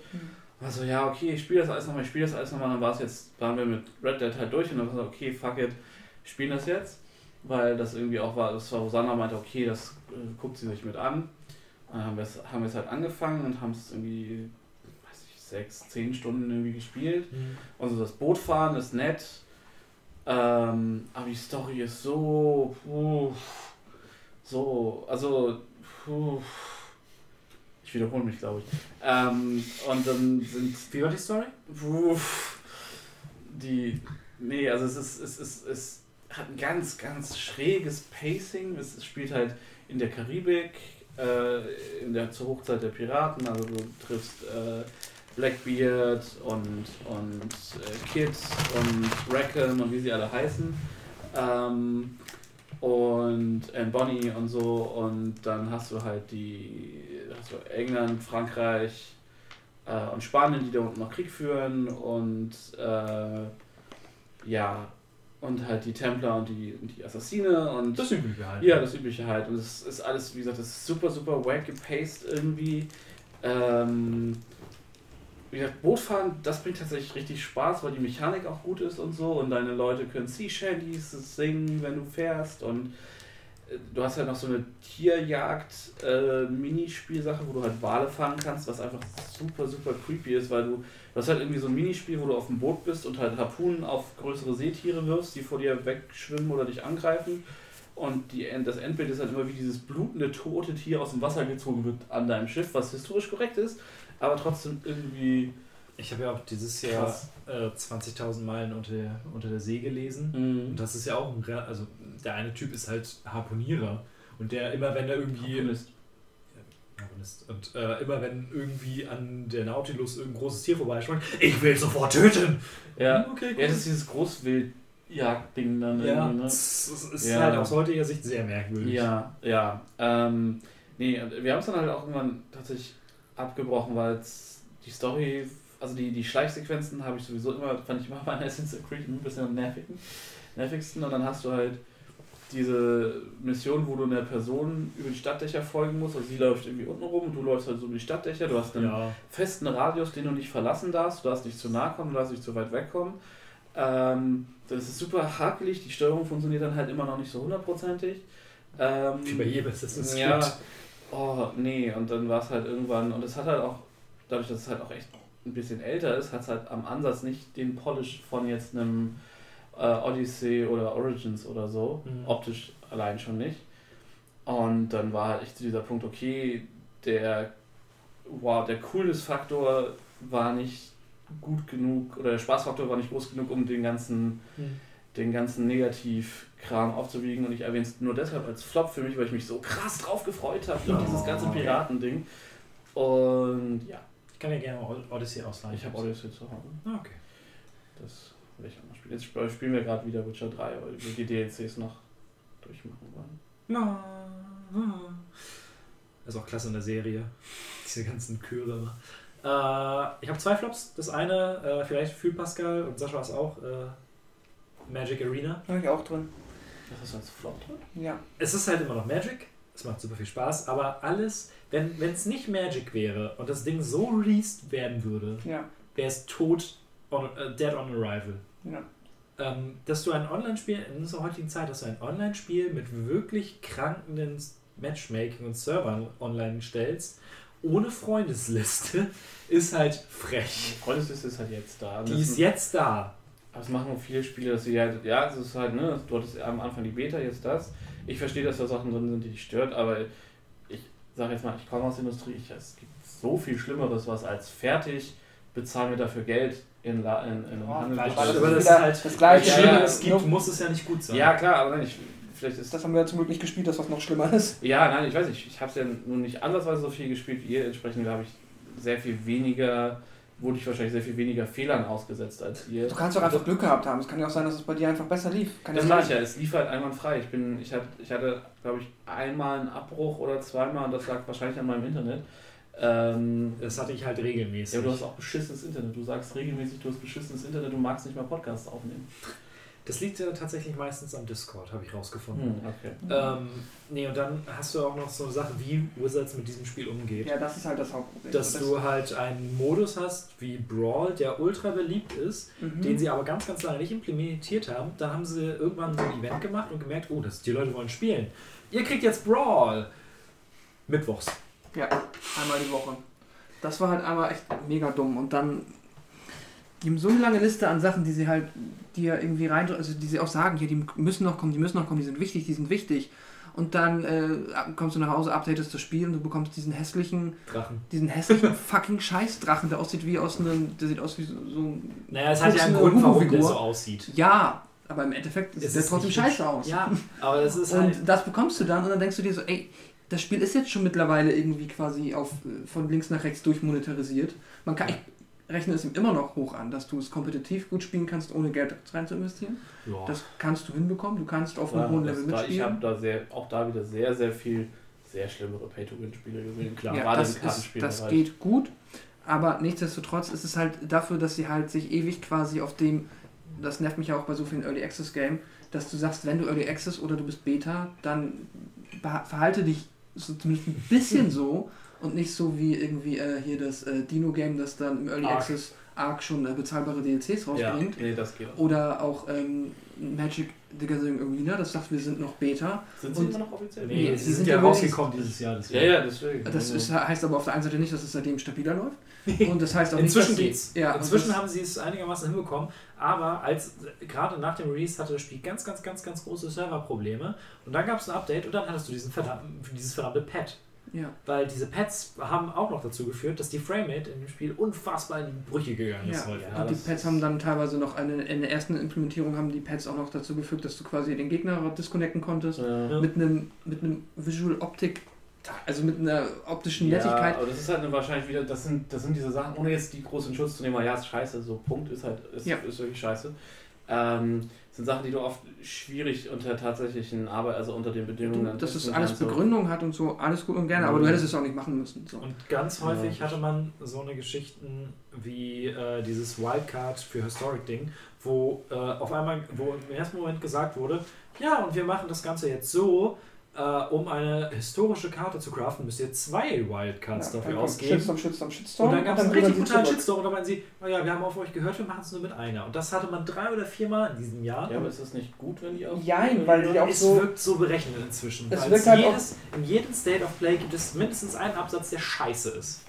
Also ja, okay, ich spiele das alles nochmal, ich spiele das alles nochmal, dann war es jetzt, waren wir mit Red Dead halt durch und dann war es okay, fuck it, ich spiele das jetzt, weil das irgendwie auch war, das war, wo Sandra meinte, okay, das äh, guckt sie sich mit an. Dann haben wir es haben halt angefangen und haben es irgendwie, weiß ich, sechs, zehn Stunden irgendwie gespielt. Mhm. Und so das Bootfahren ist nett, ähm, aber die Story ist so, puh, so, also, puh, ich wiederhole mich, glaube ich. Ähm, und dann sind Wie war die Story? Uff, die. Nee, also es ist, es ist, es hat ein ganz, ganz schräges Pacing. Es spielt halt in der Karibik. äh, in der zur Hochzeit der Piraten. Also du triffst äh, Blackbeard und, und äh, Kid und Rackham und wie sie alle heißen. Ähm, und Anne Bonny und so. Und dann hast du halt die hast du England, Frankreich äh, und Spanien, die da unten noch Krieg führen. Und äh, ja, und halt die Templer und die, und die Assassine und Das übliche halt. ja, das übliche halt. Und es ist alles, wie gesagt, das ist super, super wack gepaced irgendwie. Ähm, wie gesagt, Bootfahren, das bringt tatsächlich richtig Spaß, weil die Mechanik auch gut ist und so. Und deine Leute können Sea Shanties singen, wenn du fährst. Und äh, du hast halt noch so eine Tierjagd-Minispielsache, wo du halt Wale fangen kannst, was einfach super, super creepy ist, weil du, du hast halt irgendwie so ein Minispiel, wo du auf dem Boot bist und halt Harpunen auf größere Seetiere wirfst, die vor dir wegschwimmen oder dich angreifen. Und die, das Endbild ist halt immer wie dieses blutende, tote Tier aus dem Wasser gezogen wird an deinem Schiff, was historisch korrekt ist, aber trotzdem irgendwie. Ich habe ja auch dieses Jahr äh, 20.000 Meilen unter der, unter der See gelesen. Mhm. Und das ist ja auch ein, also der eine Typ ist halt Harpunierer. Und der immer, wenn er irgendwie. Harpunist. Und äh, immer wenn irgendwie an der Nautilus irgendein großes Tier vorbeischwimmt, ich will sofort töten! Ja, okay, ja, das ist dieses Großwildjagd-Ding dann Ja, ne? das ist Ja. halt aus heutiger Sicht sehr merkwürdig. Ja, ja. Ähm, nee, wir haben es dann halt auch irgendwann tatsächlich abgebrochen, weil die Story, also die, die Schleichsequenzen habe ich sowieso immer, fand ich immer bei Assassin's Creed ein bisschen am nervigen, nervigsten. Und dann hast du halt diese Mission, wo du einer Person über die Stadtdächer folgen musst. Also sie läuft irgendwie unten rum und du läufst halt so über die Stadtdächer. Du hast einen Ja. festen Radius, den du nicht verlassen darfst. Du darfst nicht zu nah kommen, du darfst nicht zu weit wegkommen. Ähm, das ist super hakelig. Die Steuerung funktioniert dann halt immer noch nicht so hundertprozentig. Ähm, Wie bei jedem Assassin's ja, Creed. Oh nee, und dann war es halt irgendwann, und es hat halt auch, dadurch, dass es halt auch echt ein bisschen älter ist, hat es halt am Ansatz nicht den Polish von jetzt einem äh, Odyssey oder Origins oder so, Mhm. optisch allein schon nicht. Und dann war halt echt dieser Punkt, okay, der, wow, der Coolness-Faktor war nicht gut genug, oder der Spaßfaktor war nicht groß genug, um den ganzen Mhm. Den ganzen Negativkram aufzuwiegen und ich erwähne es nur deshalb als Flop für mich, weil ich mich so krass drauf gefreut habe für Oh, dieses ganze okay. Piratending. Und ja, Ich kann ja gerne Odyssey ausleihen. ich habe Odyssey zu Hause. Ah, okay. Das will ich auch noch spielen. Jetzt sp- spielen wir gerade wieder Witcher 3, weil wir die DLCs noch durchmachen wollen. Das ist auch klasse in der Serie. Diese ganzen Chöre. Äh, ich habe zwei Flops. Das eine, äh, vielleicht fühlt Pascal und Sascha es auch, äh, Magic Arena. Habe ich auch drin. Das ist als Flop drin? Ja. Es ist halt immer noch Magic. Es macht super viel Spaß, aber alles, wenn es nicht Magic wäre und das Ding so released werden würde, Ja. wäre es tot, on, äh, dead on arrival. Ja. ähm, dass du ein Online-Spiel, in unserer heutigen Zeit, dass du ein Online-Spiel mit wirklich krankenden Matchmaking und Servern online stellst, ohne Freundesliste, ist halt frech. Freundesliste ist halt jetzt da. Die ist jetzt da. Aber das machen viele Spiele, dass sie halt, ja, es ist halt, ne, du hattest am Anfang die Beta, jetzt das. Ich verstehe, dass da Sachen drin sind, die dich stört, aber ich sage jetzt mal, ich komme aus der Industrie, ich, es gibt so viel Schlimmeres, was als fertig, bezahlen wir dafür Geld in, La- in, in einem Ja, Handel. aber das ist wieder halt das Gleiche. Ja, Schlimmer ja, es gibt, muss es ja nicht gut sein. Ja, klar, aber nein, ich, vielleicht ist Das haben wir ja zum Glück nicht gespielt, das was noch schlimmer ist. Ja, nein, ich weiß nicht. Ich habe es ja nun nicht andersweise so viel gespielt wie ihr. Entsprechend habe ich sehr viel weniger, wurde ich wahrscheinlich sehr viel weniger Fehlern ausgesetzt als ihr. Du kannst doch einfach Glück gehabt haben. Es kann ja auch sein, dass es bei dir einfach besser lief. Kann Das ja ich ja, es lief halt einwandfrei. Ich, bin, ich, hatte, ich hatte, glaube ich, einmal einen Abbruch oder zweimal und das lag wahrscheinlich an meinem Internet. Ähm, Das hatte ich halt ja, regelmäßig. aber du hast auch beschissenes Internet. Du sagst regelmäßig, du hast beschissenes Internet, du magst nicht mal Podcasts aufnehmen. Das liegt ja tatsächlich meistens am Discord, habe ich rausgefunden. Hm, okay. Ähm, nee, und dann hast du auch noch so Sachen, wie Wizards mit diesem Spiel umgeht. Ja, das ist halt das Hauptproblem. Dass Das- du halt einen Modus hast wie Brawl, der ultra beliebt ist, Mhm. den sie aber ganz, ganz lange nicht implementiert haben. Dann haben sie irgendwann so ein Event gemacht und gemerkt, oh, das, die Leute wollen spielen. Ihr kriegt jetzt Brawl. Mittwochs. Ja, einmal die Woche. Das war halt einmal echt mega dumm. Und dann, die haben so eine lange Liste an Sachen, die sie halt, die ja irgendwie rein, also die sie auch sagen, hier, die müssen noch kommen, die müssen noch kommen, die sind wichtig, die sind wichtig. Und dann äh, kommst du nach Hause, updatest das Spiel und du bekommst diesen hässlichen, Drachen. diesen hässlichen fucking Scheißdrachen, der aussieht wie aus einem, der sieht aus wie so, so ein, Naja, es hat ja einen Grund, warum der so aussieht. ja, aber im Endeffekt sieht Es der ist trotzdem scheiße aus. Ja, aber das ist Und halt. das bekommst du dann und dann denkst du dir so, ey, das Spiel ist jetzt schon mittlerweile irgendwie quasi auf, äh, von links nach rechts durchmonetarisiert. Man kann, ich rechne es ihm immer noch hoch an, dass du es kompetitiv gut spielen kannst, ohne Geld rein zu investieren. Ja. Das kannst du hinbekommen. Du kannst auf einem Ja, hohen Level da, ich mitspielen. habe da sehr, auch da wieder sehr, sehr viel sehr schlimmere Pay-to-Win-Spiele gesehen. Klar, Ja, gerade das, ist, das geht gut, aber nichtsdestotrotz ist es halt dafür, dass sie halt sich ewig quasi auf dem, das nervt mich ja auch bei so vielen Early Access Game, dass du sagst, wenn du Early Access oder du bist Beta, dann verhalte dich so zumindest ein bisschen so und nicht so wie irgendwie äh, hier das äh, Dino-Game, das dann im Early Arc. Access Arc schon äh, bezahlbare DLCs Ja, rausbringt. nee, das geht auch. Oder auch ähm, Magic the Gathering Arena, das sagt, wir sind noch Beta. Sind sie und- immer noch offiziell? Nee, Nee, sie sind sind ja ja rausgekommen dieses Jahr. Ja, deswegen. ja, deswegen. Das ist, heißt aber auf der einen Seite nicht, dass es seitdem stabiler läuft. Und das heißt auch Inzwischen nicht, dass geht's. Sie, ja, Inzwischen das, haben sie es einigermaßen hinbekommen, aber als gerade nach dem Release hatte das Spiel ganz, ganz, ganz, ganz große Serverprobleme und dann gab es ein Update und dann hattest du diesen verdammten, dieses verdammte Pad. Ja. Weil diese Pads haben auch noch dazu geführt, dass die Framerate in dem Spiel unfassbar in die Brüche gegangen ist. Ja. Ja, und die Pads haben dann teilweise noch eine, in der ersten Implementierung haben die Pads auch noch dazu geführt, dass du quasi den Gegner disconnecten konntest. Ja. Mit einem mit einem Visual Optik, also mit einer optischen Ja, Nettigkeit. aber das ist halt eine, wahrscheinlich wieder, das sind, das sind diese Sachen, ohne jetzt die großen Schutz zu nehmen, aber ja, ist scheiße, so Punkt ist halt, ist, Ja. ist wirklich scheiße. Ähm, sind Sachen, die du oft schwierig unter tatsächlichen Arbeit, also unter den Bedingungen. Du, dann dass es alles so. Begründung hat und so, alles gut und gerne, aber du Mhm. hättest es auch nicht machen müssen. So. Und ganz häufig Ja. hatte man so eine Geschichten wie äh, dieses Wildcard für Historic-Ding, wo äh, auf einmal, wo im ersten Moment gesagt wurde, ja, und wir machen das Ganze jetzt so, äh, um eine historische Karte zu craften, müsst ihr zwei Wildcards Ja, dafür ausgeben. Shitstorm, Shitstorm, Shitstorm. Und dann gab es einen richtig brutalen. Shitstorm und dann meinen sie, oh ja, wir haben auf euch gehört, wir machen es nur mit einer. Und das hatte man drei oder viermal in diesem Jahr. Ja, aber ist das nicht gut, wenn die auch. Jein, weil die auch es so. wirkt so berechnet inzwischen. Es wirkt halt jedes, in jedem State of Play gibt es mindestens einen Absatz, der scheiße ist.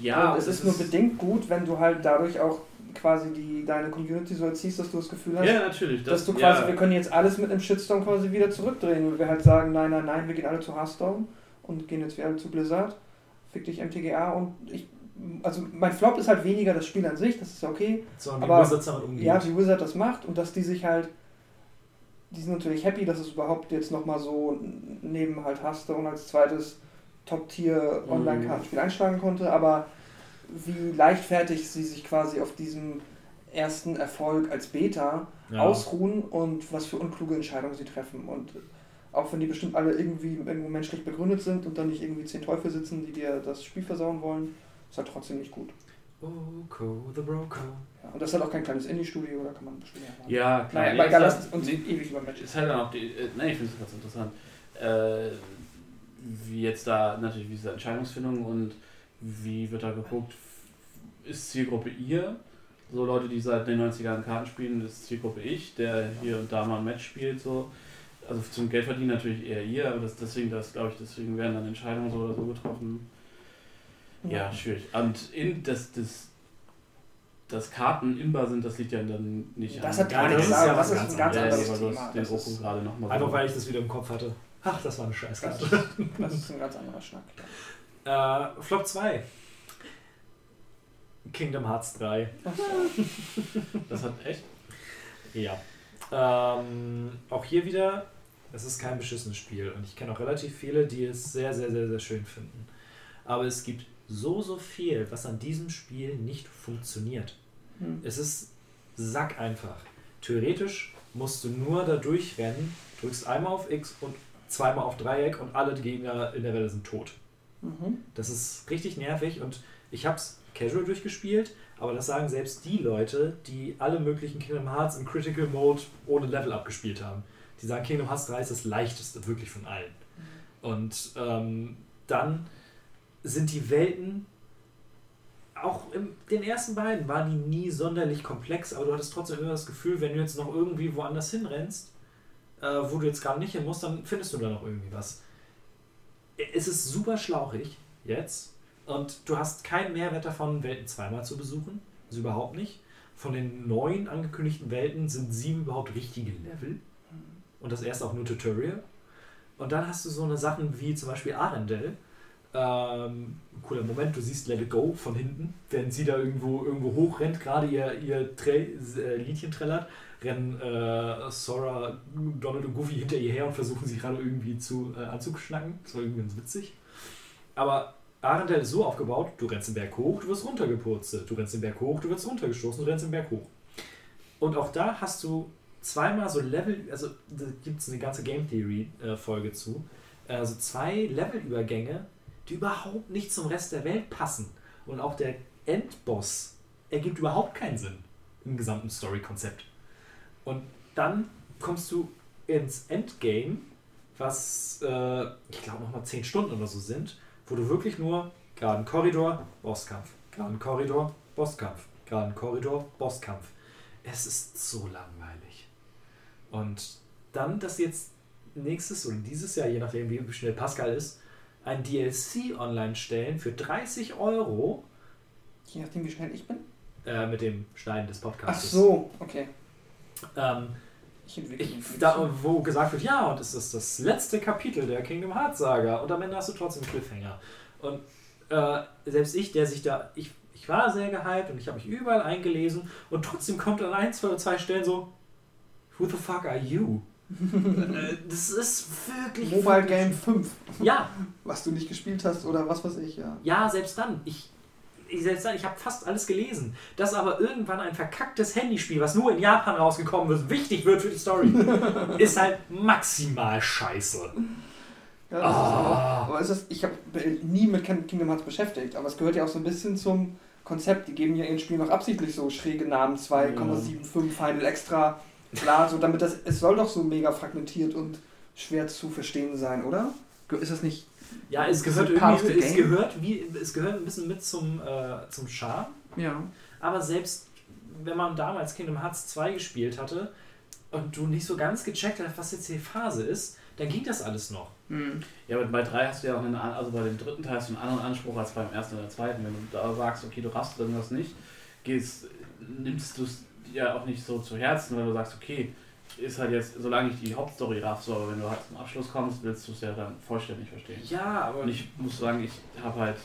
Ja, und es ist nur bedingt gut, wenn du halt dadurch auch quasi die, deine Community so erziehst, dass du das Gefühl hast, Ja, natürlich. dass du ja. quasi, wir können jetzt alles mit einem Shitstorm quasi wieder zurückdrehen, wo wir halt sagen, nein, nein, nein, wir gehen alle zu Hearthstone und gehen jetzt wieder alle zu Blizzard, fick dich MTGA und ich, also mein Flop ist halt weniger das Spiel an sich, das ist ja okay, Sondern wie Aber- Wizards damit umgeht. ja, wie Wizard das macht und dass die sich halt, die sind natürlich happy, dass es überhaupt jetzt nochmal so neben halt Hearthstone als zweites Top-Tier Mhm. Online-Kartenspiel einschlagen konnte, aber wie leichtfertig sie sich quasi auf diesem ersten Erfolg als Beta Ja. ausruhen und was für unkluge Entscheidungen sie treffen. Und auch wenn die bestimmt alle irgendwie irgendwo menschlich begründet sind und dann nicht irgendwie zehn Teufel sitzen, die dir das Spiel versauen wollen, ist halt trotzdem nicht gut. Oko, the Broco. Ja, und das ist halt auch kein kleines Indie-Studio, da kann man bestimmt machen. Ja, klar. Naja, nee, bei ist Galas halt- und sie ewig über Matches. Ist halt dann auch die. Äh, nein, ich finde es ganz interessant. Äh, wie jetzt da natürlich diese Entscheidungsfindung und wie wird da geguckt, ist Zielgruppe ihr? So Leute, die seit den 90ern Karten spielen, ist Zielgruppe ich, der hier und da mal ein Match spielt, so. Also zum Geld verdienen natürlich eher ihr, aber das, deswegen, das glaube ich, deswegen werden dann Entscheidungen so oder so getroffen. Ja, schwierig. Und in das, das, dass Karten inbar sind, das liegt ja dann nicht Das an. hat Ja, gar das nichts ist ja das ist ganz ein ganz Ja, anderes du Thema. den Das ist, gerade nochmal Einfach weil ich das wieder im Kopf hatte. Ach, das war eine Scheißkarte. das ist ein ganz anderer Schnack. Ja. Äh, Flop 2. Kingdom Hearts 3. Ach so. Das hat echt. Ja. Ähm, auch hier wieder, es ist kein beschissenes Spiel und ich kenne auch relativ viele, die es sehr, sehr, sehr, sehr schön finden. Aber es gibt so, so viel, was an diesem Spiel nicht funktioniert. Hm. Es ist sackeinfach. Theoretisch musst du nur da durchrennen, drückst einmal auf X und zweimal auf Dreieck und alle Gegner in der Welle sind tot. Mhm. Das ist richtig nervig und ich habe es casual durchgespielt, aber das sagen selbst die Leute, die alle möglichen Kingdom Hearts im Critical Mode ohne Level abgespielt haben. Die sagen, Kingdom Hearts 3 ist das leichteste wirklich von allen. Und ähm, dann sind die Welten, auch in den ersten beiden waren die nie sonderlich komplex, aber du hattest trotzdem immer das Gefühl, wenn du jetzt noch irgendwie woanders hinrennst, äh, wo du jetzt gerade nicht hin musst, dann findest du da noch irgendwie was. Es ist super schlauchig jetzt und du hast keinen Mehrwert davon, Welten zweimal zu besuchen. Also überhaupt nicht. Von den neun angekündigten Welten sind sieben überhaupt richtige Level. Und das erste auch nur Tutorial. Und dann hast du so eine Sachen wie zum Beispiel Arendelle. Ähm, cooler Moment, du siehst Let It Go von hinten, während sie da irgendwo, irgendwo hochrennt, gerade ihr, ihr äh, Liedchen trällert. Rennen äh, Sora, Donald und Goofy hinter ihr her und versuchen sie gerade irgendwie zu äh, anzuschnacken. Das war irgendwie ganz witzig. Aber Arendelle ist so aufgebaut, du rennst den Berg hoch, du wirst runtergepurzelt. Du rennst den Berg hoch, du wirst runtergestoßen, du rennst den Berg hoch. Und auch da hast du zweimal so Level, also da gibt es eine ganze Game Theory-Folge zu, also zwei Levelübergänge, die überhaupt nicht zum Rest der Welt passen. Und auch der Endboss ergibt überhaupt keinen Sinn im gesamten Story-Konzept. Und dann kommst du ins Endgame, was äh, ich glaube nochmal 10 Stunden oder so sind, wo du wirklich nur geraden Korridor, Bosskampf, geraden Korridor, Bosskampf, geraden Korridor, Bosskampf. Es ist so langweilig. Und dann, dass jetzt nächstes oder dieses Jahr, je nachdem wie schnell Pascal ist, ein DLC online stellen für 30 Euro Je nachdem, wie schnell ich bin. äh, mit dem Schneiden des Ach Podcasts. so, okay. Ähm, Ich da, wo gesagt wird, ja, und es ist das letzte Kapitel der Kingdom Hearts Saga und am Ende hast du trotzdem Cliffhanger. Und äh, selbst ich, der sich da, ich, ich war sehr gehypt und ich habe mich überall eingelesen und trotzdem kommt an ein, zwei oder zwei Stellen so, who the fuck are you? Äh, das ist wirklich... Mobile wirklich- Game 5, Ja, was du nicht gespielt hast oder was weiß ich, ja. ja, selbst dann. Ich, ich, selbst dann, ich habe fast alles gelesen. Dass aber irgendwann ein verkacktes Handyspiel, was nur in Japan rausgekommen ist, wichtig wird für die Story, ist halt maximal scheiße. Ja, das ist aber, Ah. aber es ist, ich habe nie mit Kin- Kingdom Hearts beschäftigt, aber es gehört ja auch so ein bisschen zum Konzept. Die geben ja ihren Spielen auch absichtlich so schräge Namen, 2,75 Final Extra, klar, so damit das, es soll doch so mega fragmentiert und schwer zu verstehen sein, oder? Ist das nicht? Ja, es gehört irgendwie, es gehört, wie, es gehört ein bisschen mit zum, äh, zum Charme. Ja. Aber selbst wenn man damals Kingdom Hearts 2 gespielt hatte und du nicht so ganz gecheckt hast, was jetzt die Phase ist, dann ging das alles noch. Hm. Ja, aber bei drei hast du ja auch einen, also bei dem dritten Teil hast du einen anderen Anspruch als beim ersten oder zweiten. Wenn du da sagst, okay, du rastest irgendwas nicht, gehst, nimmst du es ja auch nicht so zu Herzen, weil du sagst, okay, ist halt jetzt, solange ich die Hauptstory raff, so, aber wenn du halt zum Abschluss kommst, willst du es ja dann vollständig verstehen. Ja, aber Und ich muss sagen, ich habe halt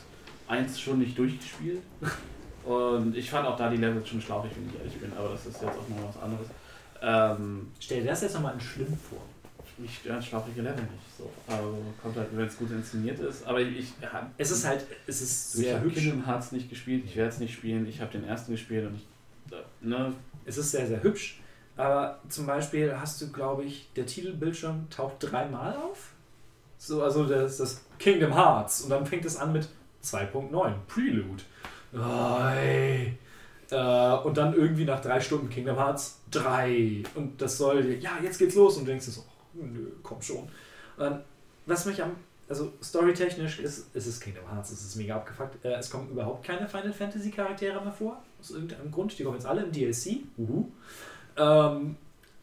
eins schon nicht durchgespielt. Und ich fand auch da die Level schon schlauchig, wenn ich ehrlich bin, aber das ist jetzt auch noch was anderes. Ähm, stell dir das jetzt nochmal in schlimm vor. mich stören schlauchige Level nicht. So. Also kommt halt, wenn es gut inszeniert ist. Aber ich, ich Es ist halt, es ist ich sehr habe hübsch. Kingdom Hearts nicht gespielt, ich werde es nicht spielen, ich habe den ersten gespielt und ich, äh, ne, Es ist sehr, sehr hübsch. Aber zum Beispiel hast du, glaube ich, der Titelbildschirm taucht dreimal auf. So, also das, das Kingdom Hearts. Und dann fängt es an mit 2.9, Prelude. Oh, ey. Äh, und dann irgendwie nach drei Stunden Kingdom Hearts 3. Und das soll, ja, jetzt geht's los. Und du denkst oh, nö, komm schon. Und was mich am, also storytechnisch ist, ist es Kingdom Hearts, es ist mega abgefuckt. Äh, es kommen überhaupt keine Final Fantasy Charaktere mehr vor. Aus irgendeinem Grund. Die kommen jetzt alle im DLC. Uhu. Ähm,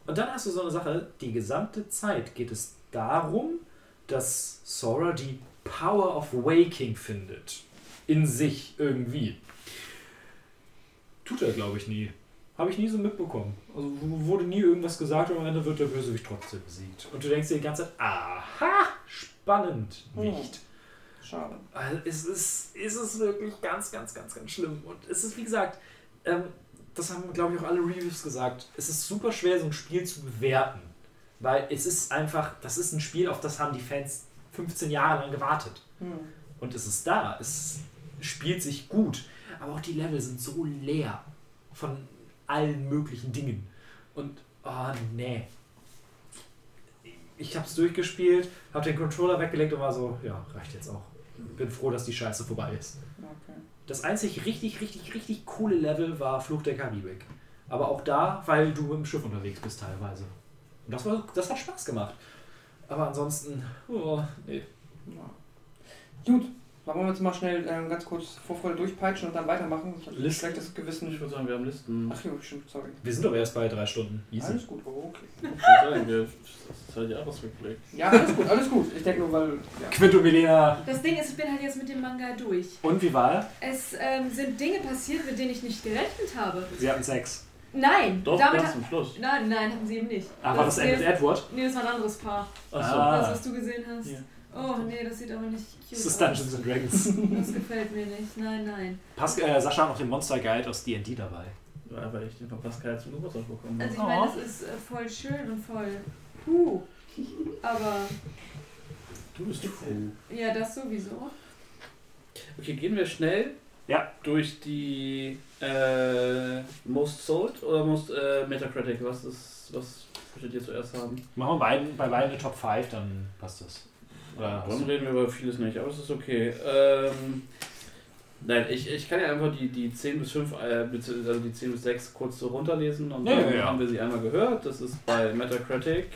und dann hast du so eine Sache, die gesamte Zeit geht es darum, dass Sora die Power of Waking findet. In sich irgendwie. Tut er, glaube ich, nie. Habe ich nie so mitbekommen. Also wurde nie irgendwas gesagt und am Ende wird der Bösewicht trotzdem besiegt. Und du denkst dir die ganze Zeit, aha, spannend. Nicht. Schade. Also es ist, ist es wirklich ganz, ganz, ganz, ganz schlimm. Und es ist, wie gesagt, ähm, das haben, glaube ich, auch alle Reviews gesagt, es ist super schwer, so ein Spiel zu bewerten. Weil es ist einfach, das ist ein Spiel, auf das haben die Fans 15 Jahre lang gewartet. Hm. Und es ist da. Es spielt sich gut. Aber auch die Level sind so leer von allen möglichen Dingen. Und, oh nee. Ich habe es durchgespielt, habe den Controller weggelegt und war so, ja, reicht jetzt auch. Bin froh, dass die Scheiße vorbei ist. Okay. Das einzig richtig, richtig, richtig coole Level war Fluch der Karibik. Aber auch da, weil du mit dem Schiff unterwegs bist teilweise. Und das, war, das hat Spaß gemacht. Aber ansonsten, oh, nee. Gut, wollen wir jetzt mal schnell ähm, ganz kurz Vorfreude durchpeitschen und dann weitermachen? Ich habe ein schlechtes Gewissen. ich würde sagen, wir haben Listen. Ach ja, stimmt, sorry. Wir sind aber erst bei drei Stunden. Easy. Alles gut, oh, okay. Das ist halt Jahresrückblick. Ja, alles gut, alles gut. Ich denke nur, weil. Ja. Quinto Milena. Das Ding ist, ich bin halt jetzt mit dem Manga durch. Und wie war er? Es ähm, sind Dinge passiert, mit denen ich nicht gerechnet habe. Sie hatten Sex. Nein, Doch, damit ganz zum Schluss. Nein, nein, hatten sie eben nicht. Ah, war das mit Edward? Nee, das war ein anderes Paar. Achso. Ah. Das, was du gesehen hast. Ja. Oh, nee, das sieht aber nicht cute Das ist aus. Dungeons and Dragons. Das gefällt mir nicht. Nein, nein. Pas äh, Sascha hat noch den Monster Guide aus D&D dabei. Ja, weil ich den von Pascal zum Geburtstag bekommen Also habe. ich meine, das ist äh, voll schön und voll puh. Aber Du bist cool. ja, das sowieso. Okay, gehen wir schnell Ja. durch die äh, Most Sold oder Most äh, Metacritic? Was ist, was würdet ihr zuerst haben? Machen wir beiden, bei beiden eine Top 5, dann passt das. Oder Dann reden wir über vieles nicht, aber es ist okay. Ähm, nein, ich, ich kann ja einfach die, die 10 bis 5, äh, beziehungsweise also die 10 bis 6 kurz so runterlesen und Ja, dann ja, haben wir sie einmal gehört. Das ist bei Metacritic.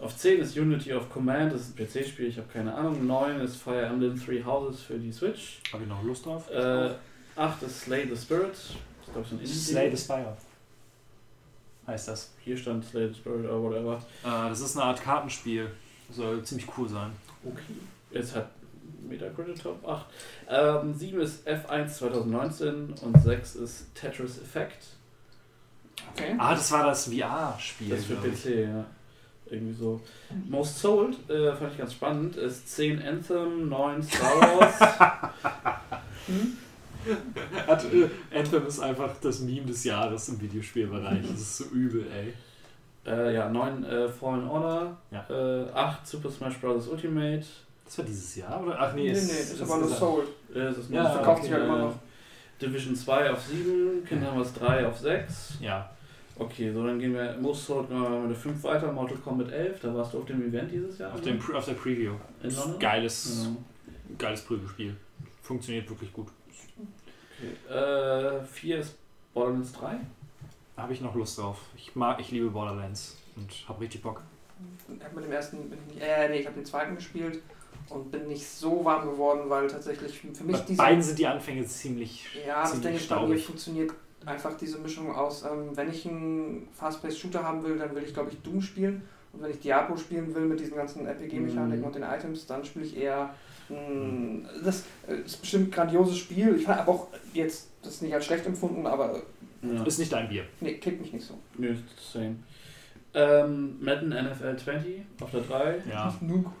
Auf 10 ist Unity of Command, das ist ein PC-Spiel, ich habe keine Ahnung. 9 ist Fire Emblem Three Houses für die Switch. Habe ich noch Lust drauf? Äh, 8 ist Slay the Spirit. Das ist, glaube ich, so ein. Slay the Spire. Heißt das. Hier stand Slay the Spirit oder whatever. Äh, das ist eine Art Kartenspiel. Soll ziemlich cool sein. Okay. Jetzt hat Metacritic Top 8. Ähm, 7 ist F1 2019 und 6 ist Tetris Effect. Okay. Ah, das war das VR-Spiel. Das ist für. PC, ja. Irgendwie so. Most Sold, äh, fand ich ganz spannend, ist 10 Anthem, 9 Star Wars. Hat, äh, Anthem ist einfach das Meme des Jahres im Videospielbereich. Das ist so übel, ey. Äh, ja, 9 äh, Fallen Order. Ja. Äh, 8 Super Smash Bros. Ultimate. Das war dieses Jahr, oder? Ach nee, Nee, nee, es- ist es aber nur ist- Soul. Äh, das ist Ja, Most verkauft Sold. sich halt immer Äh, noch. Division 2 auf 7, Kingdom Hearts 3 auf 6. Ja. Okay, so dann gehen wir Most Sold gehen wir mal mit der 5 weiter, Mortal Kombat 11. Da warst du auf dem Event dieses Jahr. Auf, ne? dem, Pre- auf der Preview. In London? Geiles, Ja. geiles Prügelspiel. Funktioniert wirklich gut. Okay. Äh, 4 ist Borderlands 3. Habe ich noch Lust drauf. Ich mag, ich liebe Borderlands und habe richtig Bock. Ich hab mit dem ersten, ich äh, nee, ich habe den zweiten gespielt und bin nicht so warm geworden, weil tatsächlich für mich Bei diese. beiden sind die Anfänge ziemlich, Ja, das ziemlich denke ich, mir staubig. funktioniert einfach diese Mischung aus, ähm, wenn ich einen Fast-Paced-Shooter haben will, dann will ich, glaube ich, Doom spielen. Und wenn ich Diablo spielen will mit diesen ganzen RPG-Mechaniken Mhm. und den Items, dann spiele ich eher. mh, das äh, ist bestimmt ein grandioses Spiel. Ich habe auch jetzt das nicht als schlecht empfunden, aber Ja. Ist nicht dein Bier. nee, kickt mich nicht so. Nö, ist same. Ähm, Madden NFL 20 auf der 3. Ja. Nur gut.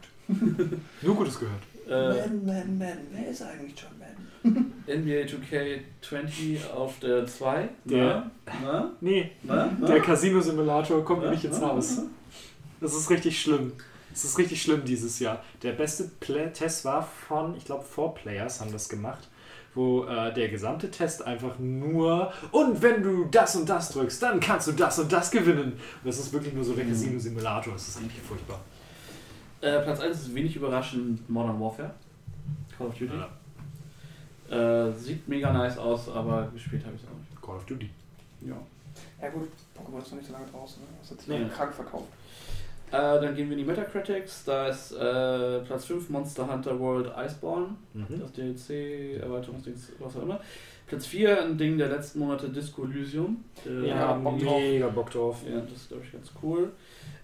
Nur Gutes gehört. Äh, Madden, Madden, Madden. Wer ist eigentlich John Madden? NBA 2K 20 auf der 2. Der- Na? Nee, Na? Na? der Casino-Simulator kommt mir nicht ins? Haus. Das ist richtig schlimm. Das ist richtig schlimm dieses Jahr. Der beste Play Test war von, ich glaube, 4Players haben das gemacht, wo äh, der gesamte Test einfach nur und wenn du das und das drückst, dann kannst du das und das gewinnen. Und das ist wirklich nur so der Mhm. Casino-Simulator. Das ist richtig furchtbar. Äh, Platz 1 ist wenig überraschend Modern Warfare. Call of Duty. Äh, sieht mega nice aus, aber gespielt habe ich es auch nicht. Call of Duty. Ja. Ja gut, Pokémon ist noch nicht so lange draußen. Ne? Das hat sich Nee. krank verkauft. Äh, dann gehen wir in die Metacritics. Da ist äh, Platz 5 Monster Hunter World Iceborne. Mhm. Das DLC, Erweiterungsdings, was auch immer. Platz 4 ein Ding der letzten Monate Disco Elysium. Äh, Ja, Bock drauf. mega Bock drauf. Ja, das ist glaube ich ganz cool.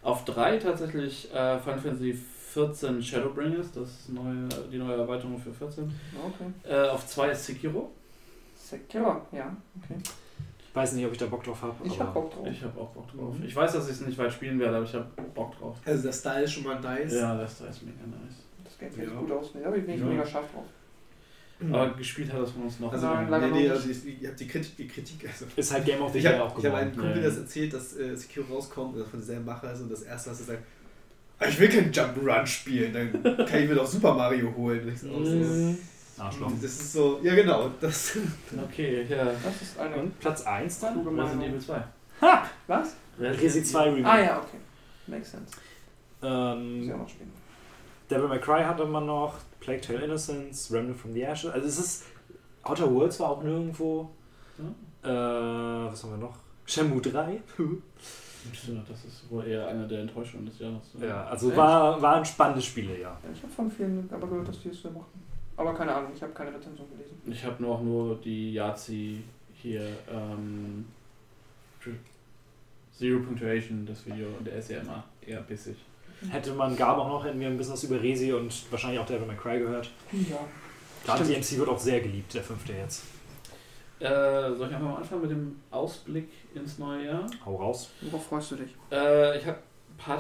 Auf 3 tatsächlich äh, Final Fantasy 14 Shadowbringers, das ist neue, die neue Erweiterung für 14. Okay. Äh, auf 2 ist Sekiro. Sekiro, ja, okay. Weiß nicht, ob ich da Bock drauf habe. Ich hab Bock drauf. Ich habe auch Bock drauf. Mhm. Ich weiß, dass ich es nicht weit spielen werde, aber ich habe Bock drauf. Also der Style ist schon mal nice. Ja, das da ist mega nice. Das Game sieht Ja. gut aus. Ne, da bin ich Ja. mega scharf drauf. Aber gespielt hat das von uns noch. Also, Nein, nee, leider nee, noch also ich, ich habe die Kritik, die Kritik also Ist halt Game of the ich Year habe auch ich hab einen geworden. Kumpel Ja, das ja. erzählt, dass äh, Sekiro rauskommt, äh, von derselben Macher ist und das erste, was er sagt, "Ah, ich will kein Jump'n'Run spielen, dann kann ich mir doch Super Mario holen. So, so. Arschloch. Das ist so, ja genau, das Okay, ja. Das ist eine Und Platz 1 dann? Resident. Evil 2. Was? Resi 2 Remake. Ah ja, okay. Makes sense. Muss ich Ähm, auch noch spielen. Devil May Cry hatte man noch, Plague Tale Innocence, Remnant from the Ashes. Also es ist. Outer Worlds war auch nirgendwo. Äh, was haben wir noch? Shenmue 3. Stimmt, Das ist wohl eher eine der Enttäuschungen des Jahres. Ja, also Echt? war, waren spannende Spiele, ja. Ja, ich habe von vielen aber gehört, dass die es sehr mochten. Aber keine Ahnung, ich habe keine Rezension gelesen. Ich habe nur auch nur die Yazi hier, ähm, Zero Punctuation, das Video, und der ist ja immer eher bissig. Hätte man gab auch noch, hätten wir ein bisschen was über Resi und wahrscheinlich auch Devil May Cry gehört. Ja. Gerade Stimmt. DMC wird auch sehr geliebt, der fünfte jetzt. Äh, soll ich einfach mal anfangen mit dem Ausblick ins neue Jahr? Hau raus. Worauf freust du dich? Äh, ich habe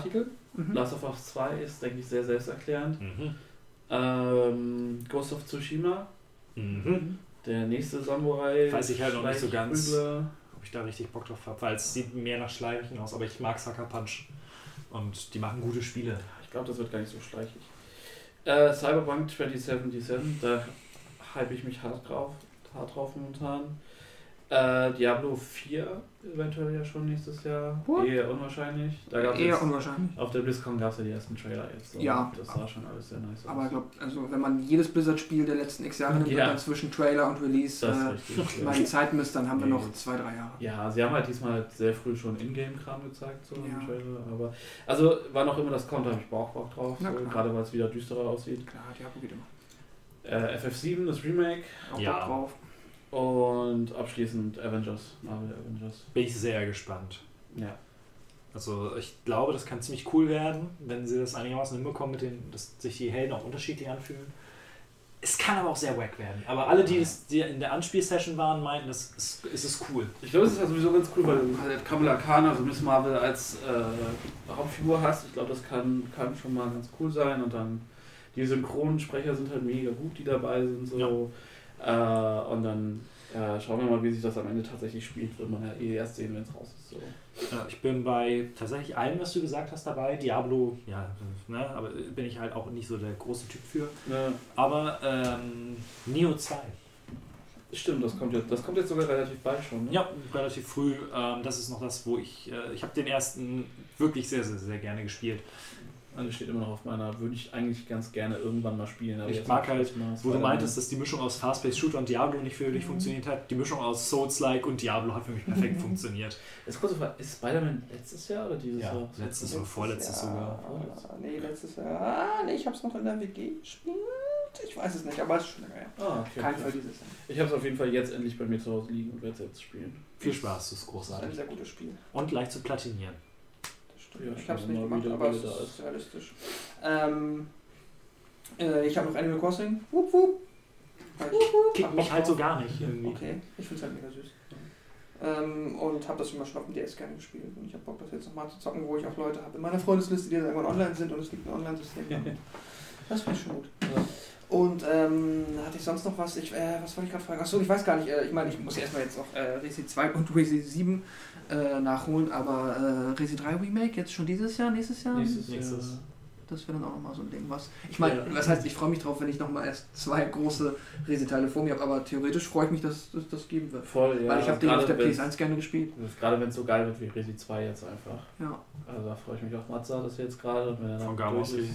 Titel. Mhm. Last of Us 2 ist, denke ich, sehr selbsterklärend. Mhm. Ähm, Ghost of Tsushima, Mhm. der nächste Samurai. Weiß ich halt noch nicht so ganz. Ob ich da richtig Bock drauf habe, weil es sieht mehr nach Schleichen aus, aber ich mag Sucker Punch. Und die machen gute Spiele. Ich glaube, das wird gar nicht so schleichig. Äh, Cyberpunk 2077, da hype ich mich hart drauf, hart drauf momentan. Äh, Diablo 4 eventuell ja schon nächstes Jahr. What? Eher unwahrscheinlich. Da gab's Eher jetzt, unwahrscheinlich. auf der BlizzCon gab es ja die ersten Trailer jetzt. Ja. Das sah schon alles sehr nice aus. Aber ich glaube, also wenn man jedes Blizzard-Spiel der letzten x Jahre nimmt Ja. dann zwischen Trailer und Release äh, richtig. mal die Zeit misst, dann haben wir Nee. noch zwei, drei Jahre. Ja, sie haben halt diesmal halt sehr früh schon Ingame-Kram gezeigt, so Ja. im Trailer. Aber, also, wann auch immer das kommt, habe ich Bock drauf. So, gerade weil es wieder düsterer aussieht. Klar, Diablo geht immer. Äh, FF7, das Remake. Auch Ja. Bock drauf. Und abschließend Avengers, Marvel Avengers. Bin ich sehr gespannt. Ja. Also ich glaube, das kann ziemlich cool werden, wenn sie das einigermaßen hinbekommen, mit den, dass sich die Helden auch unterschiedlich anfühlen. Es kann aber auch sehr wack werden. Aber alle, die, das, die in der Anspielsession waren, meinten, das ist, ist es cool. Ich glaube, es ist ja sowieso ganz cool, weil du halt Kamala Khan, also Miss Marvel als äh, Hauptfigur hast. Ich glaube, das kann, kann schon mal ganz cool sein. Und dann die Synchronsprecher sind halt mega gut, die dabei sind. So. Äh, und dann äh, schauen wir mal, wie sich das am Ende tatsächlich spielt. Wird man ja eh erst sehen, wenn es raus ist. So. Ja, ich bin bei tatsächlich allem, was du gesagt hast, dabei. Diablo, ja, ne, aber bin ich halt auch nicht so der große Typ für. Ja, Aber ähm, Neo 2. stimmt, das kommt, jetzt, das kommt jetzt sogar relativ bald schon. Ne? Ja, relativ früh. Ähm, das ist noch das, wo ich. Äh, ich habe den ersten wirklich sehr, sehr, sehr gerne gespielt. Und das steht immer noch auf meiner, würde ich eigentlich ganz gerne irgendwann mal spielen. Aber Ich mag halt, Wo du meintest, dass die Mischung aus Fast-Paced Shooter und Diablo nicht für dich funktioniert hat. Die Mischung aus Souls-like und Diablo hat für mich perfekt funktioniert. Jetzt kurze Frage, ist Spider-Man letztes Jahr oder dieses Ja, Jahr? letztes oder vorletztes sogar. Ah, nee, letztes Jahr. Ah, nee, ich hab's noch in der WG gespielt. Ich weiß es nicht, aber es ist schon länger her. Ah, okay. Kein Fall dieses Jahr. Ich habe es auf jeden Fall jetzt endlich bei mir zu Hause liegen und werde es jetzt spielen. Viel Spaß, das ist Das ist ein großartig. sehr gutes Spiel. Und leicht zu platinieren. Ja, ich hab's schauen nicht gemacht, aber es ist realistisch. Ähm, äh, ich habe noch Animal Crossing. Wupp, wupp. Kickt mich halt so gar nicht irgendwie. Okay, ich finde es halt mega süß. Ähm, und habe das immer schon auf dem DS gerne gespielt. Und ich habe Bock, das jetzt nochmal zu zocken, wo ich auch Leute habe in meiner Freundesliste, die jetzt irgendwann online sind und es gibt ein Online-System. das finde ich schon gut. Ja. Und ähm, hatte ich sonst noch was? Ich, äh, was wollte ich gerade fragen? Achso, ich weiß gar nicht. Äh, ich meine, ich muss erstmal jetzt noch äh, Resi 2 und Resi 7 äh, nachholen, aber äh, Resi 3 Remake jetzt schon dieses Jahr, nächstes Jahr? Nächstes, Nächstes. Jahr. Das wäre dann auch nochmal so ein Ding, was. Ich meine, Ja. was heißt, ich freue mich drauf, wenn ich nochmal erst zwei große Resi-Teile vor mir habe, aber theoretisch freue ich mich, dass es das geben wird. Voll, ja. Weil ich habe den auf der wenn's- PS1 gerne gespielt. Gerade wenn es so geil wird wie Resi 2 jetzt einfach. Ja. Also da freue ich mich auf Mazza, das jetzt gerade. Und wenn er dann Von Gamos durch ist,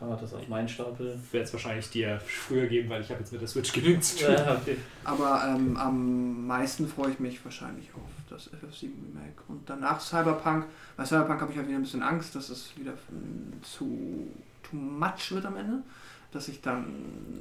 hat das auf meinen Stapel. Werde es wahrscheinlich dir früher geben, weil ich habe jetzt mit der Switch genügend zu tun. Ja, okay. Aber ähm, am meisten freue ich mich wahrscheinlich auf FF7 Remake. Und danach Cyberpunk. Bei Cyberpunk habe ich ja wieder ein bisschen Angst, dass es wieder zu too much wird am Ende. Dass ich dann,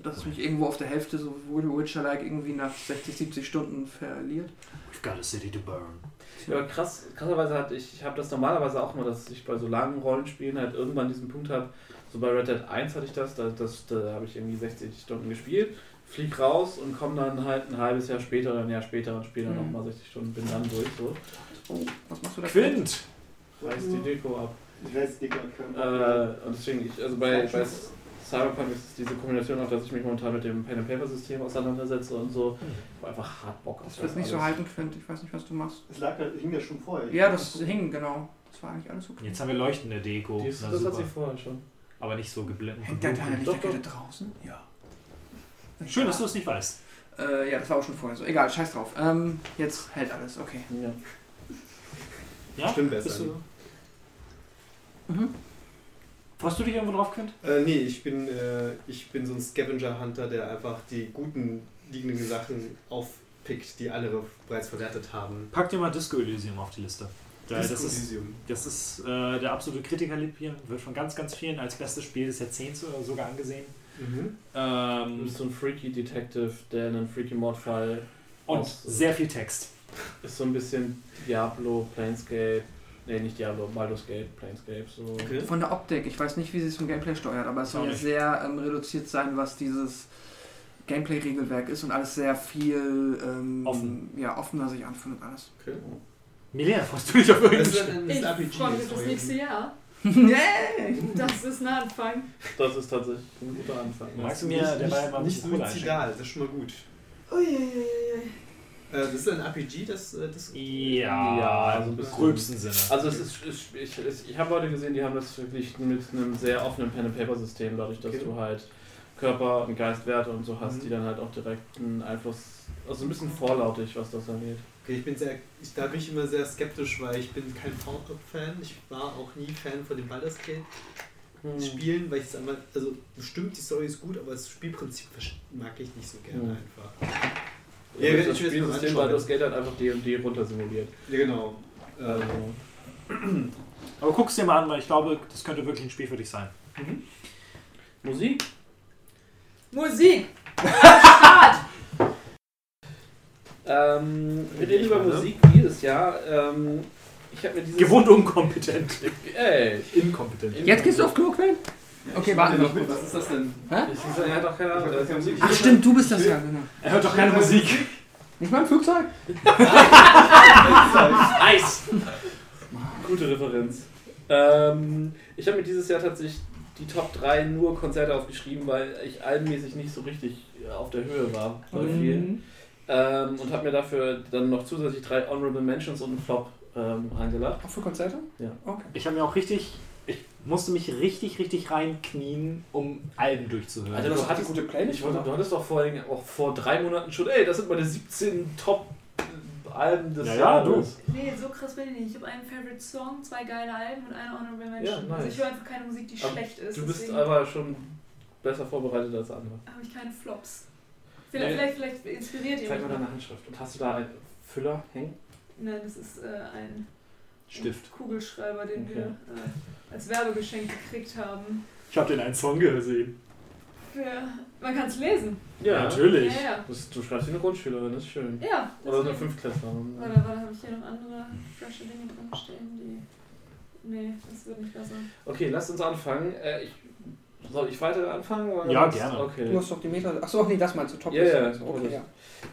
dass es mich irgendwo auf der Hälfte so Witcher-like irgendwie nach 60, 70 Stunden verliert. We've got a city to burn. Ja, krass, krasserweise hat ich, ich habe das normalerweise auch immer, dass ich bei so langen Rollenspielen halt irgendwann diesen Punkt habe, so bei Red Dead 1 hatte ich das, da, das, da habe ich irgendwie 60 Stunden gespielt, flieg raus und komme dann halt ein halbes Jahr später oder ein Jahr später und spiele dann Mhm. nochmal 60 Stunden, bin dann durch so. Oh, was machst du da? Quint! Reißt die Deko ab. Ich weiß, Dicker, Äh, und deswegen, ich, also bei, bei Cyberpunk ist es diese Kombination auch, dass ich mich momentan mit dem Pen-and-Paper-System auseinandersetze und so. Ich habe einfach hart Bock auf Das wird nicht so alles. halten, Quint. Ich weiß nicht, was du machst. Es lag, hing ja schon vorher. Ja, das hing, genau. Das war eigentlich alles okay. Jetzt haben wir leuchtende Deko. Die ist, Na, das hat super. sie vorher schon. Aber nicht so geblendet. Hängt da deine Doch, Lichterkette draußen? Ja. Schön, dass du es nicht weißt. Äh, ja, das war auch schon vorher so. Egal, scheiß drauf. Ähm, jetzt hält alles, okay. Ja. Ja? Stimmt Bist besser. du, Mhm. freust du dich irgendwo drauf, Quint? Äh, nee, ich bin, äh, ich bin so ein Scavenger-Hunter, der einfach die guten liegenden Sachen aufpickt, die andere bereits verwertet haben. Pack dir mal Disco Elysium auf die Liste. Ja, das, Disco ist, Elysium. das ist äh, der absolute Kritikerliebling, wird von ganz, ganz vielen als bestes Spiel des Jahrzehnts oder sogar angesehen. Mhm. Du Ähm, bist so ein Freaky Detective, der in einen Freaky Mordfall und sehr viel Text. ist so ein bisschen Diablo, Planescape, nee, nicht Diablo, Baldur's Gate, Planescape, so. Okay. Von der Optik, ich weiß nicht, wie sie es vom Gameplay steuert, aber es soll sehr ähm, reduziert sein, was dieses Gameplay-Regelwerk ist und alles sehr viel ähm, Offen. Ja, offener sich anfühlt und alles. okay. Milena, freust du dich auf irgendein Das ist Spiel? ein, ein Ich freue mich auf das nächste Jahr. Yay! Das ist ein Anfang. Das ist tatsächlich ein guter Anfang. Magst du mir Nicht, dabei mal ein nicht bisschen Kohle suizidal, das ist schon mal gut. Uiuiuiui. Äh, das ist ein RPG, das, äh, das Ja, Ja, also im bisschen. gröbsten Sinne. Also es ist, ich, ich, ich, ich habe Leute gesehen, die haben das wirklich mit einem sehr offenen Pen-and-Paper-System, dadurch, dass Okay. du halt Körper und Geistwerte und so hast, Mhm. die dann halt auch direkt einen Einfluss, also ein bisschen vorlautig, was das angeht. Okay, ich bin sehr, ich, da bin ich immer sehr skeptisch, weil ich bin kein Fallout-Fan. Ich war auch nie Fan von den Baldur's Gate Hm. Spielen, weil ich es einmal, also bestimmt die Story ist gut, aber das Spielprinzip mag ich nicht so gerne Mhm. einfach. Ja, Ja, das ich will es mir mal Spielsystem das Geld hat einfach D&D runter simuliert. Ja, genau. Also, Aber guck's dir mal an, weil ich glaube, das könnte wirklich ein Spiel für dich sein. Musik? Musik! Start! Ähm, wir reden Ich über meine. Musik jedes Jahr. Ähm, ich habe mir dieses... Gewohnt unkompetent. Ey, Inkompetent. Jetzt gehst du auf Klo, Quellen? Okay, warten wir. Was ist das denn? ich sag, er hat doch keine. Ich hab keine Musik. Ach stimmt, du bist das ja, genau. Er hört doch keine Musik. Nicht mal im Flugzeug? Eis! Gute Referenz. Ähm, ich habe mir dieses Jahr tatsächlich die Top 3 nur Konzerte aufgeschrieben, weil ich albenmäßig nicht so richtig auf der Höhe war bei vielen. Ähm, und habe mir dafür dann noch zusätzlich drei Honorable Mentions und einen Flop ähm, eingeladen. Auch für Konzerte? Ja. Okay. Ich habe mir auch richtig, ich musste mich richtig, richtig reinknien, um Alben durchzuhören. Alter, Du hattest, gute Playlist. ich wollte, du hattest doch vor, auch vor drei Monaten schon, ey, das sind meine 17 Top-Alben des Ja, ja, du. Jahres. Nee, so krass bin ich nicht. Ich habe einen Favorite Song, zwei geile Alben und eine Honorable Mention. Ja, nice. Also ich höre einfach keine Musik, die Aber schlecht ist. Du bist deswegen aber schon besser vorbereitet als andere. habe ich keine Flops. Vielleicht, vielleicht, vielleicht inspiriert ihr Zeig mal deine Handschrift. Und hast du da einen Füller hängen? Nein, das ist äh, ein Stift. Kugelschreiber, den Okay. wir äh, als Werbegeschenk gekriegt haben. Ich habe den einen Song gesehen. Für, man kann es lesen. Ja, natürlich. Ja, ja. Das, du schreibst wie eine Grundschülerin, das ist schön. Ja, Oder eine. Fünftklässlerin. Warte, warte, habe ich hier noch andere frische Dinge drin stehen, die. Nee, das wird nicht besser. Okay, lasst uns anfangen. Äh, ich, soll ich weiter anfangen? Oder Ja, was? gerne. Du Okay. hast doch die Meter. Achso, nee, das meinst du, Top Ja, ja, Okay, ja.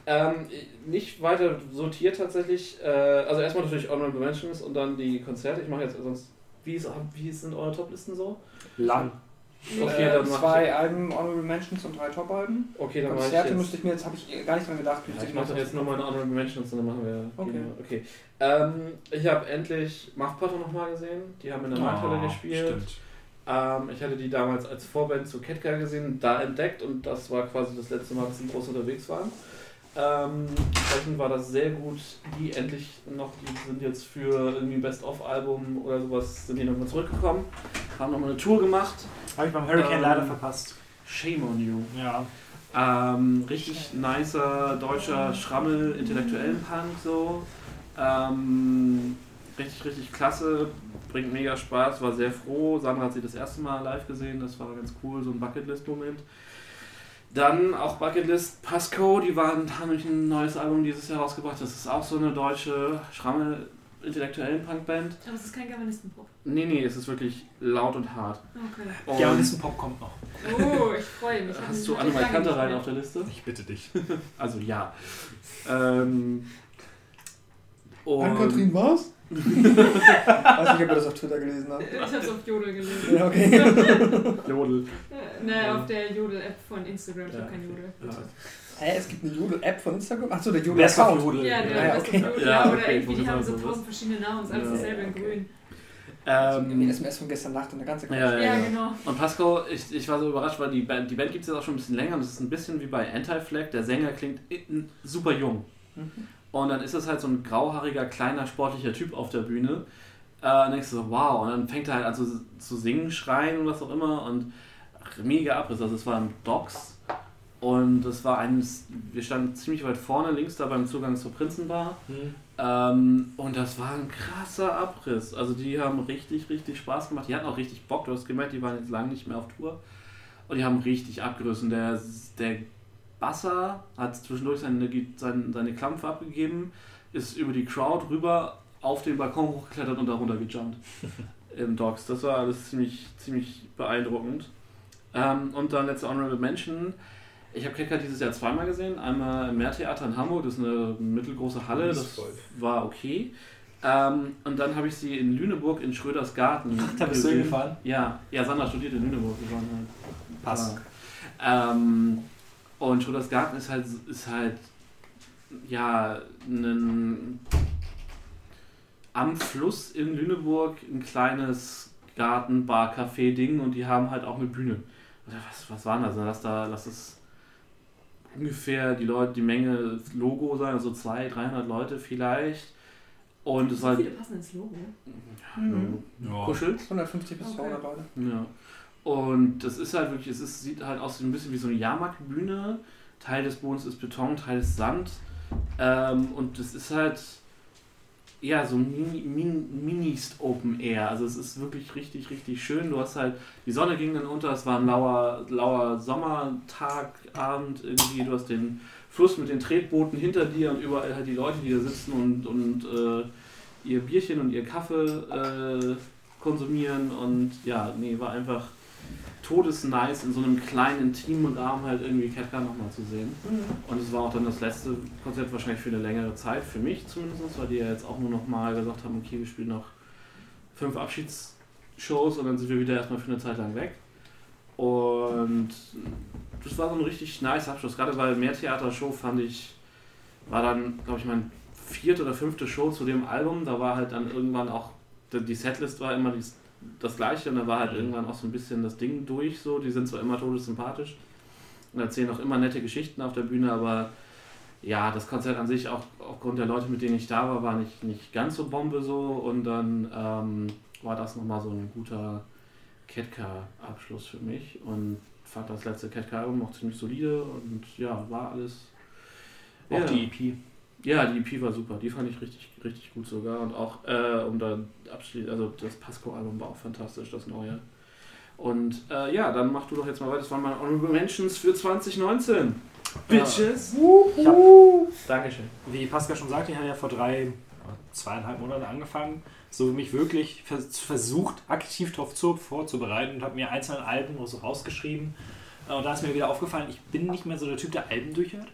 Ähm, nicht weiter sortiert tatsächlich. Äh, also erstmal natürlich Honorable Mentions und dann die Konzerte. Ich mache jetzt sonst. Wie, ist, wie sind eure Toplisten so? Lang. Okay, äh, dann zwei Alben, Honorable Mentions und drei Top-Alben. Okay, dann mache ich Konzerte jetzt. müsste ich mir jetzt, habe ich gar nicht dran gedacht. Ja, ich mache dann jetzt nur meine Honorable Mentions und dann machen wir. Okay. gehen okay. Ähm, ich habe endlich Muff Potter nochmal gesehen. Die haben in der Markthalle Oh, gespielt. Stimmt. Ähm, ich hatte die damals als Vorband zu Ketka gesehen, da entdeckt und das war quasi das letzte Mal, dass sie groß unterwegs waren. Ähm, entsprechend war das sehr gut. Die endlich noch, die sind jetzt für irgendwie Best-of-Album oder sowas, sind die nochmal zurückgekommen, haben nochmal eine Tour gemacht. Habe ich beim Hurricane Ähm, leider verpasst. Shame on you. Ja. Ähm, richtig nicer deutscher Schrammel, intellektuellen Punk so. Ähm, richtig, richtig klasse, bringt mega Spaß, war sehr froh. Sandra hat sie das erste Mal live gesehen, das war ganz cool, so ein Bucketlist-Moment. Dann auch Bucketlist Pasco, die waren, haben nämlich ein neues Album dieses Jahr rausgebracht. Das ist auch so eine deutsche Schrammel intellektuellen Punkband. Aber es ist kein Germanistenpop. Nee, nee, es ist wirklich laut und hart. Okay. Und Germanistenpop kommt noch. Oh, ich freue mich. hast du Annemal lange Kante nicht rein mehr. auf der Liste? Ich bitte dich. Also ja. Ähm, und Ann-Kathrin was? Weiß nicht, ob ihr das auf Twitter gelesen habt. Ich habe es auf Jodel gelesen. Ja, okay. Jodel. Ne, auf der Jodel-App von Instagram. Ich Ja. habe kein Jodel. Ja. Hä, es gibt eine Jodel-App von Instagram? Achso, der Wer ist auf Jodel-Account. Jodel? Ja, der Ja, ja, okay. Jodel. Ja, oder irgendwie, die ich haben so tausend verschiedene Namen. Ist alles Ja. dasselbe in grün. Ähm, SMS von gestern Nacht und der ganze Quatsch. ja, ja, genau. Und Pascal, ich, ich war so überrascht, weil die Band, die Band gibt es jetzt auch schon ein bisschen länger und es ist ein bisschen wie bei Anti-Flag. Der Sänger klingt in- super jung. Mhm. Und dann ist es halt so ein grauhaariger, kleiner, sportlicher Typ auf der Bühne. Äh, dann denkst du so, wow. Und dann fängt er halt an zu, zu singen, schreien und was auch immer. Und ach, mega Abriss. Also es war im Docks. Und das war eines, wir standen ziemlich weit vorne, links da beim Zugang zur Prinzenbar. Hm. Ähm, und das war ein krasser Abriss. Also die haben richtig, richtig Spaß gemacht. Die hatten auch richtig Bock. Du hast gemerkt, die waren jetzt lange nicht mehr auf Tour. Und die haben richtig abgerissen. Der, der Basser hat zwischendurch seine, seine, seine Klampfe abgegeben, ist über die Crowd rüber auf den Balkon hochgeklettert und darunter gejumpt. Im Docks. Das war alles ziemlich, ziemlich beeindruckend. Ähm, und dann letzte Honorable Mention. Ich habe Kecker dieses Jahr zweimal gesehen. Einmal im Meertheater in Hamburg, das ist eine mittelgroße Halle, das war okay. Ähm, und dann habe ich sie in Lüneburg in Schröders Garten. Ach, da bist du hingefahren? Ja, ja, Sandra studiert in Lüneburg. Wir waren halt, Passt. Ja. Ähm, und Schröders Garten ist halt, ist halt ja, einen, am Fluss in Lüneburg ein kleines Garten, Bar, Café Ding und die haben halt auch eine Bühne. Was, was war das? Lass da, lass es ungefähr die Leute, die Menge Logo sein, also 200, 300 Leute vielleicht. Und es So war viele passen ins Logo. Mhm. Ja. kuschelt. 150 bis Okay. 200 Leute. Ja. Und das ist halt wirklich, es ist, sieht halt aus wie ein bisschen wie so eine Jahrmarktbühne. Teil des Bodens ist Beton, Teil ist Sand. Ähm, und das ist halt, ja, so mini, Open Air. Also es ist wirklich richtig, richtig schön. Du hast halt, die Sonne ging dann unter, es war ein lauer, lauer Sommertag, Abend irgendwie. Du hast den Fluss mit den Tretbooten hinter dir und überall halt die Leute, die da sitzen und, und äh, ihr Bierchen und ihr Kaffee äh, konsumieren. Und ja, nee, war einfach todesnice in so einem kleinen, intimen Rahmen halt irgendwie Ketka nochmal zu sehen. Und es war auch dann das letzte Konzert wahrscheinlich für eine längere Zeit, für mich zumindest, weil die ja jetzt auch nur noch mal gesagt haben, okay, wir spielen noch fünf Abschiedsshows und dann sind wir wieder erstmal für eine Zeit lang weg. Und das war so ein richtig nice Abschluss, gerade weil Mehrtheater-Show fand ich, war dann, glaube ich, mein vierte oder fünfte Show zu dem Album, da war halt dann irgendwann auch, die Setlist war immer dies, das gleiche und da war halt irgendwann auch so ein bisschen das Ding durch, so, die sind zwar immer todessympathisch und erzählen auch immer nette Geschichten auf der Bühne, aber ja, das Konzert an sich, auch aufgrund der Leute, mit denen ich da war, war nicht, nicht ganz so Bombe so und dann ähm, war das nochmal so ein guter Ketka-Abschluss für mich und fand das letzte Ketka-Album auch ziemlich solide und ja, war alles. Auch ja. die EP. Ja, die EP war super, die fand ich richtig, richtig gut sogar und auch, äh, um dann abschließend, also das Pasco-Album war auch fantastisch, das neue. Und äh, ja, dann mach du doch jetzt mal weiter, das waren meine Honorable Mentions für 2019. Bitches! Ich hab, Dankeschön. wie Pascal schon sagte, ich habe ja vor drei, zweieinhalb Monaten angefangen, so mich wirklich vers versucht, aktiv darauf zu, vorzubereiten und habe mir einzelne Alben so rausgeschrieben. Äh, Und da ist mir wieder aufgefallen, ich bin nicht mehr so der Typ, der Alben durchhört.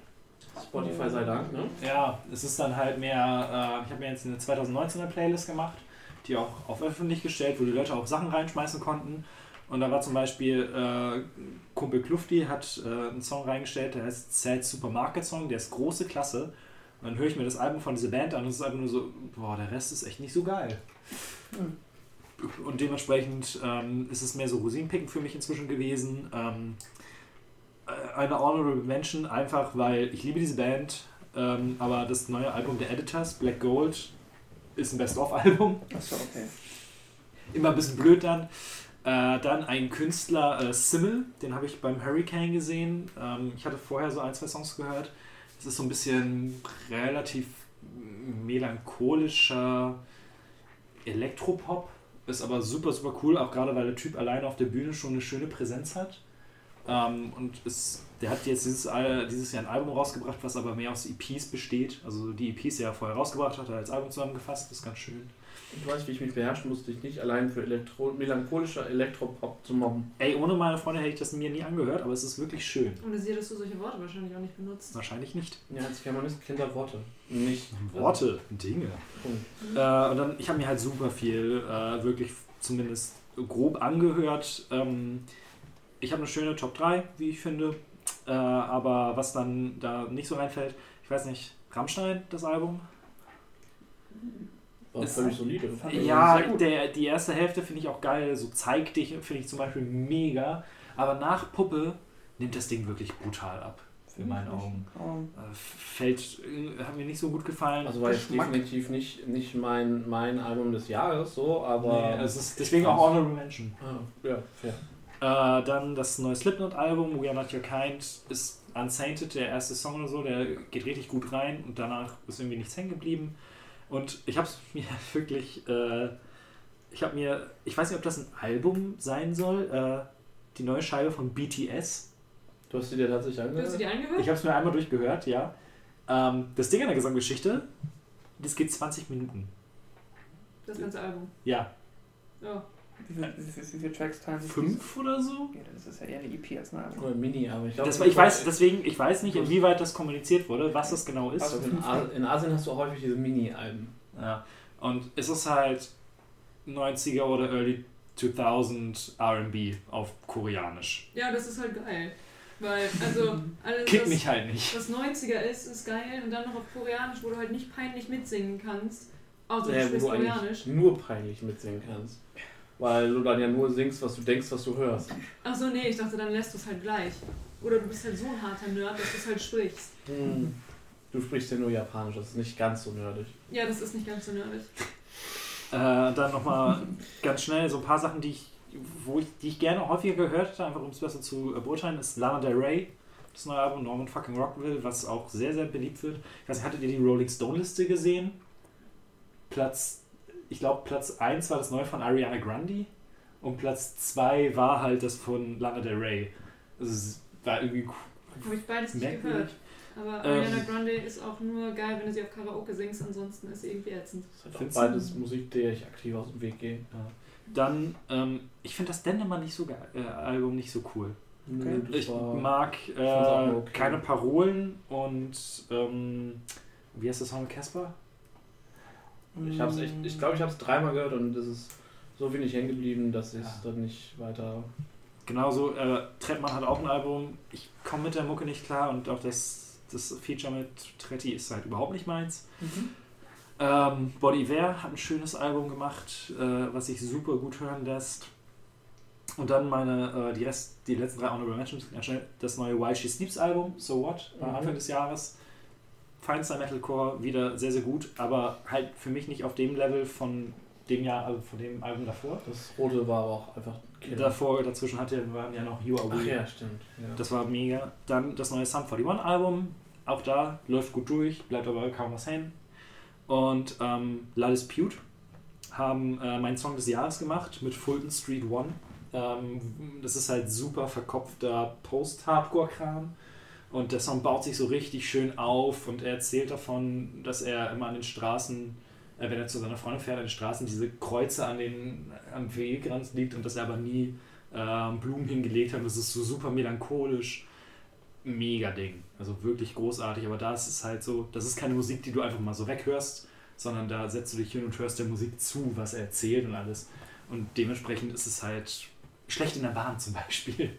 Spotify sei Dank, ne? Ja, es ist dann halt mehr, äh, ich habe mir jetzt eine 2019er Playlist gemacht, die auch auf öffentlich gestellt, wo die Leute auch Sachen reinschmeißen konnten. Und da war zum Beispiel äh, Kumpel Klufti hat äh, einen Song reingestellt, der heißt Sad Supermarket Song, der ist große Klasse. Und dann höre ich mir das Album von dieser Band an und es ist einfach nur so, boah, der Rest ist echt nicht so geil. Und dementsprechend ähm, ist es mehr so Rosinenpicken für mich inzwischen gewesen. Ähm, äh, eine Honorable Mention, einfach weil ich liebe diese Band, ähm, aber das neue Album der Editors, Black Gold, ist ein Best-of-Album. Achso, okay. Immer ein bisschen blöd dann. Äh, dann ein Künstler, äh, Simmel, den habe ich beim Hurricane gesehen. Ähm, ich hatte vorher so ein, zwei Songs gehört. Es ist so ein bisschen relativ melancholischer Elektropop. Ist aber super, super cool, auch gerade weil der Typ alleine auf der Bühne schon eine schöne Präsenz hat. Ähm, und es, der hat jetzt dieses, dieses Jahr ein Album rausgebracht, was aber mehr aus EPs besteht. Also die EPs, die er vorher rausgebracht hat, hat er als Album zusammengefasst. Das ist ganz schön. Ich weiß, wie ich mich beherrschen musste, dich nicht allein für Elektro melancholischer Elektropop zu mobben. Ey, ohne meine Freunde hätte ich das mir nie angehört, aber es ist wirklich schön. Und du siehst, dass du solche Worte wahrscheinlich auch nicht benutzt. Wahrscheinlich nicht. Ja, als Germanist kennt er Worte. Nicht Worte, Dinge. Punkt. Äh, und dann, ich habe mir halt super viel, äh, wirklich zumindest grob angehört. Ähm, ich habe eine schöne Top 3, wie ich finde. Äh, aber was dann da nicht so reinfällt, ich weiß nicht, Rammstein, das Album? War Ist- völlig solide. Ja, der, die erste Hälfte finde ich auch geil. So zeig dich, finde ich zum Beispiel mega. Aber nach Puppe nimmt das Ding wirklich brutal ab. In meinen Augen. Um, Äh, fällt, äh, hat mir nicht so gut gefallen. Also war definitiv nicht, nicht mein, mein Album des Jahres, so, aber. nee, es ist deswegen auch Honorable Mention. Ah, ja, fair. Äh, dann das neue Slipknot-Album, We Are Not Your Kind, ist Unsainted, der erste Song oder so, der geht richtig gut rein und danach ist irgendwie nichts hängen geblieben. Und ich habe es mir wirklich, äh, ich habe mir, ich weiß nicht, ob das ein Album sein soll, äh, die neue Scheibe von BTS. Du hast sie dir tatsächlich Hast du angehört? die angehört? Ich habe es mir einmal durchgehört, ja. Ähm, das Ding an der Gesamtgeschichte, das geht 20 Minuten. Das ganze Album. Ja, Ja. Wie, viel, wie, viel, wie viele Tracks teilen sich fünf oder so? Ja, das ist ja eher eine EP als ein Album. Oder Mini, aber ich glaube. Das, ich weiß, deswegen, ich weiß nicht, inwieweit das kommuniziert wurde, was das genau ist. Also in, A- in Asien hast du auch häufig diese Mini-Alben. Ja. Und es ist halt 90er oder Early 2000 RB auf Koreanisch. Ja, das ist halt geil. Weil, also, alles, Kickt was, mich halt nicht. was 90er ist, ist geil. Und dann noch auf Koreanisch, wo du halt nicht peinlich mitsingen kannst. Außer Ja, du sprichst Koreanisch. nur peinlich mitsingen kannst. Weil du dann ja nur singst, was du denkst, was du hörst. Achso, nee, ich dachte, dann lässt du es halt gleich. Oder du bist halt so ein harter Nerd, dass du es halt sprichst. Hm. Du sprichst ja nur Japanisch, das ist nicht ganz so nerdig. Ja, das ist nicht ganz so nerdig. Äh, dann nochmal ganz schnell so ein paar Sachen, die ich, wo ich, die ich gerne häufiger gehört hätte, einfach um es besser zu beurteilen, ist Lana Del Rey, das neue Album Norman fucking Rockwell, was auch sehr, sehr beliebt wird. Ich weiß nicht, hattet ihr die Rolling Stone Liste gesehen? Platz, ich glaube Platz 1 war das neue von Ariana Grande und Platz 2 war halt das von Lana Del Rey. Also es war irgendwie Habe ich beides nicht merkwürdig. gehört. Aber Ähm. Ariana Grande ist auch nur geil, wenn du sie auf Karaoke singst, ansonsten ist sie irgendwie ätzend. Das ist halt beides Musik, der ich aktiv aus dem Weg gehe. Dann, ähm, ich finde das Dendemann nicht so geil, äh, Album nicht so cool. Das Ich mag äh, okay. keine Parolen und ähm, wie heißt der Song Casper? Ich hab's echt, ich glaube, ich habe es dreimal gehört und es ist so wenig hängen geblieben, dass ich es Ja. dann nicht weiter. Genauso, äh, Trettmann hat auch ein Album. Ich komme mit der Mucke nicht klar und auch das, das Feature mit Tretti ist halt überhaupt nicht meins. Mhm. Ähm, Body Iver hat ein schönes Album gemacht, äh, was sich super gut hören lässt. Und dann meine, äh, die, Rest, die letzten drei Honorable Mentions, ganz schnell, das neue While She Sleeps Album, So What, Mhm. Anfang des Jahres. Feinster Metalcore, wieder sehr, sehr gut, aber halt für mich nicht auf dem Level von dem Jahr, also von dem Album davor. Das rote war aber auch einfach Killer. Davor, dazwischen hatte, waren ja noch You Are Ach We. ja, stimmt. Ja. Das war mega. Dann das neue Sum 41 Album. Auch da läuft gut durch, bleibt aber kaum was hängen. Und ähm, La Dispute haben äh, meinen Song des Jahres gemacht mit Fulton Street One. Ähm, das ist halt super verkopfter Post-Hardcore-Kram. Und der Song baut sich so richtig schön auf und er erzählt davon, dass er immer an den Straßen, äh, wenn er zu seiner Freundin fährt, an den Straßen diese Kreuze an den, am Wegrand liegt und dass er aber nie ähm, Blumen hingelegt hat. Das ist so super melancholisch. Mega Ding. Also wirklich großartig. Aber da ist es halt so, das ist keine Musik, die du einfach mal so weghörst, sondern da setzt du dich hin und hörst der Musik zu, was er erzählt und alles. Und dementsprechend ist es halt schlecht in der Bahn zum Beispiel.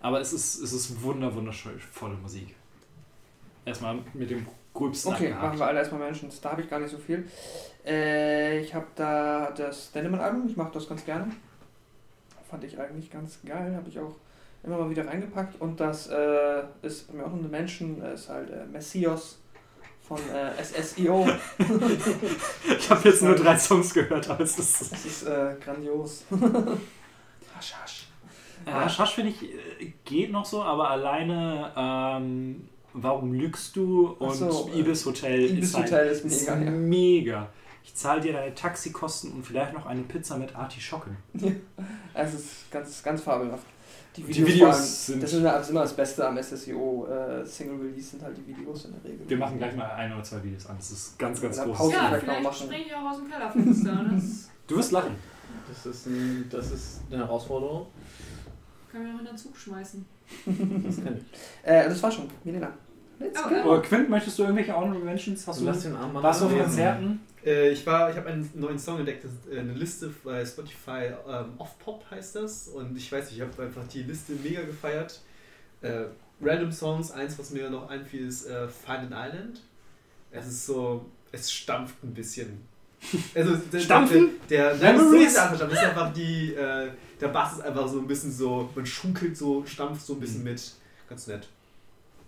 Aber es ist, es ist wunder, wundervolle Musik. Erstmal mit dem gröbsten Okay, abgehakt. machen wir alle erstmal Mentions. Da habe ich gar nicht so viel. Äh, ich habe da das Dennemann-Album, ich mache das ganz gerne. Fand ich eigentlich ganz geil, habe ich auch immer mal wieder reingepackt. Und das äh, ist mir auch noch eine Mention, äh, ist halt äh, Messios von äh, SSIO. Ich habe jetzt nur drei Songs gehört, aber es ist. Das ist äh, grandios. hasch, hasch. Ja, Schasch finde ich äh, geht noch so, aber alleine ähm, Warum lügst du und so, äh, Ibis Hotel Ibis ist, halt, Hotel ist ist mega, ja. mega. Ich zahle dir deine Taxikosten und vielleicht noch eine Pizza mit Artischocken. Es ist ganz, ganz fabelhaft. Die Die Videos, Videos vor allem, sind- Das ist immer- das ist Beste am SSIO äh, Single Release, sind halt die Videos in der Regel. Wir machen gleich mal ein oder zwei Videos an. Das ist ganz, ganz groß. Ja, vielleicht springe ich auch aus dem Kellerfenster. Das Du wirst lachen. Das ist, ein, das ist eine Herausforderung. Können wir noch in den Zug schmeißen. Das. Äh, das war schon. Milena. Let's Oh, go. äh, Oh, Quint, möchtest du irgendwelche Honorable Mentions? Hast du, Lass den Mann warst du auf. Konzerten? Äh, ich war, ich habe einen neuen Song entdeckt, äh, eine Liste bei Spotify, ähm, Off-Pop heißt das. Und ich weiß nicht, ich habe einfach die Liste mega gefeiert. Äh, Random Songs, eins, was mir noch einfiel, ist äh, Find an Island. Es ist so, es stampft ein bisschen. Also, der, Stampfen? Der, der, nein, Memories? so das ist einfach die, äh, der Bass ist einfach so ein bisschen so, man schunkelt so, stampft so ein bisschen Mhm. mit. Ganz nett.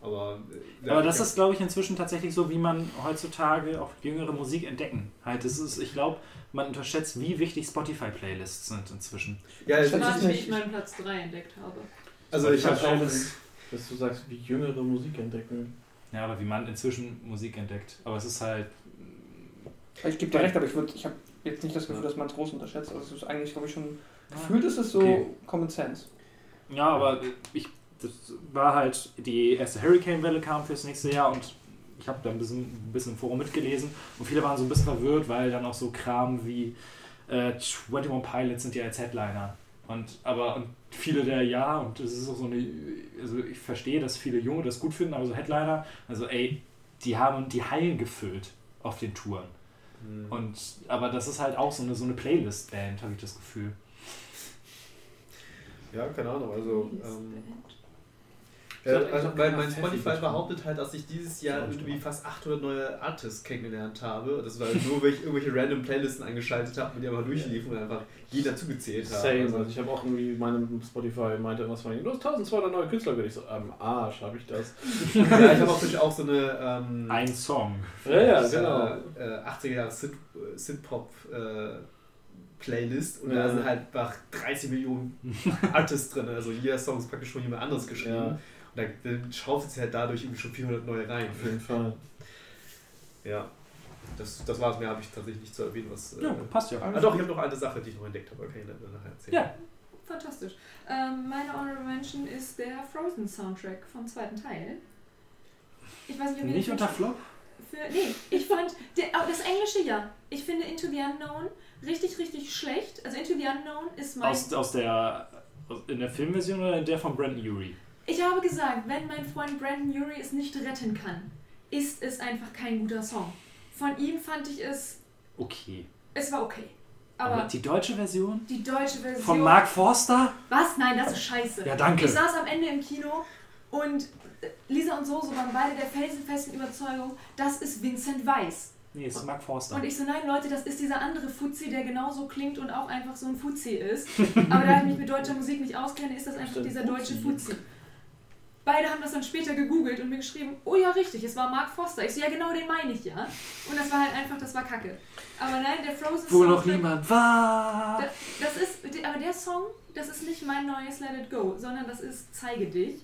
Aber, äh, ja, Aber das ja. ist, glaube ich, inzwischen tatsächlich so, wie man heutzutage auch jüngere Musik entdecken. Halt, das ist, ich glaube, man unterschätzt, wie wichtig Spotify-Playlists sind inzwischen. Ja, Das ist Warte, ist wie nicht- ich meinen Platz 3 entdeckt habe. also ich habe auch... Dass du sagst, wie jüngere Musik entdecken. Ja, aber wie man inzwischen Musik entdeckt. Aber es ist halt. Ich gebe dir recht, aber ich, würd- ich habe jetzt nicht das Gefühl, dass man es groß unterschätzt. Also es ist eigentlich, glaube ich, schon gefühlt ist es so Okay. Common Sense. Ja, aber ich, das war halt, die erste Hurricane-Welle kam fürs nächste Jahr und ich habe da ein bisschen, ein bisschen im Forum mitgelesen und viele waren so ein bisschen verwirrt, weil dann auch so Kram wie äh, 21 Pilots sind ja als Headliner. Und, aber und viele der ja, und das ist auch so eine, also ich verstehe, dass viele Junge das gut finden, aber so Headliner, also ey, die haben die Hallen gefüllt auf den Touren. Hm. Und, aber das ist halt auch so eine, so eine Playlist-Band, habe ich das Gefühl. Ja, keine Ahnung, also... Ähm, Also, weil mein Spotify behauptet halt, dass ich dieses Jahr irgendwie fast 800 neue Artists kennengelernt habe. Das war nur, weil ich irgendwelche random Playlisten angeschaltet habe und die einfach durchliefen und einfach jeden dazugezählt habe. Same. Also, Also ich habe auch irgendwie meinem Spotify meinte von, du hast 1200 neue Künstler, bin ich so, am Arsch habe ich das. ja, ich habe auch natürlich auch so eine ähm, Ein Song. Ja, ja, äh, genau. äh, 80er Jahre Synth- Synthpop äh, Playlist und Ja. da sind halt einfach 30 Millionen Artists drin. Also jeder Song ist praktisch von jemand anderes geschrieben. Ja. Dann, dann schaufelt sie halt dadurch irgendwie schon 400 neue rein. Auf jeden Fall. Ja. Das, das war es, mehr habe ich tatsächlich nicht zu erwähnen, was. äh, Ja, passt ja. Ah, doch, ich habe noch eine Sache, die ich noch entdeckt habe, aber kann ich dann nachher erzählen. Ja. Fantastisch. Ähm, meine Honorable Mention ist der Frozen Soundtrack vom zweiten Teil. Ich weiß nicht, ob ihr Nicht unter Flop? Für, nee, ich fand der, oh, das englische ja. Ich finde Into the Unknown richtig, richtig schlecht. Also Into the Unknown ist mein. Aus, aus der. In der Filmversion oder in der von Brandon Urie? Ich habe gesagt, wenn mein Freund Brandon Urie es nicht retten kann, ist es einfach kein guter Song. Von ihm fand ich es, Okay. es war okay. Aber, Aber die deutsche Version? die deutsche Version. Von Mark Forster? Was? Nein, das ist scheiße. Ja, danke. Ich saß am Ende im Kino und Lisa und Soso waren beide der felsenfesten Überzeugung, das ist Vincent Weiss. Nee, es ist Mark Forster. Und ich so, nein Leute, das ist dieser andere Fuzzi, der genauso klingt und auch einfach so ein Fuzzi ist. Aber da ich mich mit deutscher Musik nicht auskenne, ist das einfach dieser deutsche Fuzzi. Beide haben das dann später gegoogelt und mir geschrieben, oh ja, richtig, es war Mark Foster. Ich so, ja genau, den meine ich ja. Und das war halt einfach, das war kacke. Aber nein, der Frozen Wo noch niemand war. Da- Das ist, aber der Song, das ist nicht mein neues Let It Go, sondern das ist Zeige dich.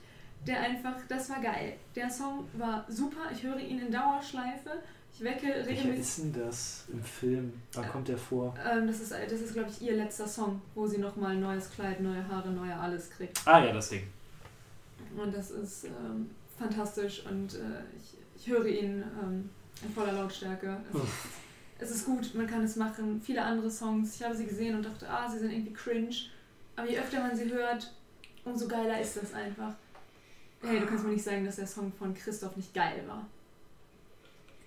Der einfach, das war geil. Der Song war super, ich höre ihn in Dauerschleife. Ich wecke Welcher regelmäßig. ist denn das im Film? Wann kommt der vor? Ähm, das ist, das ist glaube ich, ihr letzter Song, wo sie nochmal ein neues Kleid, neue Haare, neue alles kriegt. Ah ja, das Ding. Und das ist ähm, fantastisch und äh, ich, ich höre ihn ähm, in voller Lautstärke. Es, es ist gut, man kann es machen. Viele andere Songs, ich habe sie gesehen und dachte, ah, sie sind irgendwie cringe. Aber je öfter man sie hört, umso geiler ist das einfach. Hey, du kannst mir nicht sagen, dass der Song von Christoph nicht geil war.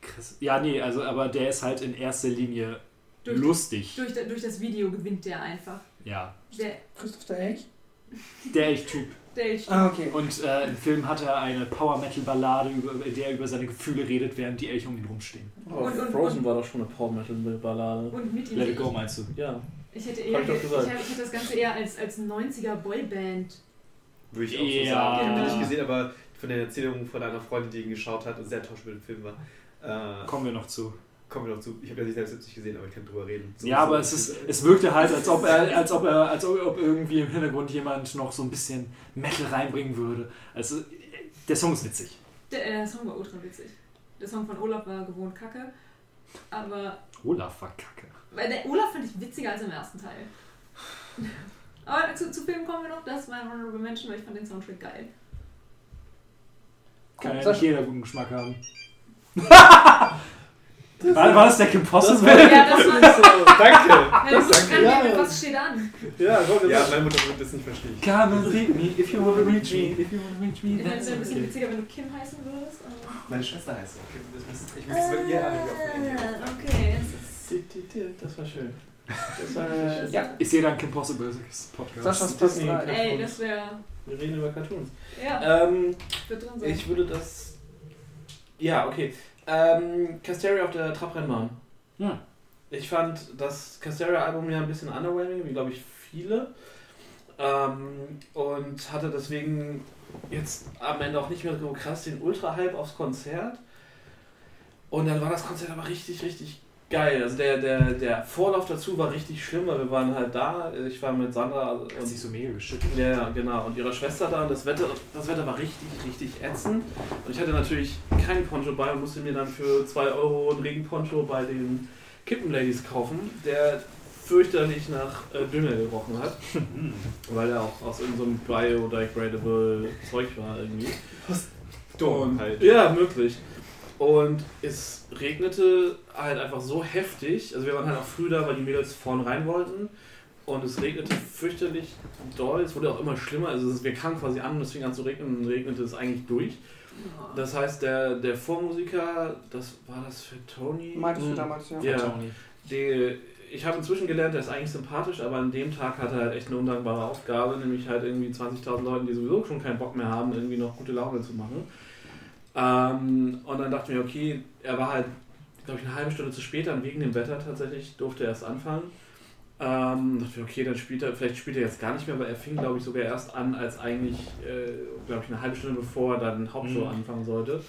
Chris. Ja, nee, also aber der ist halt in erster Linie Durch- lustig. Durch, durch das Video gewinnt der einfach. Ja. Der, Christoph der Elch? Der echt Ah, okay. Und äh, im Film hat er eine Power-Metal-Ballade, über- in der er über seine Gefühle redet, während die Elche um ihn rumstehen. Aber Und- und- Frozen und- war doch schon eine Power Metal Ballade. und mit ihm. Let it go, meinst du? Ja. Ich hätte eher ich ich, ich hätte das Ganze eher als, als 90er Boyband. Würde ich auch Ja. so sagen. Ich habe den nicht gesehen, aber von der Erzählung von einer Freundin, die ihn geschaut hat und sehr enttäuscht mit dem Film war. Äh, Kommen wir noch zu. Kommen wir noch zu. Ich habe ja nicht selbst nicht gesehen, aber ich kann drüber reden. So- Ja, so- aber es, ist, es wirkte halt, als ob, er, als, ob er, als ob irgendwie im Hintergrund jemand noch so ein bisschen Metal reinbringen würde. Also, der Song ist witzig. Der, äh, der Song war ultra witzig. Der Song von Olaf war gewohnt kacke. Aber Olaf war kacke. weil der Olaf fand ich witziger als im ersten Teil. Aber zu, zu Filmen kommen wir noch. Das ist mein Honorable Mention, weil ich fand den Soundtrack geil. Kann ja nicht jeder guten Geschmack haben. war, war das der Kim Possible? Ja, das war. So, danke. Ja, du musst danke. angeben, Ja. was steht an. Ja, Gott, Ja, meine Mutter wird das nicht verstehen. Come and read me if you wanna reach me. If you wanna reach me, Ich meine, es wäre ein bisschen okay. witziger, wenn du Kim heißen würdest. Aber Meine Schwester heißt so. Okay, das müsst- Ich muss es mit ihr alle Ah, okay, das ist. Das war schön. Das war schön. Ja. Ich sehe dann Kim Possible Podcast. Saschas Disney. 3. Ey, das wäre. Wir reden über Cartoons. Ja, Ähm, wird drin sein. ich würde das. Ja, okay. Ähm, Casteria auf der Trabrennbahn. Ja. Ich fand das Casteria-Album ja ein bisschen underwhelming, wie glaube ich viele. Ähm, und hatte deswegen jetzt am Ende auch nicht mehr so krass den Ultra-Hype aufs Konzert. Und dann war das Konzert aber richtig, richtig geil. Also der, der, der Vorlauf dazu war richtig schlimm, weil wir waren halt da. Ich war mit Sandra und Hat sich so mega geschüttet. ja, ja, genau. Und ihrer Schwester da. Und das Wetter, das Wetter war richtig, richtig ätzend. Und ich hatte natürlich keinen Poncho bei und musste mir dann für 2 Euro einen Regenponcho bei den Kippenladies kaufen, der fürchterlich nach äh, Dümmel gerochen hat. weil er auch aus irgendeinem biodegradable Zeug war irgendwie. Dumm halt. Ja, möglich. Und es regnete halt einfach so heftig. Also wir waren halt auch früh da, weil die Mädels vorn rein wollten. Und es regnete fürchterlich doll. Es wurde auch immer schlimmer. Also wir kamen quasi an und es fing an zu regnen und regnete es eigentlich durch. Das heißt, der, der Vormusiker, das war das für Tony? Meintest du damals, ja? Ja. Tony. Die, ich habe inzwischen gelernt, er ist eigentlich sympathisch, aber an dem Tag hat er halt echt eine undankbare Aufgabe, nämlich halt irgendwie 20.000 Leuten, die sowieso schon keinen Bock mehr haben, irgendwie noch gute Laune zu machen. Ähm, und dann dachte ich mir, okay, er war halt, glaube ich, eine halbe Stunde zu spät, dann wegen dem Wetter tatsächlich, durfte er erst anfangen. Ähm, dachte ich, okay, dann spielt er, vielleicht spielt er jetzt gar nicht mehr, weil er fing, glaube ich, sogar erst an, als eigentlich, äh, glaube ich, eine halbe Stunde bevor er dann Hauptshow Mhm. anfangen sollte.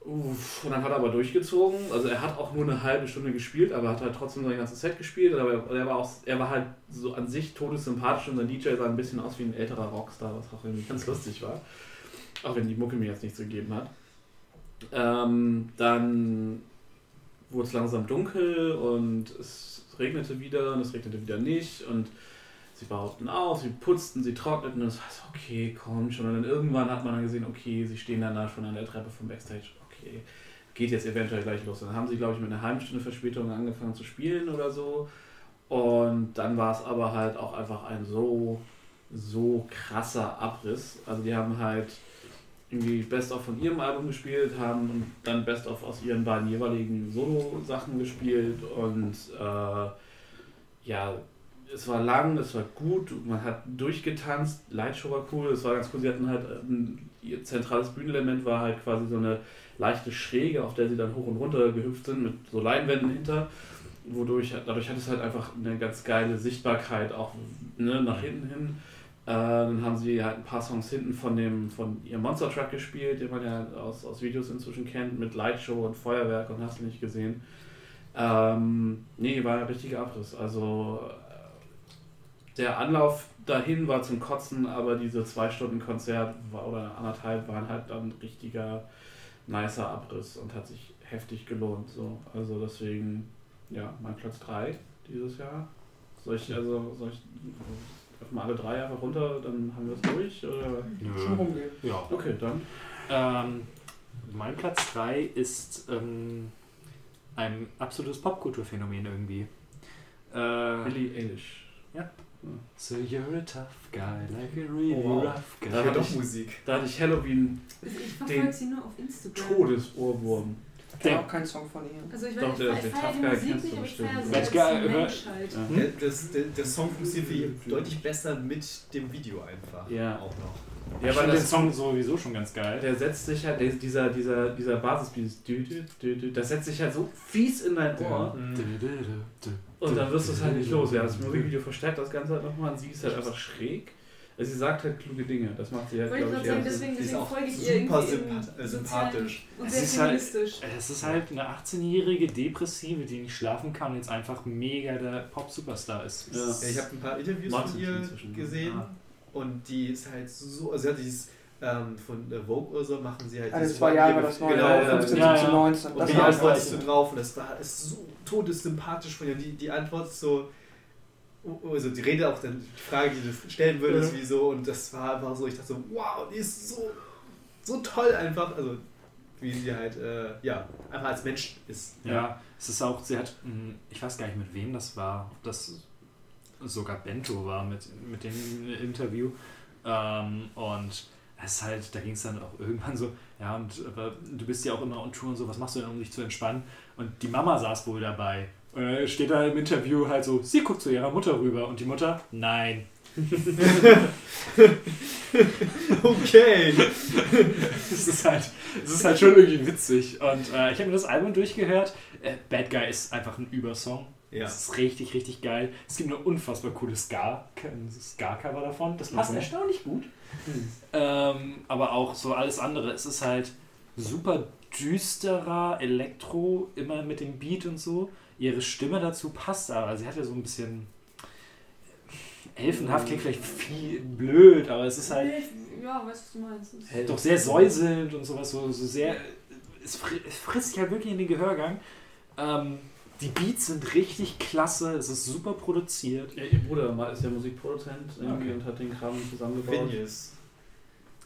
Uff, und dann hat er aber durchgezogen. Also er hat auch nur eine halbe Stunde gespielt, aber hat halt trotzdem sein ganzes Set gespielt. Aber er war auch, er war halt so an sich todessympathisch und sein DJ sah ein bisschen aus wie ein älterer Rockstar, was auch irgendwie ganz lustig war. Auch wenn die Mucke mir jetzt nichts gegeben hat. Ähm, dann wurde es langsam dunkel und es regnete wieder und es regnete wieder nicht und sie bauten auf, sie putzten, sie trockneten und es war so, okay, komm schon. Und dann irgendwann hat man dann gesehen, okay, sie stehen dann da schon an der Treppe vom Backstage, okay, geht jetzt eventuell gleich los. Dann haben sie, glaube ich, mit einer halben Stunde Verspätung angefangen zu spielen oder so. Und dann war es aber halt auch einfach ein so, so krasser Abriss. Also die haben halt irgendwie Best-of von ihrem Album gespielt, haben dann Best-of aus ihren beiden jeweiligen Solo-Sachen gespielt und äh, ja, es war lang, es war gut, man hat durchgetanzt, Lightshow war cool, es war ganz cool, sie hatten halt ein, ihr zentrales Bühnenelement war halt quasi so eine leichte Schräge, auf der sie dann hoch und runter gehüpft sind, mit so Leinwänden hinter, wodurch, dadurch hat es halt einfach eine ganz geile Sichtbarkeit auch ne, nach hinten hin. Dann haben sie halt ein paar Songs hinten von dem von ihrem Monster Truck gespielt, den man ja aus, aus Videos inzwischen kennt, mit Lightshow und Feuerwerk und hast du nicht gesehen. Ähm, nee, war ein richtiger Abriss. Also äh, der Anlauf dahin war zum Kotzen, aber diese zwei Stunden Konzert war, oder anderthalb waren halt dann richtiger nicer Abriss und hat sich heftig gelohnt. So. Also deswegen, ja, mein Platz 3 dieses Jahr. Soll ich also, soll ich öffnen wir alle drei einfach runter, dann haben wir es durch? Oder? Schon rumgehen. Ja. Okay, dann. Ähm, mein Platz 3 ist ähm, ein absolutes Popkulturphänomen irgendwie. Äh, Billie Eilish. so you're a tough guy, like a really Oh, wow. rough guy. Da Ja, doch ich- Musik. Da hatte ich Halloween Ich Den verfolge sie nur auf Instagram. Todesohrwurm. Ich kenne auch keinen Song von ihr. Also ich Doch, weiß, der- ich der feiere Musik kennst nicht, du aber ich bestimmt. feiere hör- Mensch halt. Der, das, der, der Song funktioniert deutlich besser mit dem Video einfach. Ja. Auch noch. Ja, den das, Song sowieso schon ganz geil. der setzt sich halt, der, dieser, dieser, dieser Bassbeat, dieses das setzt sich halt so fies in dein Ohr. Und dann wirst du es halt nicht los. Ja, das Musikvideo verstärkt das Ganze halt nochmal und sie ist halt einfach schräg. Also sie sagt halt kluge Dinge. Das macht sie halt, Wollte glaube ich, sagen, eher. deswegen, deswegen auch folge ich ihr super irgendwie sympa- im äh, sympathisch. Und Es sehr ist halt- feministisch. Es ist halt eine 18-jährige Depressive, die nicht schlafen kann und jetzt einfach mega der Pop-Superstar ist. Ja. Ja, ich habe ein paar Interviews Macht von ihr gesehen Ah. und die ist halt so, also sie hat dieses ähm, von äh, Vogue oder so machen sie halt Alle dieses zwei Jahre das neue genau, Jahr, ja, 15, ja, 17, ja. 19. Und Das wie war das antwortest du Gleiche. drauf? Und das war ist so todessympathisch von ihr. Die, die Antwort ist so, also die Rede auch dann, die Frage, die du stellen würdest, Ja. wie so, und das war einfach so, ich dachte so, wow, die ist so, so toll einfach. Also, wie sie halt, äh, ja, einfach als Mensch ist. Ja, es ist auch, sie hat, mh, ich weiß gar nicht mit wem das war, ob das sogar Bento war mit, mit dem Interview. Ähm, und es ist halt, da ging es dann auch irgendwann so, ja, und aber du bist ja auch immer on Tour und so, was machst du denn, um dich zu entspannen? Und die Mama saß wohl dabei. Und dann steht da im Interview halt so, sie guckt zu ihrer Mutter rüber und die Mutter, nein. Okay. Es ist halt, es ist halt schon irgendwie witzig. Und äh, ich habe mir das Album durchgehört. Äh, Bad Guy ist einfach ein Übersong. Ja. Das ist richtig, richtig geil. Es gibt eine unfassbar coole Ska-Cover davon. Das passt Okay. erstaunlich gut. Hm. Ähm, aber auch so alles andere. Es ist halt super düsterer Elektro, immer mit dem Beat und so. Ihre Stimme dazu passt aber. Sie hat ja so ein bisschen elfenhaft, klingt vielleicht viel blöd, aber es ist halt Ja, weißt du, was du meinst. Es ist- Hell. doch sehr säuselnd und sowas, so, so sehr. Es, fri es frisst sich halt wirklich in den Gehörgang. Ähm, die Beats sind richtig klasse, es ist super produziert. Ja, ihr Bruder ist ja Musikproduzent irgendwie Okay. und hat den Kram zusammengebaut. Phineas.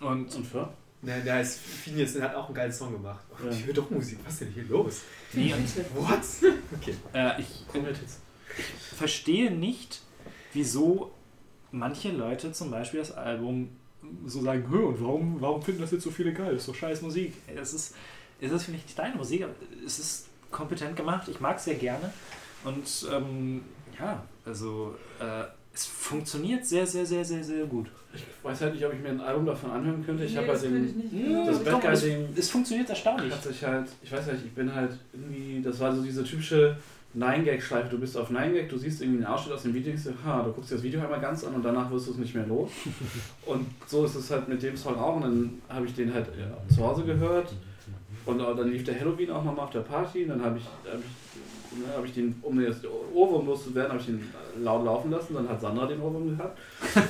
Und Und für? Nein, der heißt Phineas, der hat auch einen geilen Song gemacht. Oh, Ja. Ich höre doch Musik, was ist denn hier los? nee, und, What? Okay. äh, ich Committed. verstehe nicht, wieso manche Leute zum Beispiel das Album so sagen, Hö, und warum, warum finden das jetzt so viele geil? Das ist doch scheiß Musik. Es ist, es ist vielleicht nicht deine Musik, aber es ist kompetent gemacht. Ich mag es sehr gerne. Und ähm, ja, also äh, es funktioniert sehr, sehr, sehr, sehr, sehr gut. Ich weiß halt nicht, ob ich mir ein Album davon anhören könnte. Ich Nee, habe halt das könnte ich den. Das Bad es, es funktioniert erstaunlich. hat sich halt, ich weiß nicht, ich bin halt irgendwie, das war so diese typische 9-Gag-Schleife. Du bist auf 9-Gag, du siehst irgendwie einen Ausschnitt aus dem Video, denkst du, ha, du guckst dir das Video einmal ganz an und danach wirst du es nicht mehr los. und so ist es halt mit dem Song auch. Und dann habe ich den halt äh, zu Hause gehört. Und äh, dann lief der Halloween auch nochmal auf der Party. Und dann habe ich, hab ich, ne, hab ich den, um den Ohrwurm loszuwerden, habe ich den laut laufen lassen. Dann hat Sandra den Ohrwurm gehabt.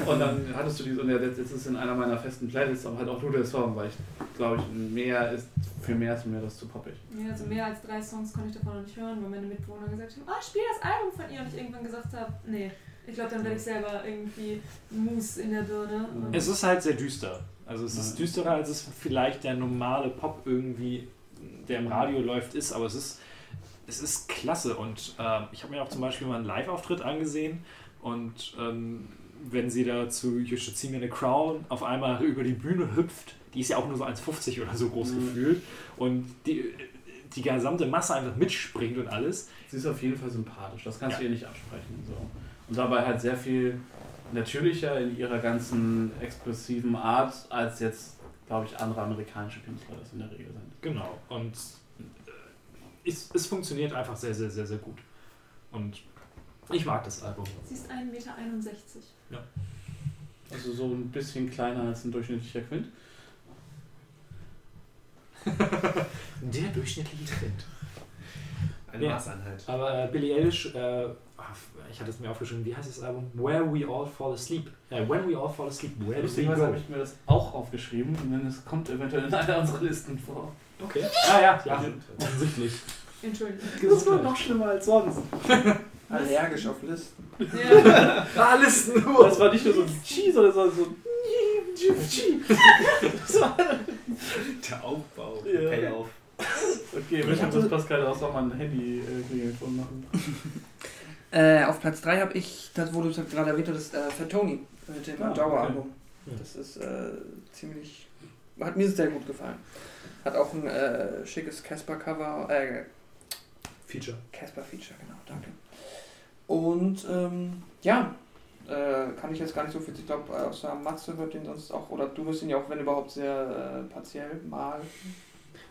Und dann hattest du diese, und jetzt ist es in einer meiner festen Playlists, aber halt auch nur der Song, weil ich glaube ich, mehr ist, für mehr ist mir das zu poppig. Ja, also mehr als drei Songs konnte ich davon noch nicht hören, weil meine Mitbewohner gesagt haben, oh, spiel das Album von ihr. Und ich irgendwann gesagt habe, nee, ich glaube, dann werde ich selber irgendwie Mousse in der Birne. Und Es ist halt sehr düster. Also es ist düsterer, als es vielleicht der normale Pop irgendwie, der im Radio läuft, ist. Aber es ist, es ist klasse. Und ähm, ich habe mir auch zum Beispiel mal einen Live-Auftritt angesehen. Und ähm, wenn sie da zu You Should See Me in a Crown auf einmal über die Bühne hüpft, die ist ja auch nur so 1,50 oder so groß Mhm. gefühlt. Und die, die gesamte Masse einfach mitspringt und alles. Sie ist auf jeden Fall sympathisch, das kannst Ja. du ihr nicht absprechen. So. Und dabei halt sehr viel natürlicher in ihrer ganzen expressiven Art, als jetzt, glaube ich, andere amerikanische Künstler das in der Regel sind. Genau. Und äh, es, es funktioniert einfach sehr, sehr, sehr, sehr gut. Und ich mag das Album. sie ist 1,61 Meter. Also so ein bisschen kleiner als ein durchschnittlicher Quint. Der durchschnittliche Trend. Eine Ja. Maßeinheit. Aber äh, Billie Eilish, äh, ach, ich hatte es mir aufgeschrieben, wie heißt das Album? Where We All Fall Asleep. Äh, when We All Fall Asleep, Where Do We Go? habe ich mir das auch aufgeschrieben, denn es kommt eventuell in einer unserer Listen vor. Okay. Ah ja, ja, offensichtlich. Entschuldigung. Das war noch schlimmer als sonst. Allergisch auf Listen. Ja. Alles Das war nicht nur so ein Chi, sondern so so ein Das war- Der Aufbau. Ja. Payoff. Okay, wir haben das Pascal auch noch mal ein Handy-Klingelton machen. Äh, auf Platz 3 habe ich, das, wo du es gerade erwähnt hast, äh, Fatoni mit dem Ah, Daueralbum. okay. Das ist äh, ziemlich. Hat mir sehr gut gefallen. Hat auch ein äh, schickes Casper-Cover, äh, Feature. Casper-Feature, genau, danke. Und ähm, ja, äh, kann ich jetzt gar nicht so viel, ich glaube, außer Matze wird den sonst auch, oder du wirst ihn ja auch, wenn überhaupt, sehr äh, partiell mal.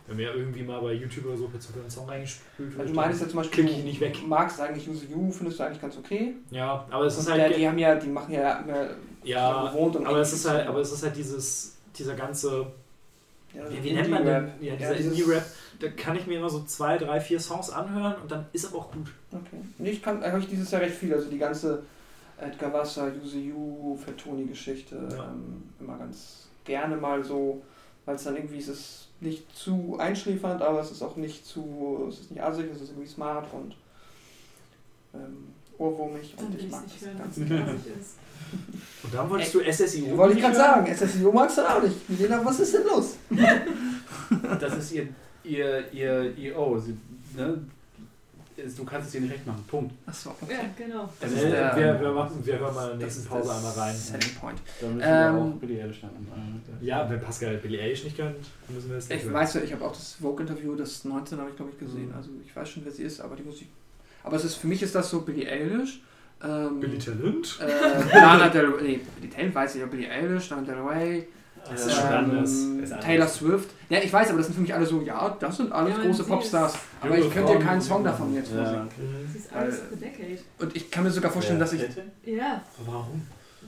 Wenn mir irgendwie mal bei YouTube oder so per Zufall ein Song reingespült Also wird, du meinst ja zum Beispiel, klicke ich nicht weg. du magst eigentlich Use You, findest du eigentlich ganz okay. Ja, aber es ist Und halt. der, die haben ja, die machen ja immer ja, gewohnt und aber es ist halt, aber es ist halt dieses, dieser ganze ja, Ja, wie nennt man den? Indie-Rap. Ja, Ja, dieser dieses- Indie-Rap. Da kann ich mir immer so zwei, drei, vier Songs anhören und dann ist aber auch gut. Okay. Nee, ich kann, habe ich dieses Jahr recht viel. Also die ganze Edgar Wasser, Use You, Fatoni-Geschichte Ja. ähm, immer ganz gerne mal so, weil es dann irgendwie ist es nicht zu einschläfernd, aber es ist auch nicht zu, es ist nicht assig, es ist irgendwie smart und ähm, ohrwurmig Dann und ich ich mag es nicht das hören, ganz gerne. Und dann wolltest du SSIO. Wollte ich gerade sagen, SSIO magst du auch nicht. Milena, was ist denn los? Das ist ihr, ihr, ihr EO. Sie, ne? Du kannst es ihr nicht recht machen. Punkt. Achso, Ja, genau. Das Äh, ist der- wir, wir, machen, wir hören mal in der Das nächsten Pause einmal rein. Selling Point. Da müssen Ähm, wir auch Billie Eilish nennen. Ja, wenn Pascal Billie Eilish nicht kennt, müssen wir es nicht Ich hören. weiß ja, ich habe auch das Vogue-Interview, das 19 habe ich glaube ich gesehen. Mhm. Also ich weiß schon, wer sie ist, aber die Musik. Aber es ist für mich ist das so Billie Eilish. Ähm, Billy Talent? äh, Lana Del Rey, nee, Billie Talent weiß ich ja, Billie Eilish, Lana Del Rey, Das ist schon anders. ähm, Ist anders. Taylor Swift. Ja, ich weiß, aber das sind für mich alle so, ja, das sind alles Ja, große sie Popstars. Aber ich könnte dir keinen Song davon jetzt Ja. vorsingen. Das ist alles Decade. Und ich kann mir sogar vorstellen, dass ich. Ja, Warum?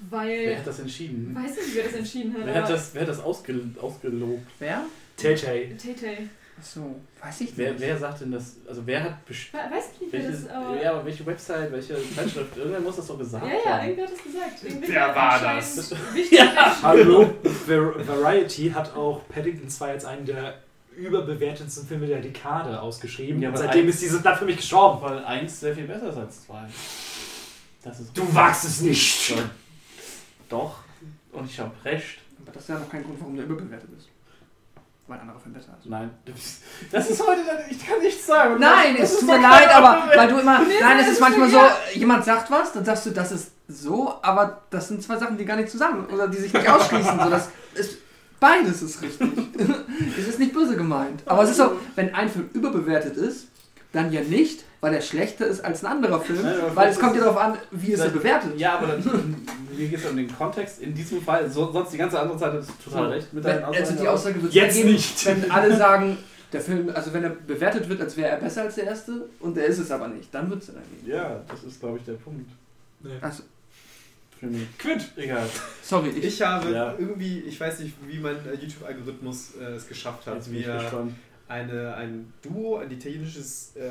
Wer weil. hat das entschieden? Weiß nicht, wer das entschieden hat. Wer hat aber das, wer hat das ausge, ausgelobt? Wer? Tay-Tay. Tay-Tay. Achso, weiß ich Wer, nicht. wer sagt denn das? Also wer hat best- We- Weiß ich nicht, wer welches, das aber. ja, aber welche Website, welche Zeitschrift? Irgendwer muss das doch gesagt Ja, ja, haben. irgendwer hat das gesagt. Irgendwer Wer war das? Menschen- Hallo? Var Variety hat auch Paddington 2 als einen der überbewertetsten Filme der Dekade ausgeschrieben. Ja, und aber seitdem ist dieses Blatt für mich gestorben. Weil eins sehr viel besser ist als zwei. Das ist Du wagst es nicht! So. Doch. Und ich habe recht. Aber das ist ja noch kein Grund, warum der überbewertet ist. Weil ein anderer Film besser ist. Nein. Das ist heute, ich kann nichts sagen. Nein, Das es tut mir leid, aber weil du immer. Nee, Nein, es ist manchmal so, jemand sagt was, dann sagst du, das ist so, aber das sind zwei Sachen, die gar nicht zusammen oder die sich nicht ausschließen. so, das ist, beides ist richtig. es ist nicht böse gemeint. Aber es ist so, wenn ein Film überbewertet ist, dann ja nicht, weil er schlechter ist als ein anderer Film, Nein, aber weil es kommt ja darauf an, wie ist er bewertet. Ja, aber dann, mir geht es um den Kontext. In diesem Fall, so, sonst die ganze andere Seite ist total So, recht mit deinen also Aussagen, die aber- Aussage wird Jetzt ergeben, nicht. wenn alle sagen, der Film, also wenn er bewertet wird, als wäre er besser als der erste und er ist es aber nicht, dann wird es dann gehen. Ja, das ist, glaube ich, der Punkt. Also, Für mich. Quint. Egal. sorry, ich, Ich habe Ja. irgendwie, ich weiß nicht, wie mein äh, YouTube-Algorithmus äh, es geschafft hat, Jetzt bin ich mir gespannt. Eine, ein Duo, ein italienisches äh,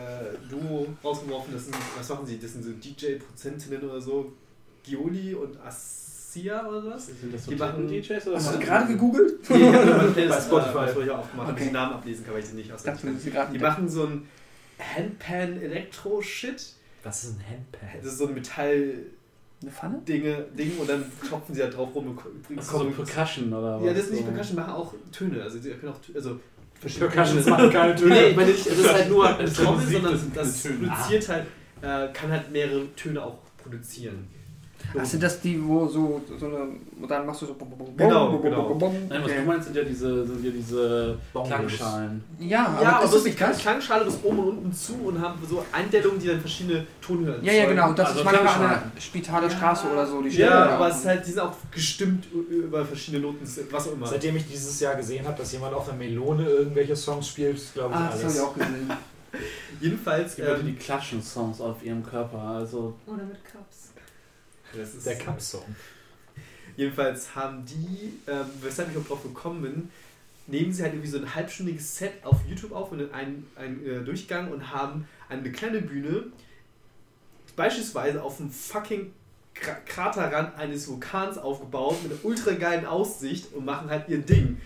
Duo rausgeworfen. Das sind, was machen sie? Das sind so DJ-Prozentinnen oder so. Gioli und Assia oder was? Sind das so Die machen- DJs oder hast du was? gerade gegoogelt? Nee, ich habe Playlist, Spotify. Äh, was ich auch aufgemacht, damit Okay. ich die Namen ablesen kann, weil ich sie nicht auswendig Die machen so ein Handpan-Elektro-Shit. Was ist ein Handpad? Das ist so ein Metall- eine Pfanne? Dinge, Ding und dann klopfen sie halt drauf rum. und ist so Percussion oder was? Ja, das ist nicht. Percussion, die machen auch Töne. Also sie können auch Tö- also Percussions machen keine Töne. Nee, ich meine nicht, das ist halt nur eine Trommel, Musik, sondern das produziert halt, äh, kann halt mehrere Töne auch produzieren. Ach, sind das die, wo so, so eine, und dann machst du so bum, bum, bum, Genau, bum, bum, genau. bum, bum. Nein, was Okay. du meinst, sind ja diese, sind ja diese. Klangschalen. Ja, aber Ja, aber ist so das ist die das? Klangschale bis oben und unten zu und haben so Einstellungen, die dann verschiedene Tonhöhen Ja, ja, genau. Das Also ist manchmal an der Spitaler Straße oder so. Die Ja, aber es ist halt, die sind auch gestimmt über verschiedene Noten, was auch immer. Seitdem ich dieses Jahr gesehen habe, dass jemand auf einer Melone irgendwelche Songs spielt, glaube ich Ah, das habe alles. ich auch gesehen. Jedenfalls, Leute, ähm, die klatschen Songs auf ihrem Körper. Also, Oder mit Cups. Das ist Der Cup-Song. Jedenfalls haben die, ähm, weshalb ich auch drauf gekommen bin, nehmen sie halt irgendwie so ein halbstündiges Set auf YouTube auf und einen, einen äh, Durchgang und haben eine kleine Bühne, beispielsweise auf dem fucking Kra Kraterrand eines Vulkans aufgebaut mit einer ultra geilen Aussicht und machen halt ihr Ding.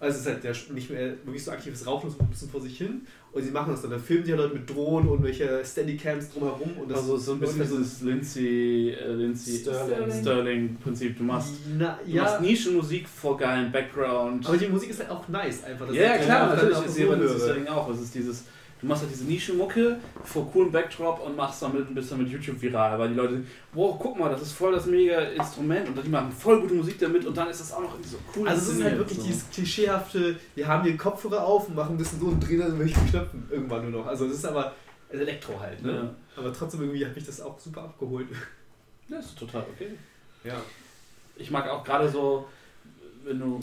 Also es ist halt der, nicht mehr wirklich so aktives Rauchen, so ein bisschen vor sich hin. Und sie machen das dann. Dann filmen die halt Leute mit Drohnen und welche Steadycams drumherum. Und das also so ein bisschen ist halt dieses Lindsay, äh, Lindsay Sterling. Sterling Prinzip. Du machst, Na, du ja, machst Nischenmusik vor geilen Background. aber die Musik ist halt auch nice einfach. Das ja, ja, ist- klar, das natürlich auch ist Sterling auch. Es ist dieses, du machst halt diese Nischenmucke vor coolem Backdrop und machst damit ein bisschen mit YouTube viral, weil die Leute denken, wow, guck mal, das ist voll das mega Instrument und die machen voll gute Musik damit und dann ist das auch noch so cool. Also es ist halt wirklich so. dieses klischeehafte, wir haben hier Kopfhörer auf und machen ein bisschen so und drehen dann welche Knöpfen irgendwann nur noch. Also das ist aber Elektro halt, ne? Ja. Aber trotzdem irgendwie hat mich das auch super abgeholt. Ja, ist total okay. Ja. Ich mag auch gerade so, wenn du.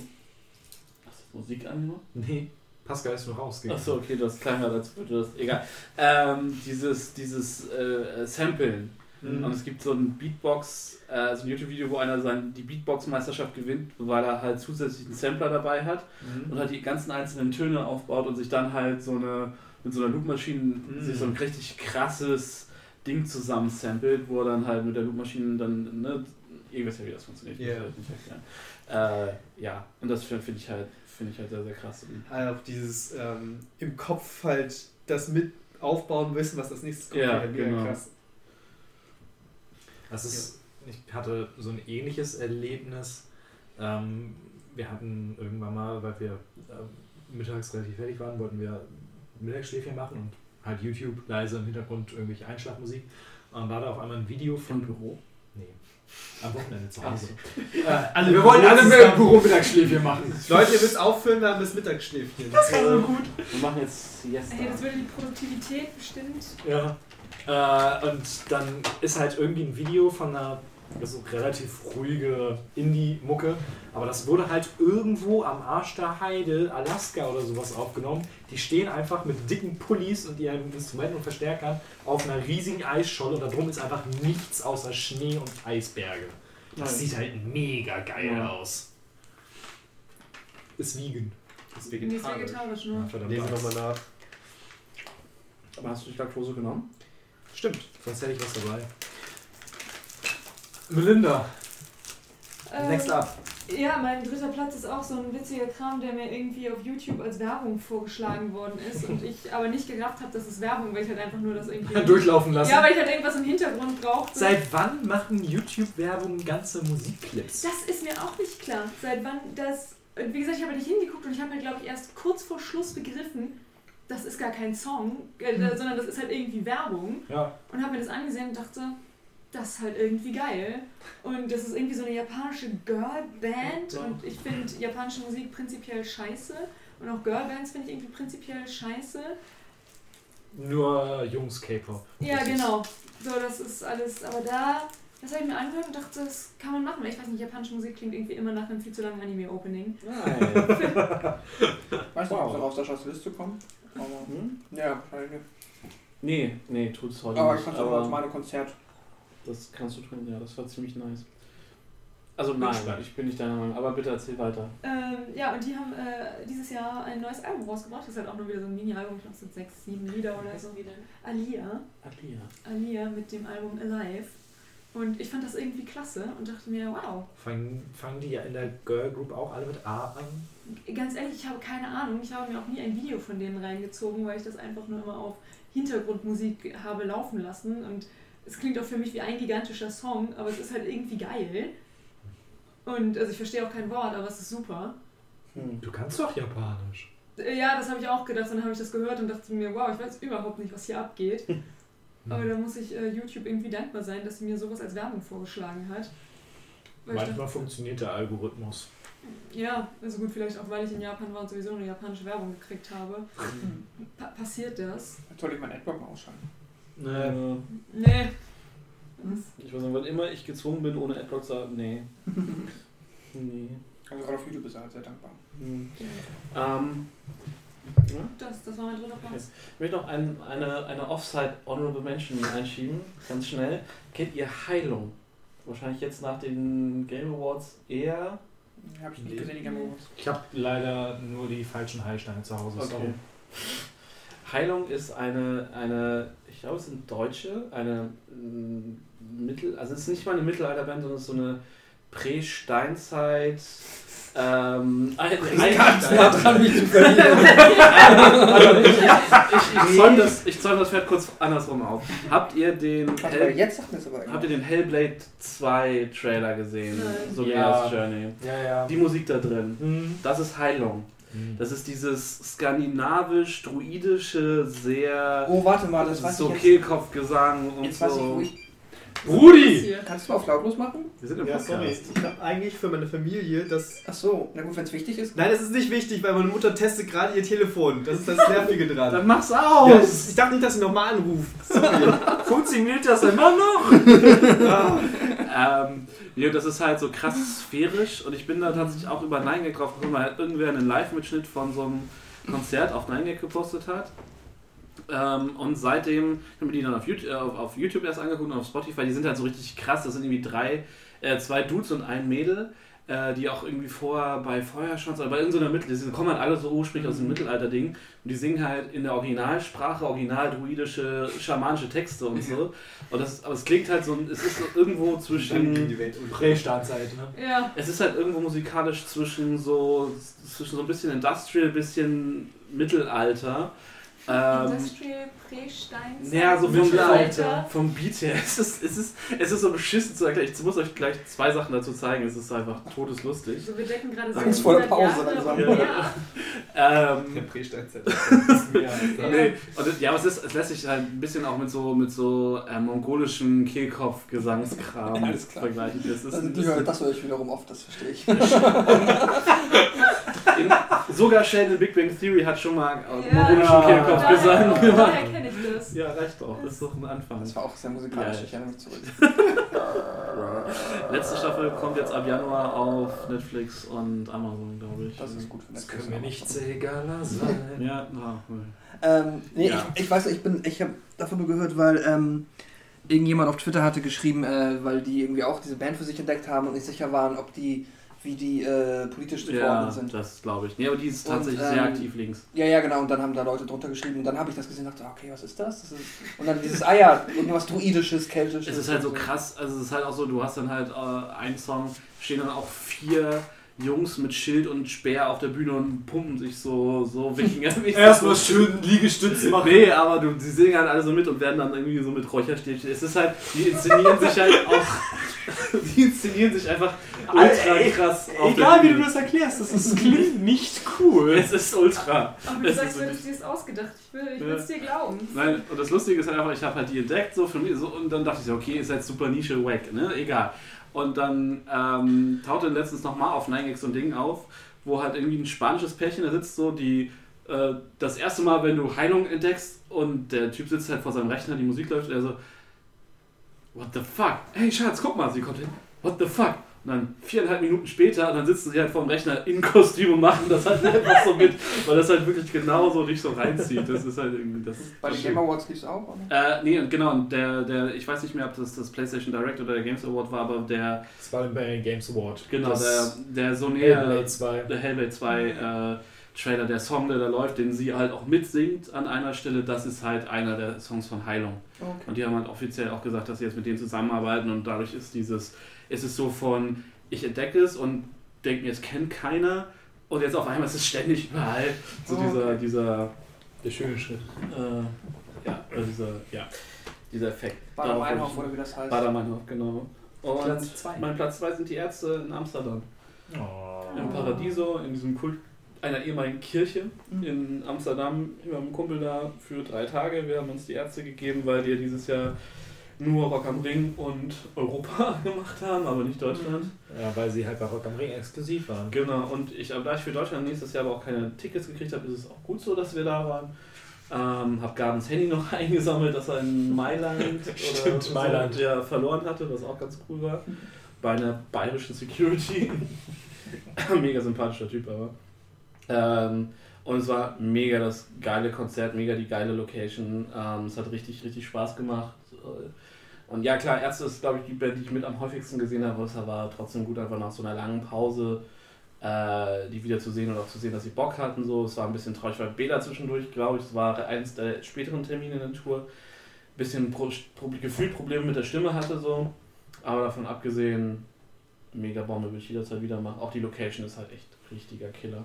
Hast du Musik angemacht? Nee, Pascal ist nur raus. Achso, okay, das klang halt, als würde das. Egal. Ähm, dieses dieses äh, Samplen. Mhm. Und es gibt so ein Beatbox, äh, so ein YouTube-Video, wo einer sein, die Beatbox-Meisterschaft gewinnt, weil er halt zusätzlich einen Sampler dabei hat Mhm. und halt die ganzen einzelnen Töne aufbaut und sich dann halt so eine mit so einer Loopmaschine Mhm. sich so ein richtig krasses Ding zusammen samplet, wo er dann halt mit der Loopmaschine dann, ne, ihr wisst ja, wie das funktioniert, halt erklären. Äh, ja, und das finde find ich halt finde ich halt sehr, sehr krass. Halt auch dieses ähm, im Kopf halt das mit aufbauen, wissen, was das nächste kommt. Ja, halt genau. krass. Das ist, ich hatte so ein ähnliches Erlebnis. Ähm, wir hatten irgendwann mal, weil wir äh, mittags relativ fertig waren, wollten wir Mittagsschläfchen machen und halt YouTube leise im Hintergrund irgendwelche Einschlafmusik. Und dann war da auf einmal ein Video von Büro? Am Wochenende zu Hause. Äh, wir wollten alle im Büro Mittagsschläfchen machen. Leute, ihr müsst aufhören, wir haben das Mittagsschläfchen. Das war so gut. Wir machen jetzt Siesta. Hey, das würde die Produktivität bestimmt. Ja. Äh, und dann ist halt irgendwie ein Video von einer so relativ ruhige Indie-Mucke, aber das wurde halt irgendwo am Arsch der Heide, Alaska oder sowas aufgenommen. Die stehen einfach mit dicken Pullis und ihren Instrumenten und Verstärkern auf einer riesigen Eisscholle und da drum ist einfach nichts außer Schnee und Eisberge. Das Nice. sieht halt mega geil Ja. aus. Ist vegan. ist Nee, ist vegetarisch, Ja, ne? verdammt. Lesen wir nochmal nach. Aber hast du die Laktose genommen? Stimmt, sonst hätte ich was dabei. Melinda, Ähm, next up. Ja, mein dritter Platz ist auch so ein witziger Kram, der mir irgendwie auf YouTube als Werbung vorgeschlagen worden ist und ich aber nicht gerafft habe, dass es Werbung, weil ich halt einfach nur das irgendwie. Durchlaufen lassen. Ja, weil ich halt irgendwas im Hintergrund brauchte. Seit wann machen YouTube-Werbung ganze Musikclips? Das ist mir auch nicht klar. Seit wann das. Wie gesagt, ich habe halt nicht hingeguckt und ich habe halt, glaube ich, erst kurz vor Schluss begriffen, das ist gar kein Song, äh, Hm. sondern das ist halt irgendwie Werbung. Ja. Und habe mir das angesehen und dachte, das ist halt irgendwie geil. Und das ist irgendwie so eine japanische Girlband. Ja. Und ich finde japanische Musik prinzipiell scheiße. Und auch Girlbands finde ich irgendwie prinzipiell scheiße. Nur Jungs K-Pop. Ja, genau. So, das ist alles. Aber da, das habe ich mir angehört und dachte, das kann man machen. Weil ich weiß nicht, japanische Musik klingt irgendwie immer nach einem viel zu langen Anime-Opening. Nein. Weiß nicht, ob sie Wow. auf Saschas Liste kommen. Aber, Hm? ja, wahrscheinlich. Nee, nee, tut es heute Aber ich nicht. fand es auch meine Konzert. Das kannst du tun, ja, das war ziemlich nice. Also nein, ich bin nicht deiner Meinung, aber bitte erzähl weiter. Ähm, ja, und die haben äh, dieses Jahr ein neues Album rausgebracht. Das ist halt auch nur wieder so ein Mini-Album. Ich glaube, es sind sechs, sieben Lieder oder so. Alia. Alia. Alia mit dem Album Alive. Und ich fand das irgendwie klasse und dachte mir, wow. Fangen, fangen die ja in der Girl Group auch alle mit A an? Ganz ehrlich, ich habe keine Ahnung. Ich habe mir auch nie ein Video von denen reingezogen, weil ich das einfach nur immer auf Hintergrundmusik habe laufen lassen. Und es klingt auch für mich wie ein gigantischer Song, aber es ist halt irgendwie geil. Und also ich verstehe auch kein Wort, aber es ist super. Hm. Du kannst doch Japanisch. Äh, Ja, das habe ich auch gedacht. Dann habe ich das gehört und dachte mir, wow, ich weiß überhaupt nicht, was hier abgeht. Aber da muss ich äh, YouTube irgendwie dankbar sein, dass sie mir sowas als Werbung vorgeschlagen hat. Weil Manchmal funktioniert der Algorithmus. dachte, ja, also gut, vielleicht auch, weil ich in Japan war und sowieso eine japanische Werbung gekriegt habe. Pa passiert das? Soll ich mein Adblock mal ausschalten. Äh, Nee. ich weiß nicht, wann immer ich gezwungen bin, ohne Adblock zu sagen, nee. nee. Also gerade auf YouTube ist er halt sehr dankbar. Hm. Ähm, ja? Das, das war mein dritter Platz. Ich möchte noch ein, eine, eine Offside Honorable Mention einschieben, ganz schnell. Kennt ihr Heilung? Wahrscheinlich jetzt nach den Game Awards eher. Habe ich nicht Nee. gesehen, die Game Awards. Ich habe leider nur die falschen Heilsteine zu Hause. sorry. Heilung ist eine, eine, ich glaube, es sind Deutsche, eine mm, Mittel, also es ist nicht mal eine Mittelalterband, sondern es ist so eine Prä-Steinzeit. Ähm, ein, Ganz nah dran, mich zu verlieren. Ich, ich, ich, zäume das, ich zäume das Pferd kurz andersrum auf. Habt ihr den, mal, Hell, jetzt sagt aber habt ihr den Hellblade 2 Trailer gesehen? Nein. So wie Ja. das Journey. Ja, ja. Die Musik da drin. Hm. Das ist Heilung. Das ist dieses skandinavisch-druidische, sehr Oh, warte mal, das weiß so. Kehlkopfgesang und Jetzt weiß ich, so. wo ich. Brudi! Kannst du mal auf lautlos machen? Wir sind im Ja, Podcast. sorry. Ich habe eigentlich für meine Familie das. Ach so, na gut, wenn es wichtig ist. Nein, das ist nicht wichtig, weil meine Mutter testet gerade ihr Telefon. Das ist das Nervige dran. Dann mach's Ja, aus! ich dachte nicht, dass sie nochmal anruft. Sorry. Funktioniert das immer noch? ähm, ja, das ist halt so krass sphärisch und ich bin da tatsächlich auch über 9gag drauf gekommen, weil halt irgendwer einen Live-Mitschnitt von so einem Konzert auf 9gag gepostet hat. Ähm, und seitdem ich habe mir die dann auf YouTube, äh, auf, auf YouTube erst angeguckt und auf Spotify, die sind halt so richtig krass. Das sind irgendwie drei, äh, zwei Dudes und ein Mädel, äh, die auch irgendwie vorher bei Feuerschwanz oder bei irgendeiner Mittel, die kommen halt alle so ursprünglich aus dem Mittelalter-Ding und die singen halt in der Originalsprache, original-druidische, schamanische Texte und so. Und das, aber es klingt halt so, es ist so irgendwo zwischen. die Welt und ne? Ja. Es ist halt irgendwo musikalisch zwischen so zwischen so ein bisschen Industrial, bisschen Mittelalter. Ähm, Industrial Prä-Stein. ja, so vom, Mittelalter. vom Beat her. Es ist, es, ist, es ist so beschissen zu erklären. Ich muss euch gleich zwei Sachen dazu zeigen. Es ist einfach todeslustig. Also wir decken gerade Angstvolle 600 Pause Jahre langsam. und mehr. Ähm, Der Prästeinzeit. nee, und, das- ja, aber es, ist, es lässt sich halt ein bisschen auch mit so, mit so äh, mongolischen Kehlkopf-Gesangskram vergleichen. Das ist, Also, die das hören, ist, das höre ich wiederum oft, das verstehe ich. in, sogar Sheldon Big Bang Theory hat schon mal äh, Ja, mongolischen ja. Kehlkopfgesang gemacht. Kenne ich das. Ja, reicht doch. Das ist doch ein Anfang. Das war auch sehr musikalisch, Ja. ich erinnere mich zurück. Letzte Staffel kommt jetzt ab Januar auf Netflix und Amazon, glaube ich. Das ist gut für Das Netflix. können mir nichts egaler sein. Ja, na, cool. Ähm, nee, Ja. ich, ich weiß, ich bin, ich habe davon nur gehört, weil ähm, irgendjemand auf Twitter hatte geschrieben, äh, weil die irgendwie auch diese Band für sich entdeckt haben und nicht sicher waren, ob die, wie die äh, politisch Ja, sind. das glaube ich. Nee, aber die ist Und, tatsächlich ähm, sehr aktiv links. Ja, ja, genau. Und dann haben da Leute drunter geschrieben und dann habe ich das gesehen und dachte, okay, was ist das? das ist, und dann dieses, ah ja, irgendwas Druidisches, Keltisches. Es ist halt so und krass, also es ist halt auch so, du hast dann halt äh, einen Song, stehen dann auch vier Jungs mit Schild und Speer auf der Bühne und pumpen sich so, so Wikinger. Erstmal schön Liegestütze machen. Nee, aber du, die singen halt alle so mit und werden dann irgendwie so mit Räucherstäbchen. Es ist halt, die inszenieren sich halt auch, die inszenieren sich einfach ultra Ey, krass. auf Egal der wie du das erklärst, das ist, klingt nicht cool. Es ist ultra. Aber du Es sagst, ist du hättest dir das ausgedacht. Ich will ich Ja. will's dir glauben. Nein, und das Lustige ist halt einfach, ich habe halt die entdeckt, so für mich, so, und dann dachte ich so, okay, ist halt super Nische, wack, ne, egal. Und dann ähm, tauchte letztens nochmal auf 9 so ein Ding auf, wo halt irgendwie ein spanisches Pärchen da sitzt, so, die äh, das erste Mal, wenn du Heilung entdeckst und der Typ sitzt halt vor seinem Rechner, die Musik läuft, und er so, what the fuck? Hey Schatz, guck mal, sie kommt hin, what the fuck? Und dann viereinhalb Minuten später, dann sitzen sie halt vor dem Rechner in Kostüm und machen das halt einfach so mit, weil das halt wirklich genauso dich so reinzieht. Das ist halt irgendwie, das Bei den Game Awards lief es auch, oder? äh, nee, und genau, und der, der, ich weiß nicht mehr, ob das das PlayStation Direct oder der Games Award war, aber der, Das war bei den Games Award. genau, der, das der so näher, Hellblade 2. der Hellblade 2 äh, Trailer, der Song, der da läuft, den sie halt auch mitsingt an einer Stelle, das ist halt einer der Songs von Heilung. Okay. Und die haben halt offiziell auch gesagt, dass sie jetzt mit denen zusammenarbeiten und dadurch ist dieses, ist es so von, ich entdecke es und denke mir, es kennt keiner und jetzt auf einmal ist es ständig überall. So Oh, dieser, okay. dieser, Der schöne Schritt. äh, ja, äh, dieser, ja, dieser Effekt. Bader Meinhof oder wie das heißt. ich- Bader-Meinhof, genau. Und Platz zwei. mein Platz 2 sind die Ärzte in Amsterdam. Oh. Im Paradiso, in diesem Kult einer ehemaligen Kirche Mhm. in Amsterdam. Wir haben einen Kumpel da für drei Tage. Wir haben uns die Ärzte gegeben, weil wir dieses Jahr nur Rock am Ring und Europa gemacht haben, aber nicht Deutschland. Ja, weil sie halt bei Rock am Ring exklusiv waren. Genau, und ich, da ich für Deutschland nächstes Jahr aber auch keine Tickets gekriegt habe, ist es auch gut so, dass wir da waren. Ähm, hab Gabens Handy noch eingesammelt, dass er in Mailand oder Stimmt, so, Mailand. Ja, verloren hatte, was auch ganz cool war. Bei einer bayerischen Security. mega sympathischer Typ aber. Ähm, und es war mega das geile Konzert, mega die geile Location. Ähm, es hat richtig, richtig Spaß gemacht. Und ja, klar, Ärzte ist, glaube ich, die Band, die ich mit am häufigsten gesehen habe. Es war trotzdem gut, einfach nach so einer langen Pause äh, die wieder zu sehen und auch zu sehen, dass sie Bock hatten. So. Es war ein bisschen traurig, weil Bela zwischendurch, glaube ich, es war eines der späteren Termine in der Tour, bisschen pro, pro, gefühlt Probleme mit der Stimme hatte. so Aber davon abgesehen, mega Bombe, würde ich jederzeit wieder machen. Auch die Location ist halt echt richtiger Killer.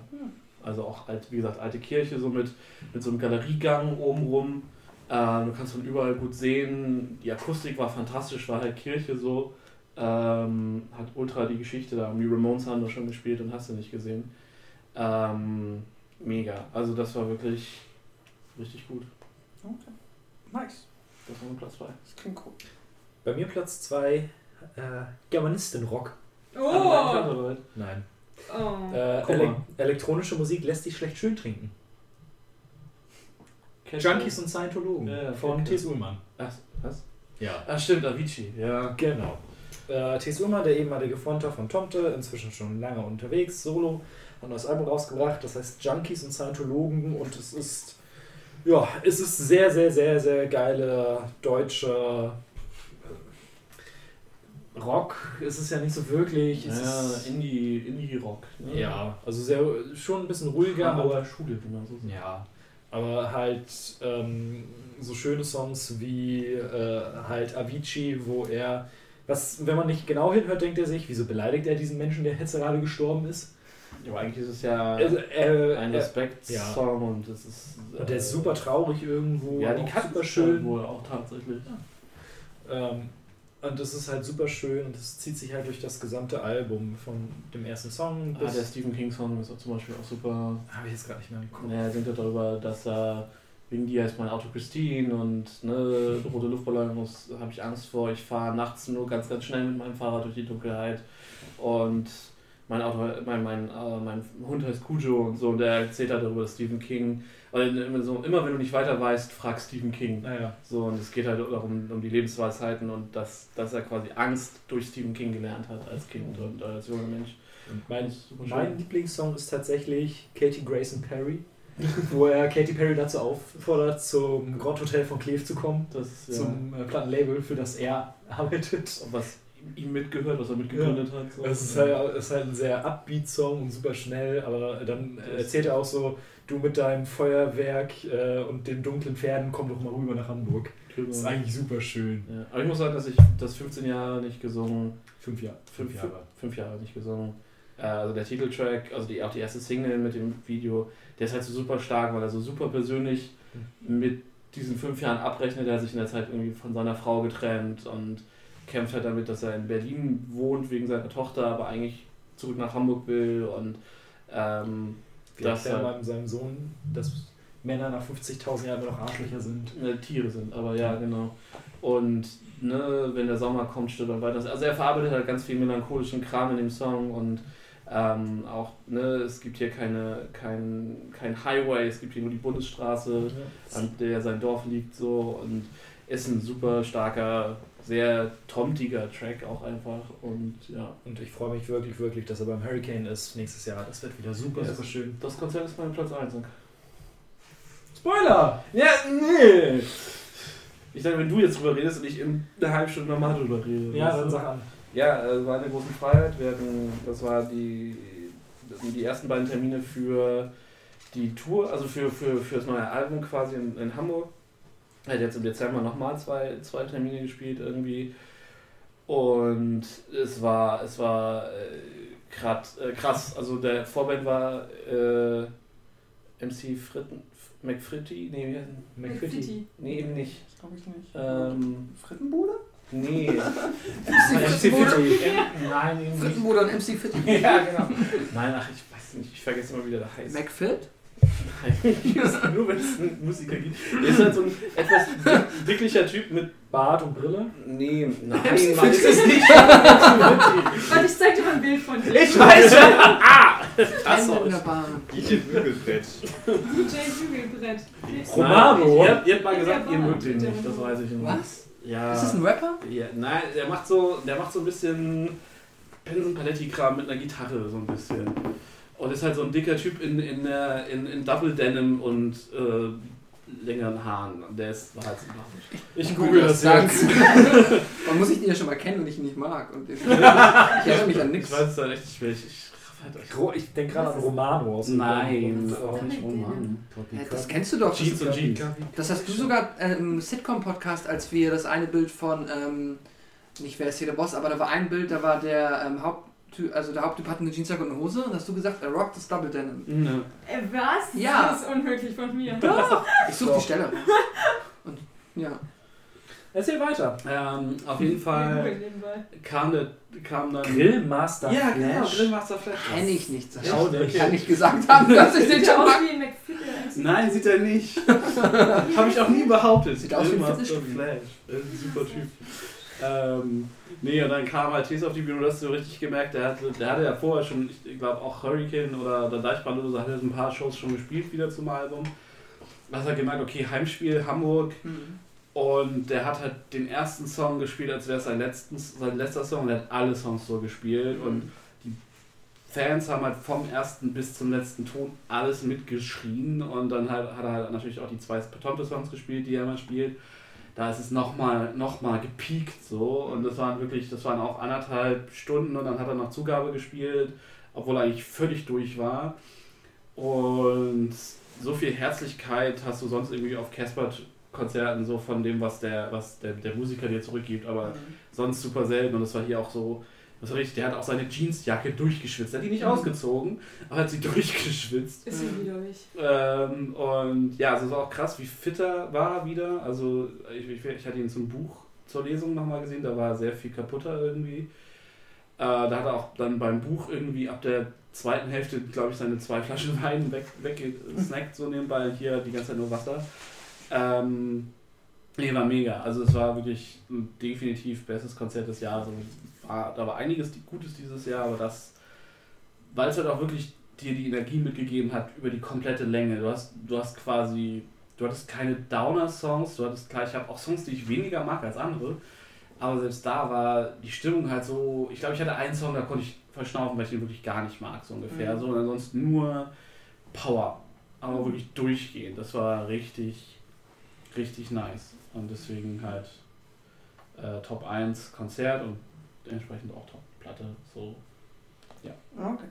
Also auch, alt, wie gesagt, alte Kirche, so mit, mit so einem Galeriegang oben rum. Äh, du kannst von überall gut sehen. Die Akustik war fantastisch, war halt Kirche so. Ähm, hat ultra die Geschichte da. Die Ramones haben da schon gespielt und hast du nicht gesehen. Ähm, mega. Also das war wirklich richtig gut. Okay. Nice. Das war mein Platz 2. Das klingt cool. Bei mir Platz 2 äh, Germanistin-Rock. Oh! Nein. oh. Äh, ele elektronische Musik lässt sich schlecht schön trinken. Junkies und Scientologen Ja, von. T.S. Ullmann. Ach, was? Ja. Ah, stimmt, Avicii. Ja. Genau. Äh, T.S. Ullmann, der ehemalige Fronter von Tomte, inzwischen schon lange unterwegs, solo, hat ein neues Album rausgebracht, das heißt Junkies und Scientologen und es ist, ja, es ist sehr, sehr, sehr, sehr geile deutsche äh, Rock. Es ist ja nicht so wirklich. Es Ja, ist, Indie, Indie-Rock. ne? ja, also sehr, schon ein bisschen ruhiger, aber Hamburger Schule, genau so. ja, aber halt ähm, so schöne Songs wie äh, halt Avicii, wo er, was, wenn man nicht genau hinhört, denkt er sich, wieso beleidigt er diesen Menschen, der jetzt gerade gestorben ist? Ja, aber eigentlich ist es ja Also, äh, ein äh, Respekt-Song und das ist. und der ist äh, super traurig irgendwo, Ja, die Katzen super schön. wohl auch tatsächlich. Ähm, und das ist halt super schön und das zieht sich halt durch das gesamte Album, von dem ersten Song Ah, bis... der Stephen King-Song ist auch zum Beispiel auch super. Habe ich jetzt gerade nicht mehr im Kopf. Er singt ja darüber, dass er wegen dir ist mein Auto Christine und ne, rote Luftballon muss, habe ich Angst vor. Ich fahre nachts nur ganz, ganz schnell mit meinem Fahrrad durch die Dunkelheit und mein Auto, mein, mein, äh, mein Hund heißt Cujo und so und der erzählt halt darüber, dass Stephen King, weil immer, so, immer wenn du nicht weiter weißt, frag Stephen King. Naja, So, und es geht halt auch um, um die Lebensweisheiten und dass, dass er quasi Angst durch Stephen King gelernt hat als Kind und als junger Mensch. und mein, mein Lieblingssong ist tatsächlich Katie Grayson Perry, wo er Katy Perry dazu auffordert, zum Grand Hotel von Cleve zu kommen, Das ist ja zum äh, Plattenlabel, für das er arbeitet. was ihm mitgehört, was er mitgegründet hat. So. Es ist halt, es ist halt ein sehr Upbeat-Song und super schnell, aber dann äh, erzählt er auch so, du mit deinem Feuerwerk äh, und den dunklen Pferden, komm doch mal rüber nach Hamburg. Genau. Das ist eigentlich super schön. Ja, aber ich muss sagen, dass ich das 15 Jahre nicht gesungen, Fünf Jahre. fünf, fünf, fünf Jahre nicht gesungen. Äh, also der Titeltrack, also die, auch die erste Single mit dem Video, der ist halt so super stark, weil er so super persönlich mit diesen fünf Jahren abrechnet. Er hat sich in der Zeit irgendwie von seiner Frau getrennt und kämpft halt damit, dass er in Berlin wohnt wegen seiner Tochter, aber eigentlich zurück nach Hamburg will und ähm, Wir Das erklären halt- seinem Sohn, dass Männer nach 50.000 Jahren immer noch Arschlöcher sind. äh, Tiere sind, aber ja, genau. Und ne, wenn der Sommer kommt, stirbt er weiter. Also er verarbeitet halt ganz viel melancholischen Kram in dem Song und Ähm, auch, ne, es gibt hier keine, kein, kein Highway, es gibt hier nur die Bundesstraße, an der sein Dorf liegt so und ist ein super starker, sehr tomtiger Track auch einfach und ja. Und ich freue mich wirklich, wirklich, dass er beim Hurricane ist nächstes Jahr. Das wird wieder super, Ja, super schön. Das Konzert ist mein Platz 1. Spoiler! Ja, nee! Ich dachte, wenn du jetzt drüber redest und ich in einer halben Stunde normal drüber rede. Ja, dann sag an. Ja, es war eine große Freiheit. Wir hatten, das war die, das sind die ersten beiden Termine für die Tour, also für, für, für das neue Album quasi in, in Hamburg. Er hat jetzt im Dezember nochmal zwei, zwei Termine gespielt irgendwie. Und es war, es war äh, grad, äh, krass. Also der Vorband war äh, MC Fritten, McFritty? Nee, wie? McFitty. Nee, eben nicht. Das glaube ich nicht. Ähm, Frittenbude? nee. MC Fitty. Fitty. Nein, eben nicht. Frittenbude und MC Fitty. Ja, genau. Nein, ach, ich weiß nicht, ich vergesse immer wieder, der heißt. McFit? Nur wenn es einen Musiker gibt. Der ist halt so ein etwas dicklicher Typ mit. Bart und Brille. Nee, nein, Mann, ist Fitty. es nicht. Warte, ich zeig dir mal ein Bild von dir. ich weiß schon. Ah! Das ich. der Bahn. DJ Bügelbrett. DJ Bügelbrett. Romano. Ihr, habt- ihr habt mal gesagt, ihr mögt den der nicht, das weiß ich noch. Was? Ja. Ist das ein Rapper? Ja, nein, der macht so, der macht so ein bisschen Benson Paletti-Kram mit einer Gitarre, so ein bisschen. Und ist halt so ein dicker Typ in, in, der- in, in Double Denim und äh, längeren Haaren. Und Der ist halt sympathisch. Ich google das das jetzt. Man muss ich den ja schon mal kennen und ich ihn nicht mag. Und ich, ich erinnere mich an Ich nichts. weiß es halt echt nicht. Ich halt. Ro- Ich denke gerade an Romano aus dem Nein, Grund. auch nicht Roman. Hä, Das kennst du doch. Jeans Das, und Jeans. das hast du sogar äh, im Sitcom-Podcast, als wir das eine Bild von, ähm, nicht wer ist hier der Boss, aber da war ein Bild, da war der ähm, Haupttyp, also der Haupttyp hatte eine Jeansjacke und eine Hose und hast du gesagt, er rockt das Double Denim. Äh, was? Ja. Das ist unmöglich von mir. Ich suche die Stelle raus. Und ja. Erzähl weiter. Ähm, auf jeden Fall kam, der, kam dann. Grillmaster Ja, genau, Flash. Grillmaster Flash. Kenn ich nicht. Schau dir. Ich kann nicht gesagt haben, dass ich den schon mag. Nein, sieht er nicht. Habe ich auch nie behauptet. Sieht aus wie ein. Flash. Das ist ein super Typ. Ähm, nee, und dann kam halt Thes auf die Bühne und hast so richtig gemerkt, der hatte, der hatte ja vorher schon, ich glaube auch Hurricane oder der Deichbrand oder so, hat er ein paar Shows schon gespielt wieder zum Album. Da hast du halt gemerkt, okay, Heimspiel, Hamburg. Mhm. Und der hat halt den ersten Song gespielt, als wäre es sein, letzten, sein letzter Song. Und er hat alle Songs so gespielt. Und die Fans haben halt vom ersten bis zum letzten Ton alles mitgeschrien. Und dann halt, hat er halt natürlich auch die zwei Patonte-Songs gespielt, die er immer spielt. Da ist es nochmal noch mal gepiekt so. Und das waren wirklich, das waren auch anderthalb Stunden. Und dann hat er noch Zugabe gespielt, obwohl er eigentlich völlig durch war. Und so viel Herzlichkeit hast du sonst irgendwie auf Casper-Konzerten, so von dem, was der, was der, der Musiker dir zurückgibt, aber sonst super selten. Und das war hier auch so, das war richtig, der hat auch seine Jeansjacke durchgeschwitzt. Er hat die nicht Mhm. ausgezogen, aber hat sie durchgeschwitzt. Ist sie widerlich. Ähm, und ja, also es war auch krass, wie fit er war wieder. Also ich, ich, ich hatte ihn zum Buch zur Lesung nochmal gesehen, da war sehr viel kaputter irgendwie. Äh, da hat er auch dann beim Buch irgendwie ab der zweiten Hälfte, glaube ich, seine zwei Flaschen Wein weg, weggesnackt, so nebenbei. Hier die ganze Zeit nur Wasser. Ähm, nee, war mega. Also es war wirklich ein definitiv bestes Konzert des Jahres. Und war, da war einiges Gutes dieses Jahr, aber das, weil es halt auch wirklich dir die Energie mitgegeben hat über die komplette Länge. Du hast, du hast quasi, du hattest keine Downer-Songs, du hattest klar, ich habe auch Songs, die ich weniger mag als andere, aber selbst da war die Stimmung halt so, ich glaube, ich hatte einen Song, da konnte ich verschnaufen, weil ich den wirklich gar nicht mag, so ungefähr. Mhm. So, und ansonsten nur Power, aber wirklich durchgehend. Das war richtig, richtig nice. Und deswegen halt äh, Top 1 Konzert und entsprechend auch Top Platte. So, Okay.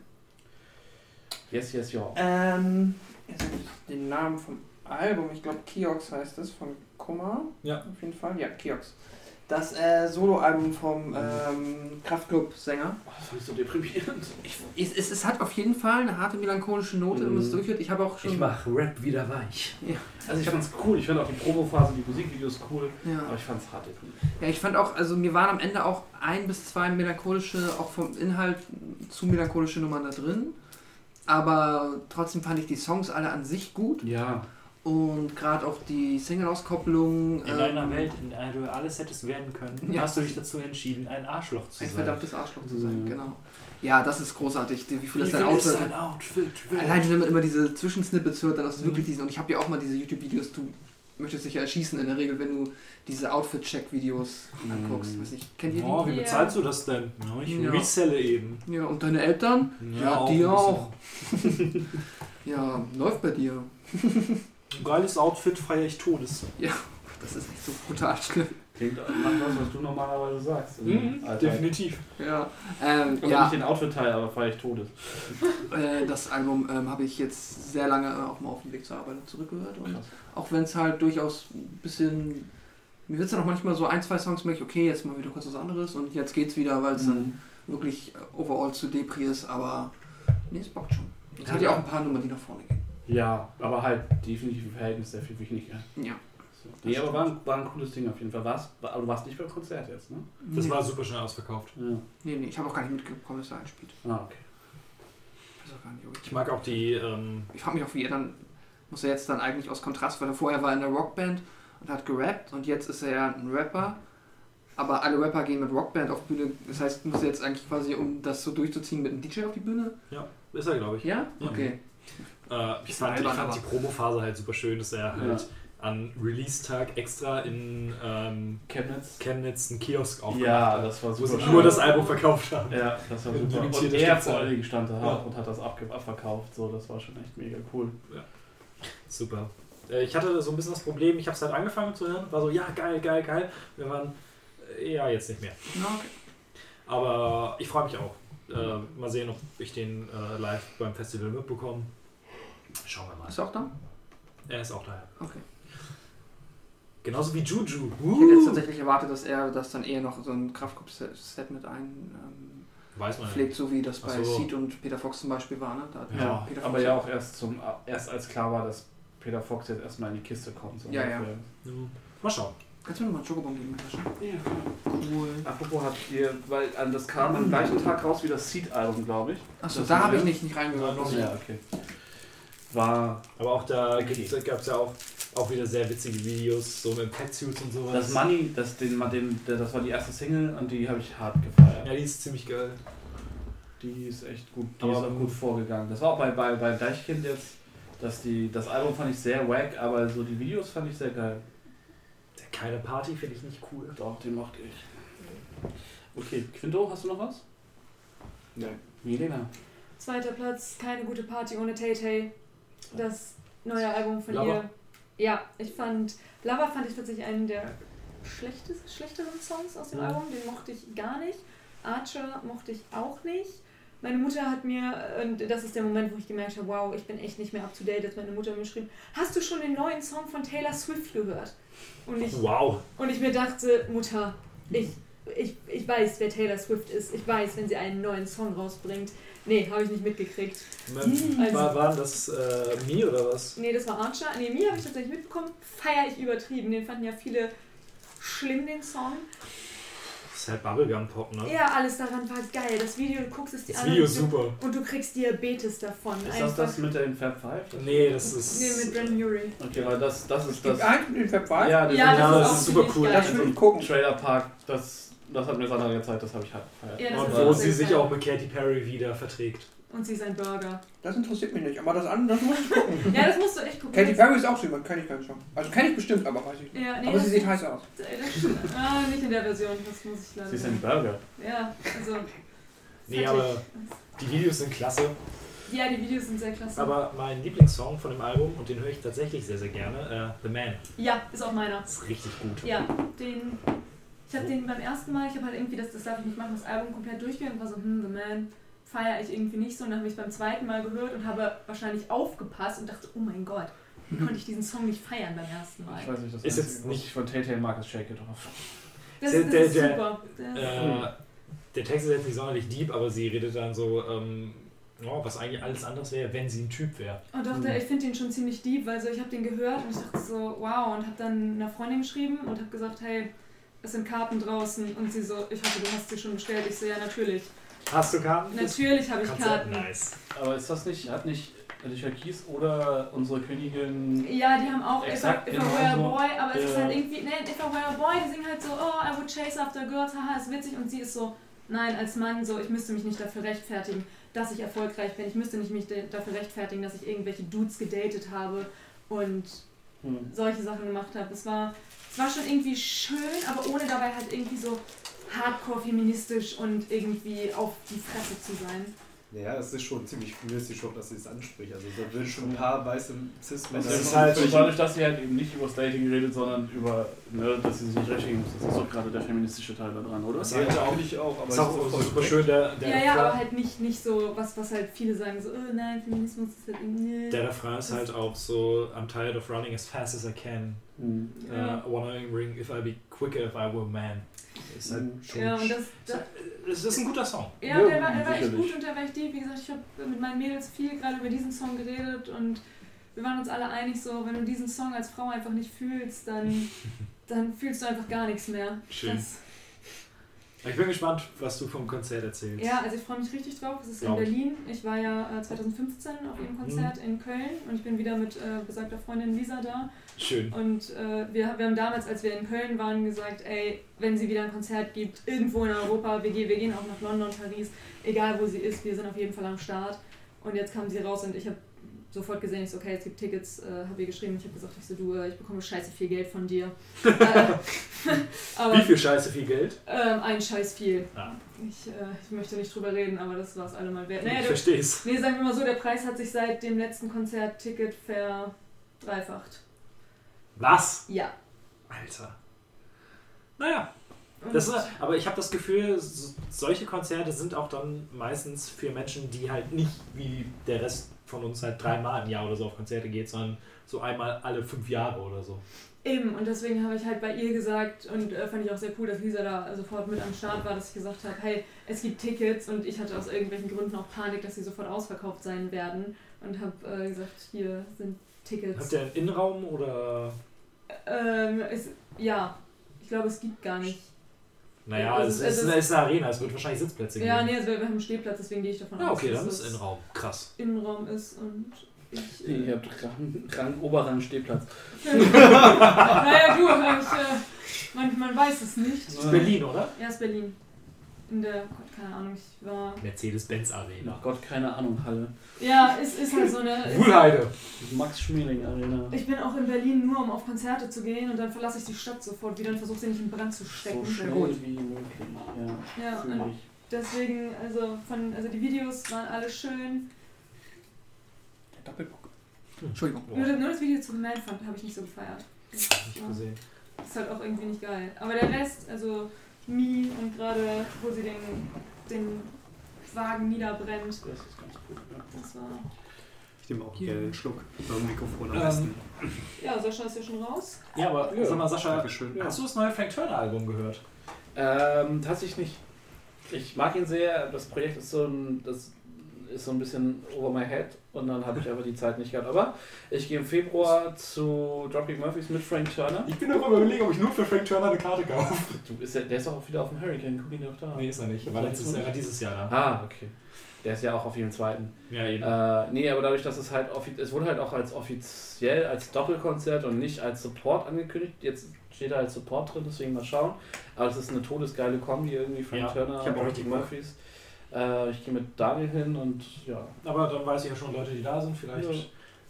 yes, yes, ja. Ähm, jetzt habe ich den Namen vom Album, ich glaube Kiox heißt es, von Kummer. Ja. Auf jeden Fall, ja, Kiox. Das äh, Soloalbum vom ähm, Kraftklub-Sänger. Oh, das fand ich so deprimierend. Es, es, es hat auf jeden Fall eine harte melancholische Note, wenn man es Mhm. durchhört. Ich habe auch schon. Ich mach Rap wieder weich. Also ich fand's cool, ich fand auch die Promophase, die Musikvideos cool, Ja. aber ich fand's hart deprimierend. ja, ich fand auch, also mir waren am Ende auch ein bis zwei melancholische, auch vom Inhalt zu melancholische Nummern da drin. Aber trotzdem fand ich die Songs alle an sich gut. Ja. Und gerade auch die Single-Auskopplung. In ähm, deiner Welt, in der du alles hättest werden können, Ja. hast du dich dazu entschieden, ein Arschloch zu Ein sein. verdammtes Arschloch zu sein, Mhm. genau. Ja, das ist großartig, wie viel Wie das viel dein ist Outfit. ein Outfit? Allein wenn man immer diese Zwischensnippets hört, dann ist es Mhm. wirklich diesen. Und ich habe ja auch mal diese YouTube-Videos, du möchtest dich ja erschießen in der Regel, wenn du diese Outfit-Check-Videos anguckst. Weiß nicht, kennt ihr die? Oh, wie Ja. bezahlst du das denn? Ja, ich Ja. reselle eben. Ja, und deine Eltern? Ja, die ein auch. Ja, läuft bei dir. geiles Outfit feiere ich Todes. Das ist nicht so brutal schlimm. Klingt nach was, was du normalerweise sagst. Mhm, definitiv. Ja, ähm, Also ja nicht den Outfit-Teil, aber feiere ich Todes. äh, das Album ähm, habe ich jetzt sehr lange äh, auch mal auf dem Weg zur Arbeit zurückgehört. Und Krass. auch wenn es halt durchaus ein bisschen. Mir wird es dann auch manchmal so ein, zwei Songs merke ich, okay, jetzt mal wieder kurz was anderes und jetzt geht's wieder, weil es dann wirklich äh, overall zu Depri ist, aber nee, es bockt schon. Es hat ja auch ein paar Nummern, die nach vorne gehen. Ja, aber halt definitiv im Verhältnis sehr viel wichtiger. Ja. So. Nee, aber war ein, war ein cooles Ding auf jeden Fall. War's, war, aber du warst nicht beim Konzert jetzt, ne? Das nee, war super schnell ausverkauft. Ja. nee, nee, ich habe auch gar nicht mitbekommen, dass er einspielt. Ah, okay. Ich weiß auch gar nicht, ob ich- mag auch die, ähm, Ich frage mich auch, wie er dann, muss er jetzt dann eigentlich aus Kontrast, weil er vorher war in der Rockband und hat gerappt und jetzt ist er ja ein Rapper. Aber alle Rapper gehen mit Rockband auf die Bühne. Das heißt, muss er jetzt eigentlich quasi, um das so durchzuziehen, mit einem DJ auf die Bühne? ist er, glaube ich. Ja? Ja. Okay. Äh, ich fand, ich fand die Promophase halt super schön, dass er halt Ja. an Release-Tag extra in ähm, Chemnitz? Chemnitz einen Kiosk aufgemacht Ja, hat, das war wo super. sie schön. nur das Album verkauft haben. Ja, das war super. Und limitierter er vor allen Dingen stand da Ja. und hat das abverkauft. So, das war schon echt mega cool. Super. Äh, Ich hatte so ein bisschen das Problem, ich habe es halt angefangen zu hören, war so, ja, geil, geil, geil. Wir waren, äh, ja, jetzt nicht mehr. Okay. Aber ich freue mich auch. Äh, mal sehen, ob ich den äh, live beim Festival mitbekomme. Schauen wir mal. Ist er auch da? Er ist auch da. Okay. Genauso wie Juju. Ich hätte jetzt Uh. tatsächlich erwartet, dass er das dann eher noch so ein Kraftclub-Set mit ein ähm, Weiß man ja. pflegt, so wie das bei so. Seed und Peter Fox zum Beispiel war. Ne? Da hat Ja, Peter Aber Fox ja auch erst zum erst als klar war, dass Peter Fox jetzt erstmal in die Kiste kommt. So Ja, ja. Mhm. Mal schauen. Kannst du mir noch mal einen Schokobon geben? Mitascha? Ja. Cool. Apropos habt ihr, weil das kam am gleichen Tag raus wie das Seed-Album, glaube ich. Achso, da habe ich nicht, nicht reingehört. Ja, Ja, okay. War Aber auch da Okay. gab es ja auch, auch wieder sehr witzige Videos, so mit Petsuits und sowas. das Money, das, den, den, das war die erste Single und die habe ich hart gefeiert. Ja, die ist ziemlich geil. Die ist echt gut, die Aber- ist auch gut vorgegangen. Das war auch bei, bei, bei Deichkind jetzt, dass die, das Album fand ich sehr wack, aber so die Videos fand ich sehr geil. Der keine Party finde ich nicht cool. Doch, den mochte ich. Okay, Quinto, hast du noch was? Nein. Milena. Zweiter Platz, keine gute Party ohne Tay Tay. Das neue Album von Lover. ihr. Ja, ich fand, Lover fand ich tatsächlich einen der schlechtesten, schlechteren Songs aus dem Mhm. Album. Den mochte ich gar nicht. Archer mochte ich auch nicht. Meine Mutter hat mir, und das ist der Moment, wo ich gemerkt habe, wow, ich bin echt nicht mehr up to date, dass meine Mutter mir schrieb, hast du schon den neuen Song von Taylor Swift gehört? Und ich Wow. und ich mir dachte, Mutter, ich, ich, ich weiß, wer Taylor Swift ist. Ich weiß, wenn sie einen neuen Song rausbringt. Nee, habe ich nicht mitgekriegt. Also- War, waren das äh, Mi oder was? Nee, das war Archer. Nee, mir habe ich tatsächlich mitbekommen. Feier ich übertrieben. Den fanden ja viele schlimm, den Song. Das ist halt Bubblegum Pop, ne? Ja, alles daran war geil. Das Video, du guckst es dir Das an Video und ist du, super. und du kriegst Diabetes davon. Ist das das mit den Fab Five? Nee, das ist. Nee, mit Brandon Urie. Okay, weil das, das ist Gibt das. eins mit dem Fab Five? Ja, das Ja, ist, das Ja, ist das auch ist super cool. geil. Das will ich gucken. Trailer Park, das, das hat mir Sandra gezeigt, das habe ich halt. Ja, Und wo sie sich auch mit Katy Perry wieder verträgt. Und sie ist ein Burger. Das interessiert mich nicht, aber das andere, das muss ich gucken. Ja, das musst du echt gucken. Katy Perry ist auch so jemand, kenne ich gar nicht schon. Also kenne ich bestimmt, aber weiß ich nicht. Ja, nee, aber sie sieht heiß aus. das, ah, nicht in der Version, das muss ich leider Sie ist ein. Burger. Ja, also. Nee, aber die Videos sind klasse. Ja, die Videos sind sehr klasse. Aber mein Lieblingssong von dem Album, und den höre ich tatsächlich sehr, sehr gerne, äh, The Man. ja, ist auch meiner. Ist richtig gut. Ja, den. Ich habe den beim ersten Mal, ich habe halt irgendwie, das, das darf ich nicht machen, das Album komplett durchgehört und war so, hm, The Man feiere ich irgendwie nicht so. Und dann habe ich es beim zweiten Mal gehört und habe wahrscheinlich aufgepasst und dachte, oh mein Gott, wie konnte ich diesen Song nicht feiern beim ersten Mal? Ich weiß nicht, das Ist jetzt nicht- ich von mag, ist Shake It Off. Das, Der- das der- ist der- super. Der, Äh, der Text ist jetzt nicht sonderlich deep, aber sie redet dann so, ähm, ja, was eigentlich alles anders wäre, wenn sie ein Typ wäre. Oh doch, der, ich finde den schon ziemlich deep, weil so, ich habe den gehört und ich dachte so, wow, und habe dann einer Freundin geschrieben und habe gesagt, hey, es sind Karten draußen und sie so, ich hoffe, du hast sie schon bestellt. Ich so, ja, natürlich. Hast du Karten? Natürlich habe ich? Karten. Nice. Aber ist das nicht, hat nicht Alicia Keys oder unsere Königin. Ja, die haben auch If I, Exakt, If I genau Were a so. Boy, aber es ist halt irgendwie, ne, If I Were a Boy, die singen halt so, oh, I would chase after girls, haha, ist witzig und sie ist so, nein, als Mann so, ich müsste mich nicht dafür rechtfertigen, dass ich erfolgreich bin, ich müsste nicht mich dafür rechtfertigen, dass ich irgendwelche Dudes gedatet habe und Hm. solche Sachen gemacht habe. Es war, es war schon irgendwie schön, aber ohne dabei halt irgendwie so hardcore feministisch und irgendwie auf die Fresse zu sein. Ja, es ist schon ziemlich feministisch, auch, dass sie es anspricht. Also da würden schon ein paar weiße Cis-Männer... Das ist ist halt- dadurch, dass sie halt eben nicht über das Dating redet, sondern über, ne, dass sie sich nicht rechtfertigen muss. Das ist doch gerade der feministische Teil da dran, oder? Das ja, halt auch, ich auch, aber ist auch ist super schön, der, der, ja, ja, Refrain, aber halt nicht, nicht so, was, was halt viele sagen, so, oh nein, Feminismus ist halt irgendwie. der Refrain ist halt auch so, I'm tired of running as fast as I can. Hm. Ja. Uh, wondering if I'd be quicker if I were a man. Ist halt schon Ja, und das, das, es ist ein guter Song. ja, Ja, der war, der war echt gut und der war echt deep. Wie gesagt, ich habe mit meinen Mädels viel gerade über diesen Song geredet und wir waren uns alle einig, so, wenn du diesen Song als Frau einfach nicht fühlst, dann, dann fühlst du einfach gar nichts mehr. Schön. Das, Ich bin gespannt, was du vom Konzert erzählst. ja, also ich freue mich richtig drauf. Es ist in Glaub ich. Berlin. Ich war ja äh, 2015 auf ihrem Konzert in Köln und ich bin wieder mit äh, besagter Freundin Lisa da. Schön. Und äh, wir, wir haben damals, als wir in Köln waren, gesagt, ey, wenn sie wieder ein Konzert gibt, irgendwo in Europa, wir, gehen- wir gehen auch nach London, Paris, egal wo sie ist, wir sind auf jeden Fall am Start. Und jetzt kam sie raus und ich habe sofort gesehen, ich so, okay, es gibt Tickets, äh, habe ihr geschrieben, ich habe gesagt, ich so, du, äh, ich bekomme scheiße viel Geld von dir. äh, aber Wie viel Scheiße, viel Geld? ähm, ein Scheiß viel. Ah. Ich, äh, ich möchte nicht drüber reden, aber das war es allemal wert. Naja, ich du, versteh's. nee, sagen wir mal so, der Preis hat sich seit dem letzten Konzert-Ticket verdreifacht. Was? Ja. Alter. Naja, das ist, aber ich habe das Gefühl, so- solche Konzerte sind auch dann meistens für Menschen, die halt nicht wie der Rest von uns halt dreimal im Jahr oder so auf Konzerte geht, sondern so einmal alle fünf Jahre oder so. Eben, und deswegen habe ich halt bei ihr gesagt und äh, fand ich auch sehr cool, dass Lisa da sofort mit am Start war, dass ich gesagt habe, hey, es gibt Tickets und ich hatte aus irgendwelchen Gründen auch Panik, dass sie sofort ausverkauft sein werden und habe äh, gesagt, hier sind Tickets. Habt ihr einen Innenraum oder? Ähm, es, ja, ich glaube, es gibt gar nicht. Naja, Also es, es- ist, es es ist eine Arena, es wird wahrscheinlich Sitzplätze geben. Ja, nee, also wir, haben einen Stehplatz, deswegen gehe ich davon Ah, aus, okay, dass dann ist es Innenraum. Krass. Innenraum ist und ich. äh, Ihr habt Rang, Rang Oberrang Stehplatz. naja, du, ich, äh, man, man weiß es nicht. Das ist Berlin, oder? Ja, ist Berlin. In der, keine Ahnung, ich war. Mercedes-Benz Arena. Ach Gott, keine Ahnung, Halle. Ja, es ist halt so eine. Wuhlheide. Max Schmeling Arena. Ich bin auch in Berlin nur, um auf Konzerte zu gehen und dann verlasse ich die Stadt sofort wieder und versuche sie nicht in Brand zu stecken. So schnell wie möglich. Ja, Ja, und ich. deswegen, also von, also die Videos waren alle schön. Doppelbock. Entschuldigung. Nur, nur das Video zu The Man Fund habe ich nicht so gefeiert. Nicht gesehen. Ist halt auch irgendwie nicht geil. Aber der Rest, also Mi und gerade, wo sie den, den Wagen niederbrennt, Das ist ganz cool. Ja. das war. Ich nehme auch gerne einen Schluck beim Mikrofon am Ähm, besten. Ja, Sascha ist ja schon raus. Ja, aber Ja. sag mal, Sascha, Dankeschön. hast du das neue Frank Turner Album gehört? Ähm, tatsächlich nicht. Ich mag ihn sehr. Das Projekt ist so ein, das ist so ein bisschen over my head und dann habe ich aber die Zeit nicht gehabt. Aber ich gehe im Februar zu Dropkick Murphys mit Frank Turner. Ich bin darüber überlegen, ob ich nur für Frank Turner eine Karte kaufe. Du bist ja, der ist auch wieder auf dem Hurricane. Guck ihn doch da. Nee, ist er nicht. Er war letztes Jahr, dieses Jahr da. Ah, okay. Der ist ja auch auf jedem zweiten. Ja, eben. Äh, nee, aber dadurch, dass es halt offi- es wurde halt auch als offiziell als Doppelkonzert und nicht als Support angekündigt. Jetzt steht da als Support drin, deswegen mal schauen. Aber es ist eine todesgeile Kombi irgendwie Frank Ja, Turner und. Murphys. Äh, ich gehe mit Daniel hin und ja, Aber dann weiß ich ja schon Leute, die da sind. Vielleicht Ja.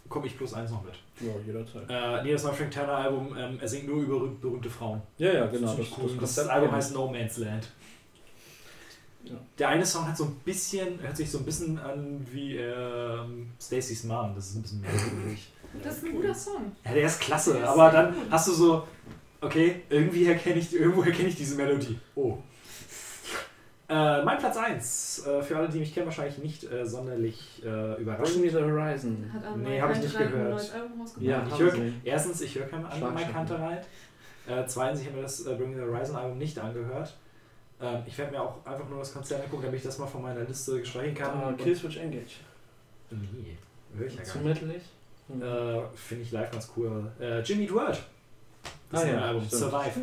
komme ich plus eins noch mit. ja jederzeit. Äh, nee, das neue Frank Turner Album, ähm, er singt nur über berüh- berühmte Frauen. Ja, ja, genau. Ziemlich cool. Das, Konzept Album kenn ich. heißt No Man's Land. Ja. Der eine Song hat so ein bisschen, hört sich so ein bisschen an wie ähm, Stacey's Mom. Das ist ein bisschen merkwürdig. Das ist ein guter Song. Ja, der ist klasse, Der ist aber dann gut. hast du so, okay, irgendwie erkenne ich, irgendwo erkenne ich diese Melodie. Oh. Äh, mein Platz 1, äh, für alle, die mich kennen, wahrscheinlich nicht äh, sonderlich äh, Bring überraschend. Me the Horizon. Hat am Nee, hab ich nicht ein gehört. neues Album rausgebracht. Ja, ich sie. erstens, ich höre kein Schlagschatten. Mike Kantereit. Äh, zweitens, ich habe mir das äh, Bring the Horizon Album nicht angehört. Ähm, ich werde mir auch einfach nur das Konzert angucken, damit ich das mal von meiner Liste streichen kann. Ah, Und- Killswitch Engage. Nee, höre ich ja Zu gar nicht. mittelig. Äh, Finde ich live ganz cool. Äh, Jimmy Eat World. Das Ah, ja, Album, stimmt. Survive.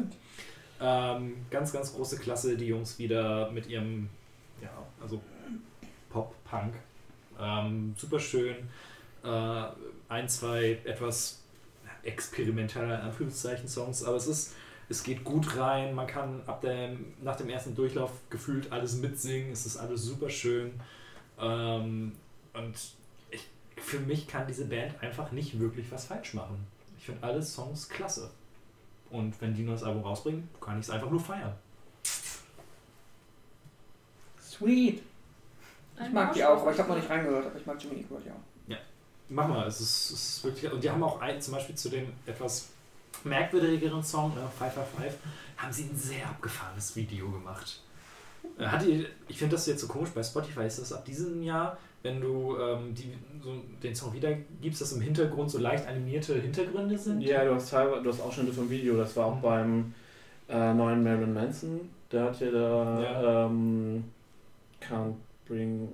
Ähm, ganz, ganz große Klasse, die Jungs wieder mit ihrem, ja, also Pop-Punk. Ähm, super schön. äh, ein, zwei etwas experimenteller in Anführungszeichen Songs, aber es ist, es geht gut rein, man kann ab dem, nach dem ersten Durchlauf gefühlt alles mitsingen, es ist alles super schön ähm, und ich, für mich kann diese Band einfach nicht wirklich was falsch machen. Ich finde alle Songs klasse. Und wenn die nur das Album rausbringen, kann ich es einfach nur feiern. Sweet. Ich Ein mag die auch, aber ich habe noch nicht reingehört, aber ich mag Jimmy Eat World ja auch. Mach mal, es ist, es ist wirklich. Und die haben auch ein, zum Beispiel zu dem etwas merkwürdigeren Song, äh, 555, haben sie ein sehr abgefahrenes Video gemacht. Äh, Hat die, ich finde das jetzt so komisch, bei Spotify ist das ab diesem Jahr, wenn du ähm, die, so den Song wiedergibst, dass im Hintergrund so leicht animierte Hintergründe sind. Ja, du hast teilweise, du hast Ausschnitte vom Video, das war auch beim äh, neuen Marilyn Manson. Der hat ja da Ja. Ähm, Can't Bring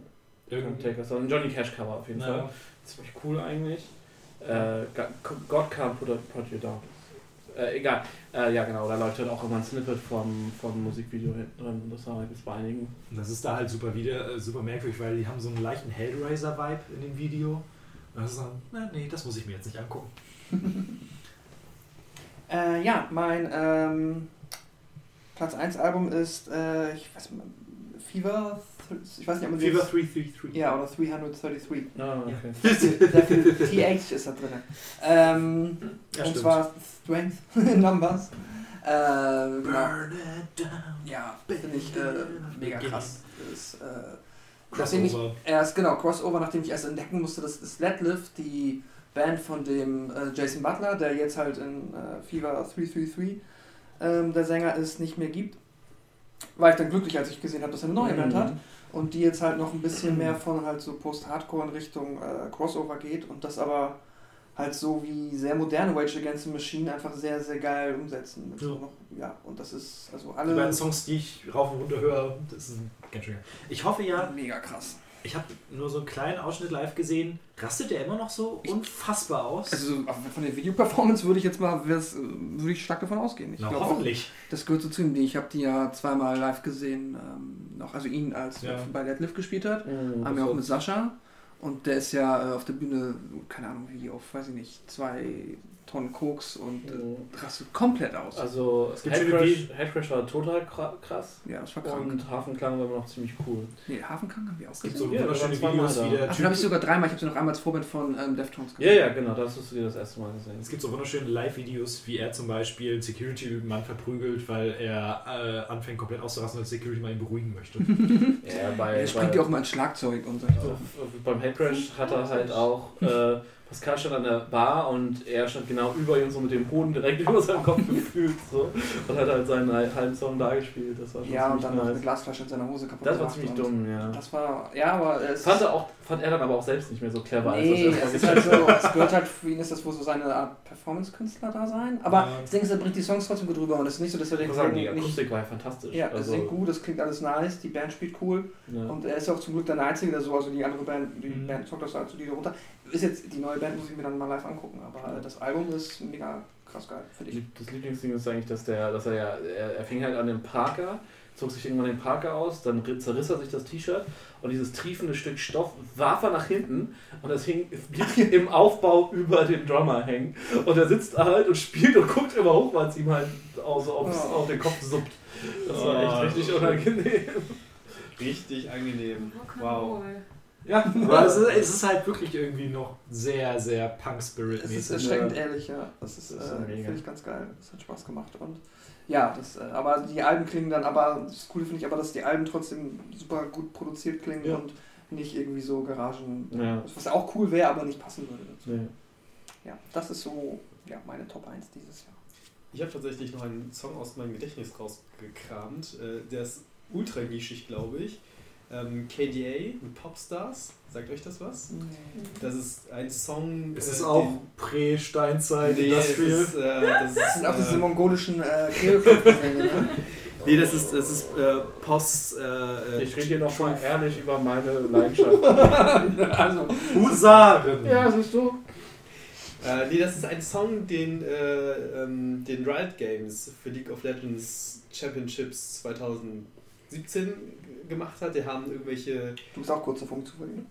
Can't. Take Us On. Johnny Cash Cover auf jeden Fall. Ja. Ziemlich cool eigentlich. Äh, God Can't Put, put You Down. Äh, egal. Äh, ja genau, da läuft halt auch immer ein Snippet vom, vom Musikvideo hinten drin. Das war halt bei einigen. Und das ist da halt super wieder, äh, super merkwürdig, weil die haben so einen leichten Hellraiser-Vibe in dem Video. Und das ist dann, na, nee, das muss ich mir jetzt nicht angucken. Äh, ja, mein ähm, Platz 1 Album ist, äh, ich weiß nicht, Fever, ich weiß nicht, ob man Fever das- 333. Ja, oder 333. Ah, okay. Sehr viel, sehr viel TH ist da drin. Ähm, Ja, und stimmt. zwar Strength Numbers. Äh, genau. Burn it down. Ja, finde ich äh, mega krass. Das, äh, Crossover. nachdem ich erst, genau, Crossover, nachdem ich erst entdecken musste, dass das Letlift, die Band von dem äh, Jason Butler, der jetzt halt in äh, Fever 333 ähm, der Sänger ist, nicht mehr gibt, war ich dann glücklich, als ich gesehen habe, dass er eine neue Band hat und die jetzt halt noch ein bisschen mehr von halt so Post-Hardcore in Richtung äh, Crossover geht und das aber halt so wie sehr moderne Rage Against the Machine einfach sehr, sehr geil umsetzen. Ja. So noch, ja, und das ist also Die beiden alle Songs, die ich rauf und runter höre, das ist ganz schön. Ich hoffe ja, mega krass. ich habe nur so einen kleinen Ausschnitt live gesehen. Rastet der immer noch so unfassbar aus? Also so von der Video-Performance würde ich jetzt mal, äh, würde ich stark davon ausgehen. Ich Na, auch, hoffentlich. das gehört so zu ihm. Ich habe die ja zweimal live gesehen, ähm, noch, also ihn als Ja. er bei Deadlift gespielt hat. Mhm, Haben wir auch mit Sascha. Und der ist ja äh, auf der Bühne, keine Ahnung wie, auf, weiß ich nicht, zwei Tonnen Koks und äh, Mhm. rastet komplett aus. Also Es gibt Headcrash, Headcrash war total kra- krass ja, das war krank. und Hafenklang war immer noch ziemlich cool. nee, Hafenklang haben wir auch Es gibt gesehen. so Ja, wunderschöne Videos, wie da. der Ach, habe ich sogar dreimal, ich habe sie noch einmal als Vorband von ähm, Deftones Ja, ja, genau, das hast du dir das erste Mal gesehen. Es gibt so wunderschöne Live-Videos, wie er zum Beispiel einen Security-Mann verprügelt, weil er äh, anfängt komplett auszurasten und der Security mal ihn beruhigen möchte. Ja, bei, Er springt ja auch mal ins Schlagzeug und solche so, beim Headcrash hat er halt auch, äh, Pascal stand an der Bar und er stand genau über ihm so mit dem Hoden direkt über seinem Kopf gefühlt so und hat halt seinen halben Song da gespielt. Das war schon Ja, und dann noch eine nice. Glasflasche in seiner Hose kaputt Das war ziemlich dumm, ja. Das war, ja, aber es Fand er, auch, fand er dann aber auch selbst nicht mehr so clever, Nee, als es das ist erstmal halt so, es gehört halt für ihn ist das wohl so seine Art Performance-Künstler da sein. Aber Ja. das Ding ist, er bringt die Songs trotzdem gut rüber und es ist nicht so, dass er Ich den muss sagen, die nicht. Akustik war ja fantastisch. Ja, es also, singt gut, es klingt alles nice, die Band spielt cool ja. und er ist ja auch zum Glück der Einzige, der so, also die andere Band, die Mhm. Band zockt das halt so die da runter. Ist jetzt, die neue Band muss ich mir dann mal live angucken, aber das Album ist mega krass geil, finde ich. Das Lieblingsding ist eigentlich, dass der, dass er ja, er, er fing halt an dem Parker, zog sich irgendwann den Parker aus, dann ri- zerriss er sich das T-Shirt und dieses triefende Stück Stoff warf er nach hinten und das hing blieb im Aufbau über dem Drummer hängen. Und er sitzt da halt und spielt und guckt immer hoch, weil es ihm halt auch so aufs, Oh. auf den Kopf suppt. Das war Oh, echt richtig schön. unangenehm. Richtig angenehm. Rock'n'Roll. Ja, aber es ist, es ist halt wirklich irgendwie noch sehr, sehr Es ist Punk-Spirit-mäßig. erschreckend ehrlich, ja. Das ist, Das ist äh, finde ich ganz geil. Das hat Spaß gemacht. Und ja, das, äh, aber die Alben klingen dann aber, das Coole finde ich aber, dass die Alben trotzdem super gut produziert klingen Ja. und nicht irgendwie so Garagen. Ja. Was auch cool wäre, aber nicht passen würde dazu. Nee. Ja, das ist so ja, meine Top 1 dieses Jahr. Ich habe tatsächlich noch einen Song aus meinem Gedächtnis rausgekramt. Äh, Der ist ultra nischig, glaube ich. Ähm, KDA mit Popstars. Sagt euch das was? Das ist ein Song. Es äh, ist auch den- Prä-Steinzeit, Nee, es Industrial. ist, äh, das Das sind auch ist, diese äh, mongolischen äh, ne? Nee, das ist, das ist äh, Post. Äh, Ich rede hier noch mal ehrlich über meine Leidenschaft. also, Husaren! ja, siehst du? Äh, nee, das ist ein Song, den, äh, ähm, den Riot Games für League of Legends Championships 2017 gemacht hat. Die haben irgendwelche. Du bist auch kurz davor, mich zu verlieren.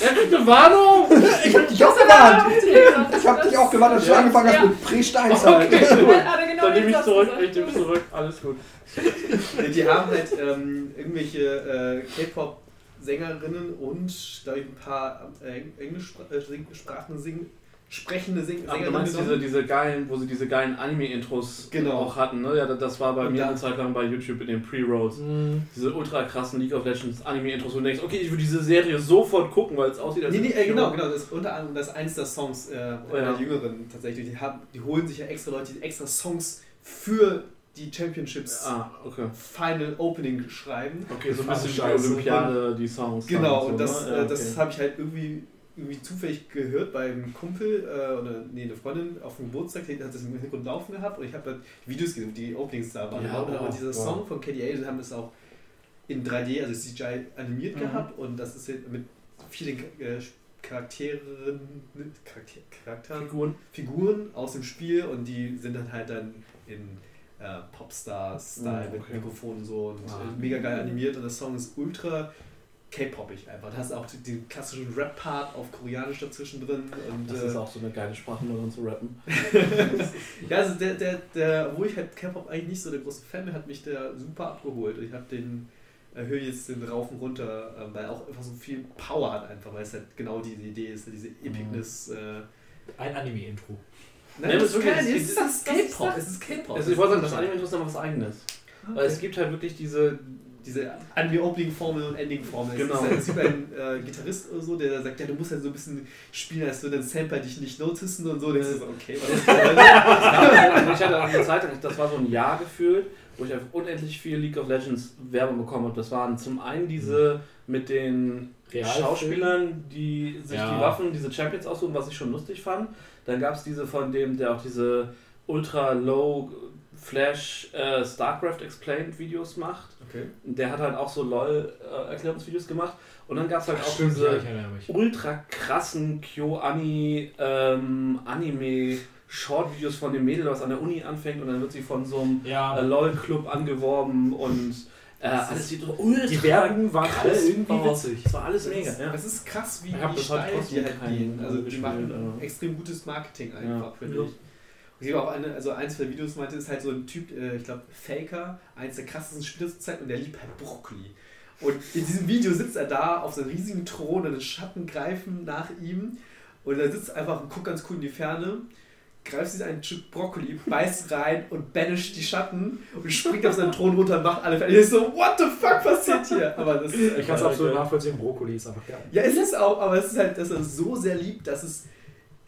Ja, bitte Warnung! Ich hab dich auch gewarnt! Ich hab dich auch gewarnt, als du Ja. angefangen hast Ja. mit Prä-Steinzeit. Okay, gut. Hat er genau Dann nehme ich zurück, ich nehme zurück, alles gut. Die haben halt ähm, irgendwelche äh, K-Pop-Sängerinnen und da ein paar äh, Englischsprachen singen, sprechende Sing Aber du meinst diese, diese geilen, wo sie diese geilen Anime-Intros Genau. auch hatten, ne? Ja, das war bei Und mir da- eine Zeit lang bei YouTube in den Pre-Rolls. Diese ultra krassen League of Legends Anime-Intros, wo du denkst, okay, ich würde diese Serie sofort gucken, weil es aussieht als Nee, nee, äh, genau, genau. Das ist unter anderem das ist eins der Songs äh, ja. der Jüngeren tatsächlich. Die, haben, die holen sich ja extra Leute, die extra Songs für die Championships Ah, okay. Final Opening schreiben. Okay, so ein bisschen die. Olympiade, die Songs. Genau, und das, so, ne? äh, Ja, das okay. habe ich halt irgendwie, irgendwie zufällig gehört beim Kumpel äh, oder nee, eine Freundin auf dem Geburtstag, die hat das im Hintergrund laufen gehabt und ich habe halt Videos gesehen, die Openings da waren. Ja, und wow, aber dieser wow. Song von KDA, die haben das auch in 3D, also CGI animiert Mhm. gehabt und das ist halt mit vielen äh, Charakteren, Charakter, Charakteren, Figuren. Figuren aus dem Spiel und die sind dann halt dann in äh, Popstar-Style mit okay. Mikrofon und so und Ah. äh, mega geil animiert und der Song ist ultra K-popig einfach. Da hast du auch die- den klassischen Rap-Part auf Koreanisch dazwischen drin. Und, Das äh, ist auch so eine geile Sprache, nur um zu rappen. ja, also der, der, der, wo ich halt K-Pop eigentlich nicht so der große Fan bin, hat mich der super abgeholt. Ich habe den, erhöhe jetzt den Rauf und runter, äh, weil er auch einfach so viel Power hat einfach, weil es halt genau diese Idee ist, diese Epicness. Äh, Ein Anime-Intro. Nein, Ja, das das ist ist das- das das- K-Pop, das- es ist K-Pop. Also ich wollte sagen, das Anime ist aber was eigenes. Weil es gibt halt wirklich diese. Diese Anime-Opening-Formel und Ending-Formel. Genau. Es ist, halt- es gibt einen äh, Gitarrist oder so, der sagt, ja, du musst halt so ein bisschen spielen, als würde ein Sampler dich nicht noticen und so. Denkst du so, okay, was ist das? Ich hatte auch eine Zeit das war so ein Jahr gefühlt, wo ich einfach unendlich viel League of Legends Werbung bekommen habe. Das waren zum einen diese mit den Realfilm? Schauspielern, die sich Ja. die Waffen, diese Champions aussuchen, was ich schon lustig fand. Dann gab es diese von dem, der auch diese ultra low Flash äh, StarCraft Explained Videos macht. Okay. Der hat halt auch so LOL äh, Erklärungsvideos gemacht. Und dann gab es halt auch Stimmt, ja, diese mich. ultra krassen KyoAni ähm, Anime Short-Videos von dem Mädel, was an der Uni anfängt und dann wird sie von so einem Ja, äh, LOL-Club angeworben und äh, alles sieht ultra die Werbung waren alle krass irgendwie witzig. Es war alles mega, ja. Es ist krass, wie, heute steil die halt gehen. Also die machen extrem gutes Marketing Ja. einfach, finde Ja. ich. Ich habe auch eine, also eins der Videos meinte, ist halt so ein Typ, äh, ich glaube, Faker, eins der krassesten Spieler zur Zeit und der liebt halt Brokkoli. Und in diesem Video sitzt er da auf seinem riesigen Thron und die Schatten greifen nach ihm und er sitzt einfach und guckt ganz cool in die Ferne, greift sich ein Stück Brokkoli, beißt rein und banisht die Schatten und springt auf seinen Thron runter und macht alle fertig. Ich so, what the fuck passiert hier? Aber das ist Ich kann es absolut geil. nachvollziehen, Brokkoli ist einfach geil. ja, es ist auch, aber es ist halt, dass er es so sehr liebt, dass es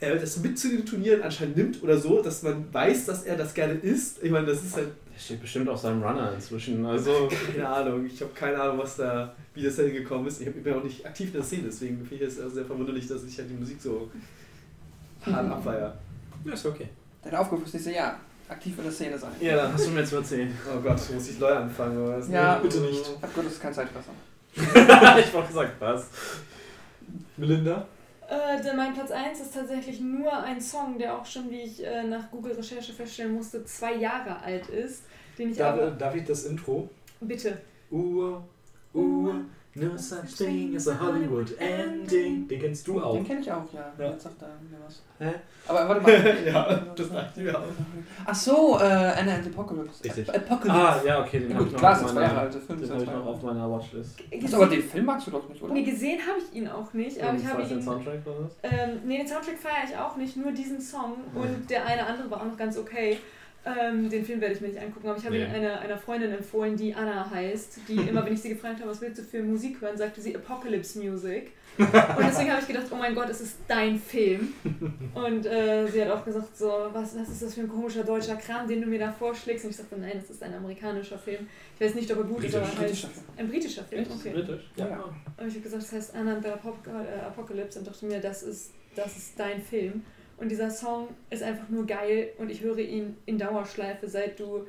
er das mit zu den Turnieren anscheinend nimmt oder so, dass man weiß, dass er das gerne isst. Ich meine, das ist halt, Der steht bestimmt auf seinem Runner inzwischen. Also keine Ahnung, ich habe keine Ahnung, was da, wie das da hingekommen ist. Ich bin auch nicht aktiv in der Szene, deswegen finde ich es sehr verwunderlich, dass ich halt die Musik so hart abfeier. Ja, ist okay. Deine Aufgabe fürs nächste Jahr. Aktiv in der Szene sein. ja, dann hast du mir jetzt erzählt. Oh Gott, muss ich neu anfangen oder was? Ja, bitte nicht. Ach Gott, das ist kein Zeitfresser. ich wollte gesagt, was? Melinda? Äh, denn mein Platz 1 ist tatsächlich nur ein Song, der auch schon, wie ich äh, nach Google-Recherche feststellen musste, zwei Jahre alt ist. Den ich aber. Darf, darf ich das Intro? Bitte. Uhr, Uhr, no such thing as a Hollywood ending. Den kennst du auch. Den kenne ich auch, ja. Ja. Jetzt sagt er mir was. Hä? Aber warte mal. ja, das dachte ich mir auch. Ach so, äh, Anna and the Apocalypse. Richtig. Apocalypse. Ah, ja, okay, den Ja, habe gut, ich klar, noch ist zwei Jahre meiner, alt. Der Film ist den habe ich noch auf meiner Watchlist. Achso, aber den Film magst du doch nicht, oder? Nee, gesehen habe ich ihn auch nicht, aber ich habe was den ihn. Soundtrack war das? Ähm, nee, den Soundtrack feiere ich auch nicht, nur diesen Song und der eine andere war auch noch ganz okay. Ähm, den Film werde ich mir nicht angucken, aber ich habe Nee. ihn einer, einer Freundin empfohlen, die Anna heißt, die immer, wenn ich sie gefragt habe, was willst du für Musik hören, sagte sie Apocalypse Music. Und deswegen habe ich gedacht, oh mein Gott, es ist dein Film. Und äh, sie hat auch gesagt, so, was, was ist das für ein komischer deutscher Kram, den du mir da vorschlägst? Und ich sagte, nein, es ist ein amerikanischer Film. Ich weiß nicht, ob er gut ist, aber er Britischer Film. ein britischer Film. Okay. Britisch? Ja. Und ich habe gesagt, das heißt Anna and the Apop äh, Apocalypse und dachte mir, das ist, das ist dein Film. Und dieser Song ist einfach nur geil und ich höre ihn in Dauerschleife, seit du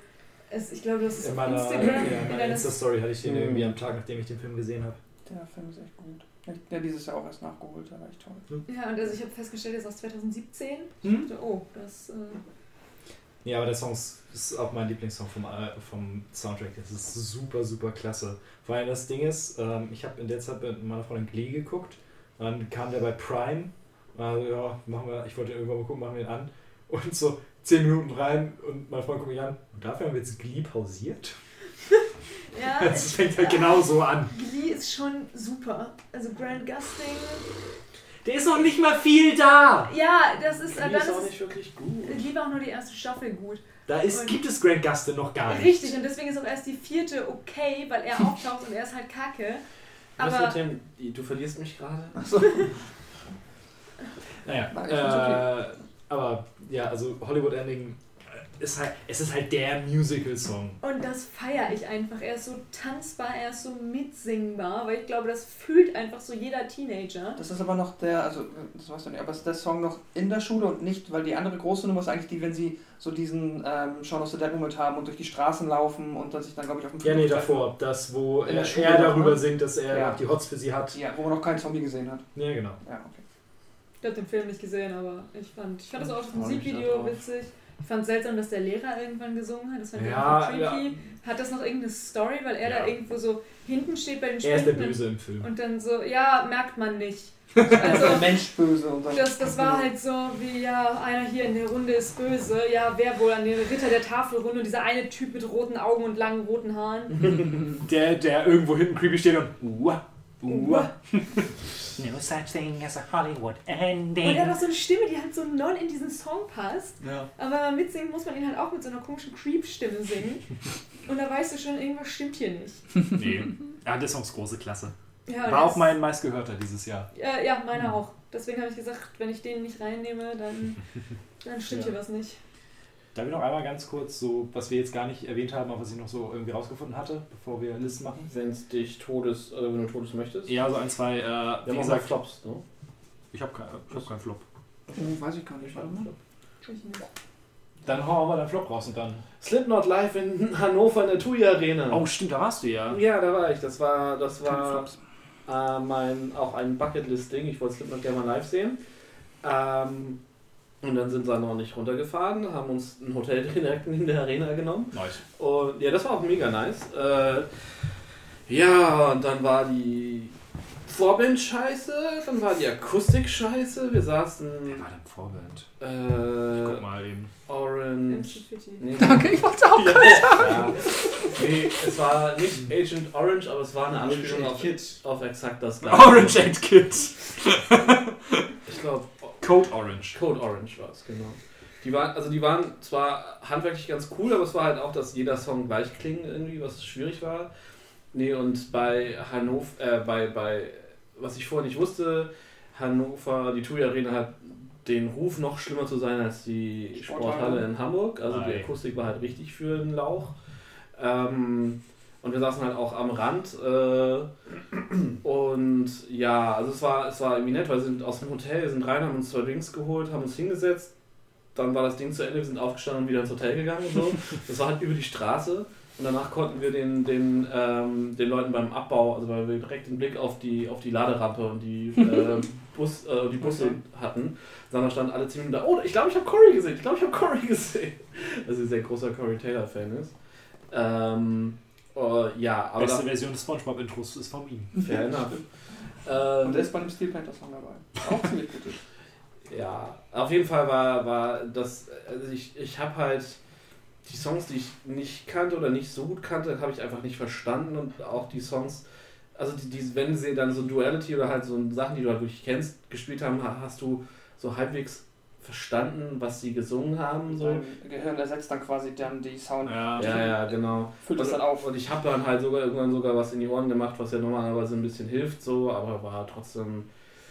es, ich glaube, das ist In meiner, Instagram. ja, in in meiner Insta-Story hatte ich den Mhm. irgendwie am Tag, nachdem ich den Film gesehen habe. Der Film ist echt gut. Der dieses Jahr auch erst nachgeholt, der war echt toll. ja, und also ich habe festgestellt, er ist aus 2017. Ich Hm? dachte, oh, das. Äh, Nee, aber der Song ist, ist auch mein Lieblingssong vom, Al- vom Soundtrack. Das ist super, super klasse. Vor allem das Ding ist, ähm, ich habe in der Zeit mit meiner Freundin Glee geguckt. Dann kam der bei Prime. Also, ja, machen wir, ich wollte irgendwann mal gucken, machen wir ihn an. Und so 10 Minuten rein und meine Freundin guckt mich an. Und dafür haben wir jetzt Glee pausiert. Ja, Das fängt halt genau so an. Glee ist schon super. Also Grant Gustin. Der ist noch nicht mal viel da. Ja, das ist. Dann ist auch nicht wirklich gut. Glee war auch nur die erste Staffel gut. Da ist, Und- gibt es Grant Gustin noch gar nicht. Richtig, und deswegen ist auch erst die vierte okay, weil er auftaucht und er ist halt kacke. Was Aber mit dem, du verlierst mich gerade. Achso. Naja, find's okay. äh, aber ja, also Hollywood Ending äh, ist halt, es ist halt der Musical-Song. Und das feiere ich einfach. Er ist so tanzbar, er ist so mitsingbar, weil ich glaube, das fühlt einfach so jeder Teenager. Das ist aber noch der, also das weißt du nicht, aber ist der Song noch in der Schule und nicht, weil die andere große Nummer ist eigentlich die, wenn sie so diesen ähm, Shaun of the Dead Moment haben und durch die Straßen laufen und dann sich dann, glaube ich, auf dem Ja, nee, davor. Das, wo In der er, Schule er noch, darüber ne? singt, dass er Ja. die Hots für sie hat. Ja, wo man noch keinen Zombie gesehen hat. Ja, genau. Ja, okay. Ich habe den Film nicht gesehen, aber ich fand, ich fand das auch das Musikvideo witzig. Ich fand seltsam, dass der Lehrer irgendwann gesungen hat. Das fand ich Ja, irgendwie creepy. Hat das noch irgendeine Story, weil er Ja. da irgendwo so hinten steht bei den Er ist der Böse im Film. Und dann so, ja, merkt man nicht. Also der Also, Mensch böse und dann. das, das war halt so wie, ja, einer hier in der Runde ist böse. Ja, wer wohl an den Ritter der Tafelrunde und dieser eine Typ mit roten Augen und langen roten Haaren. Der, der irgendwo hinten creepy steht und uah, uah. No such thing as a Hollywood Und er hat ending. auch so eine Stimme, die halt so null in diesen Song passt. Ja. Aber wenn man mitsingen muss man ihn halt auch mit so einer komischen Creep-Stimme singen. Und da weißt du schon, irgendwas stimmt hier nicht. Nee. Ja, der Song ist große Klasse. Ja, War auch mein meistgehörter dieses Jahr. Ja, ja, meiner auch. Deswegen habe ich gesagt, wenn ich den nicht reinnehme, dann, dann stimmt Ja. hier was nicht. Darf ich noch einmal ganz kurz so, was wir jetzt gar nicht erwähnt haben, aber was ich noch so irgendwie rausgefunden hatte, bevor wir Listen machen? Wenn es dich todes, oder wenn du todes möchtest. Ja, so ein, zwei, äh, Wir wie haben gesagt, Flops, ne? ich habe kein, ich hab keinen Flop. Oh, weiß ich gar nicht. Warte mal. Dann hauen wir deinen Flop raus und dann. Slipknot live in Hannover in der TUI Arena. Oh, stimmt, da warst du ja. Ja, da war ich. Das war, das war äh, mein, auch ein Bucketlist-Ding. Ich wollte Slipknot gerne mal live sehen. Ähm, und dann sind wir noch nicht runtergefahren, haben uns ein Hotel direkt in der Arena genommen. Nice. Und ja, das war auch mega nice. Äh, ja, und dann war die Vorband scheiße, dann war die Akustik scheiße. Wir saßen Wer war denn Vorband? äh, Guck mal eben. Orange. Nee, Danke, ich wollte auch. ja, ja. Nee, es war nicht Agent Orange, aber es war eine Anspielung auf, auf exakt das gleiche. Orange and Kid. Ich glaube, Code Orange. Code Orange war es, genau. Die waren, also die waren zwar handwerklich ganz cool, aber es war halt auch, dass jeder Song gleich klingt irgendwie, was schwierig war. Nee, und bei Hannover, äh, bei, bei, was ich vorher nicht wusste, Hannover, die TUI Arena hat den Ruf noch schlimmer zu sein als die Sporthalle. Sporthalle in Hamburg. Also die Ei. Akustik war halt richtig für den Lauch. Ähm, und wir saßen halt auch am Rand. Äh, und ja, also es war, es war irgendwie nett, weil wir sind aus dem Hotel, wir sind rein, haben uns zwei Drinks geholt, haben uns hingesetzt. Dann war das Ding zu Ende, wir sind aufgestanden und wieder ins Hotel gegangen und so. Das war halt über die Straße. Und danach konnten wir den, den, ähm, den Leuten beim Abbau, also weil wir direkt den Blick auf die, auf die Laderampe und die, äh, Bus, äh, die Busse Okay. hatten. Sondern standen alle Minuten da, oh, ich glaube, ich habe Corey gesehen, ich glaube, ich habe Corey gesehen. Also ein sehr großer Corey Taylor-Fan ist. Ähm, äh, ja, aber Beste Version des Spongebob-Intros ist von ihm. fair enough. Und Ähm, der ist bei dem Steel Panther Song dabei. Auch ziemlich gut. Ja, auf jeden Fall war, war das, also ich, ich habe halt die Songs, die ich nicht kannte oder nicht so gut kannte, habe ich einfach nicht verstanden und auch die Songs, also die, die, wenn sie dann so Duality oder halt so Sachen, die du halt wirklich kennst, gespielt haben, ha- hast du so halbwegs verstanden, was sie gesungen haben, so. Dein Gehirn ersetzt dann quasi dann die Sound. Ja. Ja, ja, genau. Füllt das und, dann auf. Und ich habe dann halt sogar irgendwann sogar was in die Ohren gemacht, was ja normalerweise ein bisschen hilft, so, aber war trotzdem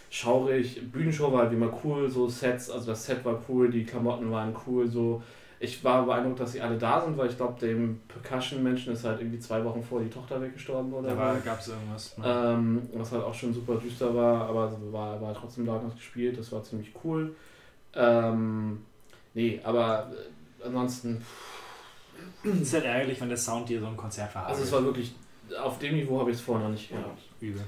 schaurig. Bühnenshow war halt wie immer cool, so Sets, also das Set war cool, die Klamotten waren cool, so. Ich war beeindruckt, dass sie alle da sind, weil ich glaube, dem Percussion-Menschen ist halt irgendwie zwei Wochen vor die Tochter weggestorben oder Da gab es irgendwas. Ne? Ähm, was halt auch schon super düster war, aber war, war trotzdem da noch gespielt, das war ziemlich cool. Ähm, nee, aber äh, ansonsten, Es ist halt ärgerlich, wenn der Sound dir so ein Konzert verhagelt. also es war wirklich, auf dem Niveau habe ich es vorher noch nicht gehabt. übel.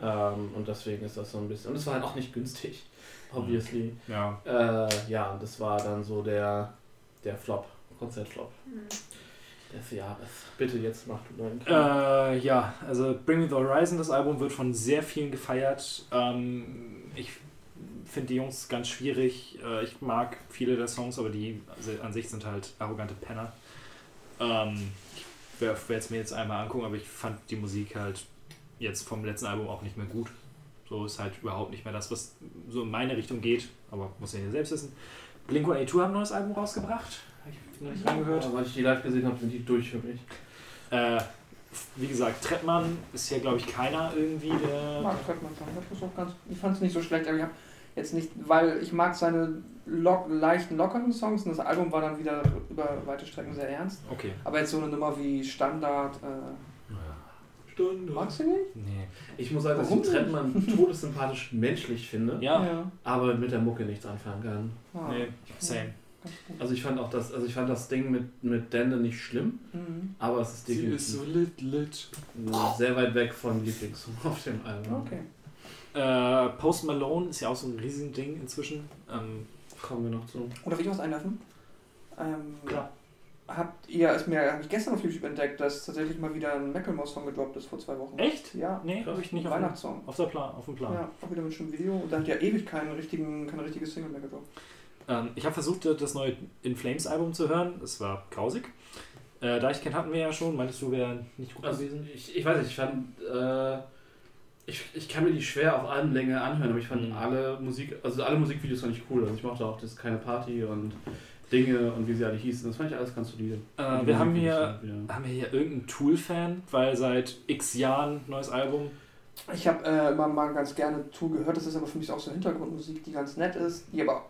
Ähm, und deswegen ist das so ein bisschen, und es war halt auch nicht günstig, obviously. Ja. Äh, ja, und das war dann so der, der Flop, Konzertflop Hm. des Jahres. Bitte jetzt mach du deinen. Äh, ja, also Bring Me the Horizon, das Album wird von sehr vielen gefeiert. Ähm, ich finde die Jungs ganz schwierig. Äh, ich mag viele der Songs, aber die an sich sind halt arrogante Penner. Ähm, ich werde es mir jetzt einmal angucken, aber ich fand die Musik halt jetzt vom letzten Album auch nicht mehr gut. So ist halt überhaupt nicht mehr das, was so in meine Richtung geht, aber muss ja jeder selbst wissen. Blink-182 haben ein neues Album rausgebracht. Hab ich noch nicht reingehört. Aber weil ich die live gesehen habe, sind die durch für mich. Äh, wie gesagt, Trettmann ist ja, glaube ich, keiner irgendwie, Ich der. mag Trettmann schon. Ich, auch ganz- ich fand es nicht so schlecht, aber ich habe jetzt nicht, weil ich mag seine lock, leichten, lockeren Songs und das Album war dann wieder über weite Strecken sehr ernst. Okay. Aber jetzt so eine Nummer wie Standard, äh, Stunde. magst du nicht? Nee. Ich muss sagen, dass Warum ich Trettmann todessympathisch menschlich finde, Ja, aber mit der Mucke nichts anfangen kann. Ah, nee, same. Also ich fand auch das, also ich fand das Ding mit, mit Dende nicht schlimm, Mhm. aber es ist definitiv lit, lit. sehr weit weg von Lieblingssong auf dem Album. Okay. Äh, Post Malone ist ja auch so ein riesen Ding inzwischen. Ähm, Kommen wir noch zu. Oder will ich was einwerfen? Ähm, Klar. Habt ihr, ist mir, habe ich gestern auf YouTube entdeckt, dass tatsächlich mal wieder ein Macklemore-Song gedroppt ist vor zwei Wochen. echt? Ja. Nee, habe ich nicht auf, dem- Weihnachtssong. auf, der Plan, auf dem Plan. Ja, auch wieder mit schönem Video. Und da hat ja ewig keinen richtigen, keine richtige Single mehr gedroppt. Ähm, ich habe versucht, das neue In Flames Album zu hören. Es war grausig. Äh, da ich kennt, hatten wir ja schon. Meintest du, wäre nicht gut Also gewesen? ich, ich weiß nicht, ich fand, äh, ich, ich kann mir die schwer auf Albenlänge anhören, aber ich fand Mhm. alle Musik, also alle Musikvideos fand ich cool. Also ich mochte auch das keine Party und Dinge und wie sie alle hießen. Das fand ich alles ganz solide. Äh, wir haben hier, wieder- haben wir hier irgendeinen Tool-Fan, weil seit x Jahren neues Album. Ich habe äh, immer mal ganz gerne Tool gehört, das ist aber für mich auch so Hintergrundmusik, die ganz nett ist, die aber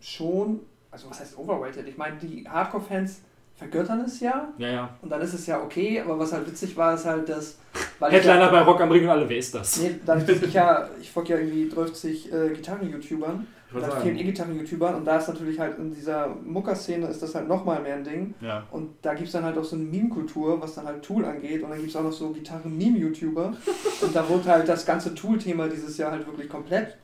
schon, also was heißt overrated? Ich meine, die Hardcore-Fans vergöttern es ja Ja, ja. und dann ist es ja okay, aber was halt witzig war, ist halt, dass. Headliner ja, bei Rock am Ring und alle, wer ist das? Nee, dadurch, dass ich ja, ich folge ja irgendwie 30 äh, Gitarren-YouTubern, da vielen E-Gitarren-YouTubern und da ist natürlich halt in dieser Mucker-Szene ist das halt nochmal mehr ein Ding. Ja. Und da gibt es dann halt auch so eine Meme-Kultur, was dann halt Tool angeht. Und dann gibt es auch noch so Gitarren-Meme-YouTuber. und da wurde halt das ganze Tool-Thema dieses Jahr halt wirklich komplett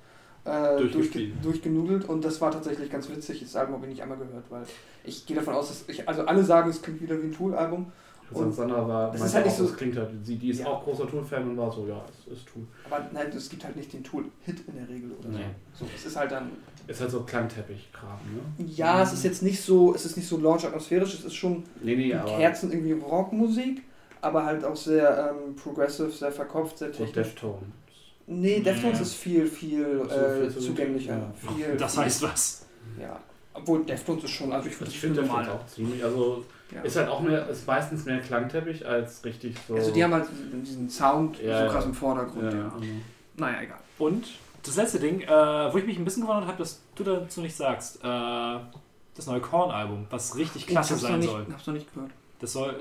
äh, durchge durchgenudelt. Und das war tatsächlich ganz witzig. Das Album habe ich nicht einmal gehört, weil ich gehe davon aus, dass ich, also alle sagen, es klingt wieder wie ein Tool-Album. sagen, Sandra war, Das ist halt nicht auch, so- das klingt halt, sie, die ist Ja. auch großer Tool-Fan und war so, ja, es ist Tool. Aber nein, es gibt halt nicht den Tool-Hit in der Regel oder Nee. so. So, es ist halt dann. Ist halt so Klangteppich-Kram, ne? Ja, es ist jetzt nicht so, es ist nicht so launch atmosphärisch, es ist schon Nee, nee, im Herzen irgendwie Rockmusik, aber halt auch sehr ähm, progressive, sehr verkopft, sehr so technisch. Deftone. Nee, Deftones Ja. ist viel, viel äh, zugänglicher. Viel, Das heißt was? Ja. Obwohl Deftones ist schon, also ich Ich finde das Deftones auch ziemlich, also Ja. ist halt auch mehr, ist meistens mehr Klangteppich als richtig so. Also die haben halt diesen Sound Ja, so krass im Vordergrund, ja, ja. ja. Naja, egal. Und das letzte Ding, äh, wo ich mich ein bisschen gewundert habe, dass du dazu nicht sagst, äh, das neue Korn-Album, was richtig klasse ich hab's sein noch nicht, soll. hab's noch nicht gehört. Das soll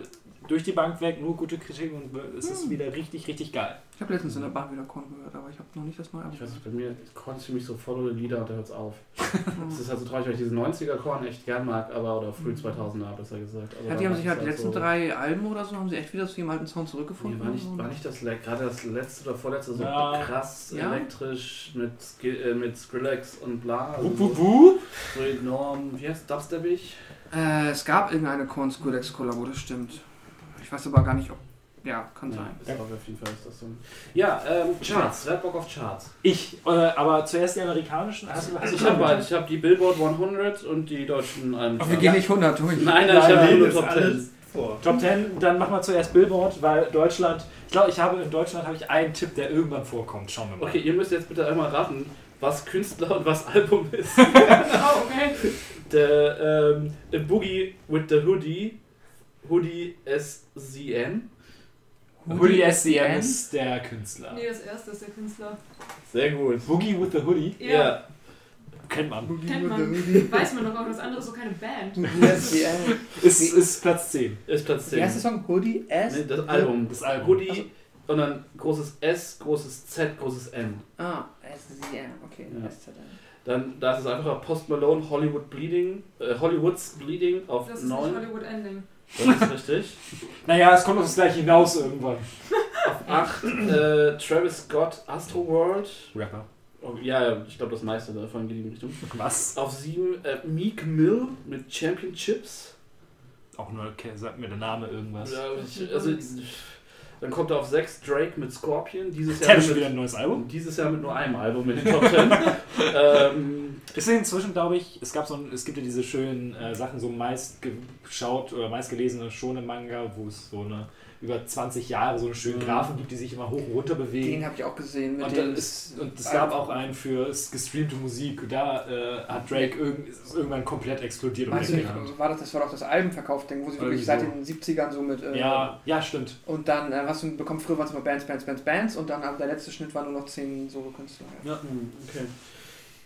durch die Bank weg, nur gute Kritik und es ist Hm. wieder richtig, richtig geil. Ich habe letztens in der Bahn wieder Korn gehört, aber ich habe noch nicht das neue Ich weiß nicht, bei mir Korn ist für mich so volle Lieder und da hört's auf. Das ist halt so traurig, weil ich diesen 90er Korn echt gern mag, aber oder früh 2000er besser gesagt. Aber Ja, die haben sich es halt die letzten so, drei Alben oder so, haben sie echt wieder zu ihrem alten Sound zurückgefunden. Nee, war, nicht, war nicht das gerade das letzte oder vorletzte so Ja. krass Ja. elektrisch mit, äh, mit Skrillex und bla. Also Wup, wup, so, wup. so enorm, wie heißt Dubstepig? Äh, es gab irgendeine Korn Skrillex Kollabo, das stimmt. Ich weiß aber gar nicht, ob. Ja, kann sein. das war auf jeden Fall ist das so. Ja, ähm, Charts. Wer hat Bock auf Charts? Ich, äh, aber zuerst die amerikanischen. Hast du, hast Ich habe beide. Ich habe die Billboard 100 und die deutschen Alben. Aber wir gehen nicht 100 durch. Nein, nein, ich Nein, habe nein, nur Top ist 10. alles vor. Top 10, dann machen wir zuerst Billboard, weil Deutschland, ich glaube, ich habe in Deutschland habe ich einen Tipp, der irgendwann vorkommt. Schauen wir mal. Okay, ihr müsst jetzt bitte einmal raten, was Künstler und was Album ist. Oh, okay. Ähm, A Boogie with the Hoodie, Hoodie SZN. Hoodie SCM ist der Künstler. Nee, das erste ist der Künstler. Sehr gut. Boogie with the Hoodie, Ja, kennt man. kennt man. Weiß man doch auch, das andere ist so keine Band. Yeah. Ist, ist Platz 10. ist Platz 10. Der erste Song, Hoodie, S. Nee, das Album. Das Album. Hoodie Also- und dann großes S, großes Z, großes N. Ah, S, yeah. Okay, Ja. S, Z, N. Dann, da ist es einfach Post Malone, Hollywood Bleeding, äh, Hollywoods Bleeding auf Das ist nicht 9. Hollywood Ending. Das ist richtig. Naja, es kommt auf das gleiche hinaus irgendwann. Auf 8 äh, Travis Scott, Astro World. Rapper. Oh, ja, ich glaube, das meiste davon geht in die Richtung. Was? Auf 7 äh, Meek Mill mit Championships. Auch nur, okay, sagt mir der Name irgendwas. Ja, ich, also, dann kommt auf 6 Drake mit Scorpion. Dieses Jahr mit, wieder ein neues Album. dieses Jahr mit nur einem Album in den Top 10. ähm, Ist inzwischen, glaube ich, es gab so ein, es gibt ja diese schönen äh, Sachen, so meist geschaut oder meist gelesene schon Manga, wo es so eine über 20 Jahre so eine schöne Mhm. Graphen gibt, die sich immer hoch und runter bewegen. Den habe ich auch gesehen. Und, dann ist, und es gab auch einen für es gestreamte Musik. Da äh, hat Drake irgend, irgendwann komplett explodiert und Meinst du nicht, weggerannt. war das, das war doch das Albumverkauf-Ding, wo sie wirklich seit den 70ern so mit. Äh, Ja, ja, stimmt. Und dann äh, hast du bekommen, früher waren es immer Bands, Bands, Bands, Bands und dann der letzte Schnitt waren nur noch 10 Solo-Künstler. Ja. Hm, Okay.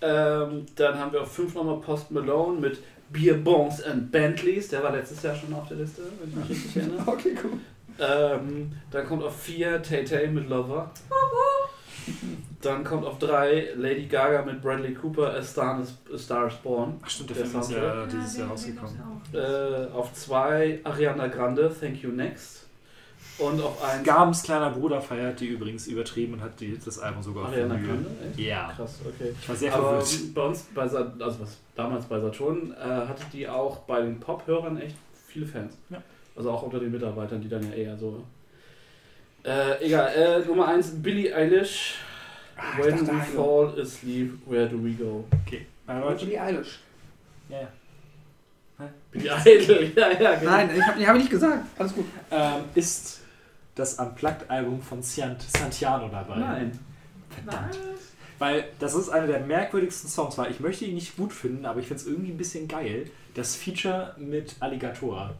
Ähm, dann haben wir auf 5 nochmal Post Malone mit Beer Bongs and Bentleys. Der war letztes Jahr schon auf der Liste, wenn ich mich richtig erinnere. Okay, cool. Ähm, dann kommt auf 4 Tay Tay mit Lover. Dann kommt auf 3 Lady Gaga mit Bradley Cooper, A Star is, A Star is Born. Ach stimmt, der, Der Film ist ja dieses Jahr rausgekommen. Äh, auf 2 Ariana Grande, Thank You Next. Und auf 1 Gabens kleiner Bruder feiert die übrigens übertrieben und hat die, das Album sogar auf Ariana. Grande. Echt? Ja, Krass, okay. ich war sehr Aber verwirrt. bei uns, bei Sa also was damals bei Saturn, äh, hatte die auch bei den Pop-Hörern echt viele Fans. Ja. Also auch unter den Mitarbeitern, die dann ja eher so. Äh, egal, äh, Nummer 1, Billie Eilish. Ah, When dachte, we Heino. fall asleep, where do we go? Okay. Billie Eilish. Ja, ja. Billie Eilish, ja, ja, genau. Nein, ich habe hab ich nicht gesagt. Alles gut. Ähm, ist das Unplugged-Album von Cian- Santiano dabei? Nein. Verdammt. Weil das ist einer der merkwürdigsten Songs, weil ich möchte ihn nicht gut finden, aber ich finde es irgendwie ein bisschen geil. Das Feature mit Alligator.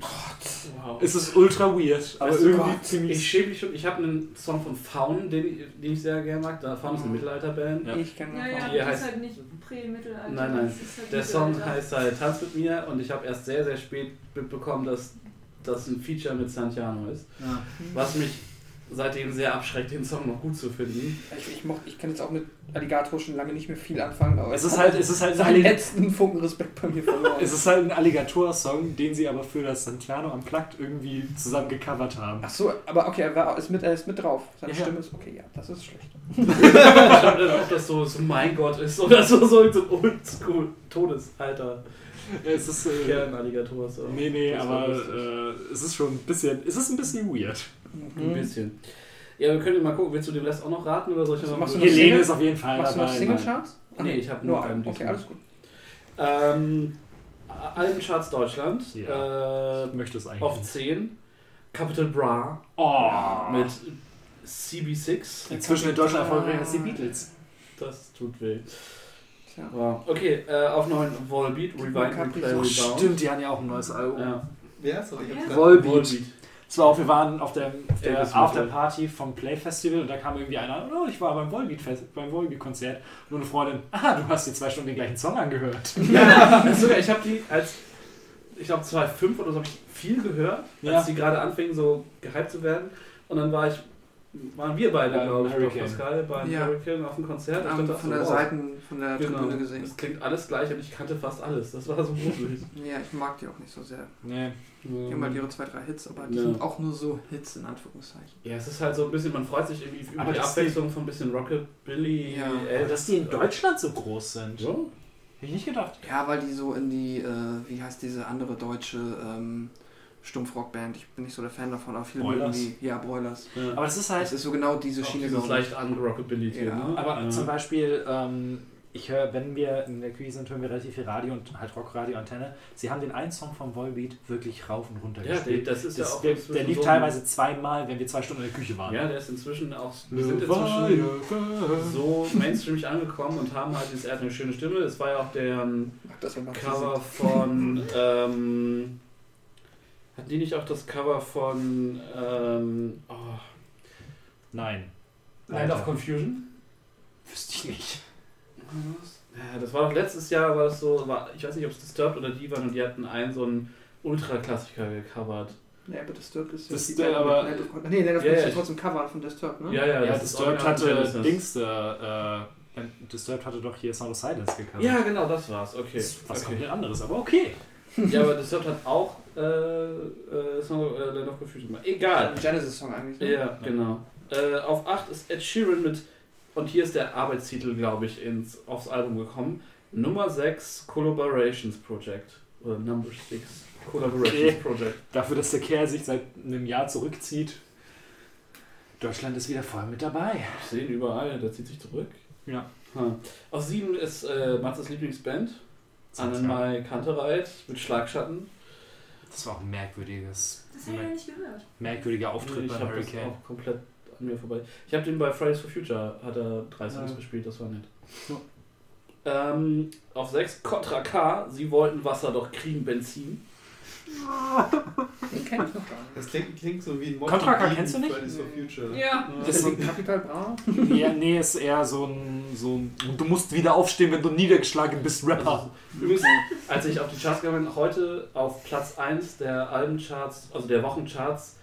Wow. Es ist ultra weird, aber Weißt du, irgendwie Gott, ziemlich. Ich schäme mich schon. Ich habe einen Song von Faun, den, den ich sehr gerne mag. Da Faun ist eine Mhm. Mittelalterband. Ja. Ich kenne Ja, ja, Die das heißt- ist halt nicht Prä-Mittelalter. Nein, nein. das ist halt Der Song Mittelalter. heißt halt Tanz mit mir und ich habe erst sehr, sehr spät mitbekommen, dass das ein Feature mit Santiano ist. Ja. Was mich seitdem sehr abschreckt, den Song noch gut zu finden. Ich, ich, mocht- ich kann jetzt auch mit Alligator schon lange nicht mehr viel anfangen, aber Es ist halt, es ist halt ein Alligator. letzten Funken Respekt bei mir verloren. Es ist halt ein Alligator-Song, den sie aber für das Santiano Unplugged irgendwie zusammen gecovert haben. Ach so, aber okay, er, war, ist, mit, er ist mit drauf. Seine Ja, ja. Stimme ist okay, ja, das ist schlecht. ich glaube nicht, ob das so, so mein Gott ist oder so, so, so ein oldschool Todesalter Es ist. Äh, Kernalligator. So. nee, nee, Das war aber äh, es ist schon ein bisschen. Es ist ein bisschen weird. Ein bisschen. Ja, wir können mal gucken. Willst du den Rest auch noch raten oder soll ich Also noch machst du Helene Single? ist auf jeden Fall Machst du noch dabei. Single-Charts? Ah, Nee, ich hab nur nur einen Okay, alles gut. Ähm, Albencharts Deutschland. Ja. Äh, Ich möchte es eigentlich. auf 10. Capital Bra Oh! mit CB6. Inzwischen in Deutschland erfolgreich als die Beatles. Das tut weh. Tja. Wow. Okay, äh, auf 9 Volbeat, Rewind, Replay, Oh, Rebound. stimmt, die haben ja auch ein neues Album. Ja. Wer? Hab's Ja. grad- Volbeat. Es war auch, wir waren auf der, der Elvis Afterparty vom Play Festival und da kam irgendwie einer, oh, ich war beim Volbeat, Fest, beim Volbeat Konzert und nur eine Freundin, ah, du hast dir zwei Stunden den gleichen Song angehört. Ja, sogar, ich habe die als, ich glaube 2005 oder so, habe ich viel gehört, Ja. als die gerade anfingen so gehypt zu werden. Und dann war ich, waren wir beide, Beim glaube ich, Hurricane. Pascal, beim Ja. Hurricane auf dem Konzert. Ich Haben dachte, von so, der wow, Seiten, von der Genau, Tribüne gesehen. es klingt alles gleich und ich kannte fast alles. Das war so gruselig. Ja, ich mag die auch nicht so sehr. Nee. Die haben halt ihre zwei, drei Hits, aber die Ja. sind auch nur so Hits in Anführungszeichen. Ja, es ist halt so ein bisschen, man freut sich irgendwie über Aber die das Abwechslung von ein bisschen Rockabilly, Ja. Elvis. Dass die in Deutschland so groß sind. Ja. Hätte ich nicht gedacht. Ja, weil die so in die, äh, wie heißt diese andere deutsche ähm, Stumpfrockband, ich bin nicht so der Fan davon, aber viele Broilers? mögen die. Ja, Broilers. Ja. Aber das ist Das halt. ist so genau diese Auch Schiene. glaub ich. leicht Rockabilly Ja, ne? Aber ja. zum Beispiel, ähm, ich höre, wenn wir in der Küche sind, hören wir relativ viel Radio und halt Rockradio-Antenne. Sie haben den einen Song vom Volbeat wirklich rauf und runter Ja, der, gespielt. das ist ja Das, auch der, der lief so teilweise zweimal, wenn wir zwei Stunden in der Küche waren. Ja, der ist inzwischen auch. Wir sind inzwischen so mainstreamig angekommen und haben halt jetzt er hat eine schöne Stimme. Es war ja auch der ähm, das, Cover von. Ähm, hatten die nicht auch das Cover von. Ähm, oh, Nein. Land of. Confusion? Wüsste ich nicht. Ja, das war doch letztes Jahr, war das so, war, ich weiß nicht, ob es Disturbed oder die waren und die hatten einen so einen Ultra-Klassiker gecovert. Ja, aber Disturbed ist Band mit aber- Land of Nee, Land of Ja, Con- ja, ist ja trotzdem Cover von Disturbed, ne? Ja, ja, Ja, das ist Disturbed hatte. Dings, der, äh, Disturbed hatte doch hier Sound of Silence gecovert. Ja, genau, das war's, okay. Das ist was okay. komplett anderes, aber okay. Ja, aber Disturbed hat auch äh, äh, Song äh, of Confusion gemacht. Egal. Genesis-Song eigentlich. Ne? Ja, genau. Äh, auf 8 ist Ed Sheeran mit und hier ist der Arbeitstitel, glaube ich, ins, aufs Album gekommen. Nummer 6 Collaborations Project. Oder Number 6 Collaborations Okay. Project. Dafür, dass der Kerl sich seit einem Jahr zurückzieht. Deutschland ist wieder voll mit dabei. Ich sehe ihn überall, der zieht sich zurück. Ja. Hm. Aus 7 ist äh, Matzes Lieblingsband. Annenmal Kantereit mit Schlagschatten. Das war auch ein merkwürdiges, Das habe ich ja nicht gehört. merkwürdiger Auftritt ich bei Hurricane. auch komplett an mir vorbei. Ich habe den bei Fridays for Future, hat er drei Songs Ja. gespielt, das war nett. Ja. Ähm, auf 6 Contra K, sie wollten Wasser, doch kriegen Benzin. Den kenn ich noch gar nicht. Das klingt, klingt so wie ein Contra K kennst du nicht? Fridays for Future. Ja. Das ist so, Capital Bra? ja, nee, ist eher so ein, so ein. Du musst wieder aufstehen, wenn du niedergeschlagen bist, Rapper. Also, übrigens, als ich auf die Charts gegangen bin, heute auf Platz 1 der Albencharts, also der Wochencharts,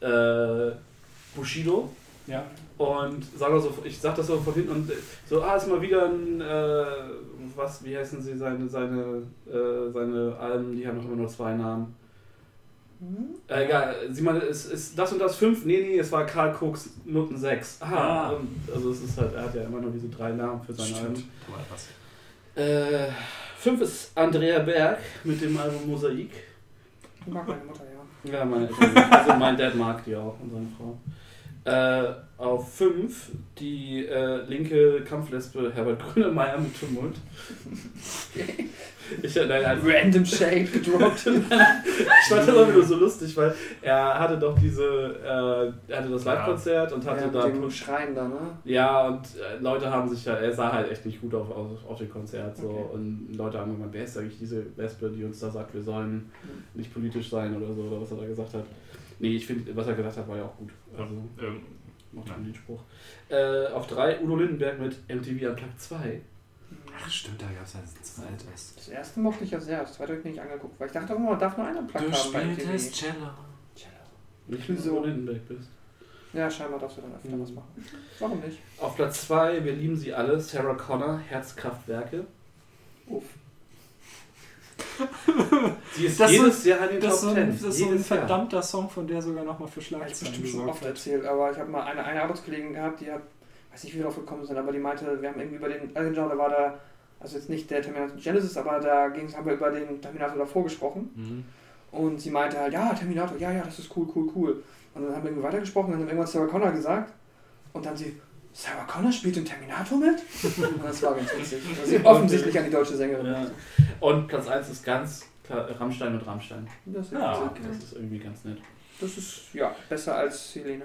äh, Bushido. Ja. Und sag mal so, ich sag das so von hinten und so, ah, ist mal wieder ein, äh, was, wie heißen sie, seine, seine, äh, seine Alben, die haben doch immer nur zwei Namen. Äh, egal, sieh mal, es ist das und das 5, nee, nee, es war Karl Cooks Noten 6. Aha, Ah. und, also es ist halt, er hat ja immer nur diese drei Namen für seine Stimmt. Alben. Du etwas. Äh, 5 ist Andrea Berg mit dem Album Mosaik. Ich mag meine Mutter, ja. Ja, meine Eltern, also mein Dad mag die auch und seine Frau. Äh, auf 5 die äh, linke Kampflesbe Herbert Grönemeyer mit Tumult. Ich, nein, also, Random Shape gedroppt. ich fand das auch wieder so lustig, weil er hatte doch diese, äh, er hatte das Ja. Live-Konzert und hatte ja, da dem Schreien da, ne? Ja, und äh, Leute haben sich ja, er sah halt echt nicht gut auf, auf, auf dem Konzert. So. Okay. Und Leute haben gemeint, wer ist eigentlich diese Wespe, die uns da sagt, wir sollen nicht politisch sein oder so, oder was er da gesagt hat. Nee, ich finde, was er gesagt hat, war ja auch gut. Also, Ähm, macht schon den Spruch. Äh, auf drei Udo Lindenberg mit MTV Unplugged 2. ach, stimmt, da gab es ja ein zweites. Das erste mochte ich ja sehr, das zweite habe ich mir nicht angeguckt, weil ich dachte, oh, man darf nur einen Plug Du haben bei spieltest MTV. Cello. Nicht wenn du So. Udo Lindenberg bist. Ja, scheinbar darfst du dann öfter Mhm. was machen. Warum nicht? Auf Platz 2, wir lieben sie alle, Sarah Connor, Herzkraftwerke. Uff. Sie ist Das ist jedes Jahr in den Das Top so 10. ein, das ist so ein jedes Jahr. verdammter Song, von der sogar nochmal für Hab ich Schlagzeilen bestimmt schon oft hat. erzählt, aber ich habe mal eine, eine Arbeitskollegin gehabt, die hat, weiß nicht, wie wir drauf gekommen sind, aber die meinte, wir haben irgendwie über den, also da war da, also jetzt nicht der Terminator Genesis, aber da ging's, haben wir über den Terminator davor gesprochen Mhm. und sie meinte halt, ja, Terminator, ja, ja, das ist cool, cool, cool. Und dann haben wir irgendwie weitergesprochen, dann haben wir irgendwann Sarah Connor gesagt und dann sie, Sarah Connor spielt den Terminator mit? Das war ganz witzig. sie offensichtlich an die deutsche Sängerin. Ja. Und Platz 1 ist ganz klar Rammstein und Rammstein. Das, ist Ja, okay. Das ist irgendwie ganz nett. das ist, ja, besser als Helene.